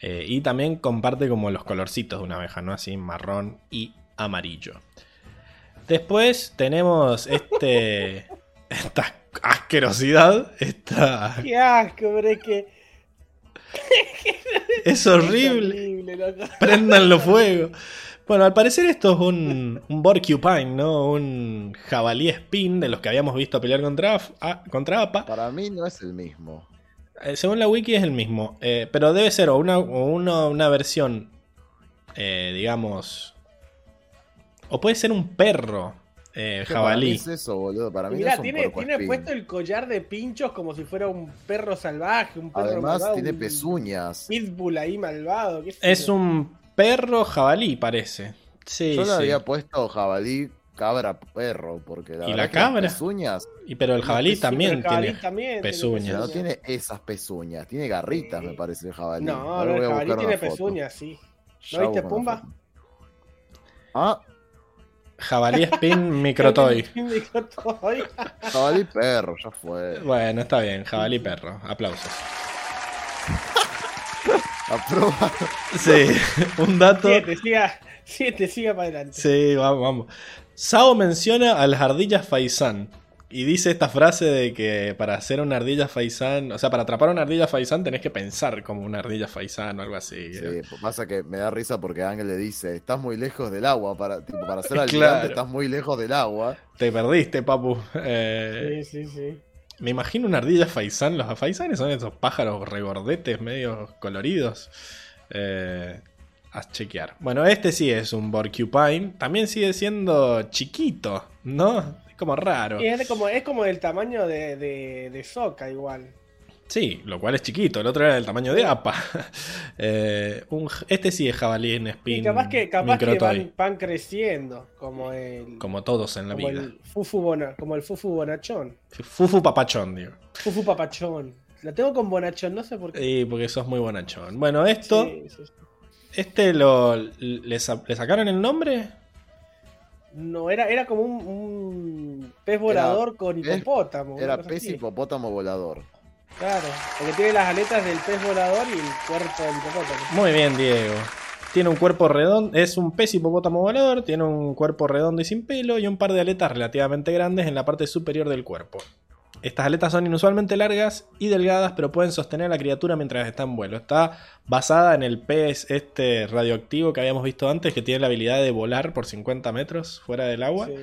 Eh, y también comparte como los colorcitos de una abeja, ¿no? Así marrón y amarillo. Después tenemos este. asquerosidad. Esta. Qué asco, pero es que. Es horrible. horrible, loco. Préndanlo fuego. Bueno, al parecer esto es un, un porcupine, ¿no? Un jabalí spin de los que habíamos visto pelear contra, a- contra APA. Para mí no es el mismo. Eh, según la wiki es el mismo. eh, pero debe ser o una, o una, una versión, eh, digamos... O puede ser un perro eh, jabalí. es eso, boludo. Para mí Mirá, no es un tiene, tiene puesto el collar de pinchos como si fuera un perro salvaje, un perro Además, malvado, tiene un pezuñas. Pitbull ahí malvado. qué Es un perro jabalí, parece. Sí, Yo le sí. había puesto jabalí, cabra, perro. Porque la ¿Y la cabra? pezuñas. Y pero el jabalí también el jabalí tiene también tiene pezuñas. No tiene esas pezuñas. Tiene garritas, me parece el jabalí. No, no, el jabalí tiene pezuñas, sí. Ya ¿No viste Pumba? foto. Ah, Jabalí spin microtoy. Microtoy. jabalí perro, ya fue. Bueno, está bien, jabalí perro. Aplausos. Aproba. Sí, un dato. Siete, siga, siete, siga para adelante. Sí, vamos, vamos. Sao menciona a las ardillas faisán. Y dice esta frase de que para hacer una ardilla faisán, o sea, para atrapar una ardilla faisán tenés que pensar como una ardilla faisán o algo así. Sí, pues pasa que me da risa porque Ángel le dice, estás muy lejos del agua, para, tipo, para ser Claro. estás muy lejos del agua. Te perdiste, papu. Eh, Sí, sí, sí. Me imagino una ardilla faisán. Los faisanes son esos pájaros regordetes, medio coloridos. Eh, a chequear. Bueno, este sí es un porcupine. También sigue siendo chiquito, ¿no? Como raro. Y es como, es como del tamaño de, de, de Soca igual. Sí, lo cual es chiquito. El otro era del tamaño de APA. Eh, un- este sí es jabalí en spin. Y capaz que, capaz que van, van creciendo, como el, Como todos en la como vida. el fufu bona- como el fufu bonachón. Fufu papachón, digo. Fufu papachón. La tengo con bonachón, no sé por qué. Y porque sos muy bonachón. Bueno, esto. Sí, sí, sí. Este lo. ¿le, sa- le sacaron el nombre? No, era, era como un, un pez volador con hipopótamo. Era pez así. hipopótamo volador. Claro, porque tiene las aletas del pez volador y el cuerpo del hipopótamo. Muy bien, Diego. Tiene un cuerpo redondo, es un pez hipopótamo volador, tiene un cuerpo redondo y sin pelo y un par de aletas relativamente grandes en la parte superior del cuerpo. Estas aletas son inusualmente largas y delgadas, pero pueden sostener a la criatura mientras está en vuelo. Está basada en el pez este radioactivo que habíamos visto antes, que tiene la habilidad de volar por 50 metros fuera del agua. Sí.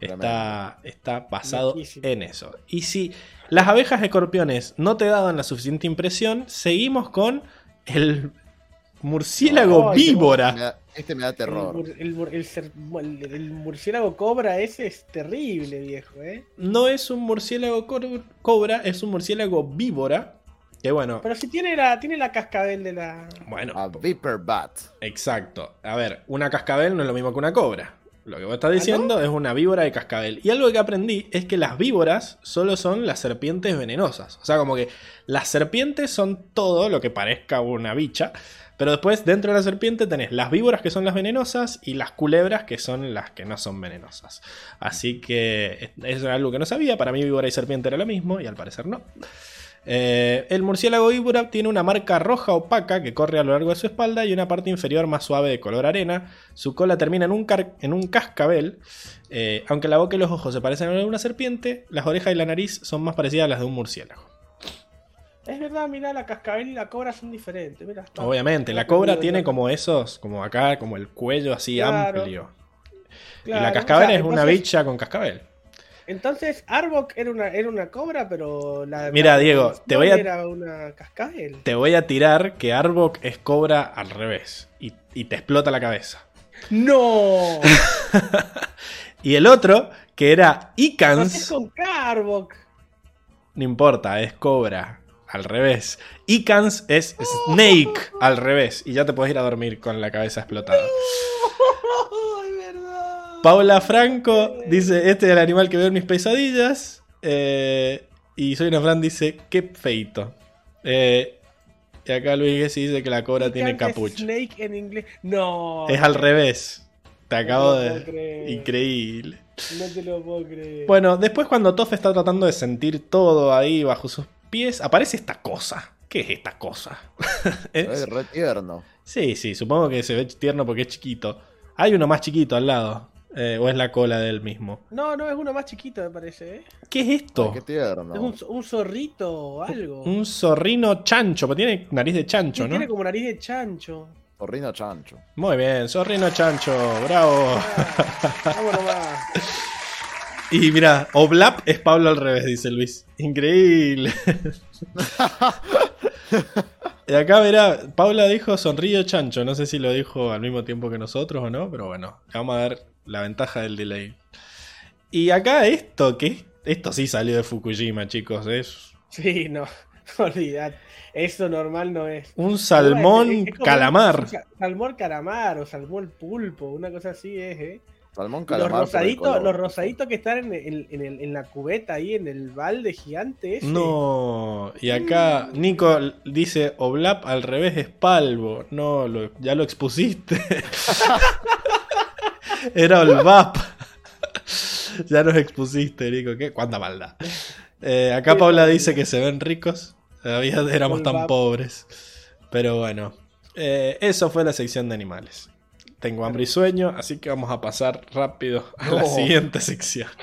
Está, está basado en eso. Y si las abejas escorpiones no te daban la suficiente impresión, seguimos con el murciélago qué víbora. Me da- este me da El, terror. mur- el mur- el cer- el- el murciélago cobra ese es terrible, viejo, ¿eh? No es un murciélago cobra, es un murciélago víbora. Que bueno, Pero si tiene la, tiene la cascabel de la. bueno, A Viper Bat. exacto. A ver, una cascabel no es lo mismo que una cobra. Lo que vos estás ¿Ah, diciendo es una víbora de cascabel. Y algo que aprendí es que las víboras solo son las serpientes venenosas. O sea, como que las serpientes son todo lo que parezca una bicha. Pero después, dentro de la serpiente, tenés las víboras que son las venenosas y las culebras que son las que no son venenosas. Así que es- eso era algo que no sabía. Para mí, víbora y serpiente era lo mismo y al parecer no. Eh, el murciélago víbora tiene una marca roja opaca que corre a lo largo de su espalda y una parte inferior más suave de color arena. Su cola termina en un, car- en un cascabel. Eh, aunque la boca y los ojos se parecen a los de una serpiente, las orejas y la nariz son más parecidas a las de un murciélago. Es verdad, mira, la cascabel y la cobra son diferentes. Está- Obviamente, la cobra tiene como esos, como acá, como el cuello así Claro. amplio. y la cascabel o sea, es una bicha con cascabel. Entonces, Arbok era una, era una cobra, pero la. Mira, la Diego, te voy a- Era una cascabel. Te voy a tirar que Arbok es cobra al revés y, y te explota la cabeza. ¡No! Y el otro, que era ¿Por qué Icans, con Carbok? no importa, es cobra al revés. Icans es Snake al revés y ya te puedes ir a dormir con la cabeza explotada. Paula Franco dice, este es el animal que veo en mis pesadillas. Eh, y Soy una Fran dice, qué feito. Eh, y acá Luis Gessi dice que la cobra tiene capucha. Snake en inglés. No. Es al revés. Te acabo te lo puedo de... creer. Increíble. No te lo puedo creer. Bueno, después cuando Toff está tratando de sentir todo ahí bajo sus pies, aparece esta cosa. ¿Qué es esta cosa? Es- Es re tierno. Sí, sí, supongo que se ve tierno porque es chiquito. Hay uno más chiquito al lado. Eh, o es la cola del mismo. No, no, es uno más chiquito, me parece. ¿eh? ¿Qué es esto? Ay, qué tierno. Es un, un zorrito o algo. Un zorrino chancho, pero tiene nariz de chancho, Sí, ¿no? Tiene como nariz de chancho. Zorrino chancho. Muy bien, zorrino chancho, bravo. Vamos nomás. Y mira, Oblap es Pablo al revés, dice Luis. Increíble. y acá verá, Paula dijo sonrío chancho. No sé si lo dijo al mismo tiempo que nosotros o no, pero bueno, le vamos a dar la ventaja del delay. Y acá esto, que esto sí salió de Fukushima, chicos. Es Sí, no. Olvidad. Eso normal no es. un salmón Es- es calamar. un salmón calamar o salmón pulpo, una cosa así es, ¿eh? Salmón Los calamar. el rosaditos, los rosaditos que están en, el- en el- en la cubeta ahí, en el balde gigante ese. No, y acá Nico dice Oblap al revés es Palvo. No, lo- ya lo expusiste. Era Olvap. ya nos expusiste, Nico. ¿Qué? ¿Cuánta maldad? Eh, acá Paula dice que se ven ricos. Todavía éramos tan pobres. Pero bueno, eh, eso fue la sección de animales. Tengo hambre y sueño, así que vamos a pasar rápido a la No. siguiente sección.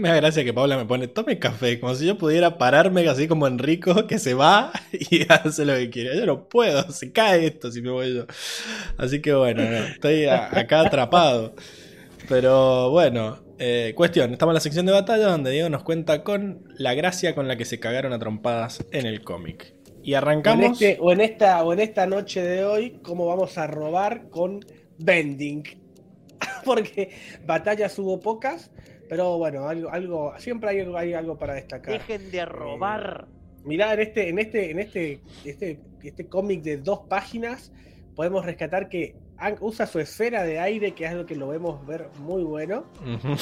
Me da gracia que Paula me pone, tome café, como si yo pudiera pararme así como Enrico, que se va y hace lo que quiere. Yo no puedo, se cae esto si me voy yo. Así que bueno, no, estoy acá atrapado. Pero bueno, eh, cuestión, estamos en la sección de batalla donde Diego nos cuenta con la gracia con la que se cagaron a trompadas en el cómic. Y arrancamos... este- o en esta, o en esta noche de hoy, cómo vamos a robar con Bending. Porque batallas hubo pocas, pero bueno, algo, algo, siempre hay, algo- hay algo para destacar. Dejen de robar. Mirá, en este, en este, en este, este, este cómic de dos páginas, podemos rescatar que Ang usa su esfera de aire, que es algo que lo vemos ver muy bueno. Ujú.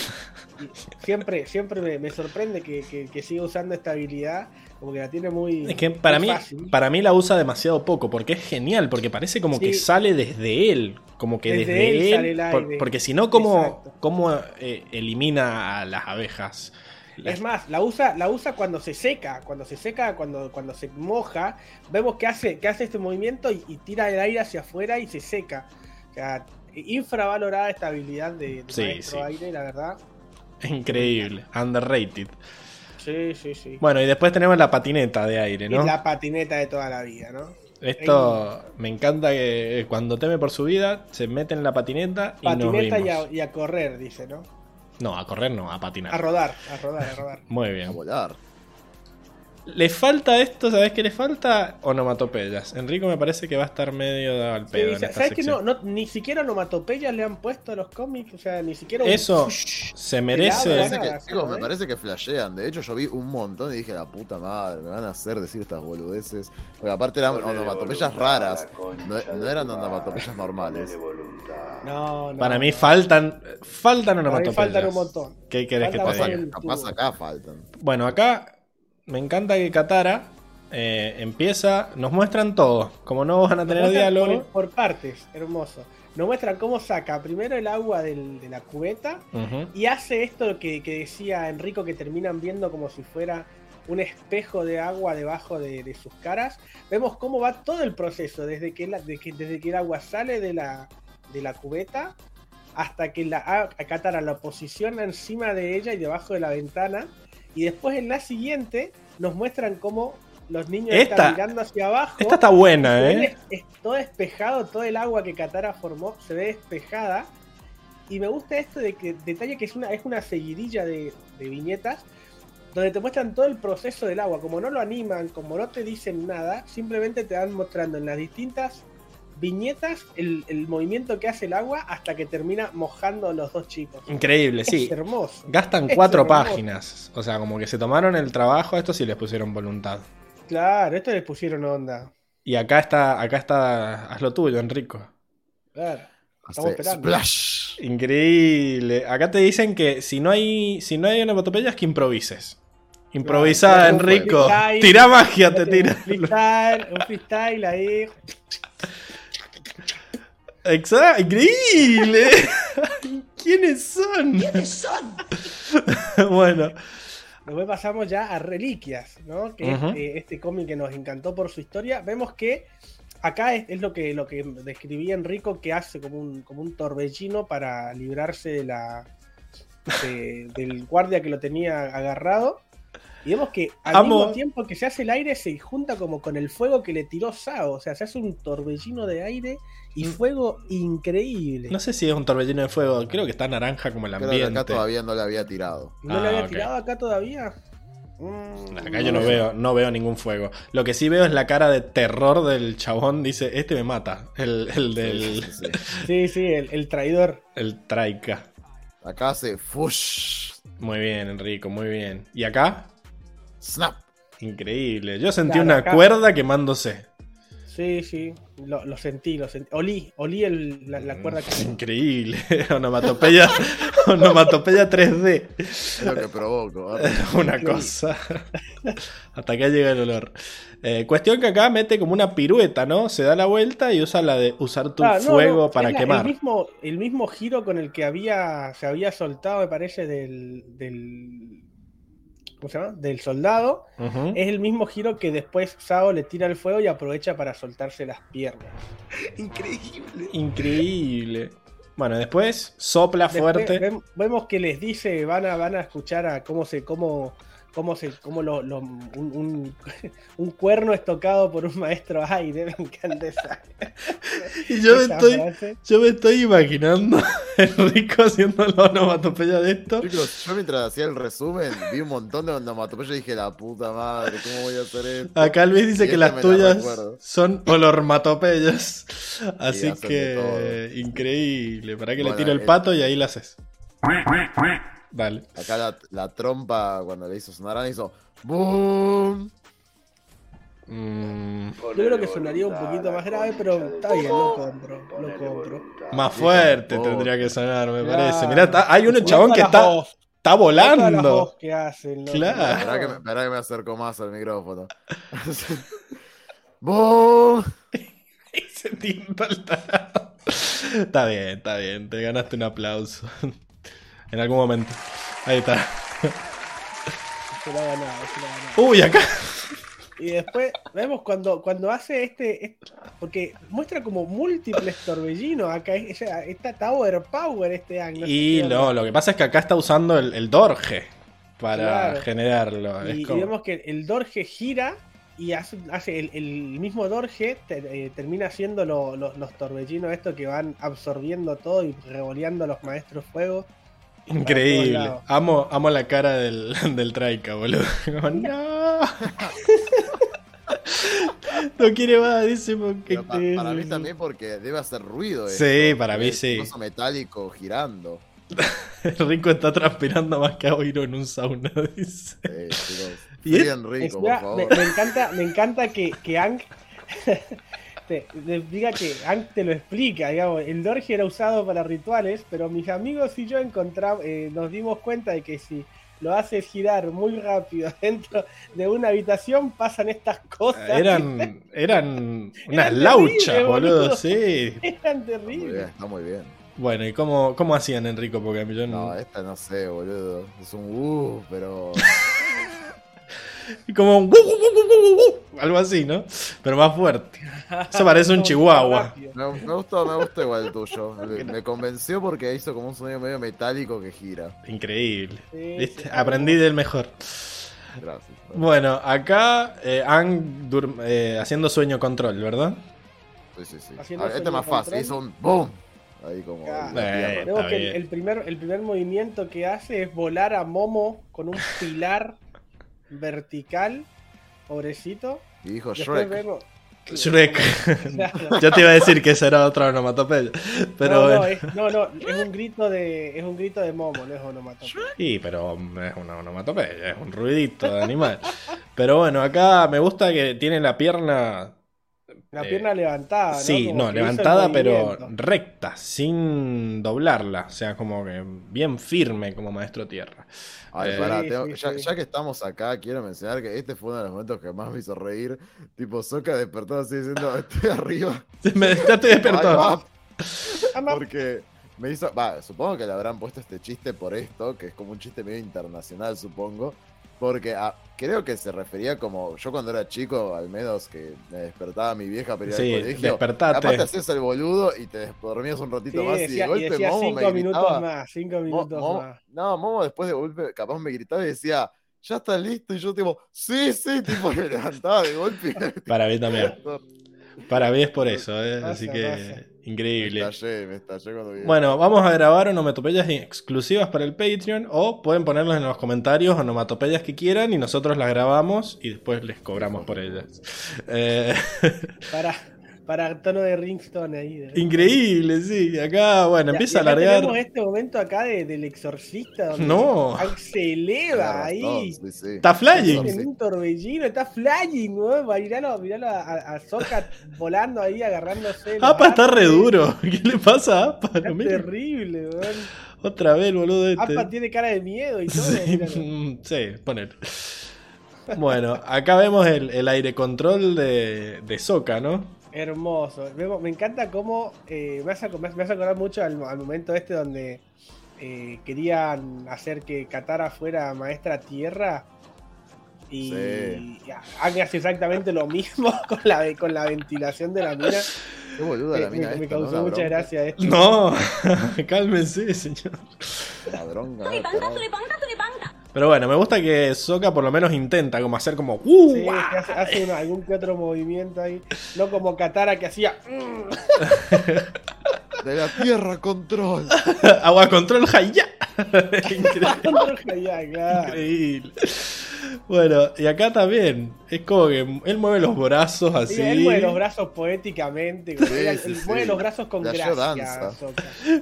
Y siempre, siempre me, me sorprende que, que, que siga usando esta habilidad, como que la tiene muy. Es que para mí, fácil. para mí la usa demasiado poco, porque es genial, porque parece como que sale desde él, como que Desde desde, él él, sale el por- aire. porque si no, ¿cómo, cómo, eh, elimina a las abejas? Es más, la usa, la usa cuando se seca, cuando se seca, cuando, cuando se moja, vemos que hace, que hace este movimiento y, y tira el aire hacia afuera y se seca. O sea, infravalorada esta habilidad de, de Sí, maestro sí. aire, la verdad. Increíble, underrated. Sí, sí, sí. Bueno, y después tenemos la patineta de aire, Y ¿no? la patineta de toda la vida, ¿no? Esto me encanta que cuando teme por su vida se mete en la patineta y nos Patineta y vimos. a, y a correr, dice, ¿no? No, a correr no, a patinar. A rodar, a rodar, a rodar. Muy A bien. volar. Le falta esto, ¿sabes qué le falta? Onomatopeyas. Enrico me parece que va a estar medio al Sí, pedo en sa- esta ¿Sabes que no? Ni siquiera onomatopeyas le han puesto a los cómics, o sea, ni siquiera un Eso fush. se Me merece. Helado, parece, que, chicos, me parece que flashean. De hecho, yo vi un montón y dije, la puta madre, me van a hacer decir estas boludeces. Porque aparte eran onomatopeyas raras. No, no eran onomatopeyas normales. No, no. Para mí faltan. Faltan Para mí onomatopeyas. faltan un montón. ¿Qué querés que te diga? capaz acá faltan. Bueno, acá me encanta que Katara eh, empieza. Nos muestran todo. Como no van a Nos tener diálogo. Por, por partes, hermoso. Nos muestran cómo saca primero el agua del- de la cubeta y hace esto que, que decía Enrico que terminan viendo como si fuera un espejo de agua debajo de, de sus caras. Vemos cómo va todo el proceso, desde que, la- de que- desde que el agua sale de la, de la cubeta hasta que la a Katara la posiciona encima de ella y debajo de la ventana. Y después en la siguiente nos muestran cómo los niños Esta- están mirando hacia abajo. Esta está buena, ¿eh? es todo despejado, todo el agua que Katara formó se ve despejada. Y me gusta esto de que detalle que es una, es una seguidilla de, de viñetas donde te muestran todo el proceso del agua. Como no lo animan, como no te dicen nada, simplemente te van mostrando en las distintas viñetas el, el movimiento que hace el agua hasta que termina mojando a los dos chicos. Increíble, sí. Es hermoso. Gastan Es cuatro hermoso. páginas. O sea, como que se tomaron el trabajo, a esto sí les pusieron voluntad. Claro, esto les pusieron onda. Y acá está, acá está, haz lo tuyo, Enrico. Claro. Estamos esperando. splash. Increíble. Acá te dicen que si no hay, si no hay onomatopeyas, que improvises. Improvisa, Claro, Enrico. Tira magia, te Un tira. freestyle, un freestyle ahí. Exacto, increíble. ¿Quiénes son? ¿Quiénes son? bueno, Después pasamos ya a Reliquias, ¿no? Que eh, este cómic que nos encantó por su historia. Vemos que acá es, es lo que lo que describía Enrico que hace como un, como un torbellino para librarse de la de- del guardia que lo tenía agarrado. Y vemos que al Amo. mismo tiempo que se hace el aire se junta como con el fuego que le tiró Sao. O sea, se hace un torbellino de aire y fuego increíble. no sé si es un torbellino de fuego. Creo que está naranja como el Creo que ambiente. acá todavía no le había tirado. ¿No Ah, le había tirado acá todavía? Mm, Acá yo no veo, no veo ningún fuego. Lo que sí veo es la cara de terror del chabón. Dice, este me mata. El, el del. Sí, sí, sí. Sí, sí, el, el traidor. El traika. Acá hace fush. Muy bien, Enrico, muy bien. ¿Y acá? Snap. Increíble. Yo sentí Claro, una acá- cuerda quemándose. Sí, sí, lo, lo sentí, lo sentí. Olí, olí el- la, la cuerda que... Increíble. Onomatopeya, onomatopeya 3D. Es lo que provoco. Una cosa. Hasta acá llega el olor. Eh, cuestión que acá mete como una pirueta, ¿no? Se da la vuelta y usa la de usar tu Ah, no, fuego no, para es la- quemar. El mismo, el mismo giro con el que había se había soltado, me parece, del, del ¿cómo se llama? Del soldado. Es el mismo giro que después Sao le tira el fuego y aprovecha para soltarse las piernas. Increíble. Increíble. Bueno, después sopla Después fuerte. vem- vemos que les dice, van a, van a escuchar a cómo se, cómo, cómo se, cómo lo, lo- un, un- un cuerno es tocado por un maestro aire. Me encanta esa. Y yo me estoy, frase. yo me estoy imaginando a Enrico haciendo la onomatopeya de esto. Chicos, yo mientras hacía el resumen vi un montón de onomatopeyas y dije, la puta madre, ¿cómo voy a hacer esto? Acá Luis dice Y que las la tuyas recuerdo. son olormatopeyas. Así que increíble. Para que le tiro el el- pato y ahí la haces. Dale. Acá la, la trompa, cuando le hizo sonar, hizo ¡Boom! Mm, Yo creo que sonaría un poquito más grave, pero está bien, lo compro, lo compro. más fuerte tampoco. tendría que sonar, me parece. Mirá, está- hay Mirá chabón que está, está volando. voz que hacen. Claro. Esperá que, me, esperá que me acerco más al micrófono. ¡Boom! Y se tinta el tarado. Está bien, está bien. Te ganaste un aplauso. En algún momento. Ahí está. Se lo ha ganado, se lo ha ganado. Uy, acá. Y después vemos cuando, cuando hace este, este- Porque muestra como múltiples torbellinos. Acá es, o sea, está Tower Power este año. Y no, lo que pasa es que acá está usando el, el Dorje para Claro. generarlo. Y, vemos que el Dorje gira y hace, hace el, el mismo Dorje te- eh, termina haciendo lo- lo- los torbellinos estos que van absorbiendo todo y revoleando a los maestros fuego. Increíble. Amo, amo la cara del, del Traika, boludo. Como, no. no quiere más, dice porque pa- para mí también porque debe hacer ruido. Sí, esto, para mí sí. metálico girando. Rico está transpirando más que Oiro en un sauna, dice. Eh, chicos, ¿Y es- fríen rico, me, me encanta, me encanta que, que Ang te, te diga que Ang te lo explica, digamos, el Dorje era usado para rituales, pero mis amigos y yo encontramos, eh, nos dimos cuenta de que si lo haces girar muy rápido dentro de una habitación pasan estas cosas. Eran, eran unas Eran lauchas, boludo, boludo. sí. Eran Está muy terribles. bien, está muy bien. Bueno, ¿y cómo, cómo hacían, Enrico? Porque yo no... No, esta no sé, boludo. Es un uh, pero. Y como un... Algo así, ¿no? Pero más fuerte. Eso parece un chihuahua. Me, me gustó, me gustó igual el tuyo. Me, me convenció porque hizo como un sonido medio metálico que gira. Increíble. Sí, ¿Viste? sí, Aprendí del mejor. Gracias. Bueno, acá eh, Ang eh, haciendo sueño control, ¿verdad? Sí, sí, sí. Haciendo A ver, este es más fácil, hizo un boom. Ahí como. Eh, que el, el primer, el primer movimiento que hace es volar a Momo con un pilar vertical, pobrecito. Y dijo Después Shrek. Shrek. Yo te iba a decir que esa era otra onomatopeya. Pero no, no, bueno. es, no, no, es un grito de, es un grito de Momo, no es onomatopeya. Sí, pero es una onomatopeya, es un ruidito de animal. Pero bueno, acá me gusta que tiene la pierna. La eh, pierna levantada, ¿no? Sí, Como no, levantada, pero recta, sin doblarla. O sea, como que bien firme como maestro tierra. Ay, Eh, pará, Sí, tengo- sí, ya, sí. ya que estamos acá, quiero mencionar que este fue uno de los momentos que más me hizo reír. Tipo, Soka despertó así diciendo, estoy arriba. Me, ya. Ay, Ama- Porque me hizo. Va, supongo que le habrán puesto este chiste por esto, que es como un chiste medio internacional, supongo. Porque ah, creo que se refería como. Yo cuando era chico, al menos que me despertaba mi vieja para ir Sí, al colegio. despertate. Capaz te hacías el boludo y te dormías un ratito Sí, más decía, y de y golpe decía Momo cinco me minutos gritaba. más, cinco Mo- minutos Momo- más. no, Momo después de golpe capaz me gritaba y decía, ya está listo. Y yo tipo, sí, sí, tipo me levantaba de golpe. y- Para mí también. Para mí es por eso, ¿eh? Pasa, así que pasa. Me increíble. estallé, me estallé cuando vi. Bueno, vamos a grabar onomatopeyas exclusivas para el Patreon o pueden ponerlas en los comentarios onomatopeyas que quieran y nosotros las grabamos y después les cobramos por ellas. Eh, Para, para tono de ringstone ahí. de- increíble, sí. Acá, bueno, empieza y a acá alargar. Tenemos este momento acá de- del exorcista. Donde No. Se eleva ahí. Sí, sí. Está flying. En un torbellino, está flying, ¿no? Miralo, miralo a, a, a Sokka volando ahí, agarrándose. Apa está re duro. ¿Qué le pasa a Apa? Está No, mira. terrible, weón. Otra vez boludo este. Apa tiene cara de miedo y todo. Sí, mm, sí, poner. Bueno, acá vemos el, el aire control de, de Soca, ¿no? Hermoso. Me encanta cómo eh, me, hace, me hace acordar mucho al, al momento este donde eh, querían hacer que Katara fuera maestra tierra. Y Sí. Aang hace exactamente lo mismo con la, con la ventilación de la mina. Qué boluda Me, la mina me- me esta, ¿no? causó La mucha bronca. gracia esto. No, cálmense, señor. La bronca, ¿no? Tarado. Pero bueno, me gusta que Soca por lo menos intenta como hacer como ¡Uh! Sí, que hace, hace una- algún que otro movimiento ahí. No como Katara que hacía. De la tierra control. Agua control Hayya. Ya, claro. Increíble. Bueno, y acá también. Es como que él mueve los brazos así. Sí, él mueve los brazos poéticamente. como Sí, él- sí, él sí. mueve los brazos con gracia. danza.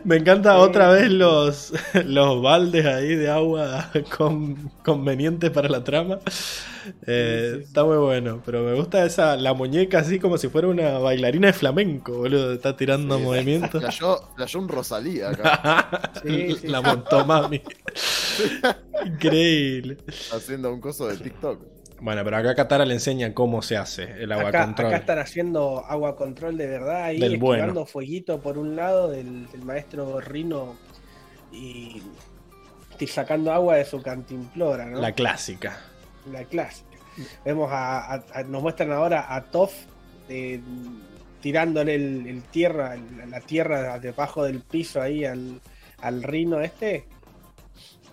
Me encanta Sí. otra vez los, los baldes ahí de agua con- convenientes para la trama. Eh, Sí, sí, sí. Está muy bueno, pero me gusta esa la muñeca así como si fuera una bailarina de flamenco, boludo. Está tirando Sí, movimientos. Flayó, flayó un Rosalía acá. Sí, sí. la Montomami. Increíble. haciendo un coso de TikTok. Bueno, pero acá Katara le enseña cómo se hace el agua Acá, control. acá están haciendo agua control de verdad ahí, Del esquivando bueno. fueguito por un lado del, del maestro Rino y, y sacando agua de su cantimplora, ¿no? La clásica. La clásica. Vemos a, a- a- nos muestran ahora a Toff eh, tirándole el, el tierra, el- la tierra debajo del piso ahí al, al Rino este.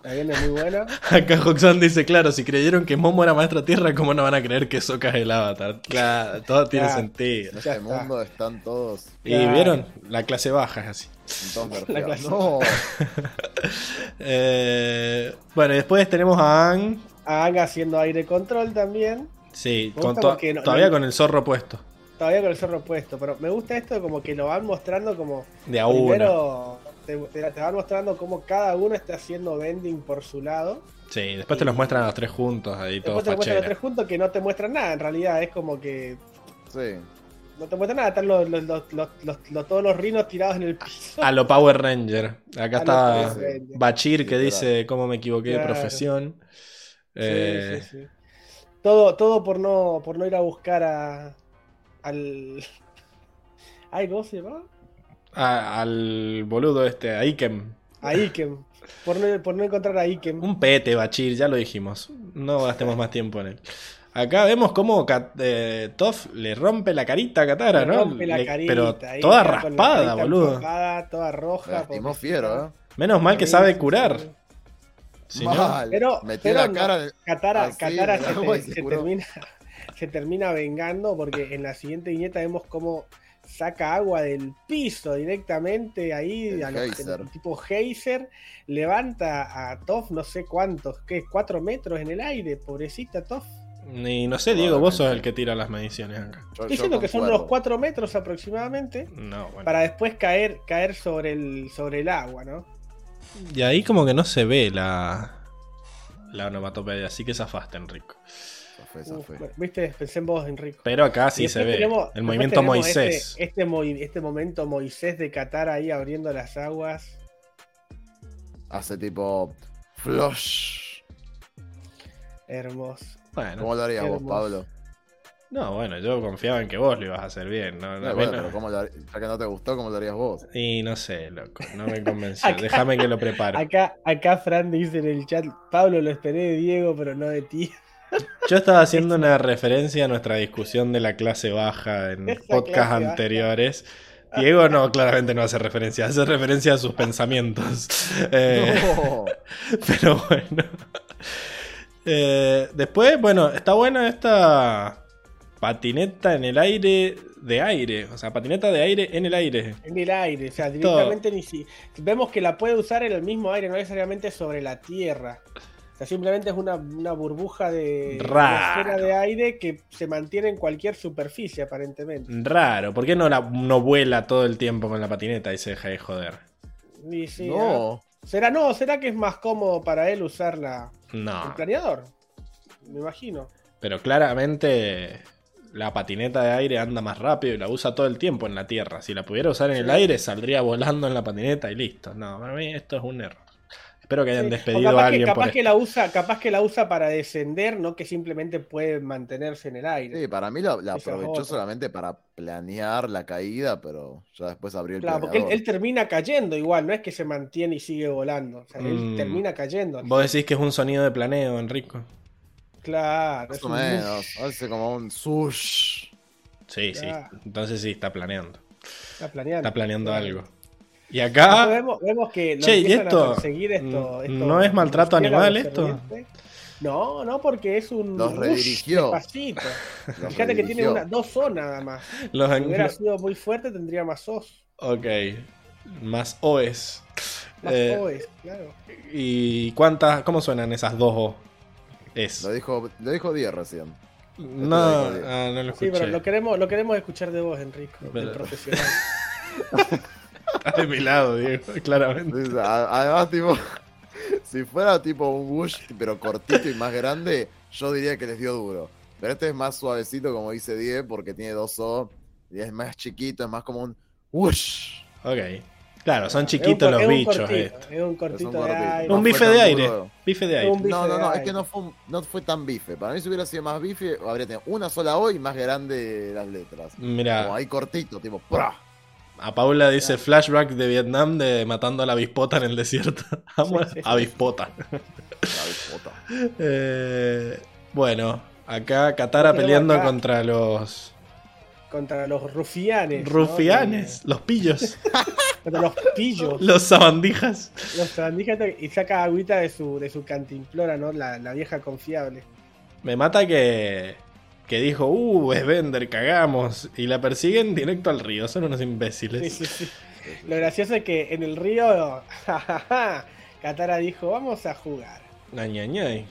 La viene muy buena. Acá Hoxan dice, claro, si creyeron que Momo era maestro tierra, ¿cómo no van a creer que Sokka es el avatar? Claro, todo tiene Claro. sentido. En este mundo están todos. Y Claro. vieron, la clase baja es así. todos La clase- No. Eh, bueno, y después tenemos a Ang. A Anga haciendo aire control también. Sí, con to- no- todavía no- con el zorro puesto. Todavía con el zorro puesto. Pero me gusta esto como que lo van mostrando como. De a uno. Primero te, te- te van mostrando cómo cada uno está haciendo bending por su lado. Sí, después te los muestran a los tres juntos, ahí todo Después te muestran los tres juntos que no te muestran nada. En realidad es como que Sí. no te muestran nada. Están los, los- los- los- los- los- todos los rinos tirados en el piso. A lo Power Ranger. Acá A está. Bachir que dice cómo me equivoqué de profesión. Eh, Sí, sí, sí. Todo, todo por no, por no ir a buscar a, al. Ay, ¿cómo se llama? a- al boludo este, a Ikem. A Ikem. Por no, por no encontrar a Ikem. Un pete, Bachir, ya lo dijimos. No gastemos más tiempo en él. Acá vemos cómo eh, Toph le rompe la carita a Katara, Le ¿no? rompe la Le- carita pero ahí, toda raspada, boludo. empapada, toda roja. Lastimó fiero, ¿eh? Menos mal que sabe sí, curar. No-. Pero, Metió pero la no, cara. en el- Katara, así, se, te- termina, se termina vengando porque en la siguiente viñeta vemos cómo saca agua del piso directamente ahí El a los- geyser. tipo geyser, levanta a Toph no sé cuántos, ¿qué? Cuatro metros en el aire, pobrecita Toph. Y no sé, Diego, vos sos el que tira las mediciones acá. Yo- diciendo que son unos cuatro metros aproximadamente No, bueno. para después caer, caer sobre el, sobre el agua, ¿no? Y ahí como que no se ve la, la onomatopeya, así que zafaste, Enrico. Zafé, zafé. Viste, pensé en vos, Enrico. Pero acá sí se ve. tenemos- el movimiento Moisés. Este, este, movi- este momento Moisés de Qatar ahí abriendo las aguas. Hace tipo. Flush. Hermoso. Bueno, ¿Cómo lo harías vos. Pablo? No, bueno, yo confiaba en que vos lo ibas a hacer bien. No, bueno, no- pero ¿cómo lo har- ya que no te gustó, ¿cómo lo harías vos? Y no sé, loco, no me convenció. Acá- Déjame que lo prepare. Acá, acá Fran dice en el chat, Pablo lo esperé de Diego, pero no de ti. Yo estaba haciendo una referencia a nuestra discusión de la clase baja en Esa podcasts baja. anteriores. Diego no, claramente no hace referencia, hace referencia a sus pensamientos. Eh, No. Pero bueno. Eh, después, bueno, está buena esta patineta en el aire de aire. O sea, patineta de aire en el aire. En el aire, o sea, directamente ni si. Vemos que la puede usar en el mismo aire, no necesariamente sobre la tierra. O sea, simplemente es una, una burbuja de una Raro. esfera de aire que se mantiene en cualquier superficie, aparentemente. Raro, ¿por qué no, la, no vuela todo el tiempo con la patineta y se deja de joder? Y ¿ah? No. ¿Será, no, ¿será que es más cómodo para él usar la, el No, planeador? Me imagino. pero claramente la patineta de aire anda más rápido y la usa todo el tiempo en la tierra. Si la pudiera usar en el aire, saldría volando en la patineta y listo. No, para mí esto es un error. Espero que hayan despedido capaz a alguien que, capaz que la usa, capaz que la usa para descender, no que simplemente puede mantenerse en el aire. Sí, para mí la, aprovechó otra. solamente para planear la caída, pero ya después abrió el Claro, porque él termina cayendo igual, no es que se mantiene y sigue volando. O sea, él Mm. termina cayendo. Vos decís que es un sonido de planeo, Enrico. Claro, Más o menos. Hace como un sush. Sí, sí. Entonces sí, está planeando. Está planeando. Está planeando Claro. algo. Y acá. vemos, vemos que lo Che, ¿y empiezan esto? a esto, esto- ¿no es maltrato animal esto? No, no, porque es un Los redirigió. despacito. Los Fíjate que tiene una, dos zonas nada más. Los Si hubiera sido muy fuerte tendría más os. Ok. Más OES. Más Eh, OEs, claro. ¿Y cuántas? ¿Cómo suenan esas dos O? Es. Lo dijo, lo dijo 10 recién. No, ah, no lo Sí, escuché. pero lo queremos, lo queremos escuchar de vos, Enrico, del Pero- profesional. Está de mi lado, Diego, claramente. Además, tipo, si fuera tipo un Wush, pero cortito y más grande, yo diría que les dio duro. Pero este es más suavecito, como dice Die, porque tiene dos O. Y es más chiquito, es más como un Wush. Ok. Claro, son chiquitos los bichos. Es un cortito un bife de aire. Bife de aire. No, no, no, es que no fue, no fue tan bife. Para mí, si hubiera sido más bife, habría tenido una sola O y más grande las letras. Como Mira, ahí cortito, tipo, ¡pra! a Paula dice flashback de Vietnam de matando a la avispota en el desierto. Amo Sí, sí. avispota. La bispota. Eh, bueno, acá Katara peleando acá- contra los contra los rufianes. ¿no? Rufianes, los pillos, Contra los pillos. los sabandijas. Los sabandijas y saca agüita de su, de su cantimplora, ¿no? La, la vieja confiable. Me mata que, que dijo, uh, es Bender, cagamos. Y la persiguen directo al río, son unos imbéciles. Sí, sí, sí. Lo gracioso es que en el río, Katara dijo, vamos a jugar. Ay, ay, ay.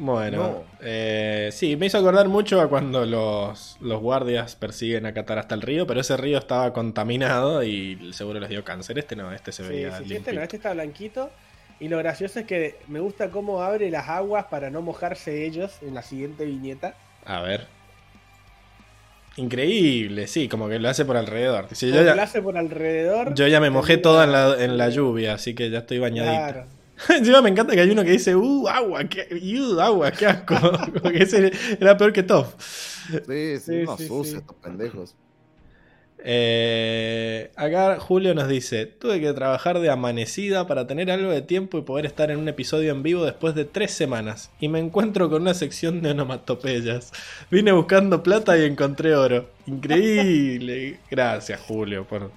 Bueno, No. eh, sí, me hizo acordar mucho a cuando los, los guardias persiguen a Qatar hasta el río, pero ese río estaba contaminado y seguro les dio cáncer. Este no, este se Sí, veía sí, este no, este está blanquito. Y lo gracioso es que me gusta cómo abre las aguas para no mojarse ellos en la siguiente viñeta. A ver. Increíble, sí, como que lo hace por alrededor. Sí, yo, ya, lo hace por alrededor. yo ya me mojé toda en la, en la lluvia, así que ya estoy bañadito. Claro. Encima me encanta que hay uno que dice, uh, agua, qué, uh, agua, qué asco. Como que ese era peor que Top. Sí, sí, Sí, sí. estos pendejos. Eh, acá Julio nos dice, tuve que trabajar de amanecida para tener algo de tiempo y poder estar en un episodio en vivo después de tres semanas. Y me encuentro con una sección de onomatopeyas. Vine buscando plata y encontré oro. Increíble. Gracias Julio por,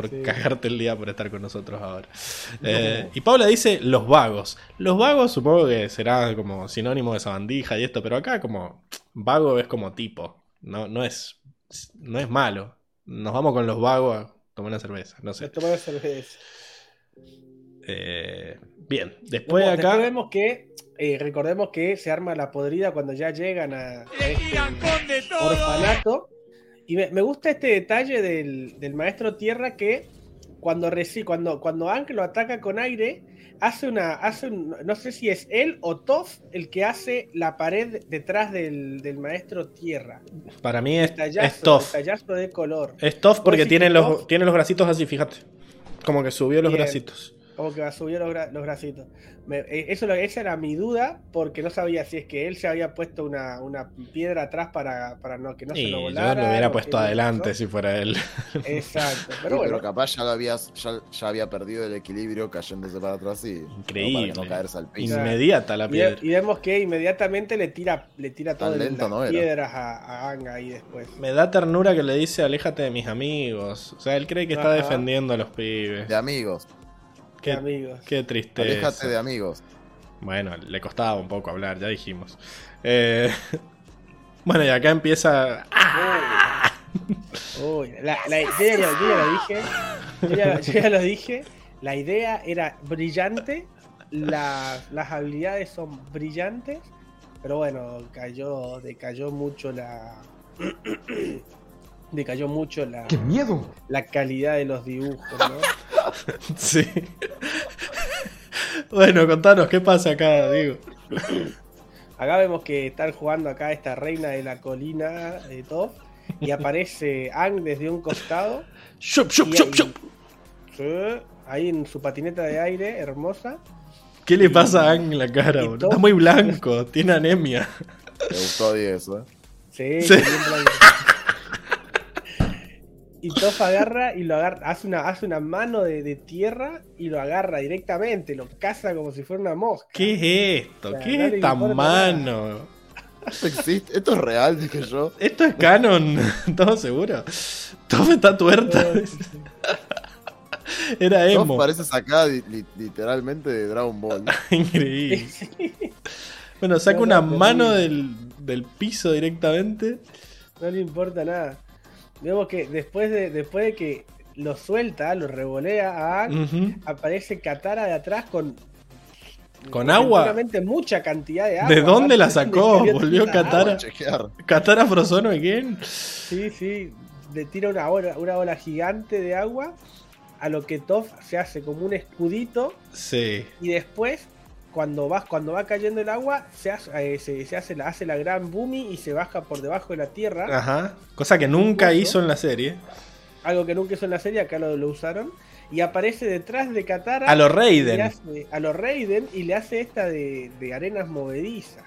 por Sí. cagarte el día por estar con nosotros ahora. Eh, y Paula dice los vagos. Los vagos supongo que será como sinónimo de sabandija y esto, pero acá como vago es como tipo. No, no es, no es malo. Nos vamos con los vagos a tomar una cerveza. No sé. Nos tomamos cerveza. Eh, bien, después Después acá. vemos que, eh, recordemos que se arma la podrida cuando ya llegan a, a este orfanato. Y me, me gusta este detalle del, del maestro Tierra que cuando reci- cuando, cuando Aang lo ataca con aire, hace una, hace un- no sé si es él o Toph el que hace la pared detrás del, del maestro Tierra. Para mí es, es Toff. de color. Es Toff porque tiene los, tiene los bracitos así, fíjate. Como que subió los Bien. bracitos. Como que va a subir los, bra- los bracitos. Me- eh, eso, esa era mi duda, porque no sabía si es que él se había puesto una, una piedra atrás para, para no, que no se lo yo volara. lo hubiera puesto adelante si fuera él. Exacto. Sí, Pero bueno, capaz ya, lo habías, ya, ya había perdido el equilibrio cayéndose para atrás y. Increíble. Para no caerse al piso. Inmediata la piedra. y vemos que inmediatamente le tira, le tira todas las no piedras a, a Aang ahí después. Me da ternura que le dice aléjate de mis amigos. O sea, él cree que está defendiendo a los pibes. De amigos. Qué, amigos. qué tristeza. Aléjate de amigos. Bueno, le costaba un poco hablar, ya dijimos. Eh, bueno, y acá empieza. ¡Ah! Uy, la, la- yo, ya, yo ya lo dije. Yo ya, yo ya lo dije. La idea era brillante. la- las habilidades son brillantes. Pero bueno, cayó, decayó mucho la. decayó mucho la, ¡Qué miedo! la calidad de los dibujos, ¿no? Sí. bueno, contanos, ¿qué pasa acá, Diego? Acá vemos que están jugando acá esta reina de la colina de Top. Y aparece Ang desde un costado. Shup, shup, shup, ahí- shup. Ahí en su patineta de aire, hermosa. ¿Qué le pasa a Ang en la cara? boludo? Está muy blanco, tiene anemia. Me gustó 10, ¿eh? Sí, Sí. bien blanco. Y Toph agarra y lo agarra, hace una, hace una mano de, de tierra y lo agarra directamente, lo caza como si fuera una mosca. ¿Qué es esto? O sea, ¿Qué no es esta mano? Esto existe, esto es real, dije yo. ¿Esto es canon? ¿Estamos seguros? Todo está tuerta. Era emo. parece sacada li- li- literalmente de Dragon Ball. Increíble. Bueno, saca No, una no, mano del, del piso directamente. No le importa nada. Vemos que después de, después de que lo suelta, lo revolea a Aang, aparece Katara de atrás con. ¿Con agua? Seguramente mucha cantidad de agua. ¿De dónde la sacó? Volvió Katara. Katara Frozono again. Sí, sí. Le tira una ola, una ola gigante de agua. A lo que Toph se hace como un escudito. Sí. Y después, cuando va, cuando va cayendo el agua, se hace, eh, se, se hace, la, hace la gran boomy y se baja por debajo de la tierra. Ajá. Cosa que nunca hizo en la serie. Algo que nunca hizo en la serie, acá lo, lo usaron. Y aparece detrás de Katara. A los Raiden. hace- a los Raiden y le hace esta de, de arenas movedizas.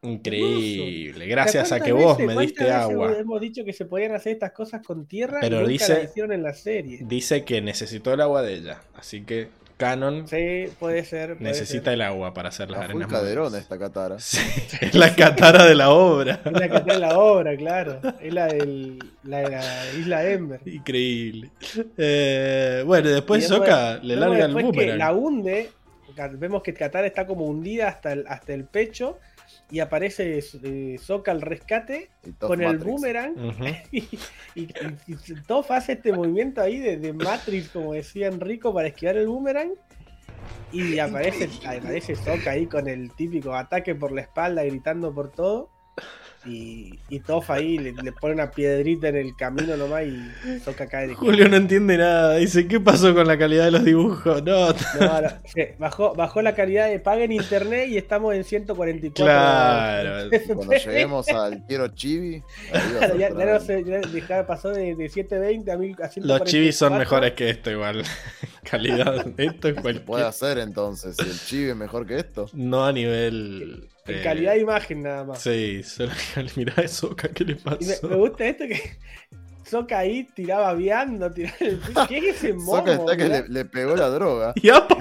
Increíble. Gracias a ¿Cuántas que vos veces- me diste agua. Hemos dicho que se podían hacer estas cosas con tierra Pero y nunca dice- hicieron en la serie. Dice que necesitó el agua de ella. Así que canon Sí, puede ser. puede necesita ser. el agua para hacer las arenas. caderón movedizas. esta Katara. Sí, es la catara de la obra. Es la está en la obra, claro. Es la, del, la de la isla Ember. Increíble. Eh, bueno, y después después- Sokka le larga el después que boomerang. la hunde, vemos que Katara está como hundida hasta el, hasta el pecho y aparece eh, al rescate con el boomerang y, y, y- y Toph hace este movimiento ahí de, de Matrix, como decía Enrico, para esquivar el boomerang. Y aparece, aparece Sokka ahí con el típico ataque por la espalda, gritando por todo. Y, y Toph ahí le, le pone una piedrita en el camino nomás y Sokka cae de Julio no entiende nada. Dice, ¿qué pasó con la calidad de los dibujos? No, No, bajó, bajó la calidad de paga en internet y estamos en 144. Claro. Y Cuando lleguemos al quiero chibi, Claro, ya, ya no sé, ya pasó de, de 720 a, 1000 a los 144. chivis son mejores que esto igual. calidad de esto es ¿Qué cualquier... puede hacer entonces? Si el chibi es mejor que esto. No a nivel... En eh, calidad de imagen nada más. Sí, solo mirá a Sokka, ¿qué le me, pasó? me gusta esto que Soca ahí tiraba viando, tiraba el ¿Qué es ese momo? Soka está que mirá? le, le pegó la droga. Y apa,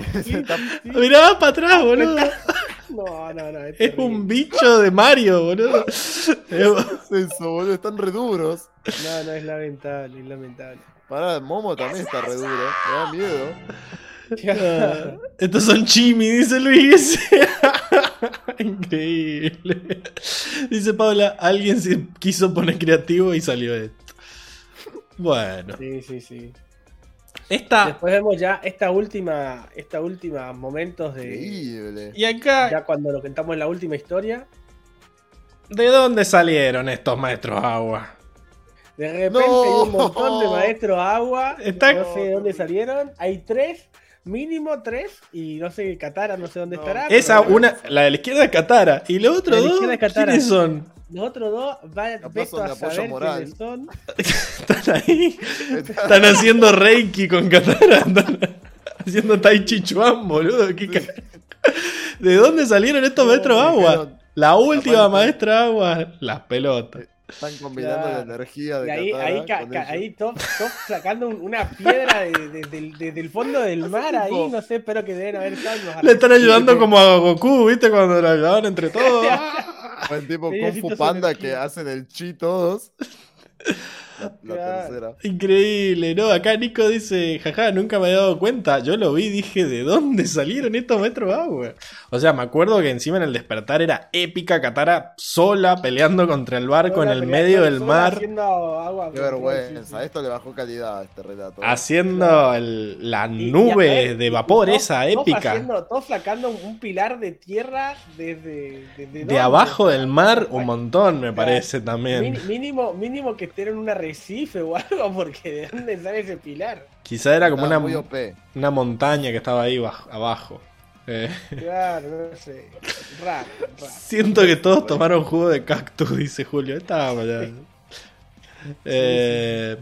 para atrás, boludo. No, no, no. Es un bicho de Mario, boludo. Es- ¿Qué es eso, boludo? Están re duros. No, no, es lamentable, es lamentable. Pará, Momo también está re duro. Me da miedo. Estos son chimi, dice Luis. Increíble. Dice Paula, alguien se quiso poner creativo y salió esto. Bueno, Sí, sí, sí. esta. Después vemos ya esta última, esta última momentos de. Increíble. Y acá, Ya cuando lo contamos en la última historia. ¿de dónde salieron estos maestros agua? De repente No. hay un montón de maestros agua. Está- No sé de dónde salieron. Hay tres, mínimo tres. Y no sé, Katara, no sé dónde No. estará. Esa, pero una, la de la izquierda es Katara. Y los otros La dos. ¿quiénes son? Los otros dos, de a apoyo saber moral. quiénes son. Están ahí. Están haciendo Reiki con Katara. Están haciendo Tai Chi Chuan, boludo. ¿Qué ca- ¿De dónde salieron estos No, maestros agua? La última maestra agua. Las pelotas. Están combinando Claro. la energía Y de ahí, Katara ahí, con ca- ahí Top, Top sacando un- una piedra de- de- del- de- del fondo del mar ahí, no sé, espero que deben haber unos Le están ayudando como a Goku, ¿viste? Cuando lo ayudaban entre todos. O el tipo Sí, Kung Fu Panda que hacen el chi todos. La, tercera. Increíble, ¿no? Acá Nico dice, jaja, nunca me había dado cuenta. Yo lo vi y dije, ¿de dónde salieron estos maestros agua? O sea, me acuerdo que encima en el despertar era épica Katara sola peleando contra el barco en el medio del mar. haciendo agua, Qué vergüenza. Esto le bajó calidad a este relato. Haciendo el- la nube de vapor esa épica. haciendo- Top flacando un pilar de tierra desde, desde De abajo del mar, un montón me parece también. Mínimo, mínimo que esté en un arrecife o algo, porque ¿de dónde sale ese pilar? Quizá era como Estaba una, una montaña que estaba ahí baj- abajo. Eh, Claro, no sé. Raro, raro. siento que todos tomaron jugo de cactus, dice Julio. Ya. Eh,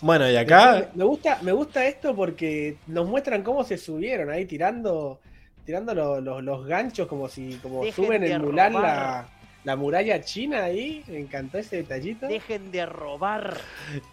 bueno, y acá. Me gusta, me gusta esto porque nos muestran cómo se subieron ahí tirando tirando lo- lo- los ganchos como si como Dejen suben Mulan robar. la, la muralla china ahí. Me encantó ese detallito. Dejen de robar.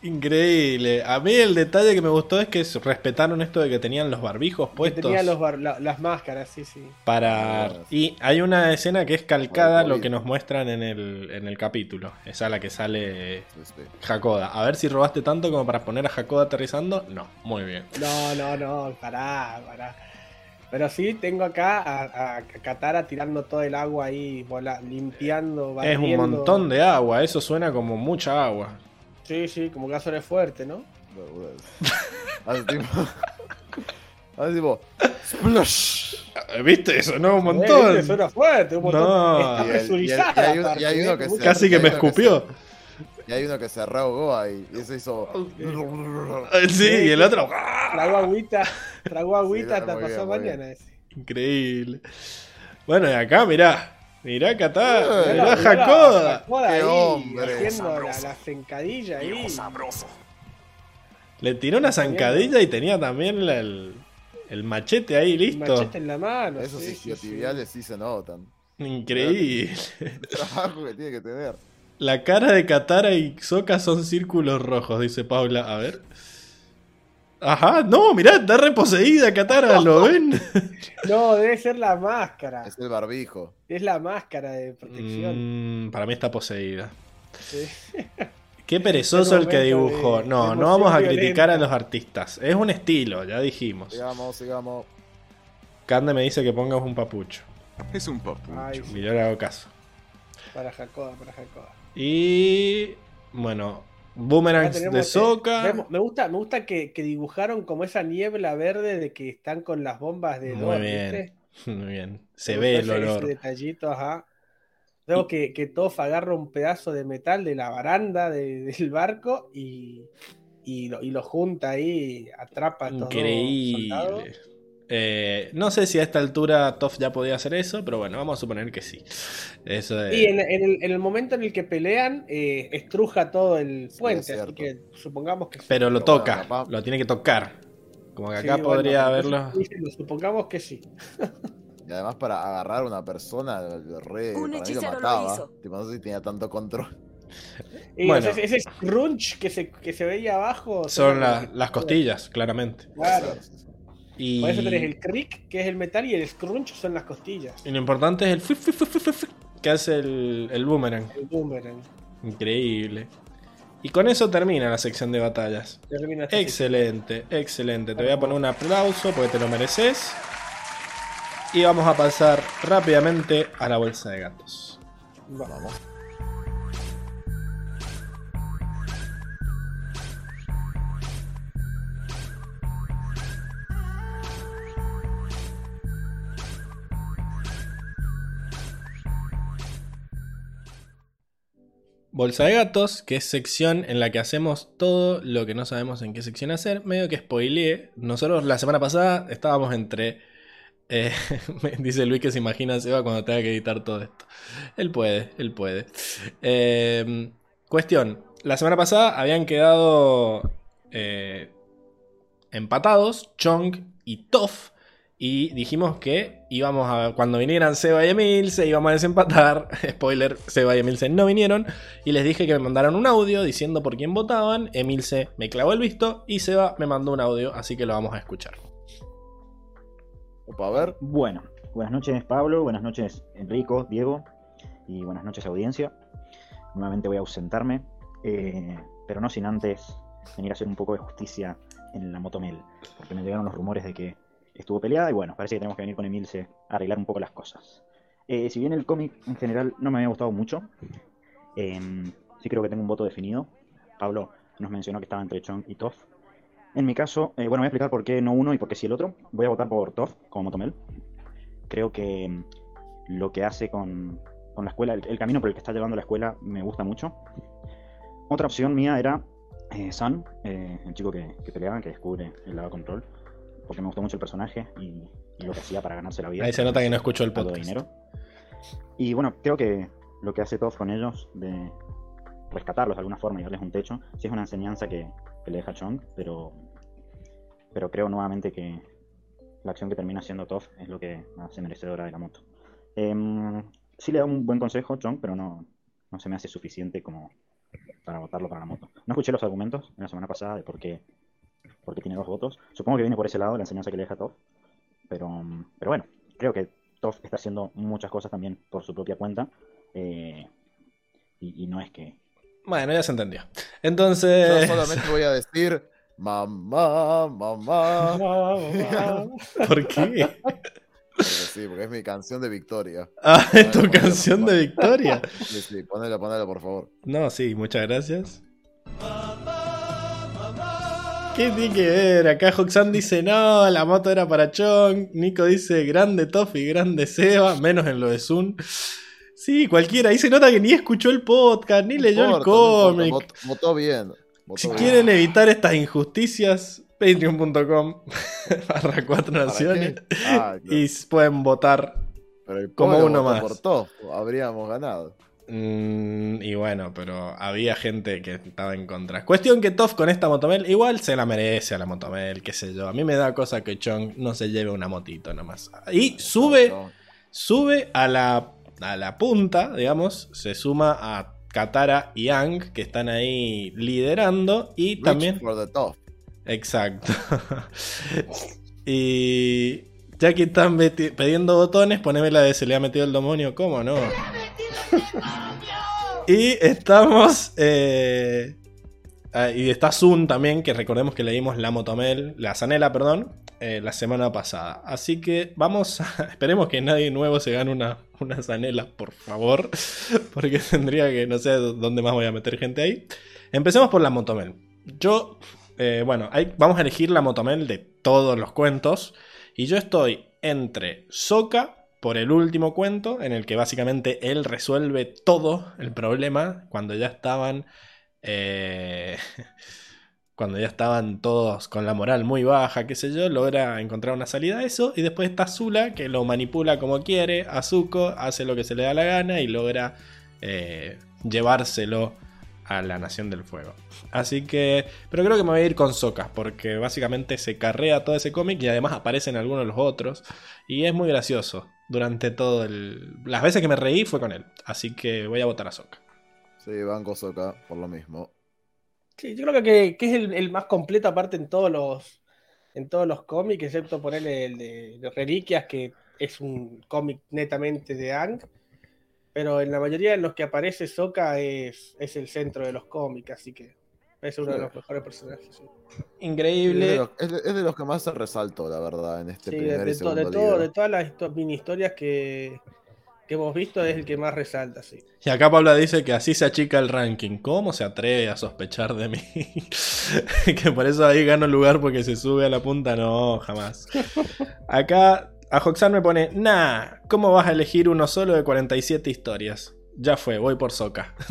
Increíble. A mí el detalle que me gustó es que respetaron esto de que tenían los barbijos puestos. tenía los bar- la- las máscaras, sí, sí. Para. Y hay una escena que es calcada lo que nos muestran en el, en el capítulo. Esa la que sale sí. Hakoda. A ver si robaste tanto como para poner a Hakoda aterrizando. No, muy bien. No, no, no, pará, pará. Pero sí, tengo acá a, a Katara tirando todo el agua ahí, vola- limpiando, Es un barriendo. montón de agua, eso suena como mucha agua. Sí, sí, como que suena fuerte, ¿no? Hace tipo. Hace tipo. Splash. ¿Viste? Eso no un Eh, montón. suena fuerte, un montón. No. Está Y el- y el- presurizada. y hay y uno ¿eh? que se- Casi que me escupió. Y hay uno que se reahogó ahí. Y eso hizo. Sí, y el otro. Tragó agüita, tragó agüita Sí, hasta bien, pasó mañana. ese. Increíble. Bueno, y acá, mirá. Mirá. Eh, Mirá Mirá, mirá la- Hakoda. la joda Qué ahí, hombre. Haciendo la, la zancadilla ahí. Sabroso. Le tiró una zancadilla y tenía también la- el, el machete ahí listo. Machete en la mano. Esos sí, sí se notan. Increíble. El trabajo que tiene que tener. La cara de Katara y Sokka son círculos rojos, dice Paula. A ver. Ajá, no, mirá, está reposeída Katara, ¿lo ven? No, debe ser la máscara. Es el barbijo. Es la máscara de protección. Mm, para mí está poseída. Sí. Qué perezoso el que dibujó. de No, no vamos a violenta. criticar a los artistas. Es un estilo, ya dijimos. Sigamos, sigamos. Cande me dice que pongas un papucho. Es un papucho. Ay, sí, Y yo le hago caso. para Jacoba, para Jacoba. Y. Bueno, boomerangs tenemos, de eh, Soca. me gusta, me gusta que, que dibujaron como esa niebla verde de que están con las bombas de Muy bien. ¿viste? Muy bien. Se Me ve el gusta ese- olor. detallito, ajá. Veo que, que Toph agarra un pedazo de metal de la baranda de- del barco y, y, lo, y lo junta ahí, atrapa a soldados. Eh, no sé si a esta altura Toff ya podía hacer eso, pero bueno, vamos a suponer que sí. Eso de- Y en, en el, en el momento en el que pelean, eh, estruja todo el puente, así que supongamos que sí. Pero lo Pero bueno, toca, lo tiene que tocar. Como que acá bueno, podría entonces, haberlo. Supongamos que sí. Y además para agarrar a una persona, re, Un para mí lo hechicero lo. Tipo, no sé si tenía tanto control. Y Bueno. ese, ese scrunch que se, que se veía abajo Son la- la- las costillas, claramente. Claro. Y, Por eso tenés el crick, que es el metal, y el scrunch son las costillas. y lo importante es el flick, que hace el, el boomerang. El boomerang. Increíble. Y con eso termina la sección de batallas. Termina Excelente, excelente. Te voy a poner un aplauso porque te lo mereces. Y vamos a pasar rápidamente a la bolsa de gatos. Vamos. Bolsa de gatos, que es sección en la que hacemos todo lo que no sabemos en qué sección hacer. Medio que spoileé. Nosotros la semana pasada estábamos entre. eh, dice Luis que se imagina a Seba cuando tenga que editar todo esto. Él puede, él puede. Eh, cuestión: la semana pasada habían quedado eh, empatados Chong y Toff. Y dijimos que íbamos a. Cuando vinieran Seba y Emilce, íbamos a desempatar. Spoiler: Seba y Emilce no vinieron. Y les dije que me mandaran un audio diciendo por quién votaban. Emilce me clavó el visto. Y Seba me mandó un audio, así que lo vamos a escuchar. Opa, a ver. Bueno, buenas noches Pablo, buenas noches Enrico, Diego y buenas noches audiencia. Nuevamente voy a ausentarme, eh, pero no sin antes venir a hacer un poco de justicia en la Motomel, porque me llegaron los rumores de que estuvo peleada y bueno, parece que tenemos que venir con Emilce a arreglar un poco las cosas. Eh, si bien el cómic en general no me había gustado mucho, eh, sí creo que tengo un voto definido. Pablo nos mencionó que estaba entre Chong y Toff. En mi caso, eh, bueno, voy a explicar por qué no uno y por qué sí el otro. Voy a votar por Toff como Motomel. Creo que mm, lo que hace con, con la escuela, el, camino por el que está llevando la escuela, me gusta mucho. Otra opción mía era eh, Sun, eh, el chico que, que peleaba, que descubre el lado control, porque me gustó mucho el personaje y, y lo que hacía para ganarse la vida. Ahí se nota que no escuchó el podcast. dinero. Y bueno, creo que lo que hace Toff con ellos, de rescatarlos de alguna forma y darles un techo, sí es una enseñanza que, que le deja Chong, pero, pero creo nuevamente que la acción que termina siendo Toff es lo que hace merecedora de la moto. Em, sí le da un buen consejo Chong, pero no, no se me hace suficiente como para votarlo para la moto. No escuché los argumentos en la semana pasada de por qué, por qué tiene dos votos. Supongo que viene por ese lado la enseñanza que le deja Toff. Pero, pero bueno, creo que Toff está haciendo muchas cosas también por su propia cuenta. eh, y, y no es que. Bueno, ya se entendió. Yo Entonces. solamente voy a decir, mamá, mamá. ¿Por qué? Porque sí, porque es mi canción de victoria. Ah, es tu ponelo, canción de victoria. Sí, sí, ponelo, ponelo, por favor. No, sí, muchas gracias. ¿Qué tiene que ver? Acá Hoxan dice no, la moto era para Chong. Nico dice grande Toffee, grande Seba, menos en lo de Sun. Sí, cualquiera. Ahí se nota que ni escuchó el podcast, ni leyó el importa, no cómic. vot- Votó bien. votó Si bien. quieren evitar estas injusticias, patreon.com barra cuatro ¿Para naciones. Ah, claro. Y pueden votar Pero como uno más. por habríamos ganado. Mm, y bueno, pero había gente que estaba en contra. Cuestión que Toff con esta motomel igual se la merece a la motomel, qué sé yo. A mí me da cosa que Chong no se lleve una motito nomás. Y sube, sube a la, a la punta, digamos, se suma a Katara y Ang, que están ahí liderando. Y Reach también... for the top. Exacto. y ya que están pidiendo botones, poneme la de se le ha metido el demonio, ¿cómo no? y estamos... Eh, ah, y está Zoom también, que recordemos que leímos la Motomel, la Zanela, perdón, eh, la semana pasada. Así que vamos a... Esperemos que nadie nuevo se gane una, una Zanela, por favor. Porque tendría que... No sé dónde más voy a meter gente ahí. Empecemos por la Motomel. Yo... Eh, bueno, vamos a elegir la Motomel de todos los cuentos. Y yo estoy entre Soka por el último cuento, en el que básicamente él resuelve todo el problema cuando ya estaban. Eh, cuando ya estaban todos con la moral muy baja, qué sé yo, logra encontrar una salida a eso. Y después está Zula, que lo manipula como quiere. Azuko hace lo que se le da la gana y logra eh, llevárselo a la Nación del Fuego. Así que, pero creo que me voy a ir con Sokka, porque básicamente se carrea todo ese cómic y además aparecen algunos de los otros. Y es muy gracioso. Durante todo el... Las veces que me reí fue con él. Así que voy a votar a Sokka. Sí, banco Sokka, por lo mismo. Sí, yo creo que, es el, más completo aparte en todos los en todos los cómics, excepto ponerle el de, Reliquias, que es un cómic netamente de Ang pero en la mayoría de los que aparece Soka es, es el centro de los cómics, así que es uno de los mejores personajes. Increíble. Es de, los, que más se resaltó, la verdad, en este primer de, y segundo de, todo, de todas las mini historias que, que hemos visto, es el que más resalta, sí. Y acá Pablo dice que así se achica el ranking. ¿Cómo se atreve a sospechar de mí? que por eso ahí gano lugar porque se sube a la punta. No, jamás. Acá a Hoxan me pone, nah, ¿cómo vas a elegir uno solo de 47 historias? Ya fue, voy por Soca.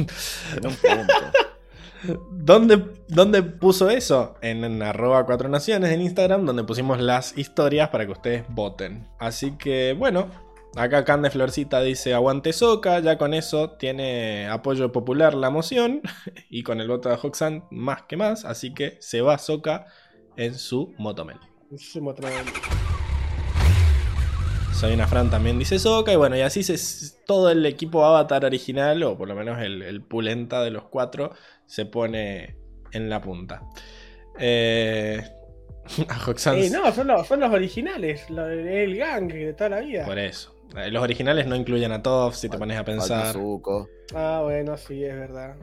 ¿Dónde, ¿Dónde, puso eso? En, arroba 4 naciones en Instagram, donde pusimos las historias para que ustedes voten. Así que bueno, acá Cande Florcita dice aguante Soca, ya con eso tiene apoyo popular la moción. Y con el voto de Hoxan más que más, así que se va Soca en su motomel. Su motomel. Sabina Fran también dice Soca. Y bueno, y así se, todo el equipo Avatar original, o por lo menos el, pulenta de los cuatro, se pone en la punta. Eh, a no, son los, son los originales, el gang de toda la vida. Por eso. Eh, los originales no incluyen a Toph, si te pones a pensar. Ah, bueno, sí, es verdad.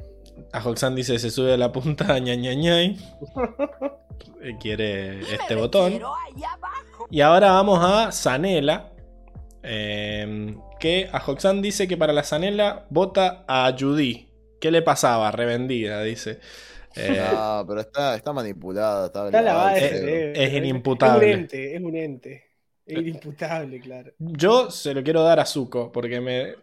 A Hoxan dice se sube a la punta, ña, ña, Quiere este botón. Y ahora vamos a Zanela, Em, que a Hoxan dice que para la Zanela vota a Judy. ¿Qué le pasaba? Revendida, dice. Eh, no, pero está, está manipulada. Está, es, inimputable. Es un ente, es un ente. Es inimputable, claro. Yo se lo quiero dar a Zuko, porque me.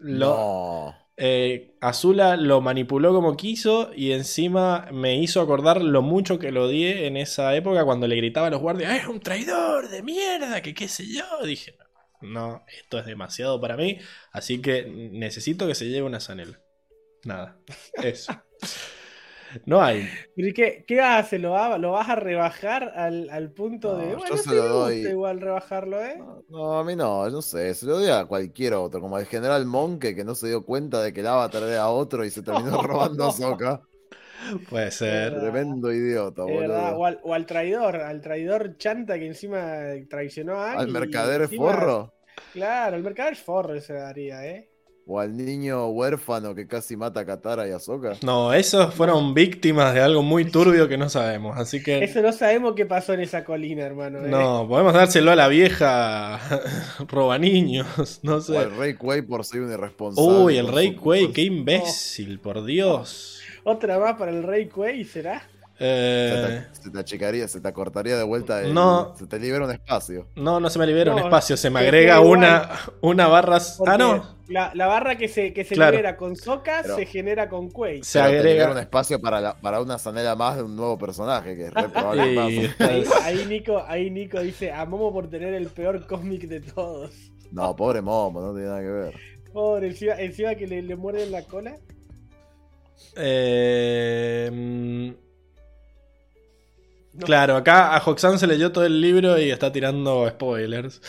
Lo, eh, Azula lo manipuló como quiso y encima me hizo acordar lo mucho que lo odié en esa época cuando le gritaba a los guardias: ¡Es un traidor de mierda! Que qué sé yo. Dije, no, esto es demasiado para mí, así que necesito que se lleve una Sanel. Nada, eso. No hay. qué, qué hace? ¿Lo, ¿Lo, vas a rebajar al, punto de. Bueno, yo se lo doy. igual rebajarlo, ¿eh? No, a mí no, no sé. Se lo doy a cualquier otro. Como el general Monke que no se dio cuenta de que el avatar era otro y se terminó robando a Soka. Puede ser. Tremendo idiota, boludo. O al, traidor, al traidor chanta que encima traicionó a alguien. ¿Al mercader forro? Claro, el mercader forro se daría, ¿eh? O al niño huérfano que casi mata a Katara y a Soka. No, esos fueron víctimas de algo muy turbio que no sabemos, así que... Eso no sabemos qué pasó en esa colina, hermano. ¿eh? No, podemos dárselo a la vieja roba niños, no sé. O al Rey Quay por ser un irresponsable. Uy, el Rey Quay, qué imbécil, por Dios. Otra más para el Rey Quay, ¿será? Eh... Se, te, achicaría, se te cortaría de vuelta. no. Se te libera un espacio. No, no se me libera un espacio, se me agrega una, una barra. Ah, no. La, barra que se, que se libera con Soca se genera con Quay. Se agrega un espacio para, para una zanela más de un nuevo personaje, que es re probable ahí, Nico, ahí Nico dice: A Momo por tener el peor cómic de todos. No, pobre Momo, no tiene nada que ver. Pobre, encima, que le, le muerden la cola. Eh, claro, acá a Hoxan se leyó todo el libro y está tirando spoilers.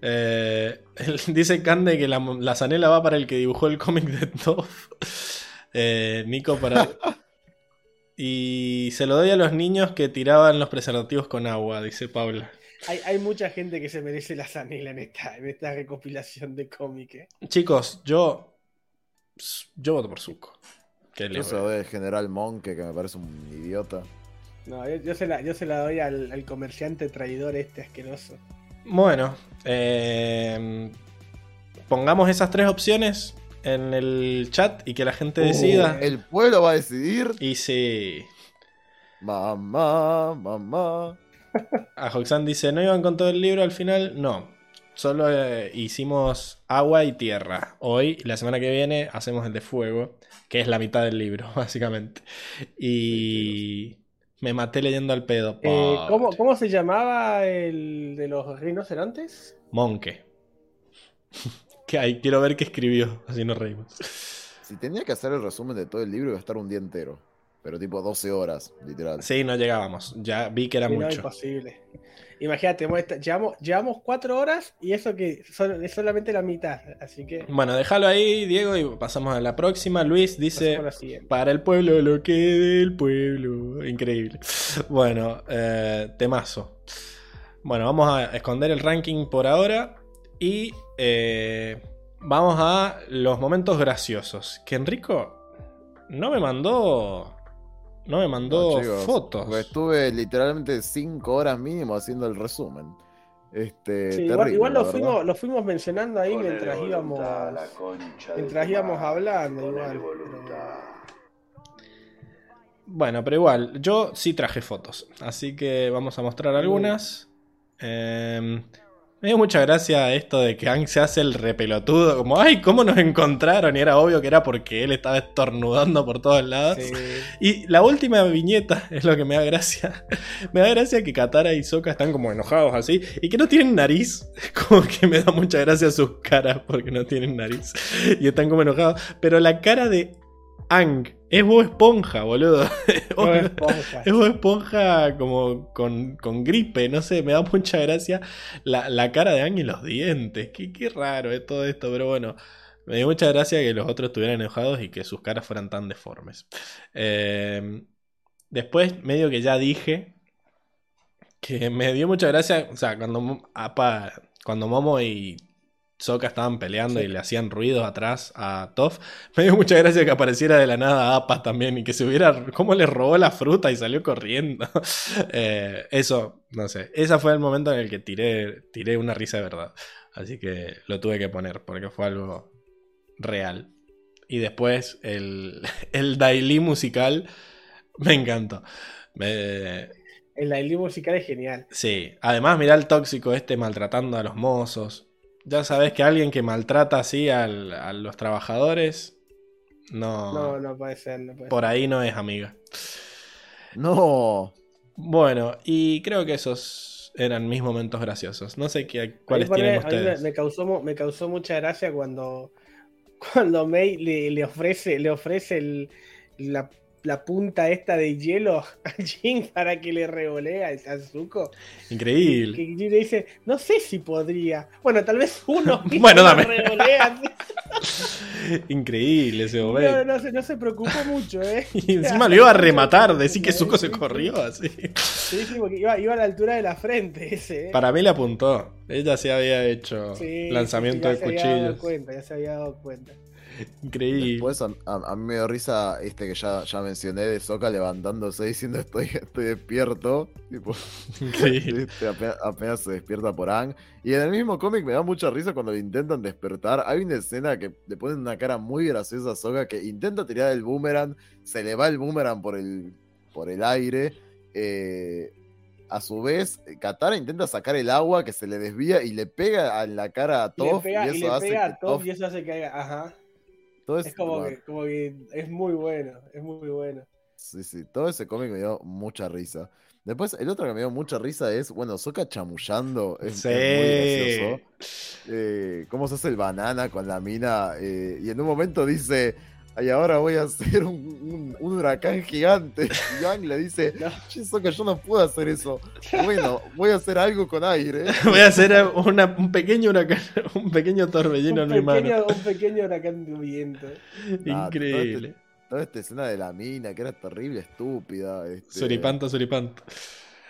Eh, dice Cande que la, la, zanela va para el que dibujó el cómic de Toff. Eh, Nico para. Y se lo doy a los niños que tiraban los preservativos con agua, dice Paula. Hay, hay mucha gente que se merece la zanela en esta, en esta recopilación de cómic. ¿eh? Chicos, yo. Yo voto por Zuko. ¿Qué le Yo se voy a- lo doy al general Monke, que me parece un idiota. No, yo, yo se la, yo se la doy al, al comerciante traidor este asqueroso. Bueno, eh, pongamos esas tres opciones en el chat y que la gente decida. El pueblo va a decidir. Y sí. Mamá, mamá. A Hoxan dice, ¿no iban con todo el libro al final? No. Solo eh, hicimos agua y tierra. Hoy, la semana que viene, hacemos el de fuego, que es la mitad del libro, básicamente. Y me maté leyendo al pedo. Eh. ¿cómo, ¿Cómo se llamaba el de los rinocerontes? Monke. que hay, quiero ver qué escribió, así nos reímos. Si tenía que hacer el resumen de todo el libro, iba a estar un día entero. Pero tipo 12 horas, literal. Sí, no llegábamos. Ya vi que era Sí, no, mucho. imposible. Imagínate, llevamos, llevamos cuatro horas y eso que son- es solamente la mitad. Así que Bueno, déjalo ahí, Diego, y pasamos a la próxima. Luis dice. Para el pueblo, lo que del pueblo. Increíble. Bueno, eh, temazo. Bueno, vamos a esconder el ranking por ahora. Y eh, vamos a los momentos graciosos. Que Enrico no me mandó. No me mandó No, chicos, fotos. estuve literalmente 5 horas mínimo haciendo el resumen. Este, Sí, igual, terrible, igual la lo, verdad. fuimos, lo fuimos mencionando ahí mientras íbamos, mientras íbamos hablando. Igual, Bueno, pero igual, yo sí traje fotos. Así que vamos a mostrar algunas. Eh, me dio mucha gracia esto de que Ang se hace el repelotudo. Como, ay, ¿cómo nos encontraron? Y era obvio que era porque él estaba estornudando por todos lados. Sí. Y la última viñeta es lo que me da gracia. Me da gracia que Katara y Sokka están como enojados así. Y que no tienen nariz. Como que me da mucha gracia sus caras porque no tienen nariz. Y están como enojados. Pero la cara de Ang es Bob Esponja, boludo. Bob Esponja. Es Bob Esponja como con, con gripe, no sé, me da mucha gracia la, la cara de Ang y los dientes. Qué, qué raro es todo esto, pero bueno. Me dio mucha gracia que los otros estuvieran enojados y que sus caras fueran tan deformes. Eh, después, medio que ya dije que me dio mucha gracia, o sea, cuando, apa- cuando Momo y Sokka estaban peleando y le hacían ruidos atrás a Toph, me dio mucha gracia que apareciera de la nada Appa también y que se hubiera, cómo le robó la fruta y salió corriendo. Eh, eso, no sé, ese fue el momento en el que tiré, tiré una risa de verdad. Así que lo tuve que poner porque fue algo real. Y después el, el daily musical me encantó. Me- El daily musical es genial. sí, además mirá el tóxico este maltratando a los mozos. Ya sabes que alguien que maltrata así al- a los trabajadores, no, No, no puede ser, no puede por ahí no es amiga. No. Bueno, y creo que esos eran mis momentos graciosos. No sé qué, cuáles pone- tienen a mí me, ustedes. me causó, me causó mucha gracia cuando, cuando May le, le ofrece, le ofrece el- la, la punta esta de hielo a Jin para que le revolea a Zuko. Increíble. Que Jin le dice, no sé si podría. Bueno, tal vez uno mismo Bueno, dame. revolea. Increíble ese No, momento. no, se, no se preocupó mucho, ¿eh? Y encima lo iba a rematar, decir que Zuko se corrió así. Sí, sí, porque iba, iba a la altura de la frente ese, ¿eh? Para mí le apuntó. Ella se había hecho Sí, lanzamiento de se había dado cuchillos. cuenta, ya se había dado cuenta. Increíble. Después a, a- a mí me dio risa este que ya, ya mencioné de Soca levantándose diciendo estoy, estoy despierto. Tipo, Increíble. este, apenas, apenas se despierta por Ang. Y en el mismo cómic me da mucha risa cuando le intentan despertar. Hay una escena que le ponen una cara muy graciosa a Soka que intenta tirar el boomerang, se le va el boomerang por el, por el aire. eh, a su vez, Katara intenta sacar el agua que se le desvía y le pega en la cara a Y le Toph. pega, y y eso le hace pega que a Toph Toph- y eso hace que haga, ajá. Todo Es como que, como que es muy bueno, es muy bueno. Sí, sí, todo ese cómic me dio mucha risa. Después, el otro que me dio mucha risa es, bueno, Soka chamullando. Es, es Sí. muy gracioso. Eh, cómo se hace el banana con la mina. eh, y en un momento dice, ay, ahora voy a hacer un, un- un huracán gigante. Y Yang le dice, Soka, yo no puedo hacer eso. Bueno, voy a hacer algo con aire. Voy a hacer una- un pequeño huracán, un pequeño torbellino Un en mi mano. un pequeño huracán de viento. Increíble. Este, toda esta escena de la mina, que era terrible, estúpida. Este, Suripanto, suripanto.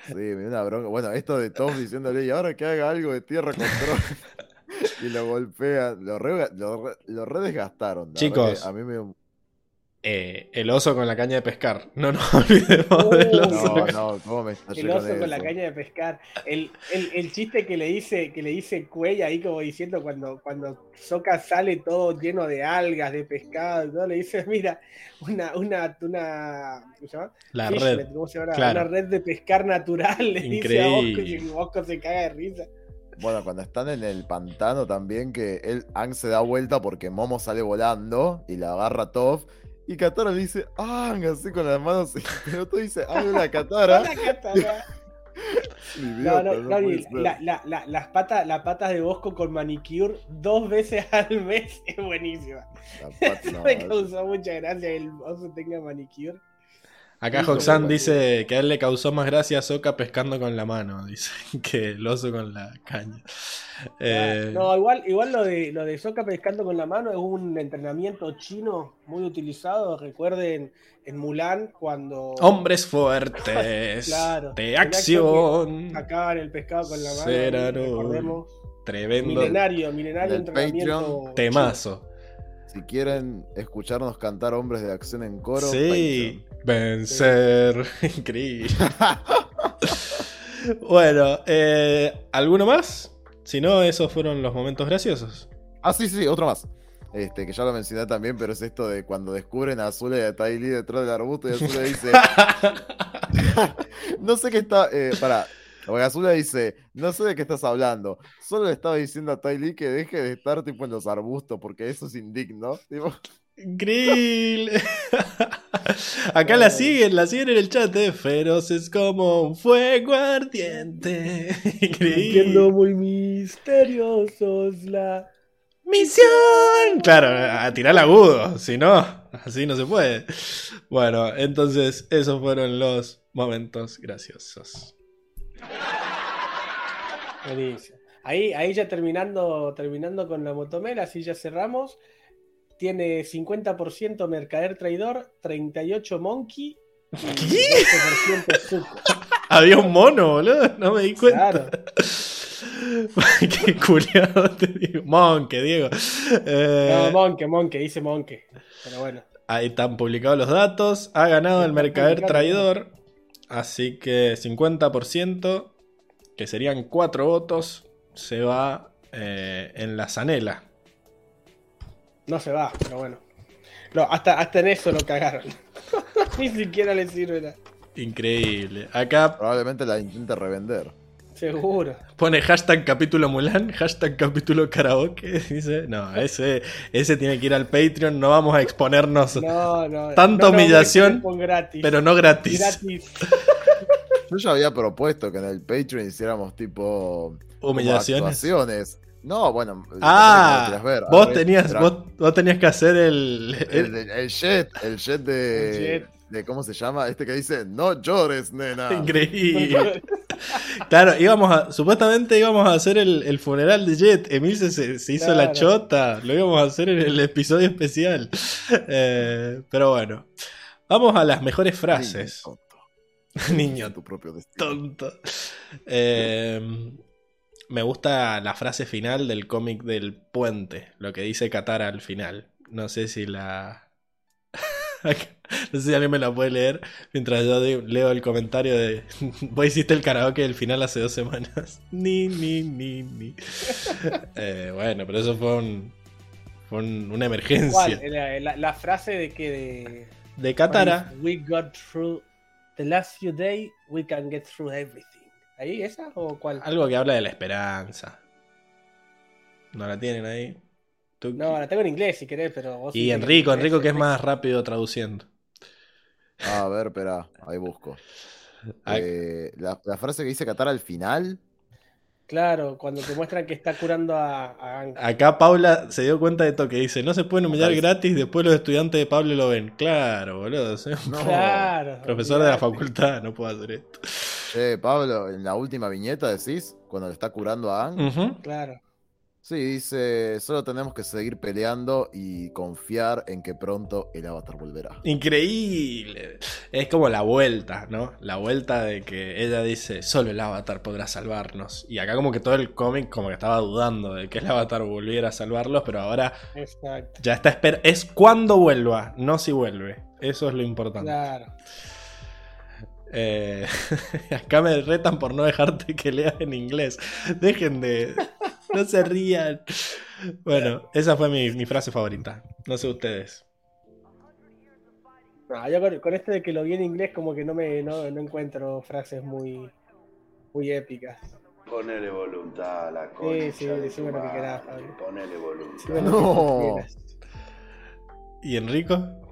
Sí, me dio una bronca. Bueno, esto de todos diciéndole, y ahora que haga algo de tierra control. y lo golpea. Lo re, lo, re- lo re desgastaron. Chicos. A mí me. Eh, el oso con la caña de pescar. No nos olvidemos del oso. No, no, ¿cómo me estallé El oso con con la caña de pescar. El, el, el chiste que le dice, que le dice Cuey ahí como diciendo cuando, cuando Soca sale todo lleno de algas, de pescado, y todo, le dice, mira, una, una, una, ¿cómo se llama? La Fishnet, red. ¿cómo se llama? Claro. Una red de pescar natural, le dice a Bosco y Increíble. Bosco se caga de risa. Bueno, cuando están en el pantano también, que él, Ang se da vuelta porque Momo sale volando y la agarra Toph. Y Katara le dice, Ang, así con las manos. y- Pero tú dices, Ang, la Katara. No, idiota, no, no no, puede y ser. la- la- la- las, patas, las patas de Bosco con manicure dos veces al mes es buenísima. La pata- no, Me causó mucha gracia que el oso tenga manicure. Acá Hoxan bueno, dice que a él le causó más gracia a Soca pescando con la mano, dice, que el oso con la caña. Eh, No, igual, igual lo de lo de Soca pescando con la mano es un entrenamiento chino muy utilizado. Recuerden en Mulan cuando Hombres fuertes Claro, de acción. sacaban el pescado con la mano. Recordemos. Tremendo Milenario, milenario entrenamiento. Patreon, temazo. Si quieren escucharnos cantar hombres de acción en coro, Sí, vencer. Increíble. bueno, eh, ¿alguno más? Si no, esos fueron los momentos graciosos. Ah, sí, sí, otro más. Este, que ya lo mencioné también, pero es esto de cuando descubren a Azula y a Ty Lee detrás del arbusto y Azula dice. no sé qué está. Eh, pará. Porque Azula dice, no sé de qué estás hablando. Solo le estaba diciendo a Ty Lee que deje de estar tipo en los arbustos, porque eso es indigno. Tipo, Increíble. Acá la siguen, la siguen en el chat, eh. Feroces como un fuego ardiente. Siendo muy misteriosos la. ¡Misión! Claro, a tirar agudo, si no, así no se puede. Bueno, entonces esos fueron los momentos graciosos. Buenísimo. Ahí, ahí ya terminando, terminando con la motomera, así ya cerramos. Tiene 50% mercader traidor, 38 monkey y 12% suco. Había un mono, boludo, no me di cuenta. Claro. Qué culiado te digo. Monque, Diego. Eh, No, Monke, Monke, dice Monke. Pero bueno. Ahí están publicados los datos. Ha ganado el mercader traidor. Así que 50%, que serían 4 votos, se va eh, en la zanela. No se va, pero bueno. No, hasta, hasta en eso lo cagaron. Ni siquiera le sirve nada. Increíble. Acá probablemente la intente revender. Seguro. pone hashtag capítulo Mulan, hashtag capítulo karaoke. Dice, no, ese, ese tiene que ir al Patreon. No vamos a exponernos No, no. tanta no, humillación, gratis. pero no gratis. Gratis. Yo ya había propuesto que en el Patreon hiciéramos tipo. Humillaciones. actuaciones. No, bueno. Ah, ver. vos tenías, vos, vos tenías que hacer el, El, el- el jet, el jet de, El jet. De. ¿Cómo se llama? Este que dice: No llores, nena. Increíble. Claro, íbamos a, supuestamente íbamos a hacer el, el funeral de Jet. Emil se, se- se hizo la chota. Lo íbamos a hacer en el episodio especial. Eh, pero bueno. Vamos a las mejores frases. Niño tu propio destino. tonto. Eh, me gusta la frase final del cómic del puente. Lo que dice Katara al final. No sé si la. No sé si alguien me la puede leer mientras yo leo el comentario de. Vos hiciste el karaoke del final hace dos semanas. Ni, ni, ni, ni. Eh, bueno, pero eso fue, un, fue un- una emergencia. ¿Cuál? La, la- la frase de que de. De Katara. We got through the last few days, we can get through everything. ¿Ahí esa o cuál? Algo que habla de la esperanza. ¿No la tienen ahí? Tú- No, la tengo en inglés si querés, pero vos. Y Enrico, Enrico que es más rápido traduciendo. Ah, a ver, espera, ahí busco. Eh, la, la frase que dice Katara al final. Claro, cuando te muestran que está curando a, a. Acá Paula se dio cuenta de esto que dice, no se pueden humillar gratis, después los estudiantes de Pablo lo ven. Claro, boludo. un No. Claro. profesor de la facultad, no puedo hacer esto. Che, Pablo, en la última viñeta decís, cuando le está curando a Ang. Claro. Sí, dice, solo tenemos que seguir peleando y confiar en que pronto el avatar volverá. Increíble. Es como la vuelta, ¿no? La vuelta de que ella dice, solo el avatar podrá salvarnos. Y acá como que todo el cómic como que estaba dudando de que el avatar volviera a salvarlos, pero ahora Exacto. ya está esper Es cuando vuelva, no si vuelve. Eso es lo importante. Claro. Eh, acá me retan por no dejarte que leas en inglés. Dejen de... No se rían. Bueno, esa fue mi, mi frase favorita. No sé ustedes. No, yo con, con este de que lo vi en inglés como que no me no, no encuentro frases muy muy épicas. Ponele voluntad a la Sí, concha sí, de decime lo que querás, Pablo. Ponele voluntad. No. quieras. ¿Y Enrico?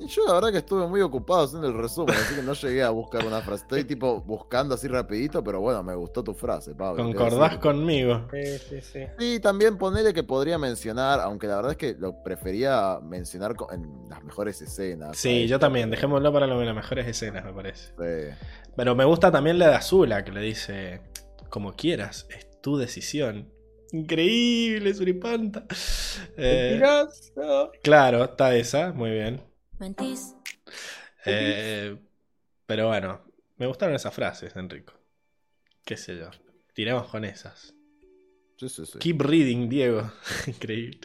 Y yo la verdad que estuve muy ocupado haciendo el resumen, así que no llegué a buscar una frase. Estoy tipo buscando así rapidito, pero bueno, me gustó tu frase, Pablo. ¿qué ¿Concordás conmigo? Sí, sí, sí. Sí, también ponele que podría mencionar, aunque la verdad es que lo prefería mencionar en las mejores escenas. Sí, ¿sabes? yo también. Dejémoslo para lo de las mejores escenas, me parece. Sí. Pero me gusta también la de Azula, que le dice, como quieras, es tu decisión. Increíble, Suripanta. Eh, claro, está esa, muy bien. Mentís. Eh, pero bueno, me gustaron esas frases, Enrico. Qué sé yo. Tiremos con esas. Sí, sí, sí. Keep reading, Diego. Increíble.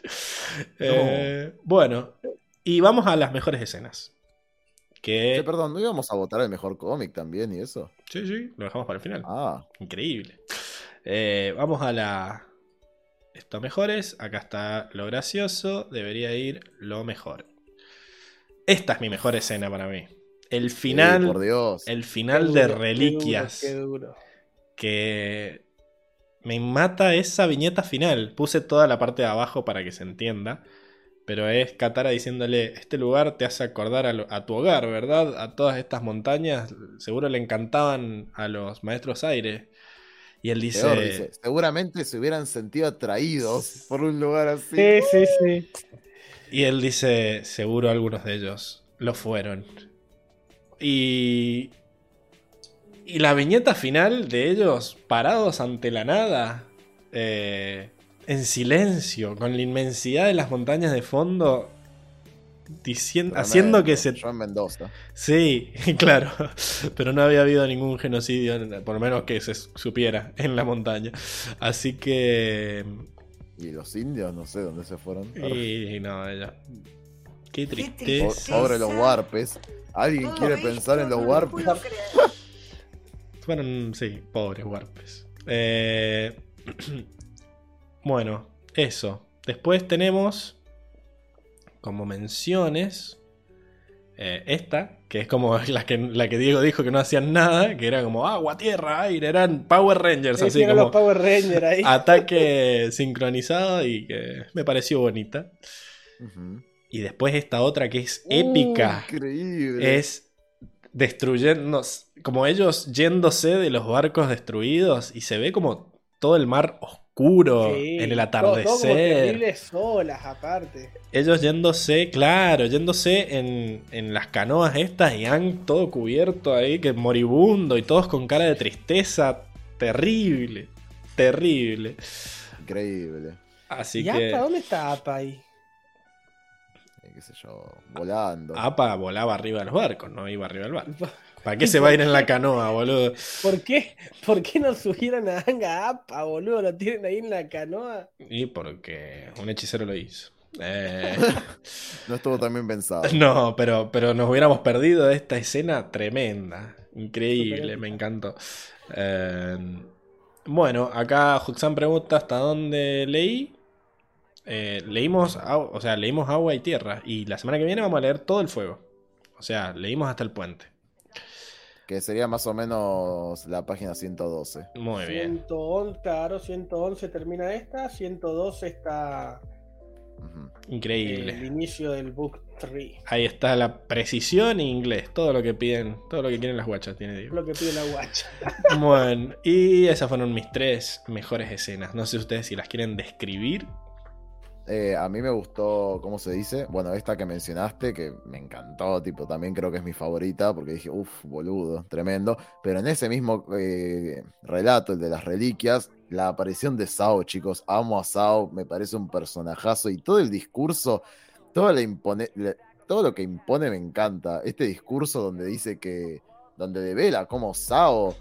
Eh, bueno, y vamos a las mejores escenas. Que... Perdón, ¿no íbamos a votar el mejor cómic también y eso? Sí, sí, lo dejamos para el final. Ah, Increíble. Eh, vamos a la. Esto mejores. Acá está lo gracioso. Debería ir lo mejor. Esta es mi mejor escena para mí. El sí, final. por Dios. el final duro, de qué duro, Reliquias. Qué duro. Que me mata esa viñeta final. Puse toda la parte de abajo para que se entienda. Pero es Katara diciéndole, este lugar te hace acordar a, lo- a tu hogar, ¿verdad? A todas estas montañas. Seguro le encantaban a los maestros aire. Y él dice, Peor, dice, seguramente se hubieran sentido atraídos por un lugar así. Sí, sí, sí. Y él dice, seguro algunos de ellos lo fueron. Y... Y la viñeta final de ellos parados ante la nada, eh, en silencio, con la inmensidad de las montañas de fondo, diciendo, haciendo que se Joan Mendoza. Sí, claro. Pero no había habido ningún genocidio, por lo menos que se supiera, en la montaña. Así que. Y los indios, no sé dónde se fueron. Y no, ella. Qué tristeza. Pobre los warpes. ¿Alguien Todo quiere esto pensar en los no warpes? Fueron, sí, pobres warpes. Eh, bueno, eso. Después tenemos como menciones. eh, esta, que es como la que, la que Diego dijo que no hacían nada, que era como agua, tierra, aire, eran Power Rangers, Sí, así eran como los Power Rangers ahí. ataque sincronizado y que me pareció bonita. Y después esta otra que es épica. Uh, increíble. es destruyendo, como ellos yéndose de los barcos destruidos y se ve como todo el mar oscuro Sí, en el todo- todo como atardecer. terribles olas, aparte. ellos yéndose, claro, yéndose en, en las canoas estas y han todo cubierto ahí, que moribundo y todos con cara de tristeza. Terrible, terrible. Increíble. Así ¿Y que Apa? ¿Dónde está Apa ahí? Eh, qué sé yo, volando. Apa volaba arriba de los barcos, no iba arriba del barco. ¿Para qué se va a ir en la canoa, boludo? ¿Por qué? ¿Por qué no subieron a Anga Apa, boludo? Lo tienen ahí en la canoa. Y porque un hechicero lo hizo. Eh, No estuvo tan bien pensado. no, pero, pero nos hubiéramos perdido esta escena tremenda. Increíble, me encantó. Eh, bueno, acá Juxan pregunta hasta dónde leí. Eh, leímos, o sea, leímos agua y tierra. Y la semana que viene vamos a leer todo el fuego. O sea, leímos hasta el puente. Que sería más o menos la página 112. Muy bien. 111, claro, 111 termina esta, 112 está. Increíble. el inicio del book 3. Ahí está la precisión en inglés. Todo lo que piden, todo lo que quieren las guachas, tiene Diego. Lo que pide la guacha. Bueno, y esas fueron mis tres mejores escenas. No sé ustedes si las quieren describir. Eh, a mí me gustó, ¿cómo se dice? Bueno, esta que mencionaste, que me encantó, tipo, también creo que es mi favorita, porque dije, uff, boludo, tremendo. Pero en ese mismo eh, relato, el de las reliquias, la aparición de Sao, chicos, amo a Sao, me parece un personajazo y todo el discurso, todo, la impone, todo lo que impone me encanta. Este discurso donde dice que, donde devela cómo Sao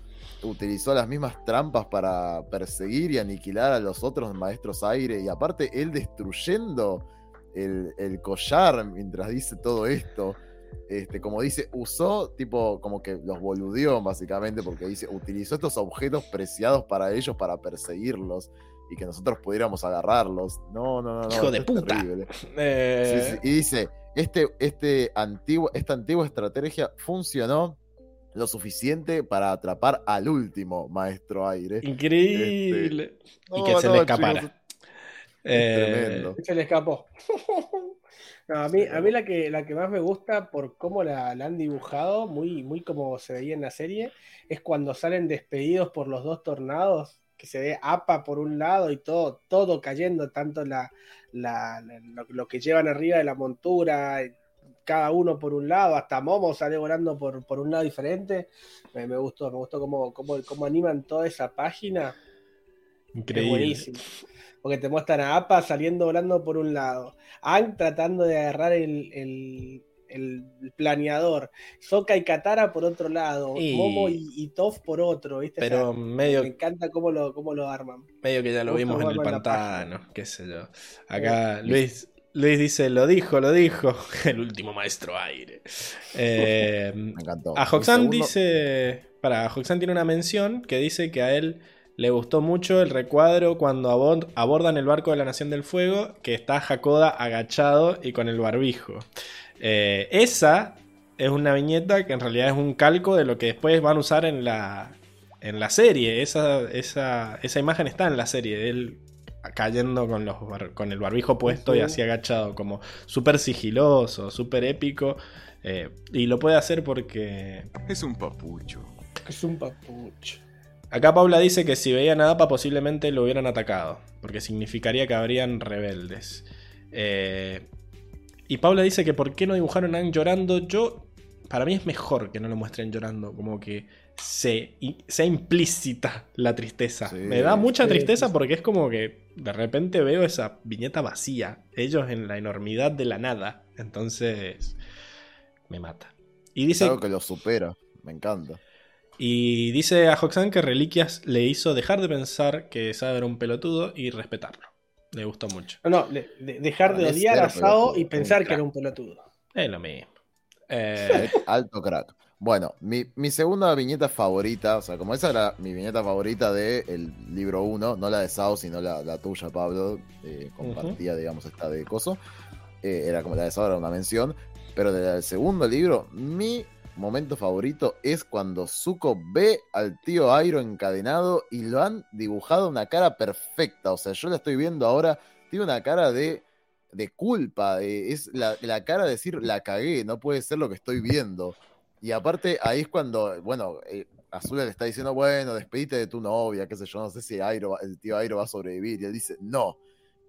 utilizó las mismas trampas para perseguir y aniquilar a los otros maestros aire. Y aparte, él destruyendo el, el collar mientras dice todo esto. Este, como dice, usó, tipo, como que los boludeó básicamente, porque dice, utilizó estos objetos preciados para ellos para perseguirlos y que nosotros pudiéramos agarrarlos. No, no, no. no Hijo de puta. Eh... Sí, sí. Y dice, este, este antiguo, esta antigua estrategia funcionó lo suficiente para atrapar al último maestro aire. Increíble. Este... y no, que se no, le escapara. Chicos, eh... Tremendo. Se le escapó. no, a mí, a mí la, que, la que más me gusta por cómo la, la, han dibujado, muy, muy como se veía en la serie, es cuando salen despedidos por los dos tornados, que se ve APA por un lado y todo, todo cayendo, tanto la, la, lo, lo, que llevan arriba de la montura, cada uno por un lado, hasta Momo sale volando por, por un lado diferente. Me, me, gustó, me gustó cómo, cómo, cómo, animan toda esa página. Increíble. Es buenísimo. Porque te muestran a APA saliendo volando por un lado, Ang tratando de agarrar el, el, el planeador, Soka y Katara por otro lado, Y- Momo y, y Toph por otro, ¿viste? O Pero sea, medio, me encanta cómo lo, cómo lo arman. medio que ya lo vimos en el pantano, qué sé yo. Acá Luis, Luis dice, lo dijo, lo dijo, el último maestro aire. Eh, Me encantó. a Hoxan dice, para, Hoxan tiene una mención que dice que a él le gustó mucho el recuadro cuando abor- abordan el barco de la Nación del Fuego, que está Hakoda agachado y con el barbijo. Eh, esa es una viñeta que en realidad es un calco de lo que después van a usar en la, en la serie. Esa, esa, esa imagen está en la serie, él cayendo con, los bar- con el barbijo puesto y así agachado, como súper sigiloso, súper épico. eh, y lo puede hacer porque Es un papucho. Es un papucho. Acá Paula dice que si veían a Appa posiblemente lo hubieran atacado, porque significaría que habrían rebeldes. Eh, y Paula dice que por qué no dibujaron a Aang llorando. Yo, para mí es mejor que no lo muestren llorando, como que se, sea implícita la tristeza. Sí, Me da mucha sí, tristeza sí. porque es como que de repente veo esa viñeta vacía, ellos en la enormidad de la nada. Entonces, me mata. Y Es dice, algo que lo supera. Me encanta. y dice a Hoxan que Reliquias le hizo dejar de pensar que Sao era un pelotudo y respetarlo. Le gustó mucho. No, no, de- de- dejar de odiar a Sao pelotudo, y pensar un que era un pelotudo. Es lo mismo. Eh, Alto crack. Bueno, mi, mi segunda viñeta favorita, o sea, como esa era mi viñeta favorita del libro 1, no la de Sao, sino la, la tuya, Pablo, eh, compartía, digamos, esta de Coso. Eh, era como la de Sao, era una mención. Pero del segundo libro, mi momento favorito es cuando Zuko ve al tío Airo encadenado y lo han dibujado una cara perfecta. O sea, yo la estoy viendo ahora, tiene una cara de, de culpa, de- es la, la cara de decir, la cagué, no puede ser lo que estoy viendo. Y aparte, ahí es cuando, bueno, eh, Azul le está diciendo, bueno, despedite de tu novia, qué sé yo, no sé si Airo el tío Airo va a sobrevivir. Y él dice, no.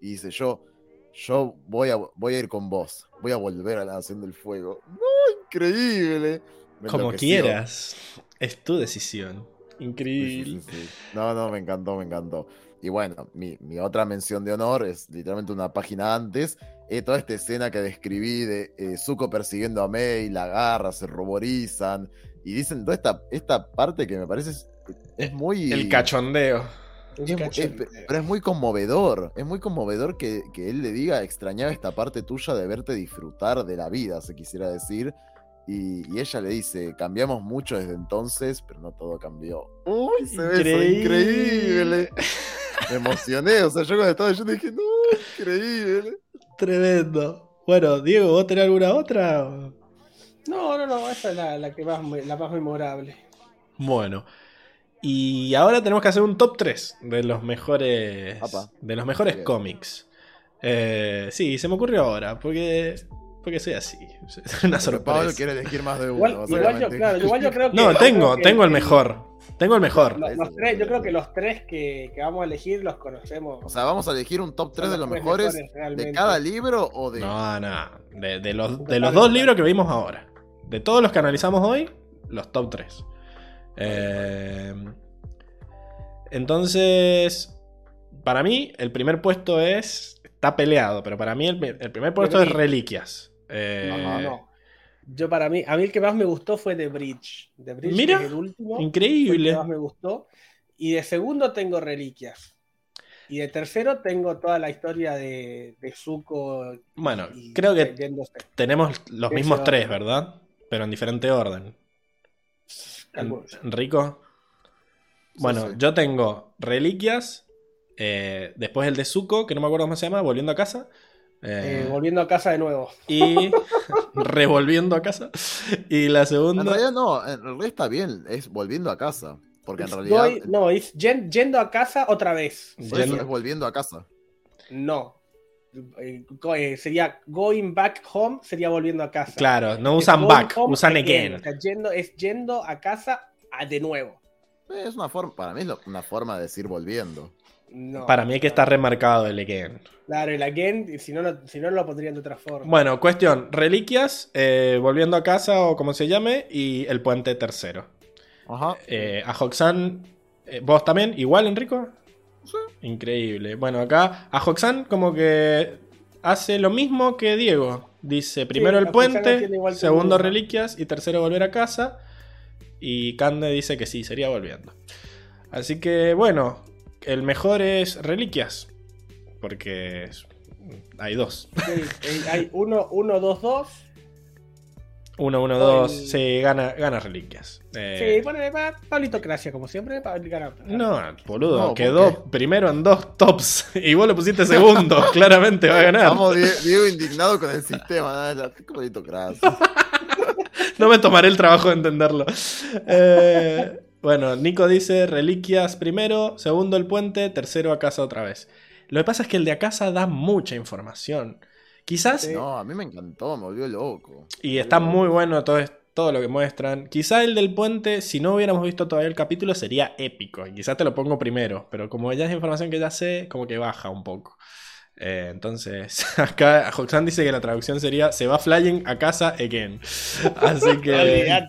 Y dice, yo, yo voy a, voy a ir con vos, voy a volver a la Nación del Fuego. No, increíble. Me como quieras. Es tu decisión. Increíble. sí, sí, sí. No, no, me encantó, me encantó. Y bueno, mi, mi otra mención de honor es literalmente una página antes. eh, toda esta escena que describí de eh, Zuko persiguiendo a Mei, la agarra, se ruborizan. Y dicen toda esta, esta parte que me parece es, es muy. El cachondeo. es es- pero es muy conmovedor. Es muy conmovedor que, que él le diga extrañaba esta parte tuya de verte disfrutar de la vida, se quisiera decir. Y, y ella le dice, cambiamos mucho desde entonces, pero no todo cambió. ¡Uy, se ve eso increíble! Me emocioné, o sea, yo cuando estaba yo dije, no, increíble. Tremendo. Bueno, Diego, ¿vos tenés alguna otra? No, no, no, esa es la, la que más, la más memorable. Bueno. Y ahora tenemos que hacer un top 3 de los mejores. Apa. De los mejores cómics. Eh, sí, se me ocurrió ahora. Porque porque soy así. Es una sorpresa. Pablo quiere elegir más de uno. Igual, igual yo, básicamente. claro, igual yo creo que. No, tengo, que tengo el mejor. Tengo el mejor. Los, los tres, yo creo que los tres que, que vamos a elegir los conocemos. O sea, vamos a elegir un top 3 de los mejores mejores, de cada libro o de. No, no. De, de los, de los dos libros que vimos ahora. De todos los que analizamos hoy, los top 3. entonces, para mí, el primer puesto es. Está peleado, pero para mí el, el primer puesto es. Reliquias. Eh, No, no. Yo para mí, a mí el que más me gustó fue The Bridge. The Bridge Mira, es el último. increíble. fue el que más me gustó. Y de segundo tengo Reliquias. Y de tercero tengo toda la historia de, de Zuko. Bueno, y creo que tenemos los mismos orden. tres, ¿verdad? Pero en diferente orden. Enrico. Bueno, sí. yo tengo Reliquias. eh, después el de Zuko, que no me acuerdo cómo se llama, Volviendo a casa. Eh, Eh, volviendo a casa de nuevo. y revolviendo a casa. Y la En segunda. realidad no, en realidad está bien, es volviendo a casa. Porque en realidad. No, es yen- yendo a casa otra vez. por eso es volviendo a casa. No. Eh, sería going back home, sería volviendo a casa. Claro, no Es usan back, usan again. sea, yendo, es yendo a casa a de nuevo. Es una forma, para mí es una forma de decir volviendo. No. Para mí que está remarcado el again. Claro, el again, si no, lo- si no lo pondrían de otra forma. Bueno, cuestión: Reliquias, eh, Volviendo a casa o como se llame, y el puente tercero. Ajá. Eh, a Hoxan, eh, ¿vos también? ¿Igual, Enrico? Increíble. Bueno, acá a Hoxan como que hace lo mismo que Diego. Dice primero el puente, segundo reliquias y tercero volver a casa. Y Cande dice que sí, sería volviendo. Así que bueno, el mejor es reliquias. Porque es- hay dos. Sí, hay uno, uno, dos, dos. 1, 1, O 2, el- sí, gana, gana reliquias. Eh, Sí, ponele pa- Pablito Gracia, como siempre. Pablo gana- No, boludo, No, ¿por quedó primero en dos tops y vos le pusiste segundo. Claramente va a ganar. Estamos Die- Diego indignado con el sistema. bonito gracias. No me tomaré el trabajo de entenderlo. Eh, bueno, Nico dice reliquias primero, segundo el puente, tercero a casa otra vez. Lo que pasa es que el de a casa da mucha información. Quizás, No, a mí me encantó, me volvió loco. y está muy bueno todo, todo lo que muestran. Quizá el del puente, si no hubiéramos visto todavía el capítulo, sería épico. Y quizás te lo pongo primero, pero como ya es información que ya sé, como que baja un poco. Eh, entonces, acá Hoxan dice que la traducción sería se va flying a casa again. Así que.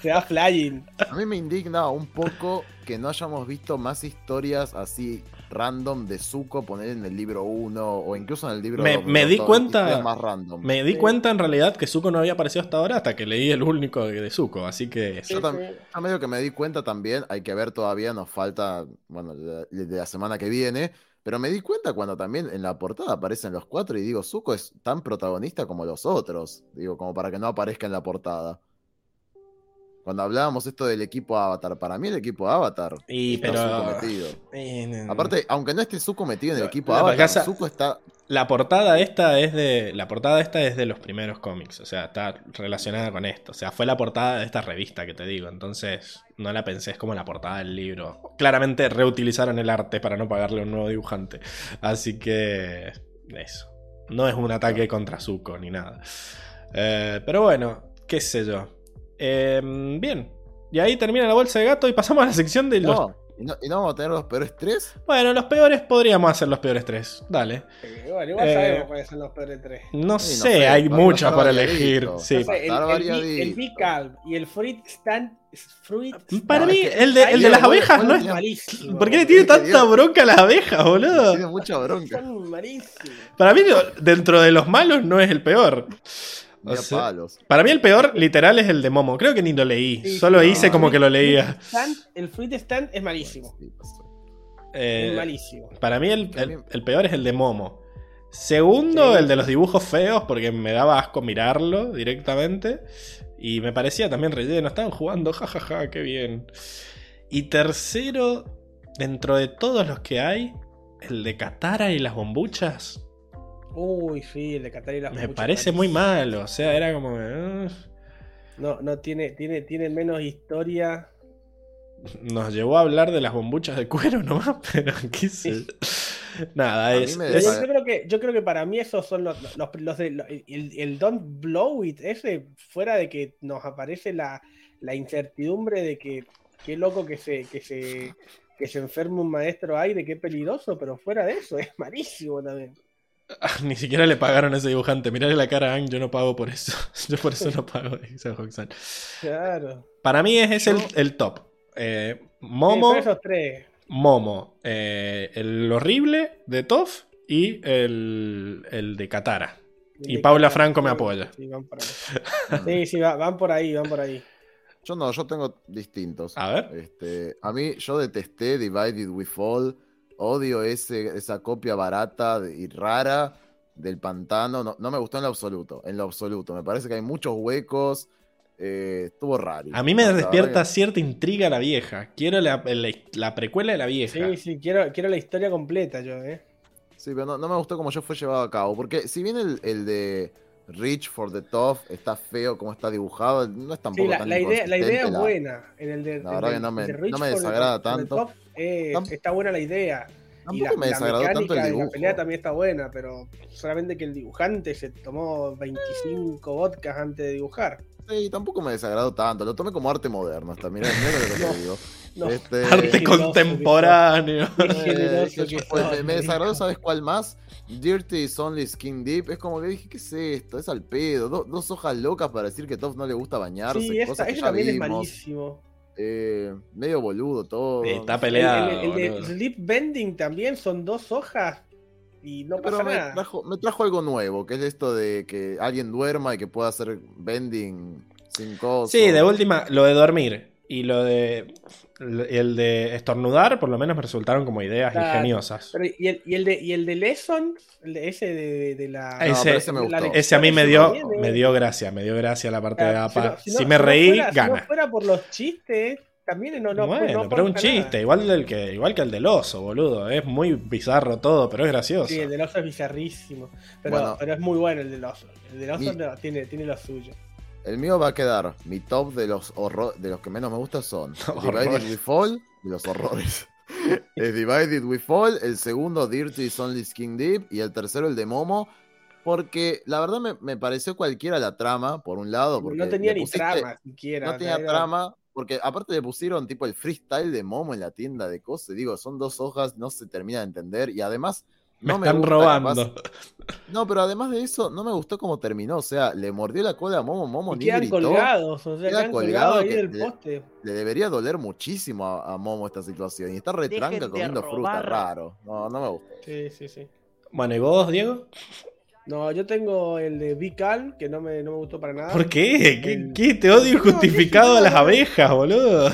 Se va flying. A mí me indigna un poco que no hayamos visto más historias así random de Zuko poner en el libro 1 o incluso en el libro Me, 2, me di Todo- cuenta. historias más random. Me di Sí. cuenta en realidad que Zuko no había aparecido hasta ahora hasta que leí el único de, de Zuko. Así que. Sí, Yo tam- sí. a medio que me di cuenta también, hay que ver todavía, nos falta, bueno, de, de la semana que viene, pero me di cuenta cuando también en la portada aparecen los cuatro y digo, Zuko es tan protagonista como los otros, digo, como para que no aparezca en la portada. Cuando hablábamos esto del equipo Avatar, para mí el equipo Avatar Y está pero. Eh, Aparte, aunque no esté Zuko metido en el equipo la Avatar, casa- Zuko está... La portada esta es de. La portada esta es de los primeros cómics. O sea, está relacionada con esto. O sea, fue la portada de esta revista que te digo. Entonces, no la pensé es como la portada del libro. Claramente reutilizaron el arte para no pagarle a un nuevo dibujante. Así que. Eso. No es un ataque contra Zuko ni nada. Eh, pero bueno, qué sé yo. Eh, bien. Y ahí termina la bolsa de gato y pasamos a la sección de los. No, ¿y no, y no vamos a tener los peores tres? Bueno, los peores podríamos hacer los peores tres. Dale. Eh, bueno, igual Eh, sabemos cuáles son los peores tres. No Sí, no sé, hay estar para elegir. Sí. No sé, el, el, el Calm y el Fruit Stand. Fruit Para No, mí, es que- el de, el de las abejas bueno no es. malísimo. ¿Por qué le tiene tanta bronca a las abejas, boludo? Tiene mucha bronca. Son malísimos. Para mí, dentro de los malos, no es el peor. O Mira sea, palos. para mí, el peor, literal, es el de Momo. Creo que ni lo leí. Sí, Solo hice como que lo leía. Fruit Stand- el Fruit Stand es malísimo. Pues, Eh, Es malísimo. Para mí, el, el- el peor es el de Momo. Segundo, Sí. el de los dibujos feos, porque me daba asco mirarlo directamente. Y me parecía también relleno. Estaban jugando, jajaja, qué bien. Y tercero, dentro de todos los que hay, el de Katara y las bombuchas. Uy, sí, el de Qatar y las Me parece muy malo. O sea, era como. eh, No, no tiene, tiene, tiene menos historia. nos llevó a hablar de las bombuchas de cuero nomás, pero qué sé. Nada, es, yo, creo que, yo creo que para mí esos son los, los, los de- lo- el, el Don't Blow It, ese, fuera de que nos aparece la, la incertidumbre de que qué loco que se, que se, que se enferme un maestro aire, qué peligroso, pero fuera de eso, es malísimo también. Ni siquiera le pagaron a ese dibujante. Mirale la cara a Ang, yo no pago por eso. Yo por eso no pago, dice Hoxan. Claro. Para mí es, es el, el top. Eh, Sí, Momo, son esos tres. Momo, eh, el horrible de Toff y el, el de Katara. Y De Paula Katara, Franco me sí, apoya. Sí, van por ahí. Sí, sí, va- van por ahí, van por ahí. Yo no, yo tengo distintos. A ver. Este, a mí, yo detesté Divided We Fall. Odio ese, esa copia barata y rara del pantano. No, no me gustó en lo absoluto. En lo absoluto. Me parece que hay muchos huecos. eh, estuvo raro. A mí me despierta cierta intriga la vieja. Quiero la, la- la precuela de la vieja. Sí, sí, quiero, quiero la historia completa yo, ¿eh? Sí, pero no, no me gustó cómo ya fue llevado a cabo. Porque si bien el, el de Reach for the Top está feo como está dibujado, no es tampoco Sí, la, tan la idea, la idea es la- buena. En el de, la verdad que no me- no desagrada the tanto. Top, eh, está buena la idea. Y la, me la desagradó tanto mecánica el de la dibujo. pelea también está buena, pero solamente que el dibujante se tomó 25 vodkas antes de dibujar. Sí, tampoco me desagradó tanto. Lo tomé como arte moderno hasta. Mirá, mirá lo que te digo. No. Este, Arte contemporáneo. Eh, fue- sos, me, desagradó. ¿sabes cuál más? Dirty is only skin deep. Es como que dije, ¿qué es esto? Es al pedo. Do- dos hojas locas para decir que a Toph no le gusta bañarse. Sí, esta, cosas que ese ya también es malísimo. Eh, medio boludo todo. Está El, peleado. el- el de. Sleep Bending también son dos hojas y no Pero pasa me nada. trajo, me trajo algo nuevo, que es esto de que alguien duerma y que pueda hacer bending sin cosas. Sí, de última, lo de dormir y lo de. El de estornudar, por lo menos me resultaron como ideas Claro, ingeniosas. Pero, ¿y, el, y, el de, ¿Y el de Lesson? El de- ese de, de la. Ese- pero ese me la a mí me dio, también, eh. me dio gracia, me dio gracia la parte de si APA. no- Si, si no- me si no reí, fuera- Si gana. no fuera por los chistes, también no, no, bueno, no pero es un nada. chiste, igual, del que, igual que el del oso, boludo. Es muy bizarro todo, pero es gracioso. Sí, el del oso es bizarrísimo. Pero, Bueno. pero es muy bueno el del oso. El del oso Mi- no, tiene, tiene lo suyo. El mío va a quedar. Mi top de los horro- de los que menos me gustan son Horrores. Divided We Fall y los horrores. es Divided We Fall, el segundo Dirty is Only Skin Deep y el tercero el de Momo. Porque la verdad me, me pareció cualquiera la trama, por un lado. Porque no tenía ni trama siquiera. No tenía era- trama, porque aparte le pusieron tipo el freestyle de Momo en la tienda de cosas. Digo, son dos hojas, no se termina de entender. Y además, me no están robando. no, pero además de eso, no me gustó cómo terminó. O sea, le mordió la cola a Momo, Momo Y ni quedan gritó. colgados, o sea, Queda quedan colgado colgados ahí del poste. Le debería doler muchísimo a, a Momo esta situación. Y está retranca comiendo fruta, raro. No, no me gusta. Sí, sí, sí. Bueno, ¿y vos, Diego? No, yo tengo el de Vical, que no me, no me gustó para nada. ¿Por qué? ¿Qué, El- qué? Te odio No, injustificado no, a las abejas, boludo.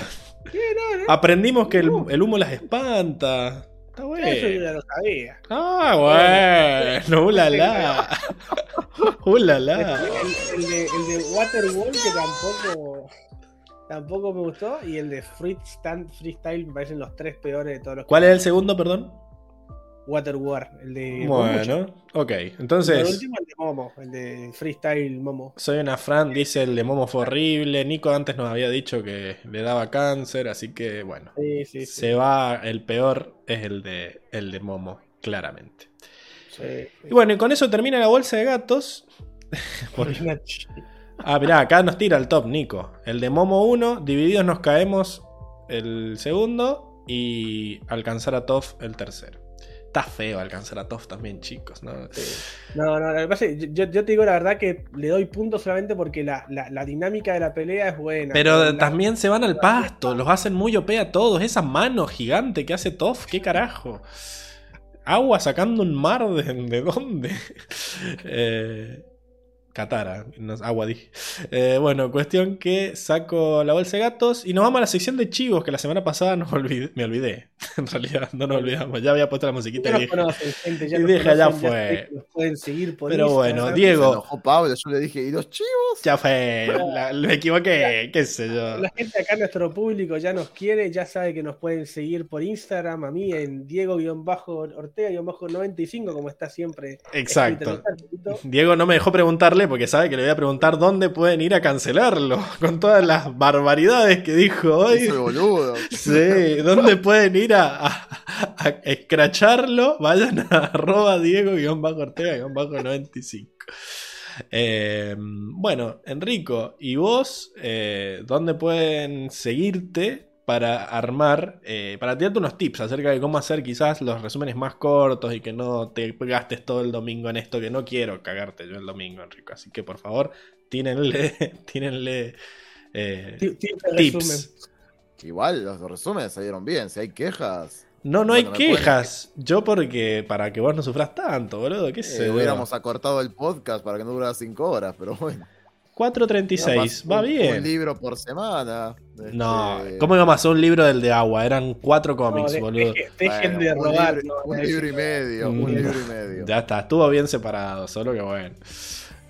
¿Qué? No, no, Aprendimos que el, el humo las espanta. Está eso yo bueno. ya lo sabía. Ah, bueno. Ulala. Ulala. El, el de, el de Waterwall, que tampoco, tampoco me gustó. Y el de Freestyle, Freestyle me parecen los tres peores de todos los. ¿Cuál es el segundo, perdón? Waterwar, el de. Bueno, ok. El Entonces, último, el de Momo, el de Freestyle Momo. soy una Fran, dice el de Momo fue horrible. Nico antes nos había dicho que le daba cáncer, así que bueno. Sí, sí, sí. Se va, el peor es el de, el de Momo, claramente. Y bueno, y con eso termina la bolsa de gatos. Ah, mirá, acá nos tira el top, Nico. El de Momo 1, divididos nos caemos el segundo y alcanzar a Toff el tercero. Está feo alcanzar a Toff también, chicos, ¿no? No, no, lo que pasa es que yo, yo te digo la verdad que le doy puntos solamente porque la, la, la dinámica de la pelea es buena. Pero también se van al pasto, los hacen muy OP a todos. Esa mano gigante que hace Toff, qué carajo. Agua sacando un mar de, de dónde. Eh, Katara, no, agua dije. Eh, bueno, cuestión que saco la bolsa de gatos y nos vamos a la sección de chivos que la semana pasada nos olvidé- me olvidé. En realidad no nos olvidamos, ya había puesto la musiquita Ya y nos dije. conocen, gente, ya y dije, ya fue. nos pueden seguir por Pero bueno, Instagram. Diego. Se enojó Pablo, yo le dije, ¿y los chivos? Ya fue, la- me equivoqué, qué sé yo. La gente acá, nuestro público, ya nos quiere, ya sabe que nos pueden seguir por Instagram, a mí en Diego-Ortega-95, como está siempre. Exacto. Diego no me dejó preguntarle preguntarle, porque sabe que le voy a preguntar dónde pueden ir a cancelarlo, con todas las barbaridades que dijo hoy. Soy boludo. Sí, ¿dónde pueden ir a, a, a escracharlo? Vayan a arroba Diego-Ortega-95. Eh, bueno, Enrico, ¿y vos eh, dónde pueden seguirte para armar, eh, para tirarte unos tips acerca de cómo hacer quizás los resúmenes más cortos y que no te gastes todo el domingo en esto, que no quiero cagarte yo el domingo, Enrico. Así que por favor, tírenle, tírenle eh, tips. Igual los resúmenes salieron bien, si hay quejas. No, no hay quejas. Yo porque para que vos no sufras tanto, boludo. ¿Qué eh, sé? Hubiéramos acortado el podcast para que no durara 5 horas, pero bueno. 4.36, va un, bien. Un libro por semana. No, este... ¿cómo íbamos a un libro del de agua? Eran cuatro cómics, no, boludo. Dejen, dejen bueno, de robar. Un libro, no, un no, libro y medio, Mm. un libro y medio. Ya está, estuvo bien separado, solo que bueno.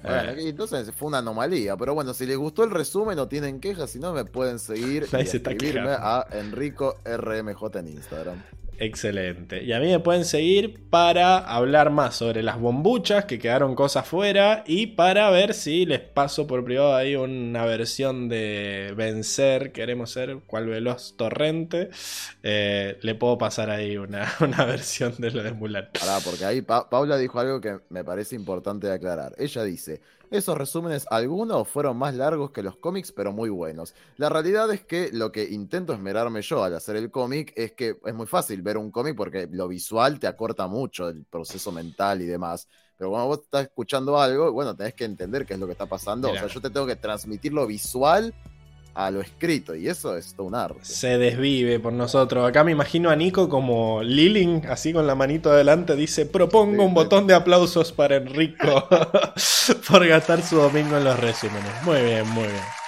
Bueno, Eh, entonces fue una anomalía, pero bueno, si les gustó el resumen no tienen quejas, si no me pueden seguir y escribirme a Enrico RMJ en Instagram. Excelente. Y a mí me pueden seguir para hablar más sobre las bombuchas, que quedaron cosas fuera, y para ver si les paso por privado ahí una versión de Vencer, queremos ser cual veloz torrente. Eh, le puedo pasar ahí una, una versión de lo de Mulan. Pará, porque ahí Pa- Paula dijo algo que me parece importante aclarar. Ella dice, esos resúmenes algunos fueron más largos que los cómics, pero muy buenos. La realidad es que lo que intento esmerarme yo al hacer el cómic es que es muy fácil ver un cómic porque lo visual te acorta mucho el proceso mental y demás. Pero cuando vos estás escuchando algo, bueno, tenés que entender qué es lo que está pasando. Mirá. O sea, yo te tengo que transmitir lo visual a lo escrito y eso es todo un arte. Se desvive por nosotros. Acá me imagino a Nico como Liling, así con la manito adelante, dice: Propongo Sí, un sí. botón de aplausos para Enrico por gastar su domingo en los resúmenes. Muy bien, muy bien.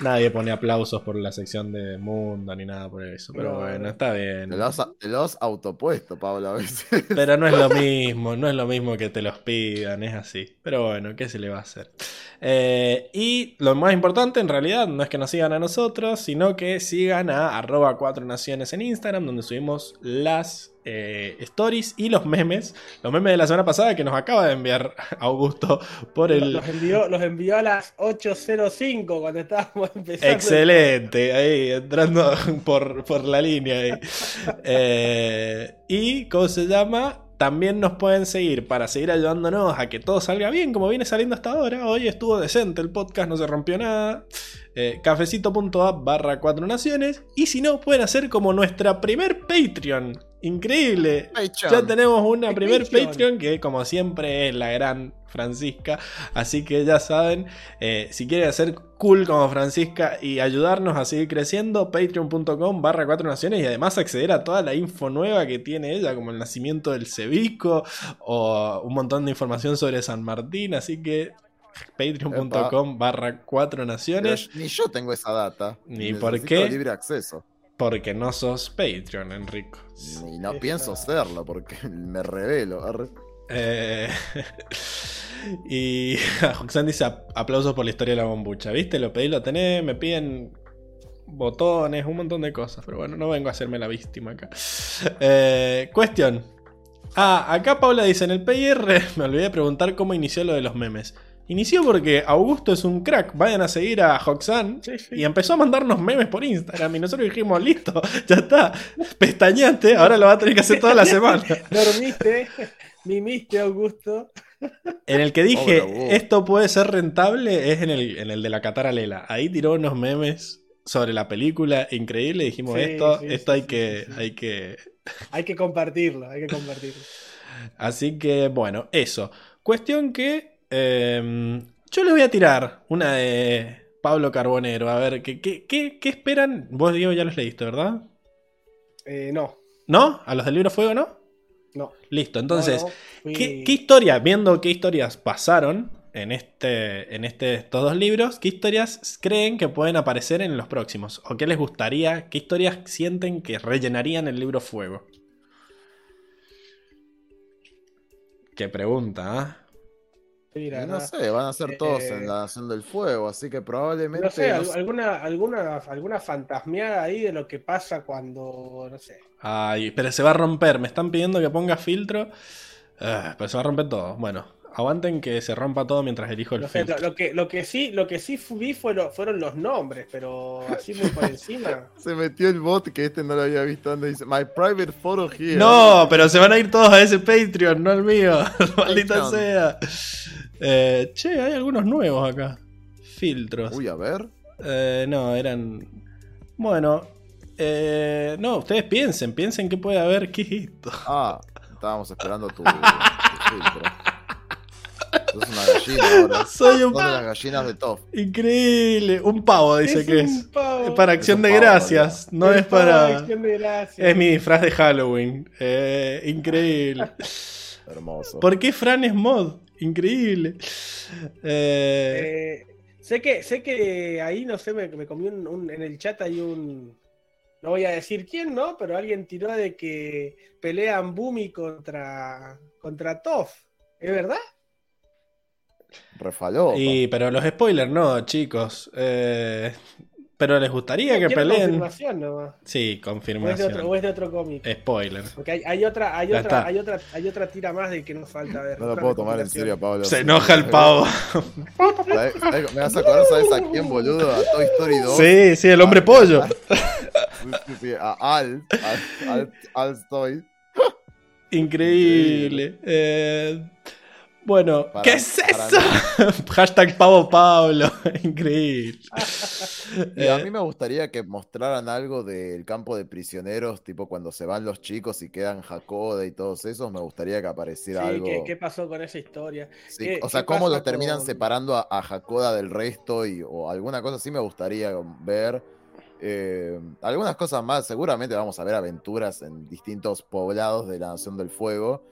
Nadie pone aplausos por la sección de Mundo ni nada por eso. Pero No, bueno, no. está bien. Te lo has, te autopuesto, Paula, a veces. Pero no es lo mismo, no es lo mismo que te los pidan, es así. Pero bueno, ¿qué se le va a hacer? Eh, y lo más importante en realidad no es que nos sigan a nosotros, sino que sigan a arroba 4 naciones en Instagram, donde subimos las eh, stories y los memes. Los memes de la semana pasada que nos acaba de enviar Augusto por el... Los envió, los envió a las 8.05 cuando estábamos empezando. Excelente, ahí entrando por, por la línea. ahí. Eh, y, ¿cómo se llama? También nos pueden seguir para seguir ayudándonos a que todo salga bien, como viene saliendo hasta ahora. Hoy estuvo decente el podcast, no se rompió nada. Eh, cafecito.app barra 4 naciones. Y si no, pueden hacer como nuestra primer Patreon. Increíble. Patreon. Ya tenemos una El primer Patreon. Patreon que como siempre es la gran Francisca. Así que ya saben, eh, si quieren hacer cool como Francisca y ayudarnos a seguir creciendo, patreon.com barra 4 naciones y además acceder a toda la info nueva que tiene ella, como el nacimiento del cebico o un montón de información sobre San Martín. Así que patreon.com barra 4 Pero naciones. ni yo tengo esa data. Ni por qué. libre acceso. Porque no sos Patreon, Enrico. Y no Esa- pienso serlo porque me revelo. Eh, y Roxanne dice "Ap- aplausos por la historia de la bombucha. ¿Viste? Lo pedí, lo tenés, me piden botones, un montón de cosas. Pero bueno, no vengo a hacerme la víctima acá. Eh, cuestión. Ah, acá Paula dice, en el PIR me olvidé de preguntar cómo inició lo de los memes. Inició porque Augusto es un crack, vayan a seguir a Hoxan Sí, sí. y empezó a mandarnos memes por Instagram y nosotros dijimos, listo, ya está, pestañaste, ahora lo va a tener que hacer toda la semana. Dormiste, mimiste, Augusto. En el que dije, Augusto. esto puede ser rentable, es en el, en el de la Catara Lela. Ahí tiró unos memes sobre la película increíble. Dijimos, Sí, esto, sí, esto sí, hay sí, que. hay que. Hay que compartirlo, hay que compartirlo. Así que, bueno, eso. Cuestión que. eh, yo les voy a tirar una de Pablo Carbonero. A ver, ¿qué, qué, qué, qué esperan? Vos, Diego, ya los leíste, ¿verdad? Eh, no, ¿No? ¿A los del libro Fuego no? No. Listo, entonces. No, no, fui- ¿Qué, qué historia, viendo qué historias pasaron en, este, en este, estos dos libros, qué historias creen que pueden aparecer en los próximos? ¿O qué les gustaría, qué historias sienten que rellenarían el libro Fuego? Qué pregunta, ¿ah? Mira, Y no sé, van a ser todos Eh, en la Nación del Fuego, así que probablemente. No sé, no al- sé. alguna, alguna, alguna fantasmeada ahí de lo que pasa cuando, no sé. Ay, pero se va a romper, me están pidiendo que ponga filtro. Ah, pero se va a romper todo. Bueno, Aguanten que se rompa todo mientras elijo el No sé, filtro. lo que, lo que sí, lo que sí vi fueron, fueron los nombres, pero así muy por encima. Se metió el bot que este no lo había visto donde dice My private photo here. No, pero se van a ir todos a ese Patreon, no al mío. Maldita sea. Eh, che, hay algunos nuevos acá. Filtros. Uy, a ver. Eh, no, eran. Bueno. eh, no, ustedes piensen, piensen que puede haber. ¿Qué es esto? Ah, estábamos esperando tu, tu filtro. Sos una gallina ahora. Soy un de las gallinas de Top. Increíble. Un pavo dice Es que un es. pavo. Es para acción un de pavo, gracias. No es para. Acción de gracias. Es mi disfraz de Halloween. Eh, increíble. Hermoso. ¿Por qué Fran es mod? Increíble. Eh, Eh, sé que sé que ahí no sé me, me comí un, un- en el chat hay un no voy a decir quién no pero alguien tiró de que pelean Bumi contra contra Toff es verdad Refaló. y, pero los spoilers no, chicos. Eh, pero les gustaría que peleen. confirmación nomás. Sí, o es de confirmación. otro, o es de otro cómic Spoiler. porque hay, hay otra hay otra hay otra hay otra tira más de que nos falta ver No lo puedo tomar en serio, Pablo. Se enoja el pavo. ¿Sabes- sabes- ¿Me vas a acordar, sabes a quién, boludo? A Toy Story 2. Sí, sí, el hombre A- pollo. Sí, sí, sí, A Al. Al, Al, Al Toy. Increíble. Eh, bueno, Para- ¿qué es eso? Hashtag pavo Pablo. Increíble. Y a Eh, mí me gustaría que mostraran algo del campo de prisioneros, tipo cuando se van los chicos y quedan Jacoda y todos esos, me gustaría que apareciera Sí, algo. ¿qué, qué pasó con esa historia? Sí, ¿Qué- o sea, cómo los terminan con- separando a, a Jacoda del resto y, o alguna cosa así me gustaría ver. Eh, algunas cosas más, seguramente vamos a ver aventuras en distintos poblados de la Nación del Fuego.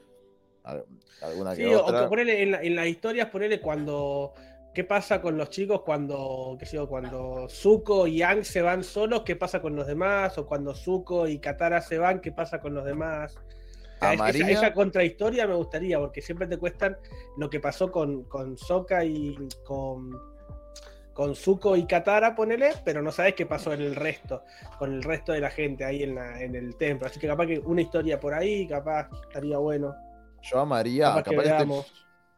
Al- Alguna Sí, que o, otra. que ponele en, la- en las historias, ponele cuando. ¿Qué pasa con los chicos cuando, qué sé yo, cuando Zuko y Ang se van solos? ¿Qué pasa con los demás? O cuando Zuko y Katara se van, ¿qué pasa con los demás? O A esa, contrahistoria me gustaría, porque siempre te cuestan lo que pasó con, con Sokka y con, con Zuko y Katara, ponele, pero no sabes qué pasó en el resto, con el resto de la gente ahí en, la, en el templo. Así que capaz que una historia por ahí, capaz estaría bueno. Yo a María, Capaz capaz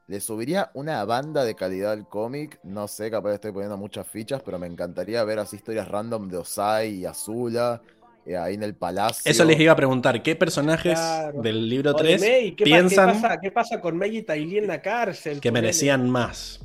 le subiría una banda de calidad al cómic. No sé, capaz estoy poniendo muchas fichas, pero me encantaría ver así historias random de Osai y Azula eh, ahí en el palacio. Eso les iba a preguntar. ¿Qué personajes Claro. del libro O de 3 Mei, ¿qué, pa- piensan qué pasa, qué pasa con Meg y Tylee en la cárcel? que merecían más?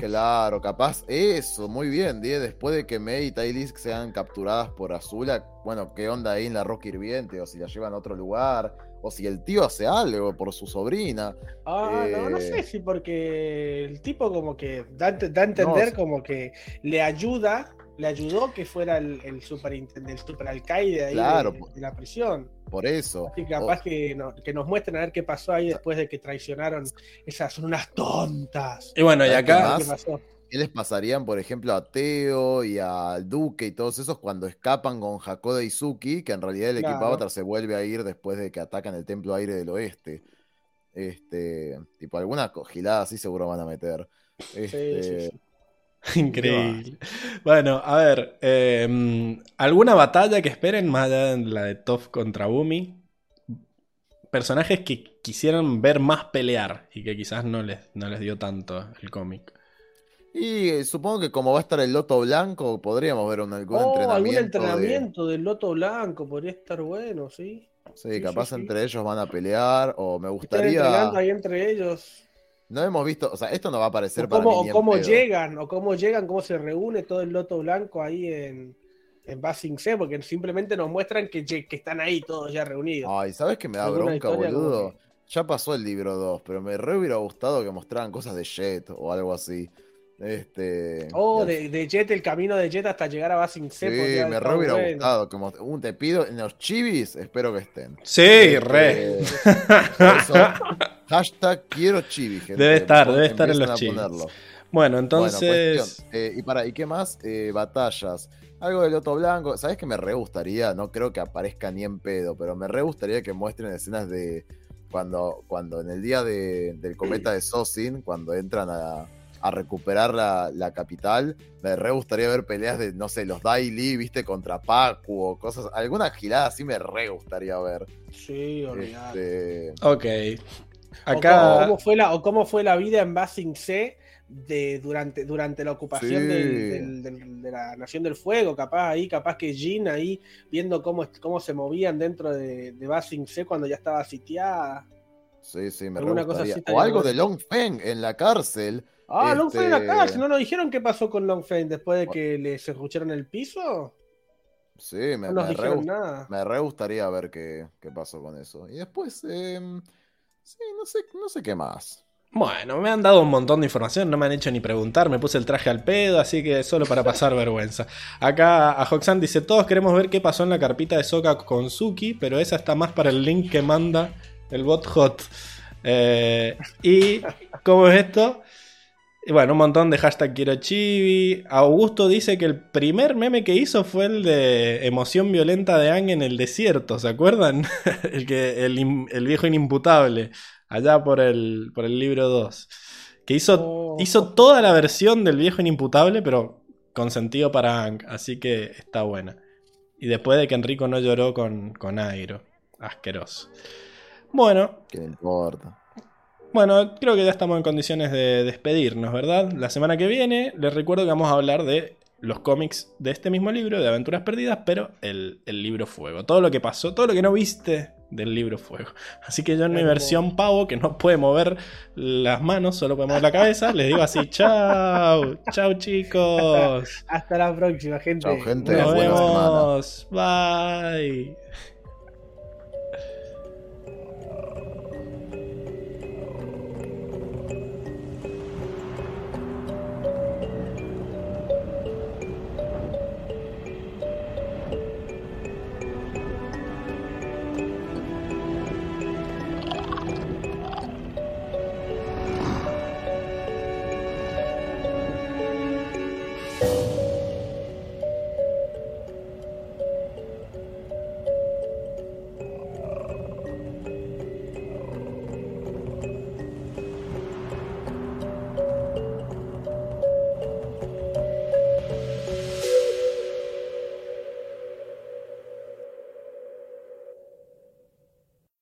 Claro, capaz eso, muy bien, Die. Después de que Mei y Tylisk sean capturadas por Azula, bueno, ¿qué onda ahí en la roca hirviente? O si la llevan a otro lugar, o si el tío hace algo por su sobrina. Ah, no, no Eh, sé si porque el tipo como que da, a entender como que le ayuda, le ayudó que fuera el, el superintendente, el superalcaide ahí Claro, de, la prisión. Por eso. Así capaz que, no- que nos muestren a ver qué pasó ahí después de que traicionaron. Esas son unas tontas. Y bueno, y ¿Sabes qué acá. más? ¿Qué pasó? ¿Qué les pasarían, por ejemplo, a Teo y al Duque y todos esos cuando escapan con Hakoda y Suki, que en realidad el equipo. Avatar se vuelve a ir después de que atacan el Templo Aire del Oeste? Este, tipo, alguna cogilada así seguro van a meter. Este, sí, sí. Increíble. Bueno, a ver. eh, ¿Alguna batalla que esperen más allá de la de Toph contra Bumi? Personajes que quisieran ver más pelear y que quizás no les, no les dio tanto el cómic. Y eh, supongo que como va a estar el Loto Blanco, podríamos ver un, algún Oh, entrenamiento. algún de- entrenamiento del Loto Blanco podría estar bueno, ¿sí? Sí, Sí, capaz sí, sí. entre ellos van a pelear. O me Están gustaría. entrenando ahí entre ellos. No hemos visto. O sea, esto no va a aparecer O para cómo, mí o cómo llegan, o cómo llegan, cómo se reúne todo el Loto Blanco ahí en, en Basing C, porque simplemente nos muestran que, que están ahí todos ya reunidos. Ay, ¿sabes qué me da bronca, boludo? que- Ya pasó el libro 2, pero me re hubiera gustado que mostraran cosas de Jet o algo así. Este. Oh, de, de Jet, el camino de Jet hasta llegar a Basing C. Sí, haber me re hubiera bueno. gustado. Most- un te pido en los chivis, espero que estén. Sí, Este, re. eso, hashtag quiero chivis, gente. Debe estar, debe estar en los chivis. Bueno, entonces. Eh, y para, ¿y qué más? Eh, batallas. Algo de Loto Blanco. ¿Sabes que me re gustaría? No creo que aparezca ni en pedo, pero me re gustaría que muestren escenas de cuando, cuando en el día de- del cometa de Sosin, cuando entran a, a recuperar la, la capital, me re gustaría ver peleas de, no sé, los Daily, viste, contra Pacu o cosas. Alguna gilada así me re gustaría ver. Sí, olvidate. Este, Ok. Acá. O, cómo fue la, o cómo fue la vida en Basing C de, durante, durante la ocupación Sí. del- del- del- de la Nación del Fuego, capaz ahí, capaz que Jin ahí viendo cómo, cómo se movían dentro de, de Basing C cuando ya estaba sitiada. Sí, sí, me re Alguna cosa así O algo de Long Feng en la cárcel. Ah, Long Feng Este, acá, si no nos dijeron qué pasó con Long Feng después de que le se escucharon el piso. Sí, me, No nos me re, dijeron nada. me re gustaría ver qué, qué pasó con eso. Y después, em, sí, no sé, no sé qué más. Bueno, me han dado un montón de información, no me han hecho ni preguntar, me puse el traje al pedo, así que solo para pasar vergüenza. Acá a Hoxan dice, todos queremos ver qué pasó en la carpita de Soka con Suki, pero esa está más para el link que manda el bot hot. Eh, ¿Y cómo es esto? Y bueno, un montón de hashtag quiero chibi. Augusto dice que el primer meme que hizo fue el de emoción violenta de Ang en el desierto, ¿se acuerdan? el, que, el, viejo inimputable, allá por el, por el libro 2. Que hizo, Oh. hizo toda la versión del viejo inimputable, pero con sentido para Ang, así que está buena. Y después de que Enrico no lloró con, con Airo. Asqueroso. Bueno, ¿Qué le importa? Bueno, creo que ya estamos en condiciones de despedirnos, ¿verdad? La semana que viene les recuerdo que vamos a hablar de los cómics de este mismo libro, de Aventuras Perdidas, pero el, el libro Fuego. Todo lo que pasó, todo lo que no viste del libro Fuego. Así que yo en mi versión pavo, que no puede mover las manos, solo puede mover la cabeza, les digo así, chao, chao chicos. Hasta la próxima, gente. Chao, gente. Nos buena semana. vemos, bye.